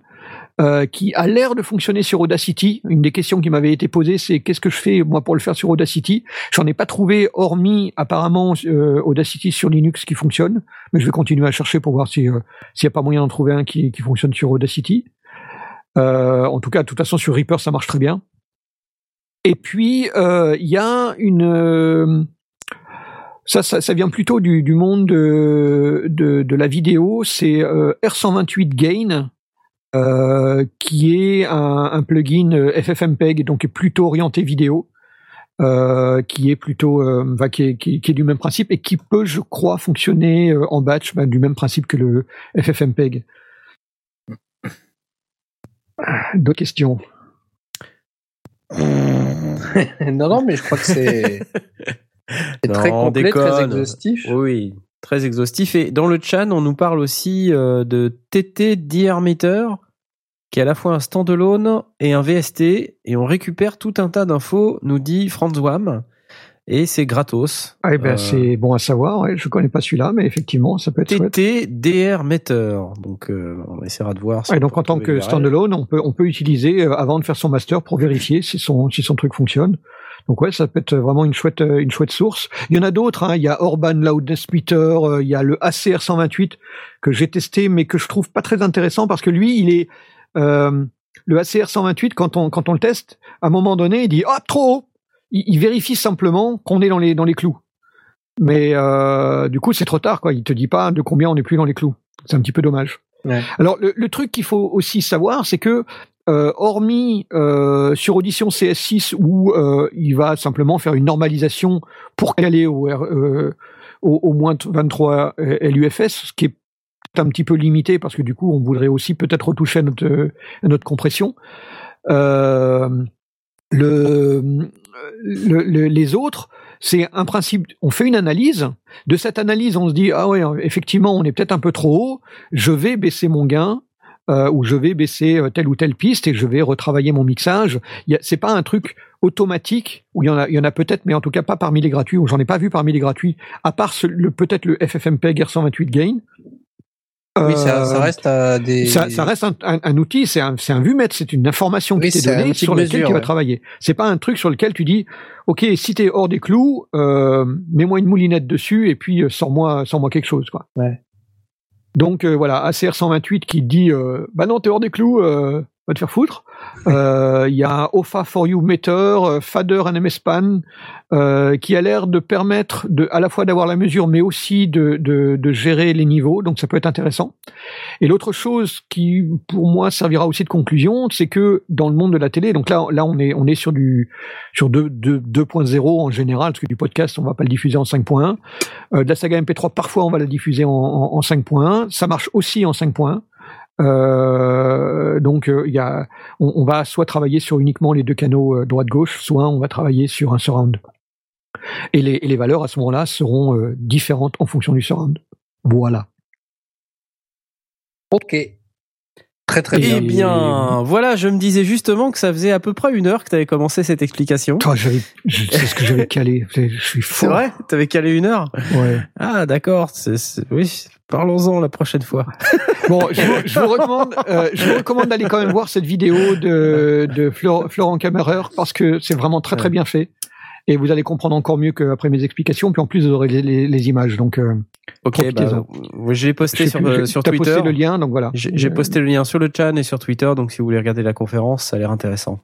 Speaker 3: euh, qui a l'air de fonctionner sur Audacity. Une des questions qui m'avait été posée, c'est qu'est-ce que je fais moi pour le faire sur Audacity? J'en ai pas trouvé, hormis apparemment euh, Audacity sur Linux qui fonctionne, mais je vais continuer à chercher pour voir euh, s'il n'y a pas moyen d'en trouver un qui, qui fonctionne sur Audacity. Euh, en tout cas, de toute façon, sur Reaper, ça marche très bien. Et puis, euh, il y a une... euh, ça, ça, ça vient plutôt du, du monde de, de, de la vidéo. C'est euh, R128 Gain, euh, qui est un, un plugin FFmpeg, donc plutôt orienté vidéo, euh, qui est plutôt, enfin, qui, est, qui, qui est du même principe et qui peut, je crois, fonctionner en batch bah, du même principe que le FFmpeg. D'autres questions
Speaker 2: non, non, mais je crois que c'est très complet, très exhaustif.
Speaker 1: Oui, très exhaustif. Et dans le chat, on nous parle aussi euh, de TT DR Meter, qui est à la fois un standalone et un VST, et on récupère tout un tas d'infos, nous dit Franz Wam, et c'est gratos.
Speaker 3: Ah, eh ben,
Speaker 1: Euh,
Speaker 3: c'est bon à savoir. Ouais, je connais pas celui-là, mais effectivement, ça peut être chouette.
Speaker 1: TT DR Meter. Donc, euh, on essaiera de voir. si
Speaker 3: Ouais,
Speaker 1: on
Speaker 3: donc en tant que standalone, on peut on peut utiliser euh, avant de faire son master pour vérifier si son si son truc fonctionne. Donc ouais, ça peut être vraiment une chouette euh, une chouette source. Il y en a d'autres. Hein. Il y a Urban Loudness Meter, euh, il y a le ACR 128 que j'ai testé, mais que je trouve pas très intéressant parce que lui, il est euh, le ACR 128 quand on quand on le teste, à un moment donné, il dit ah trop haut. Il, il vérifie simplement qu'on est dans les dans les clous. Mais euh, du coup, c'est trop tard quoi. Il te dit pas de combien on est plus dans les clous. C'est un petit peu dommage.
Speaker 2: Ouais.
Speaker 3: Alors le, le truc qu'il faut aussi savoir, c'est que euh, hormis euh, sur Audition CS6 où euh, il va simplement faire une normalisation pour caler au, au, au moins 23 LUFS, ce qui est un petit peu limité parce que du coup on voudrait aussi peut-être retoucher à notre, à notre compression. Le, le- le- les autres, c'est un principe. On fait une analyse. De cette analyse, on se dit ah ouais, effectivement, on est peut-être un peu trop haut. Je vais baisser mon gain. Euh, ou je vais baisser euh, telle ou telle piste et je vais retravailler mon mixage. C'est pas un truc automatique où il y en a, peut-être, mais en tout cas pas parmi les gratuits. Ou j'en ai pas vu parmi les gratuits, à part peut-être le FFmpeg R128 Gain.
Speaker 2: Oui, ça,
Speaker 3: Euh,
Speaker 2: ça reste à des.
Speaker 3: ça, ça reste un, un- un outil, c'est un, un vumètre, c'est une information
Speaker 2: Oui,
Speaker 3: qui t'est donnée sur lequel
Speaker 2: mesure,
Speaker 3: tu vas
Speaker 2: ouais.
Speaker 3: travailler. C'est pas un truc sur lequel tu dis, ok, si t'es hors des clous, euh, mets-moi une moulinette dessus et puis euh, sors-moi, sors-moi quelque chose, quoi.
Speaker 2: Ouais.
Speaker 3: Donc euh, voilà, ACR 128 qui dit, euh, bah non, t'es hors des clous, euh, va te faire foutre. Euh, Il y a OFA for You Meter, euh, Fader NMS Pan, euh, qui a l'air de permettre de, à la fois d'avoir la mesure, mais aussi de, de, de gérer les niveaux. Donc ça peut être intéressant. Et l'autre chose qui, pour moi, servira aussi de conclusion, c'est que dans le monde de la télé, donc là, là, on est, on est sur du, sur 2, 2, 2.0 en général, parce que du podcast, on va pas le diffuser en 5.1. Euh, de la saga MP3, parfois, on va la diffuser en, en, en 5.1. Ça marche aussi en 5.1. Euh, donc, euh, il y a, on, va soit travailler sur uniquement les deux canaux euh, droite-gauche, soit on va travailler sur un surround. Et les, et les valeurs à ce moment-là seront euh, différentes en fonction du surround. Voilà.
Speaker 2: Ok. Très très bien.
Speaker 1: Eh bien, voilà, je me disais justement que ça faisait à peu près une heure que tu avais commencé cette explication.
Speaker 3: Toi, j'avais, je sais ce que j'avais calé. Je suis fou.
Speaker 1: C'est vrai? T'avais calé une heure?
Speaker 3: Ouais.
Speaker 1: Ah, d'accord. c'est- c'est- Oui, parlons-en la prochaine fois.
Speaker 3: Bon, je vous, je vous recommande, euh, je vous recommande d'aller quand même voir cette vidéo de, de Flor- Florent Kammerer parce que c'est vraiment très très bien fait. Et vous allez comprendre encore mieux qu'après mes explications. Puis en plus, vous aurez les, les- les images. Donc, euh,
Speaker 1: Ok, bah, oui, l'ai
Speaker 3: je
Speaker 1: posté sur,
Speaker 3: plus,
Speaker 1: euh,
Speaker 3: j'ai-
Speaker 1: sur Twitter.
Speaker 3: posté le lien. Donc voilà.
Speaker 1: J'ai j'ai posté le lien sur le chat et sur Twitter, donc si vous voulez regarder la conférence, ça a l'air intéressant.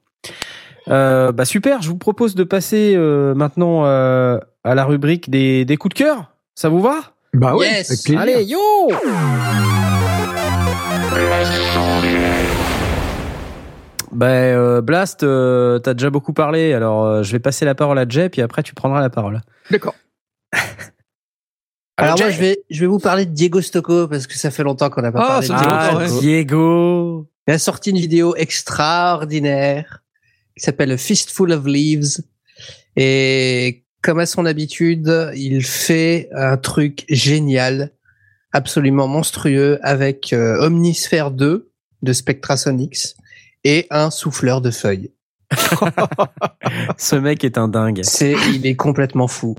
Speaker 1: Euh, bah super, je vous propose de passer euh, maintenant euh, à la rubrique des, des coups de cœur. Ça vous va?
Speaker 3: Bah ouais.
Speaker 2: Yes.
Speaker 3: avec plaisir.
Speaker 1: Allez, yo Ben euh, Blast, euh, t'as déjà beaucoup parlé, alors euh, je vais passer la parole à Jay, puis après tu prendras la parole.
Speaker 3: D'accord.
Speaker 2: Alors moi,
Speaker 1: Jay.
Speaker 2: je vais, je vais vous parler de Diego Stocco parce que ça fait longtemps qu'on n'a pas
Speaker 3: Ah,
Speaker 2: parlé de Diego
Speaker 1: Ah. Diego
Speaker 2: Il a sorti une vidéo extraordinaire qui s'appelle Fistful of Leaves. Et comme à son habitude, il fait un truc génial, absolument monstrueux avec euh, Omnisphere 2 de Spectrasonics et un souffleur de feuilles.
Speaker 1: Ce mec est un dingue.
Speaker 2: C'est, il est complètement fou.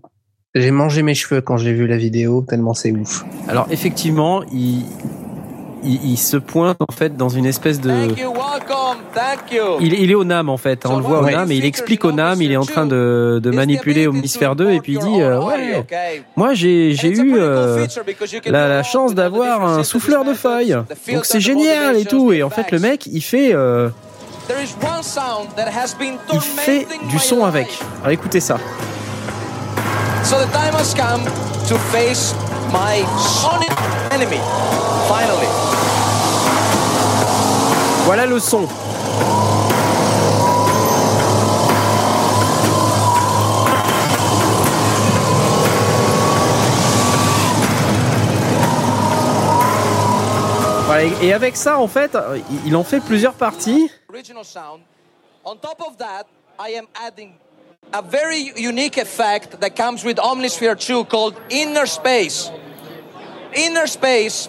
Speaker 2: J'ai mangé mes cheveux quand j'ai vu la vidéo, tellement c'est ouf.
Speaker 1: Alors effectivement, il, il, il se pointe en fait dans une espèce de.
Speaker 7: Thank you, welcome, thank you.
Speaker 1: Il, il est au NAM en fait, on le voit au. NAM et il explique au NAM, il est en train de, de manipuler Omnisphere 2 et puis il dit euh, ouais, moi j'ai j'ai eu euh, la, la chance d'avoir un souffleur de feuilles, donc c'est génial et tout et en fait le mec il fait euh, il fait du son avec. Alors écoutez ça.
Speaker 7: So the time has come to face my sonic enemy. Finally.
Speaker 1: Voilà le son. Et- avec ça, en fait, il en fait plusieurs parties.
Speaker 7: original sound. On top of that, I am adding a very unique effect that comes with Omnisphere 2 called Inner Space. Inner Space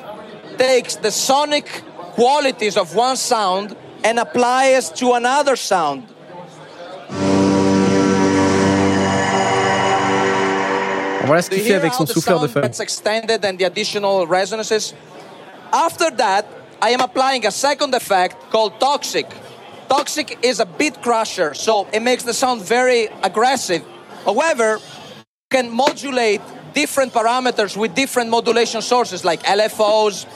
Speaker 7: takes the sonic qualities of one sound and applies to another sound.
Speaker 1: Voilà ce qu'il fait avec son souffleur de
Speaker 7: sound gets extended and the additional resonances? After that, I am applying a second effect called Toxic. Toxic is a beat crusher, so it makes the sound very aggressive. However, you can modulate different parameters with different modulation sources like LFOs,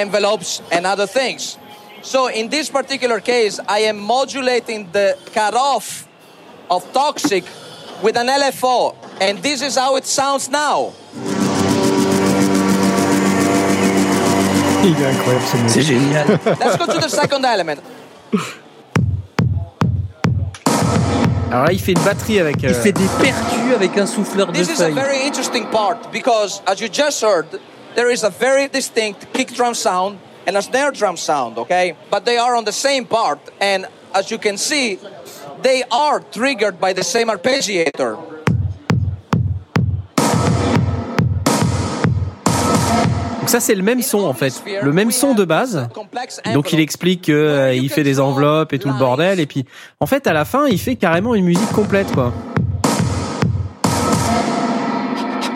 Speaker 7: envelopes, and other things. So in this particular case, I am modulating the cutoff of Toxic with an LFO, and this is how it sounds now.
Speaker 3: Il est incroyable.
Speaker 2: C'est génial.
Speaker 7: Let's go to the second element.
Speaker 1: Alors là, il fait une batterie avec.
Speaker 8: Il
Speaker 1: euh,
Speaker 8: fait des percus avec un souffleur de
Speaker 7: This is a very interesting part because, as you just heard, there is a very distinct kick drum sound and a snare drum sound, okay? But they are on the same part, and as you can see, they are triggered by the same arpeggiator.
Speaker 1: Donc ça, c'est le même son en fait, le même son de base. Donc il explique qu'il fait des enveloppes et tout le bordel et puis en fait à la fin il fait carrément une musique complète quoi.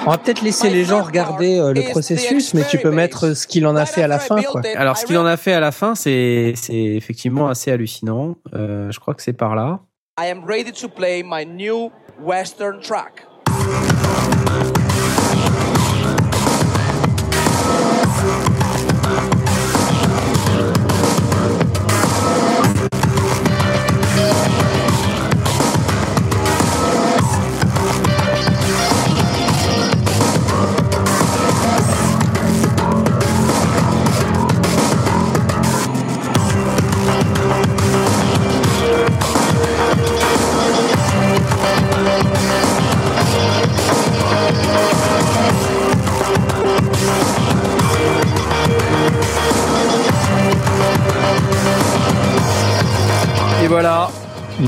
Speaker 8: On va peut-être laisser les gens regarder euh, le processus, mais tu peux mettre ce qu'il en a fait à la fin, quoi.
Speaker 1: Alors ce qu'il en a fait à la fin c'est c'est effectivement assez hallucinant. Euh, je crois que c'est par là.
Speaker 7: I am ready to play my new Western track.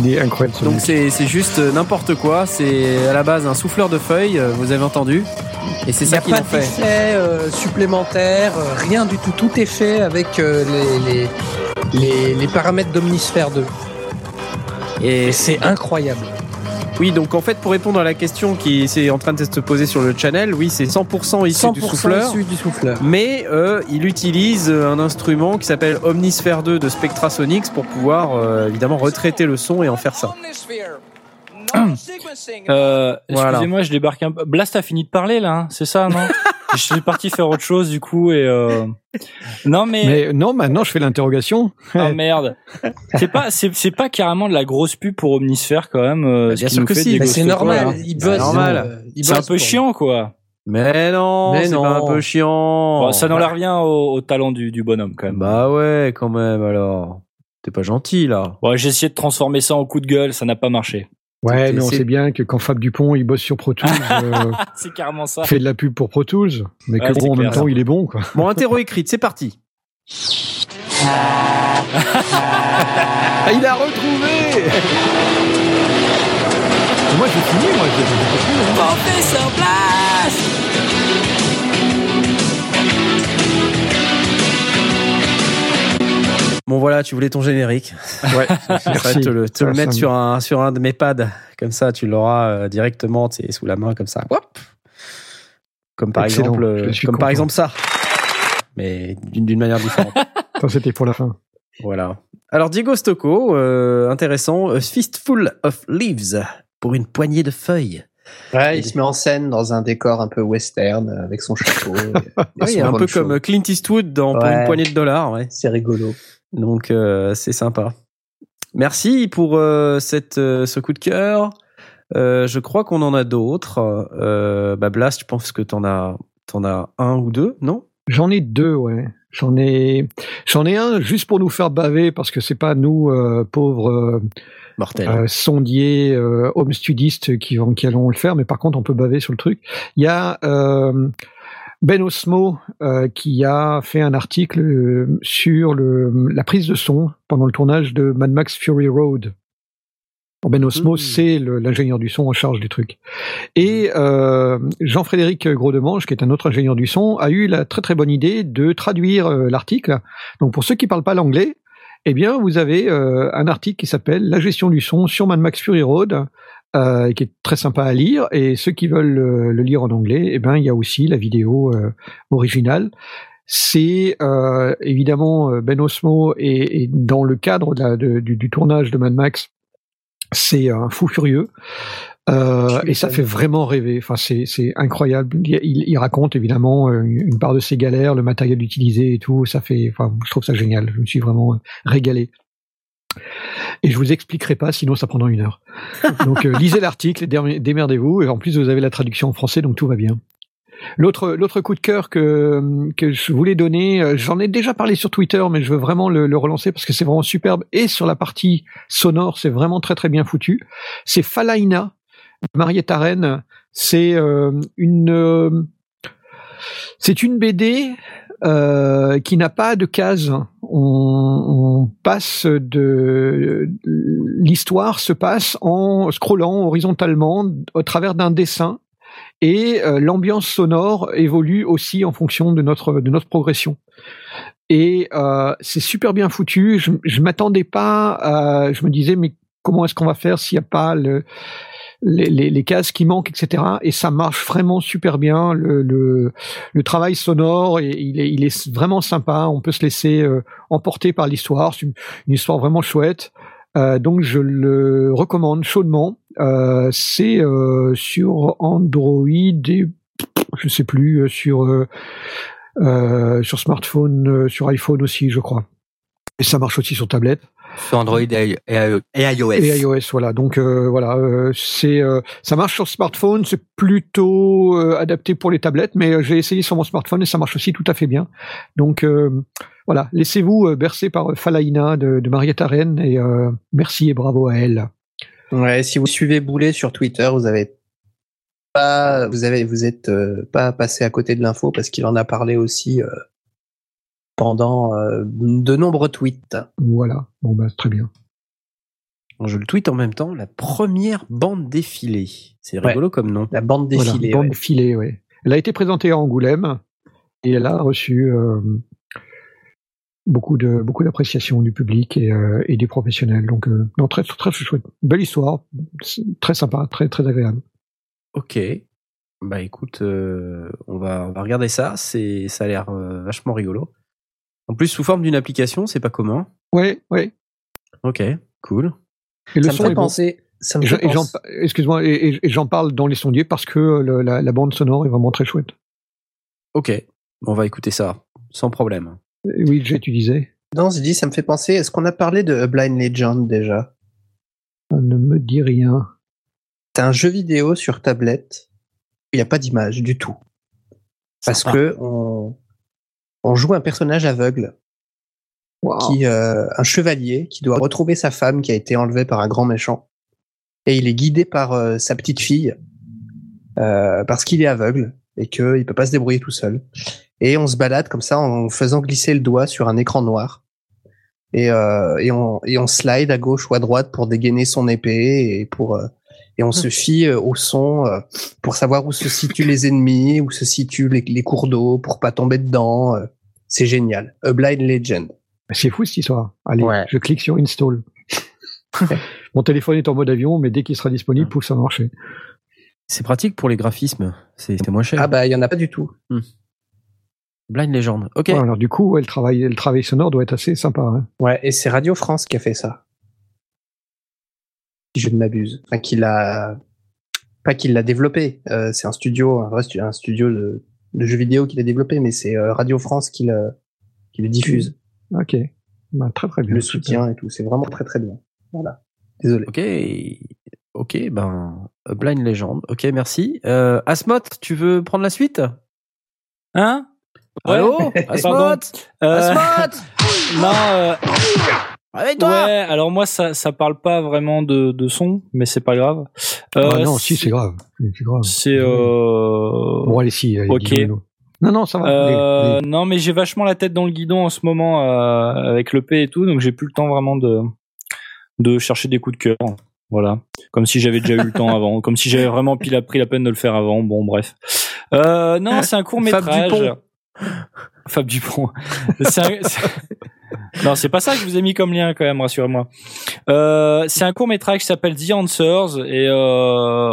Speaker 3: Il est incroyable ce
Speaker 1: Donc c'est c'est juste n'importe quoi. C'est à la base un souffleur de feuilles. euh, Vous avez entendu. Et c'est
Speaker 8: Il n'y
Speaker 1: ça
Speaker 8: a pas
Speaker 1: ont fait.
Speaker 8: d'effet euh, supplémentaire, euh, rien du tout. Tout est fait avec euh, les, les, les, les paramètres d'Omnisphere 2.
Speaker 1: Et
Speaker 8: Et c'est incroyable.
Speaker 1: Oui, donc en fait, pour répondre à la question qui est en train de se poser sur le channel, oui, c'est 100% issu
Speaker 8: 100%
Speaker 1: du souffleur.
Speaker 8: issu du souffleur.
Speaker 1: Mais euh, il utilise un instrument qui s'appelle Omnisphere 2 de Spectrasonics pour pouvoir euh, évidemment retraiter le son et en faire ça.
Speaker 5: Euh,
Speaker 1: Voilà.
Speaker 5: excusez-moi, je débarque un peu. Blast a fini de parler là, hein, c'est ça, non? Je suis parti faire autre chose du coup et euh... non mais,
Speaker 3: Mais non, maintenant je fais l'interrogation.
Speaker 5: oh merde, c'est pas c'est c'est pas carrément de la grosse pub pour Omnisphere quand même. euh, ce
Speaker 1: Bien sûr que si.
Speaker 8: c'est normal,
Speaker 5: hein.
Speaker 8: il bosse. euh, il
Speaker 5: C'est un peu
Speaker 8: pour-
Speaker 5: chiant quoi.
Speaker 1: Mais non,
Speaker 8: Mais
Speaker 1: c'est un peu chiant.
Speaker 5: Bon, ça n'enlève rien au, au talent du, du bonhomme quand même.
Speaker 1: Bah ouais, quand même alors. T'es pas gentil là.
Speaker 5: Bon, j'ai essayé de transformer ça en coup de gueule, ça n'a pas marché.
Speaker 3: Ouais, mais on sait bien que quand Fab Dupont il bosse sur Pro Tools, euh,
Speaker 5: C'est carrément ça.
Speaker 3: fait de la pub pour Pro Tools, mais que
Speaker 5: Ouais,
Speaker 3: bon, en même temps
Speaker 5: ça.
Speaker 3: il est bon quoi.
Speaker 1: Bon, interro écrite, c'est parti.
Speaker 3: Ah, il a retrouvé Moi j'ai fini, moi j'ai fini. hein.
Speaker 5: Professeur
Speaker 1: Bon voilà, tu voulais ton générique.
Speaker 3: Ouais,
Speaker 1: Je vais
Speaker 3: merci.
Speaker 1: te le, te le mettre sur un, sur un de mes pads. Comme ça, tu l'auras euh, directement sous la main, comme ça. Hop Comme par
Speaker 3: Excellent,
Speaker 1: exemple, euh,
Speaker 3: je suis
Speaker 1: comme par exemple ça. mais d'une manière différente.
Speaker 3: Ça, c'était pour la fin.
Speaker 1: voilà. Alors Diego Stocco, euh, intéressant, A Fistful of Leaves pour une poignée de feuilles.
Speaker 2: Ouais, il se met en scène dans un décor un peu western avec son chapeau. et- et
Speaker 1: Oui,
Speaker 2: son
Speaker 1: un peu comme Clint Eastwood dans pour une poignée de dollars. Ouais.
Speaker 2: C'est rigolo.
Speaker 1: Donc euh, c'est sympa. Merci pour euh, cette euh, ce coup de cœur. Euh, je crois qu'on en a d'autres. Euh, bah Blast, je pense que t'en as t'en as un ou deux, non?
Speaker 3: J'en ai deux, ouais. J'en ai, j'en ai un juste pour nous faire baver parce que c'est pas nous euh, pauvres euh,
Speaker 1: Mortel.
Speaker 3: euh, sondiers, euh, home studistes qui, vont- qui allons le faire, mais par contre on peut baver sur le truc. Il y a euh, Ben Osmo euh, qui a fait un article euh, sur le, la prise de son pendant le tournage de Mad Max Fury Road. Ben Osmo,
Speaker 1: Mhm.
Speaker 3: c'est l'ingénieur du son en charge du truc. Et euh, Jean-Frédéric Gros-Demange, qui est un autre ingénieur du son, a eu la très très bonne idée de traduire l'article. Donc pour ceux qui parlent pas l'anglais, eh bien vous avez un article qui s'appelle La gestion du son sur Mad Max Fury Road, euh, qui est très sympa à lire. Et ceux qui veulent le, le lire en anglais, eh ben il y a aussi la vidéo euh, originale. C'est euh, évidemment euh, Ben Osmo et, et dans le cadre de la- de- du, du tournage de Mad Max, c'est un fou furieux. Euh, et ça fait vraiment rêver. Enfin, c'est c'est incroyable. Il, il- raconte évidemment euh, une, part de ses galères, le matériel utilisé et tout. Ça fait. Enfin, je trouve ça génial. Je me suis vraiment euh, régalé. Et je vous expliquerai pas, sinon ça prendra une heure. Donc euh, lisez l'article, démerdez-vous. Et en plus, vous avez la traduction en français, donc tout va bien. L'autre, coup de cœur que, je voulais donner, euh, j'en ai déjà parlé sur Twitter, mais je veux vraiment le, relancer parce que c'est vraiment superbe. Et sur la partie sonore, c'est vraiment très très bien foutu. C'est Falaina, de Marietta Rennes. C'est euh, une, c'est une BD euh, qui n'a pas de case. On, on passe de l'histoire se passe en scrollant horizontalement au travers d'un dessin et euh, l'ambiance sonore évolue aussi en fonction de notre de notre progression. Et euh, c'est super bien foutu. Je, je m'attendais pas. À, je me disais mais comment est-ce qu'on va faire s'il n'y a pas le les, les, les cases qui manquent, etc. Et ça marche vraiment super bien. Le, le, le travail sonore, il, est, il est vraiment sympa. On peut se laisser euh, emporter par l'histoire. C'est une, histoire vraiment chouette. Euh, donc je le recommande chaudement. Euh, c'est euh, sur Android et je sais plus euh, sur euh, sur smartphone, sur iPhone aussi, je crois. Et ça marche aussi sur tablette.
Speaker 4: Sur Android et, et- et iOS.
Speaker 3: Et iOS, voilà. Donc euh, voilà, euh, c'est euh, ça marche sur smartphone, c'est plutôt euh, adapté pour les tablettes, mais euh, j'ai essayé sur mon smartphone et ça marche aussi tout à fait bien. Donc euh, voilà, laissez-vous euh, bercer par Falaina de, de Marietta Rennes et euh, merci et bravo à elle.
Speaker 2: Ouais, si vous suivez Boulet sur Twitter, vous avez pas, vous avez, vous êtes euh, pas passé à côté de l'info parce qu'il en a parlé aussi euh, pendant euh, de nombreux tweets.
Speaker 3: Voilà, bon bah c'est très bien.
Speaker 1: Je le tweet en même temps. La première bande défilée. C'est rigolo comme nom.
Speaker 2: La bande
Speaker 3: Voilà,
Speaker 2: défilée.
Speaker 3: bande
Speaker 2: ouais.
Speaker 3: défilée, ouais. Elle a été présentée à Angoulême et elle a reçu euh, beaucoup de beaucoup d'appréciation du public et, euh, et des professionnels. Donc euh, non, très, très très chouette, belle histoire, très sympa, très très agréable.
Speaker 1: Ok. Bah écoute, euh, on va on va regarder ça. C'est ça a l'air euh, vachement rigolo. En plus sous forme d'une application, c'est pas commun.
Speaker 3: Ouais, ouais.
Speaker 1: Ok, cool.
Speaker 3: Et le
Speaker 2: Ça me fait
Speaker 3: bon.
Speaker 2: penser. Ça me
Speaker 3: Et
Speaker 2: fait
Speaker 3: j'en- et j'en-
Speaker 2: penser-
Speaker 3: excuse-moi, et, et- et j'en parle dans les sondiers parce que euh, le- la, la bande sonore est vraiment très chouette.
Speaker 1: Ok, on va écouter ça sans problème.
Speaker 3: Oui, j'ai utilisé.
Speaker 2: Non, je dis, ça me fait penser. Est-ce qu'on a parlé de A Blind Legend déjà?
Speaker 3: Ça ne me dit rien.
Speaker 2: C'est un jeu vidéo sur tablette. Il n'y a pas d'image du tout. Parce
Speaker 1: Sympa.
Speaker 2: que on, on joue un personnage aveugle, qui, euh, un chevalier qui doit retrouver sa femme qui a été enlevée par un grand méchant. Et il est guidé par euh, sa petite fille euh, parce qu'il est aveugle et qu'il peut pas se débrouiller tout seul. Et on se balade comme ça en faisant glisser le doigt sur un écran noir. Et, euh, et, on, et on slide à gauche ou à droite pour dégainer son épée et pour euh, et on se fie euh, au son euh, pour savoir où se situent les ennemis, où se situent les, les cours d'eau pour pas tomber dedans. euh. C'est génial. A Blind Legend.
Speaker 3: C'est fou cette histoire. Allez,
Speaker 2: Ouais.
Speaker 3: je clique sur install. Mon téléphone est en mode avion, mais dès qu'il sera disponible, pouf, ça va marcher.
Speaker 1: C'est pratique pour les graphismes. C'est c'est moins cher.
Speaker 2: Ah bah il y en a pas du tout.
Speaker 1: Blind Legend. Ok.
Speaker 3: Ouais, alors du coup, ouais, le travail, le travail sonore doit être assez sympa. hein.
Speaker 2: Ouais, et c'est Radio France qui a fait ça. Si je ne m'abuse. Enfin, qu'il a. Pas qu'il l'a développé. euh, c'est un studio, un vrai stu- un studio de, de jeux vidéo qu'il a développé, mais c'est euh, Radio France qui le, qui le diffuse.
Speaker 3: Ok. Bah, très très bien.
Speaker 2: Le soutien et tout. C'est vraiment très très bien. Voilà. Désolé.
Speaker 1: Ok. Ok, ben Blind Legend. Ok, merci. Euh, Asmot, tu veux prendre la suite?
Speaker 5: Hein?
Speaker 1: Allô?
Speaker 5: Pardon.
Speaker 1: Asmot?
Speaker 5: Euh,
Speaker 1: Asmot?
Speaker 5: Non, ouais, alors moi ça ça parle pas vraiment de, de son, mais c'est pas grave. Euh,
Speaker 3: Ah non, si, c'est grave. C'est grave.
Speaker 5: C'est euh...
Speaker 3: Bon, allez, si. allez,
Speaker 5: Ok.
Speaker 3: Non, non, ça va.
Speaker 5: Euh,
Speaker 3: allez.
Speaker 5: non, mais j'ai vachement la tête dans le guidon en ce moment euh, avec le P et tout, donc j'ai plus le temps vraiment de de chercher des coups de cœur. Voilà, comme si j'avais déjà eu le temps avant, comme si j'avais vraiment pris la, pris la peine de le faire avant. Bon, bref. Euh, non, c'est un court
Speaker 1: Fab
Speaker 5: métrage.
Speaker 1: Dupont.
Speaker 5: Fab Dupont. C'est un- c'est- Non, c'est pas ça que je vous ai mis comme lien quand même, rassurez-moi. Euh, c'est un court métrage qui s'appelle The Answers et euh,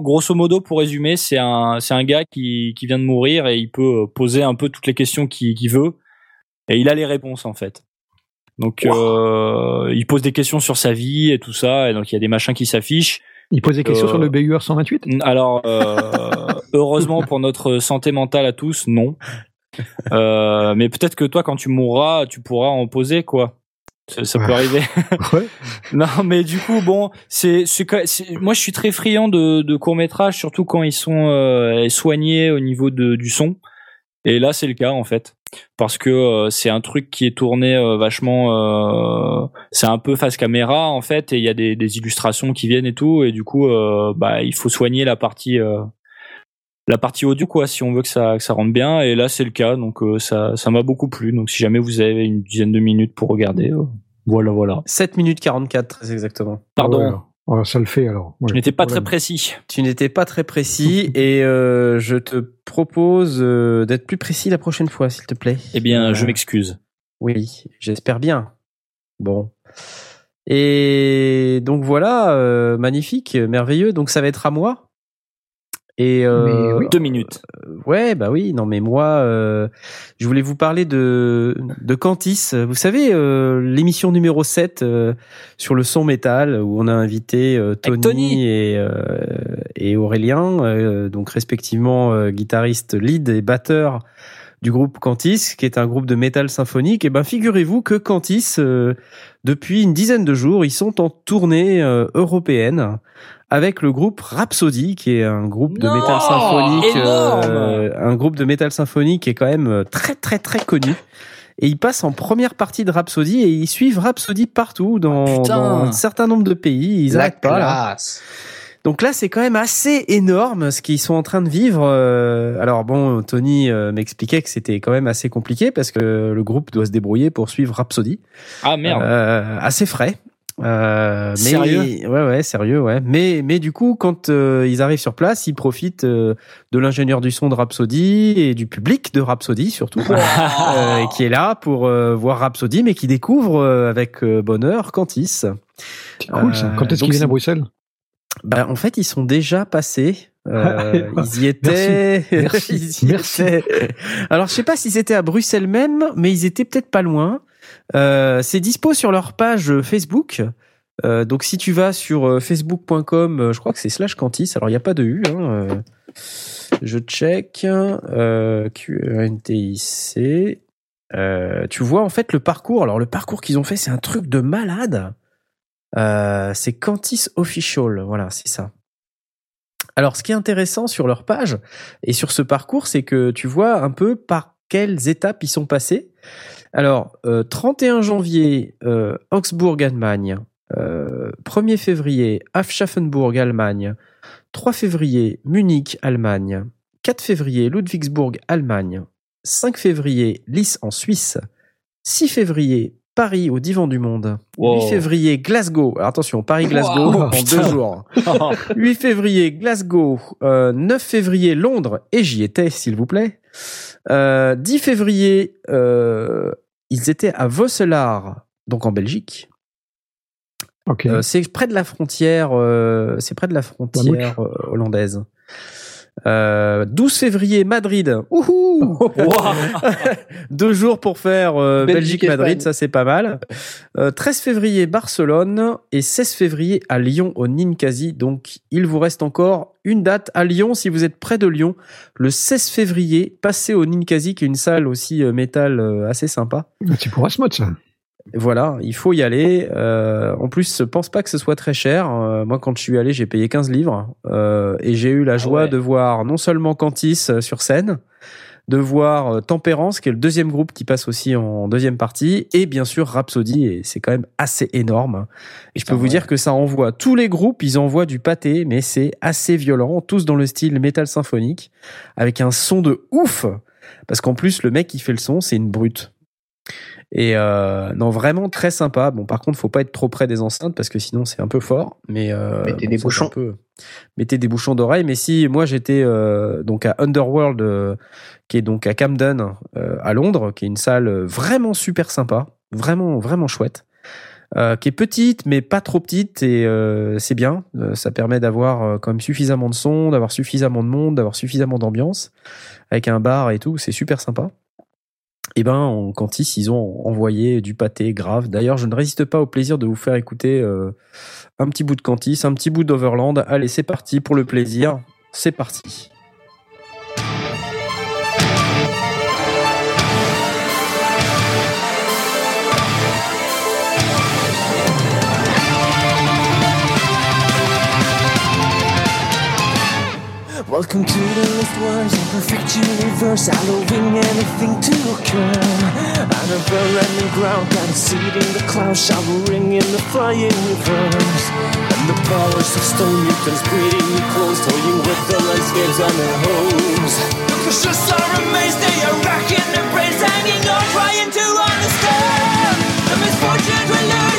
Speaker 5: grosso modo pour résumer, c'est un c'est un gars qui qui vient de mourir et il peut poser un peu toutes les questions qu'il veut et il a les réponses en fait. Donc euh, il pose des questions sur sa vie et tout ça et donc il y a des machins qui s'affichent.
Speaker 3: Il pose des questions
Speaker 5: euh,
Speaker 3: sur le BUR 128
Speaker 5: Alors, euh, heureusement pour notre santé mentale à tous, non. Euh, mais peut-être que toi, quand tu mourras, tu pourras en poser, quoi. Ça, ça peut arriver.
Speaker 3: Ouais.
Speaker 5: non, mais du coup, bon, c'est, moi, je suis très friand de, de courts métrages, surtout quand ils sont euh, soignés au niveau de, du son. Et là, c'est le cas en fait, parce que euh, c'est un truc qui est tourné euh, vachement. c'est un peu face caméra en fait, et il y a des, des illustrations qui viennent et tout, et du coup, bah, il faut soigner la partie. La partie audio quoi si on veut que ça que ça rentre bien et là c'est le cas donc euh, ça ça m'a beaucoup plu donc si jamais vous avez une dizaine de minutes pour regarder euh, voilà voilà
Speaker 1: 7 minutes 44, très exactement.
Speaker 5: pardon
Speaker 3: Ah ouais, alors. Ça le fait alors. Ouais,
Speaker 5: je n'étais pas très précis
Speaker 1: Tu n'étais pas très précis et euh, je te propose euh, d'être plus précis la prochaine fois, s'il te plaît.
Speaker 5: eh bien je m'excuse
Speaker 1: Oui, j'espère bien. Bon. Et donc voilà, euh, magnifique, merveilleux. Donc ça va être à moi. Et euh,
Speaker 3: oui.
Speaker 5: deux minutes
Speaker 1: ouais, bah oui, non mais moi, euh, je voulais vous parler de de Cantis. Vous savez, euh, l'émission numéro 7 euh, sur le son métal où on a invité euh, Tony,
Speaker 5: Tony.
Speaker 1: et euh, et Aurélien, euh, donc respectivement euh, guitariste lead et batteur du groupe Cantis, qui est un groupe de métal symphonique. Et ben figurez-vous que Cantis, euh, depuis une dizaine de jours, ils sont en tournée euh, européenne avec le groupe Rhapsody, qui est un groupe de
Speaker 5: Non
Speaker 1: métal symphonique, euh, un groupe de métal symphonique qui est quand même euh, très très très connu. Et ils passent en première partie de Rhapsody et ils suivent Rhapsody partout dans,
Speaker 5: Ah,
Speaker 1: dans un certain nombre de pays. Ils
Speaker 2: La
Speaker 1: arrêtent pas. là. Donc là, c'est quand même assez énorme ce qu'ils sont en train de vivre. Euh, Alors bon, Tony m'expliquait que c'était quand même assez compliqué parce que le groupe doit se débrouiller pour suivre Rhapsody.
Speaker 5: ah merde
Speaker 1: Euh, assez frais. Euh, mais
Speaker 5: Sérieux?
Speaker 1: ouais ouais sérieux ouais mais mais du coup quand euh, ils arrivent sur place ils profitent euh, de l'ingénieur du son de Rhapsody et du public de Rhapsody surtout euh, qui est là pour euh, voir Rhapsody mais qui découvre euh, avec euh, bonheur Cantis
Speaker 3: C'est cool ça. Quand est-ce qu'ils viennent à Bruxelles?
Speaker 1: Bah, en fait, ils sont déjà passés. Euh, ils y étaient.
Speaker 3: Merci.
Speaker 1: Ils y
Speaker 3: Merci.
Speaker 1: étaient. Alors, je sais pas si c'était à Bruxelles même, mais ils étaient peut-être pas loin. Euh, c'est dispo sur leur page Facebook. Euh, donc, si tu vas sur euh, facebook.com, je crois que c'est slash Cantis. Alors, il n'y a pas de U. Hein, je check. Euh, QNTIC. Tu vois en fait le parcours. Alors, le parcours qu'ils ont fait, c'est un truc de malade. C'est Cantis Official, voilà, c'est ça. Alors, ce qui est intéressant sur leur page et sur ce parcours, c'est que tu vois un peu par quelles étapes ils sont passés. Alors, euh, 31 janvier, euh, Augsbourg, Allemagne. Euh, 1er février, Aschaffenburg, Allemagne. 3 février, Munich, Allemagne. 4 février, Ludwigsburg, Allemagne. 5 février, Lys en Suisse. 6 février, Paris au Divan du Monde.
Speaker 5: Wow.
Speaker 1: 8 février, Glasgow. Alors attention, Paris-Glasgow
Speaker 5: Wow,
Speaker 1: en
Speaker 5: putain.
Speaker 1: deux jours. 8 février, Glasgow. Euh, 9 février, Londres. Et j'y étais, s'il vous plaît. Euh, 10 février, euh, ils étaient à Vosselar, donc en Belgique. Euh, c'est près de la frontière, euh, c'est près de la frontière euh, hollandaise. Euh, 12 février, Madrid. Ouhou Deux jours pour faire euh,
Speaker 2: Belgique,
Speaker 1: Belgique-Madrid, ça c'est pas mal. Euh, 13 février, Barcelone. Et 16 février à Lyon, au Ninkasi. Donc, il vous reste encore une date à Lyon si vous êtes près de Lyon. Le 16 février, passez au Ninkasi, qui est une salle aussi euh, métal euh, assez sympa.
Speaker 3: C'est pour Asmod, ça.
Speaker 1: Voilà, il faut y aller. Euh, en plus, je pense pas que ce soit très cher. Euh, moi, quand je suis allé, j'ai payé 15 livres euh, et j'ai eu la joie
Speaker 5: ouais.
Speaker 1: de voir non seulement Cantis euh, sur scène, de voir euh, Tempérance, qui est le deuxième groupe qui passe aussi en deuxième partie, et bien sûr Rhapsody, et c'est quand même assez énorme. Et je peux vous dire que ça envoie tous les groupes, ils envoient du pâté, mais c'est assez violent, tous dans le style métal symphonique, avec un son de ouf, parce qu'en plus le mec qui fait le son, c'est une brute. Et euh, non, vraiment très sympa. Bon, par contre, faut pas être trop près des enceintes parce que sinon c'est un peu fort. Mais euh,
Speaker 2: Mettez
Speaker 1: bon,
Speaker 2: des bouchons.
Speaker 1: un peu- Mettez des bouchons d'oreille. Mais si moi j'étais euh, donc à Underworld, qui est donc à Camden, à Londres, qui est une salle vraiment super sympa, vraiment vraiment chouette. Qui est petite mais pas trop petite et c'est bien. Ça permet d'avoir quand même suffisamment de son, d'avoir suffisamment de monde, d'avoir suffisamment d'ambiance avec un bar et tout. C'est super sympa. Et ben, en Cantis, ils ont envoyé du pâté grave. D'ailleurs, je ne résiste pas au plaisir de vous faire écouter euh, un petit bout de Cantis, un petit bout d'Overland. Allez, c'est parti pour le plaisir. C'est parti.
Speaker 9: Welcome to the lost words of perfect universe, allowing anything to occur. On a never-ending ground, got a seed in the clouds, showering in the flying reverse. And the powers of stone mutants breeding me close, toying with the landscapes on their homes. The cautious are amazed, they are racking their brains, hanging on, trying to understand. The misfortunes will lose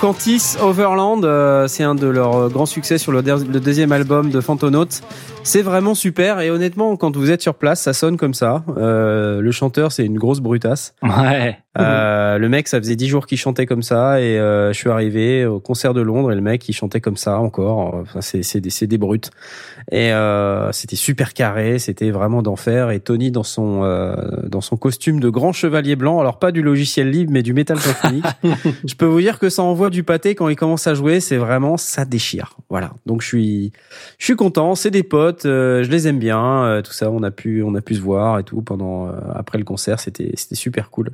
Speaker 1: Cantis Overland, euh, c'est un de leurs euh, grands succès sur le, der- le deuxième album de Fantonaut. C'est vraiment super et honnêtement, quand vous êtes sur place, ça sonne comme ça. Euh, le chanteur, c'est une grosse brutasse.
Speaker 5: Ouais.
Speaker 1: Euh, le mec, ça faisait dix jours qu'il chantait comme ça et je suis arrivé au concert de Londres et le mec, il chantait comme ça encore. Enfin, c'est c'est des, c'est des brutes. Et c'était super carré, c'était vraiment d'enfer. Et Tony dans son dans son costume de grand chevalier blanc, alors pas du logiciel libre, mais du métal symphonique. je peux vous dire que ça envoie du pâté quand il commence à jouer. C'est vraiment ça déchire. Voilà. Donc je suis je suis content. C'est des potes, euh, je les aime bien. euh, tout ça, on a pu on a pu se voir et tout pendant euh, après le concert. C'était c'était super cool.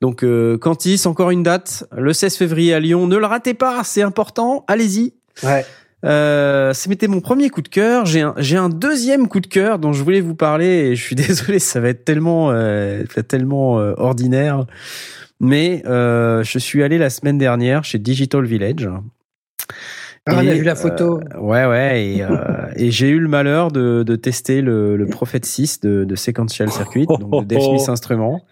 Speaker 1: Donc Cantis, encore une date, le 16 février à Lyon. Ne le ratez pas, c'est important. Allez-y.
Speaker 2: Ouais.
Speaker 1: Euh, C'était mon premier coup de cœur. J'ai un, j'ai un deuxième coup de cœur dont je voulais vous parler et je suis désolé, ça va être tellement, euh, tellement euh, ordinaire. Mais euh, je suis allé la semaine dernière chez Digital Village.
Speaker 2: Ah, on a vu la photo.
Speaker 1: euh, ouais, ouais. Et, euh, et j'ai eu le malheur de, de tester le, le Prophet 6 de, de Sequential Circuit, donc de Dave Smith Instruments.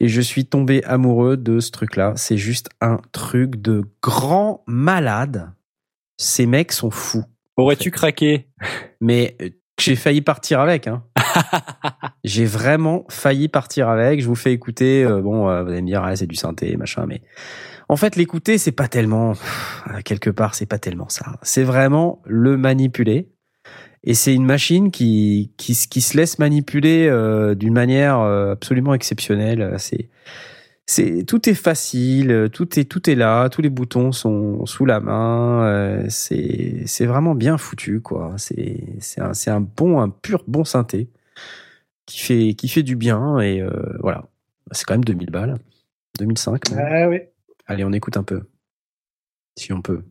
Speaker 1: Et je suis tombé amoureux de ce truc-là. C'est juste un truc de grand malade. Ces mecs sont fous.
Speaker 5: Aurais-tu craqué?
Speaker 1: Mais j'ai failli partir avec. Hein. j'ai vraiment failli partir avec. Je vous fais écouter. euh, bon, euh, vous allez me dire, ah, c'est du synthé, machin. Mais en fait, l'écouter, c'est pas tellement. pff, quelque part, c'est pas tellement ça. C'est vraiment le manipuler. Et c'est une machine qui, qui, se laisse manipuler euh, d'une manière euh, absolument exceptionnelle. C'est, c'est, tout est facile, tout est, tout est là, tous les boutons sont sous la main. euh, c'est, c'est vraiment bien foutu, quoi. C'est, c'est un, bon, un pur bon synthé qui fait, qui fait du bien. Et euh, voilà, c'est quand même 2000 balles, 2005. même.
Speaker 2: Ah oui.
Speaker 1: Allez, on écoute un peu. si on peut.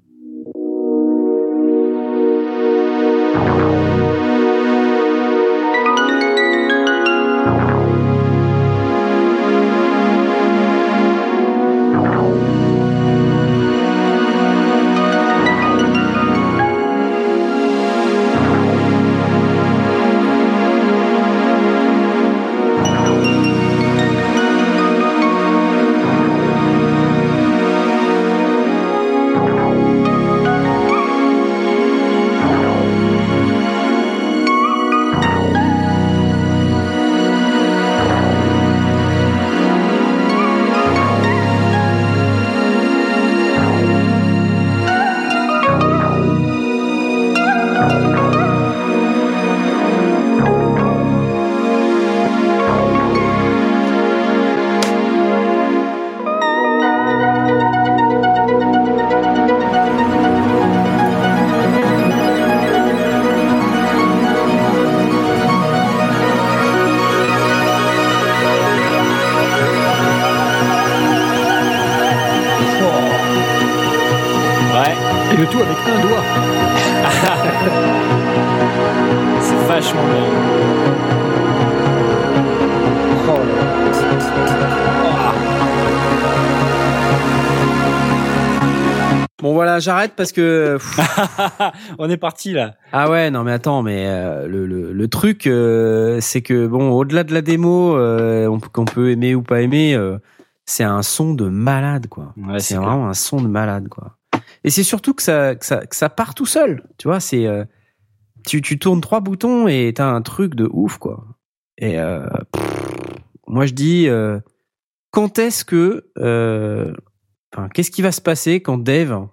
Speaker 1: Parce que
Speaker 5: On est parti là.
Speaker 1: ah ouais non mais attends mais euh, le, le, le truc euh, c'est que bon au-delà de la démo euh, qu'on peut aimer ou pas aimer c'est un son de malade quoi.
Speaker 5: Ouais,
Speaker 1: c'est vraiment un son de malade quoi. Et c'est surtout que ça que ça que ça part tout seul. Tu vois c'est tu tu tournes trois boutons et t'as un truc de ouf quoi. Et pff, moi je dis quand est-ce que enfin qu'est-ce qui va se passer quand Dave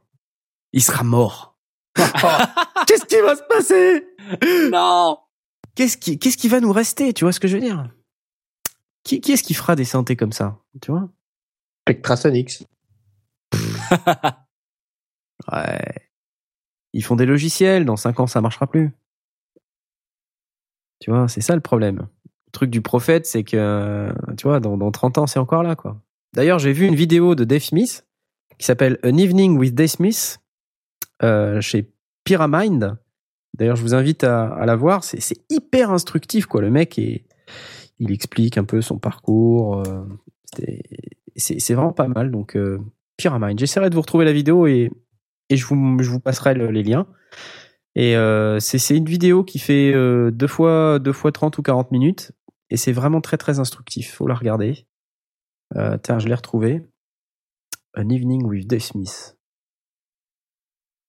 Speaker 1: il sera mort Qu'est-ce qui va se passer?
Speaker 5: Non.
Speaker 1: Qu'est-ce qui, qu'est-ce qui va nous rester? Tu vois ce que je veux dire? Qui, qui est-ce qui fera des synthés comme ça? Tu vois?
Speaker 2: Spectrasonics.
Speaker 1: Ouais. Ils font des logiciels. Dans 5 ans, ça marchera plus. Tu vois, c'est ça le problème. Le truc du prophète, c'est que, tu vois, dans, dans 30 ans, c'est encore là, quoi. D'ailleurs, j'ai vu une vidéo de Dave Smith qui s'appelle An Evening with Dave Smith chez Pyramid. D'ailleurs, je vous invite à, la voir. C'est hyper instructif, quoi. Le mec, est, il explique un peu son parcours. euh, c'est- vraiment pas mal. Donc, euh, Pyramid. J'essaierai de vous retrouver la vidéo et, et je, vous, je vous passerai le- les liens. Et euh, c'est une vidéo qui fait euh, deux, fois, deux fois 30 ou 40 minutes. Et c'est vraiment très, très instructif. Faut la regarder. Euh, tiens, je l'ai retrouvé. An Evening with Dave Smith.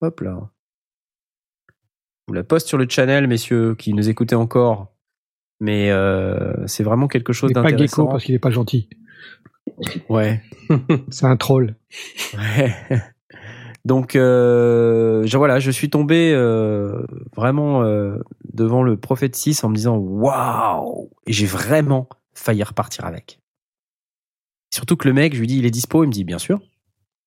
Speaker 1: Hop là. Vous la poste sur le channel, messieurs, qui nous écoutez encore. Mais euh, c'est vraiment quelque chose
Speaker 3: n'est pas
Speaker 1: d'intéressant.
Speaker 3: gecko parce qu'il est pas gentil.
Speaker 1: Ouais.
Speaker 3: C'est un troll.
Speaker 1: Ouais. Donc euh, je, voilà, je suis tombé euh, vraiment euh, devant le prophète 6 en me disant waouh et j'ai vraiment failli repartir avec. Surtout que le mec, je lui dis il est dispo, il me dit bien sûr.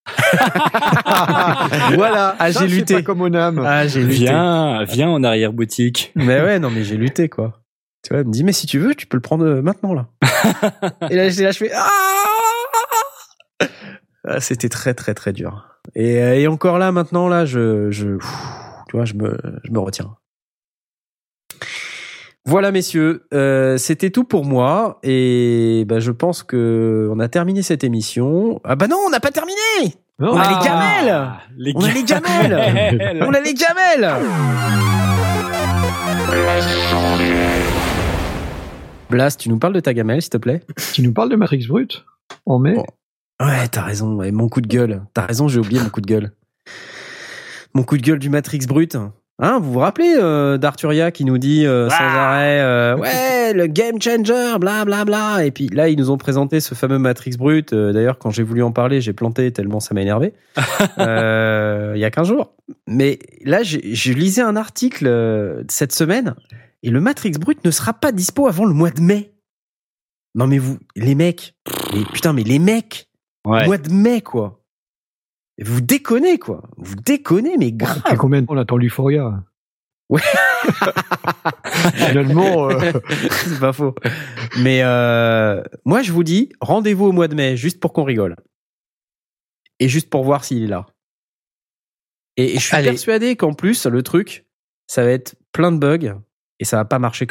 Speaker 1: voilà, ah, j'ai lutté.
Speaker 3: pas comme Onam.
Speaker 1: Ah, j'ai lutté.
Speaker 5: Viens, viens en arrière boutique.
Speaker 1: Mais ouais, non mais j'ai lutté quoi. Tu vois, il me dit mais si tu veux, tu peux le prendre euh, maintenant là. et là, j'ai là, je fais ah Ah, c'était très très très dur. Et, euh, et encore là maintenant là, je je pff, tu vois, je me je me retiens. Voilà messieurs, euh, c'était tout pour moi et bah, je pense que on a terminé cette émission. Ah bah non, on n'a pas terminé.
Speaker 3: Non,
Speaker 1: On a
Speaker 5: Ah,
Speaker 1: les gamelles.
Speaker 5: Les
Speaker 1: On a les gamelles. On a les gamelles. Blast, tu nous parles de ta gamelle, s'il te plaît?
Speaker 3: Tu nous parles de Matrix Brut? En mai
Speaker 1: Oh. Ouais, t'as raison. Et mon coup de gueule. T'as raison, j'ai oublié mon coup de gueule. Mon coup de gueule du Matrix brut. Hein, vous vous rappelez euh, d'Arturia qui nous dit euh, sans arrêt euh, ouais le game changer bla bla bla. Et puis là ils nous ont présenté ce fameux Matrix brut. Euh, d'ailleurs quand j'ai voulu en parler j'ai planté tellement ça m'a énervé. Il y a 15 jours. Mais là je lisais un article cette semaine et le Matrix brut ne sera pas dispo avant le mois de mai. Non mais vous les mecs mais putain mais les mecs
Speaker 5: Ouais.
Speaker 1: mois de mai, quoi. Et Vous déconnez, quoi. Vous déconnez, mais
Speaker 3: Ça fait
Speaker 1: grave.
Speaker 3: combien de temps on attend l'Euphoria
Speaker 1: Ouais.
Speaker 3: Finalement, euh,
Speaker 1: C'est pas faux. Mais euh, moi, je vous dis, rendez-vous au mois de mai, juste pour qu'on rigole. Et juste pour voir s'il est là. Et, et je suis
Speaker 2: Allez.
Speaker 1: persuadé qu'en plus, le truc, ça va être plein de bugs et ça va pas marcher.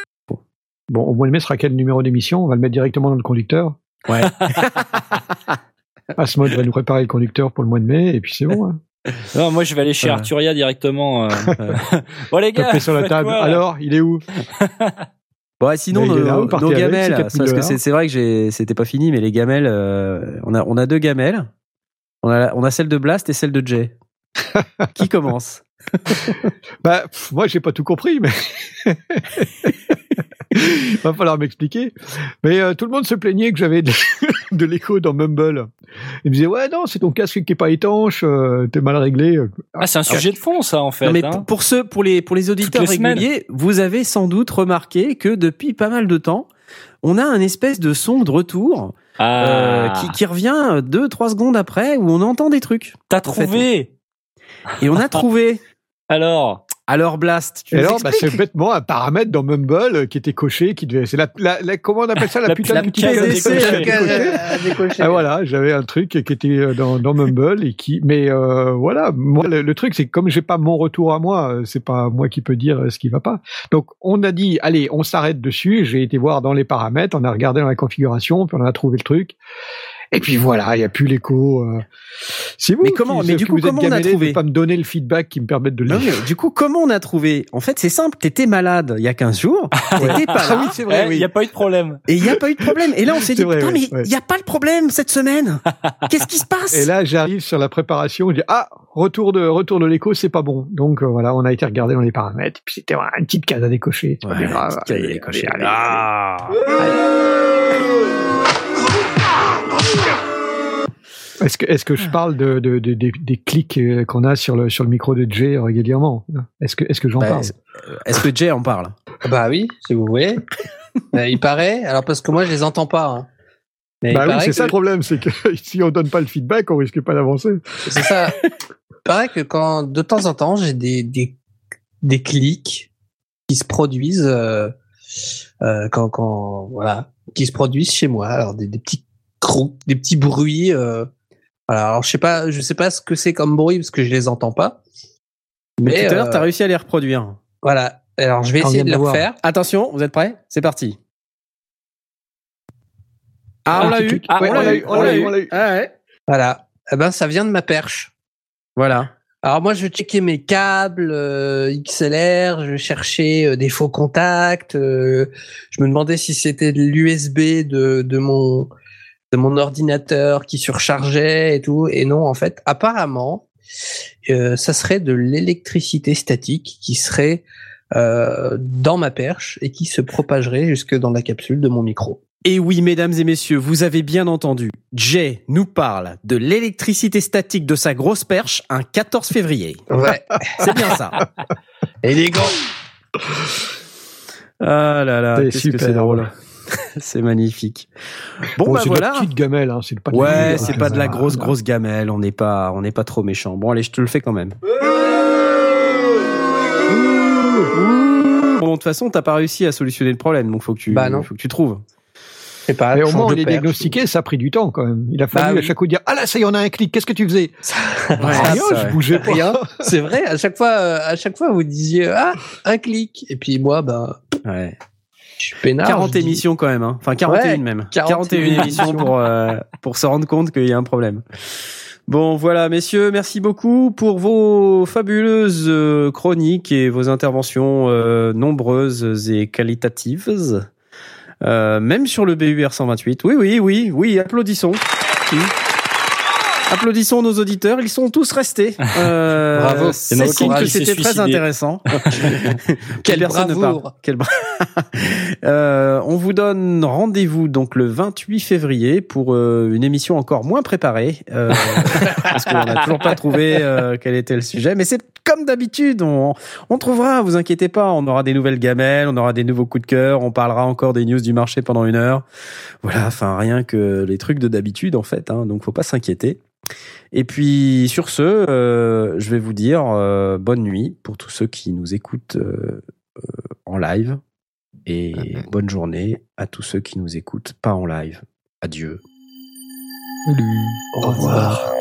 Speaker 3: Bon, au mois de mai sera quel numéro d'émission? On va le mettre directement dans le conducteur?
Speaker 1: Ouais.
Speaker 3: Asmod va nous préparer le conducteur pour le mois de mai, et puis c'est bon. Hein.
Speaker 5: Non, moi je vais aller chez
Speaker 1: Ouais.
Speaker 5: Arturia directement. euh, euh. bon les gars,
Speaker 3: sur la table.
Speaker 5: quoi,
Speaker 3: Alors, il est où?
Speaker 1: Bon, ouais, sinon,
Speaker 3: est là,
Speaker 1: nos, nos
Speaker 3: avec,
Speaker 1: gamelles,
Speaker 3: 4000
Speaker 1: parce que
Speaker 3: dollars.
Speaker 1: c'est vrai que c'était pas fini, mais les gamelles, euh, on, a, on a deux gamelles. On a, on a celle de Blast et celle de Jay. Qui commence?
Speaker 3: Bah, pff, moi, j'ai pas tout compris, mais va falloir m'expliquer. Mais euh, tout le monde se plaignait que j'avais de, de l'écho dans Mumble. Il me disait ouais non, c'est ton casque qui est pas étanche, euh, t'es mal réglé.
Speaker 5: Ah, c'est un sujet de fond ça en fait.
Speaker 1: Non, mais
Speaker 5: hein.
Speaker 1: pour- ceux, pour les, pour les auditeurs
Speaker 5: les semaines.
Speaker 1: réguliers, vous avez sans doute remarqué que depuis pas mal de temps, on a un espèce de son de retour euh,
Speaker 5: Ah,
Speaker 1: qui, qui revient deux, trois secondes après où on entend des trucs.
Speaker 5: t'as
Speaker 1: fait,
Speaker 5: trouvé
Speaker 1: Et on a trouvé.
Speaker 5: Alors,
Speaker 1: Alors Blast, tu
Speaker 3: alors, bah, c'est bêtement un paramètre dans Mumble euh, qui était coché, qui devait. C'est la, la, la- comment on appelle ça, la,
Speaker 5: La-
Speaker 3: putain
Speaker 5: la
Speaker 3: de décochée. Ah, voilà, j'avais un truc qui était euh, dans, dans Mumble et qui, mais euh, voilà, moi le, le truc c'est que comme j'ai pas mon retour à moi, euh, c'est pas moi qui peux dire ce qui va pas. Donc on a dit, allez, on s'arrête dessus. J'ai été voir dans les paramètres, on a regardé dans la configuration, puis on a trouvé le truc. Et puis voilà, il y a plus l'écho. euh. C'est vous.
Speaker 1: Mais comment-
Speaker 3: qui,
Speaker 1: mais du coup, comment on a trouvé
Speaker 3: pas me donner le feedback qui me permette de le.
Speaker 1: Non, mais du coup, comment on a trouvé? En fait, c'est simple. T'étais malade il y a 15 jours. T'étais pas
Speaker 3: Ah
Speaker 1: là.
Speaker 3: oui, c'est vrai.
Speaker 5: il
Speaker 3: oui.
Speaker 5: n'y a pas eu de problème.
Speaker 1: Et il n'y a pas eu de problème. Et là, on s'est dit,
Speaker 3: vrai,
Speaker 1: putain,
Speaker 3: oui,
Speaker 1: mais
Speaker 3: ouais.
Speaker 1: il n'y a pas le problème cette semaine. Qu'est-ce qui se passe?
Speaker 3: Et là, j'arrive sur la préparation, je dis ah retour de retour de l'écho, c'est pas bon. Donc euh, voilà, on a été regarder dans les paramètres, et puis c'était voilà, une petite case à décocher. C'est pas
Speaker 1: Ouais,
Speaker 3: grave.
Speaker 1: à
Speaker 3: Allez,
Speaker 1: décocher.
Speaker 3: allez, allez,
Speaker 1: Ah.
Speaker 3: Est-ce que est-ce que je parle de, de, de- des, des clics euh, qu'on a sur le sur le micro de Jay régulièrement? Est-ce que est-ce que j'en
Speaker 1: Bah,
Speaker 3: parle?
Speaker 1: euh, Est-ce que Jay en parle?
Speaker 2: Bah oui, si vous voulez. Euh, il paraît, alors parce que moi je les entends pas. hein. Mais
Speaker 3: Bah oui, c'est
Speaker 2: que-
Speaker 3: ça le problème, c'est que si on donne pas le feedback, on risque pas d'avancer.
Speaker 2: C'est ça. Il paraît que quand de temps en temps j'ai des, des, des clics qui se produisent euh, euh, quand, quand voilà qui se produisent chez moi. Alors des, des petits crocs, des petits bruits. euh, voilà. Alors je sais pas, je sais pas ce que c'est comme bruit parce que je les entends pas.
Speaker 1: Mais
Speaker 2: Mais
Speaker 1: tout à l'heure,
Speaker 2: euh,
Speaker 1: t'as réussi à les reproduire.
Speaker 2: voilà. Alors je vais
Speaker 3: On
Speaker 2: essayer de le refaire.
Speaker 1: Attention, vous êtes prêts? C'est parti. Ah, on l'a eu. Ah,
Speaker 3: Ouais,
Speaker 1: on l'a eu. On l'a eu.
Speaker 3: on l'a eu.
Speaker 1: Ah, ouais.
Speaker 2: Voilà. Eh ben ça vient de ma perche.
Speaker 1: Voilà.
Speaker 2: Alors moi, je vais checker mes câbles euh, XLR, je vais chercher euh, des faux contacts. euh, je me demandais si c'était de l'USB de, de mon de mon ordinateur qui surchargeait et tout. Et non, en fait, apparemment, euh, ça serait de l'électricité statique qui serait euh, dans ma perche et qui se propagerait jusque dans la capsule de mon micro.
Speaker 1: Et oui, mesdames et messieurs, vous avez bien entendu. Jay nous parle de l'électricité statique de sa grosse perche un 14 février.
Speaker 2: Ouais,
Speaker 1: C'est bien ça.
Speaker 2: élégant.
Speaker 1: Ah là là,
Speaker 3: C'est
Speaker 1: qu'est-ce que
Speaker 3: super.
Speaker 1: c'est drôle. c'est magnifique. Bon,
Speaker 3: Bon,
Speaker 1: bah
Speaker 3: c'est de la
Speaker 1: voilà.
Speaker 3: petite gamelle, hein, c'est pas de
Speaker 1: Ouais,
Speaker 3: la-
Speaker 1: c'est pas de la grosse
Speaker 3: Voilà.
Speaker 1: grosse gamelle. On n'est pas, on n'est pas trop méchant. Bon, allez, je te le fais quand même. Bon, de toute façon, t'as pas réussi à solutionner le problème, donc faut que tu,
Speaker 2: Bah non.
Speaker 1: faut que tu trouves.
Speaker 2: C'est pas.
Speaker 3: Mais au moins, on est diagnostiqué, ça a pris du temps quand même. Il a fallu
Speaker 2: Bah
Speaker 3: à chaque coup dire Ah là, ça y est, on a un clic, qu'est-ce que tu faisais?
Speaker 1: Ouais,
Speaker 3: Rien,
Speaker 1: c'est
Speaker 3: je
Speaker 1: vrai.
Speaker 3: bougeais pas.
Speaker 2: Rien. C'est vrai. À chaque fois, euh, à chaque fois, vous disiez ah un clic. Et puis moi, ben,
Speaker 1: Ouais.
Speaker 2: Je suis peinard.
Speaker 1: 40
Speaker 2: je dis-
Speaker 1: émissions quand même, hein. Enfin 41
Speaker 2: Ouais,
Speaker 1: même.
Speaker 2: 41
Speaker 1: 41 émissions pour euh, pour se rendre compte qu'il y a un problème. Bon voilà messieurs, merci beaucoup pour vos fabuleuses euh, chroniques et vos interventions euh, nombreuses et qualitatives. Euh, même sur le BUR 128. Oui oui oui oui, applaudissons. Oui. Applaudissons nos auditeurs, ils sont tous restés. Euh,
Speaker 2: Bravo.
Speaker 1: C'est
Speaker 5: notre
Speaker 1: signe que c'était très
Speaker 5: suicidé.
Speaker 1: intéressant.
Speaker 2: Quelle
Speaker 1: Personne ne
Speaker 2: bravoure.
Speaker 1: parle. Bra- Euh, on vous donne rendez-vous donc le 28 février pour euh, une émission encore moins préparée euh, parce qu'on n'a toujours pas trouvé euh, quel était le sujet. Mais c'est comme d'habitude, on, on trouvera. Vous inquiétez pas, on aura des nouvelles gamelles, on aura des nouveaux coups de cœur, on parlera encore des news du marché pendant une heure. Voilà, enfin rien que les trucs de d'habitude en fait. Hein, donc faut pas s'inquiéter. Et puis sur ce, euh, je vais vous dire euh, bonne nuit pour tous ceux qui nous écoutent euh, en live et bonne journée à tous ceux qui nous écoutent pas en live. Adieu.
Speaker 2: Au revoir.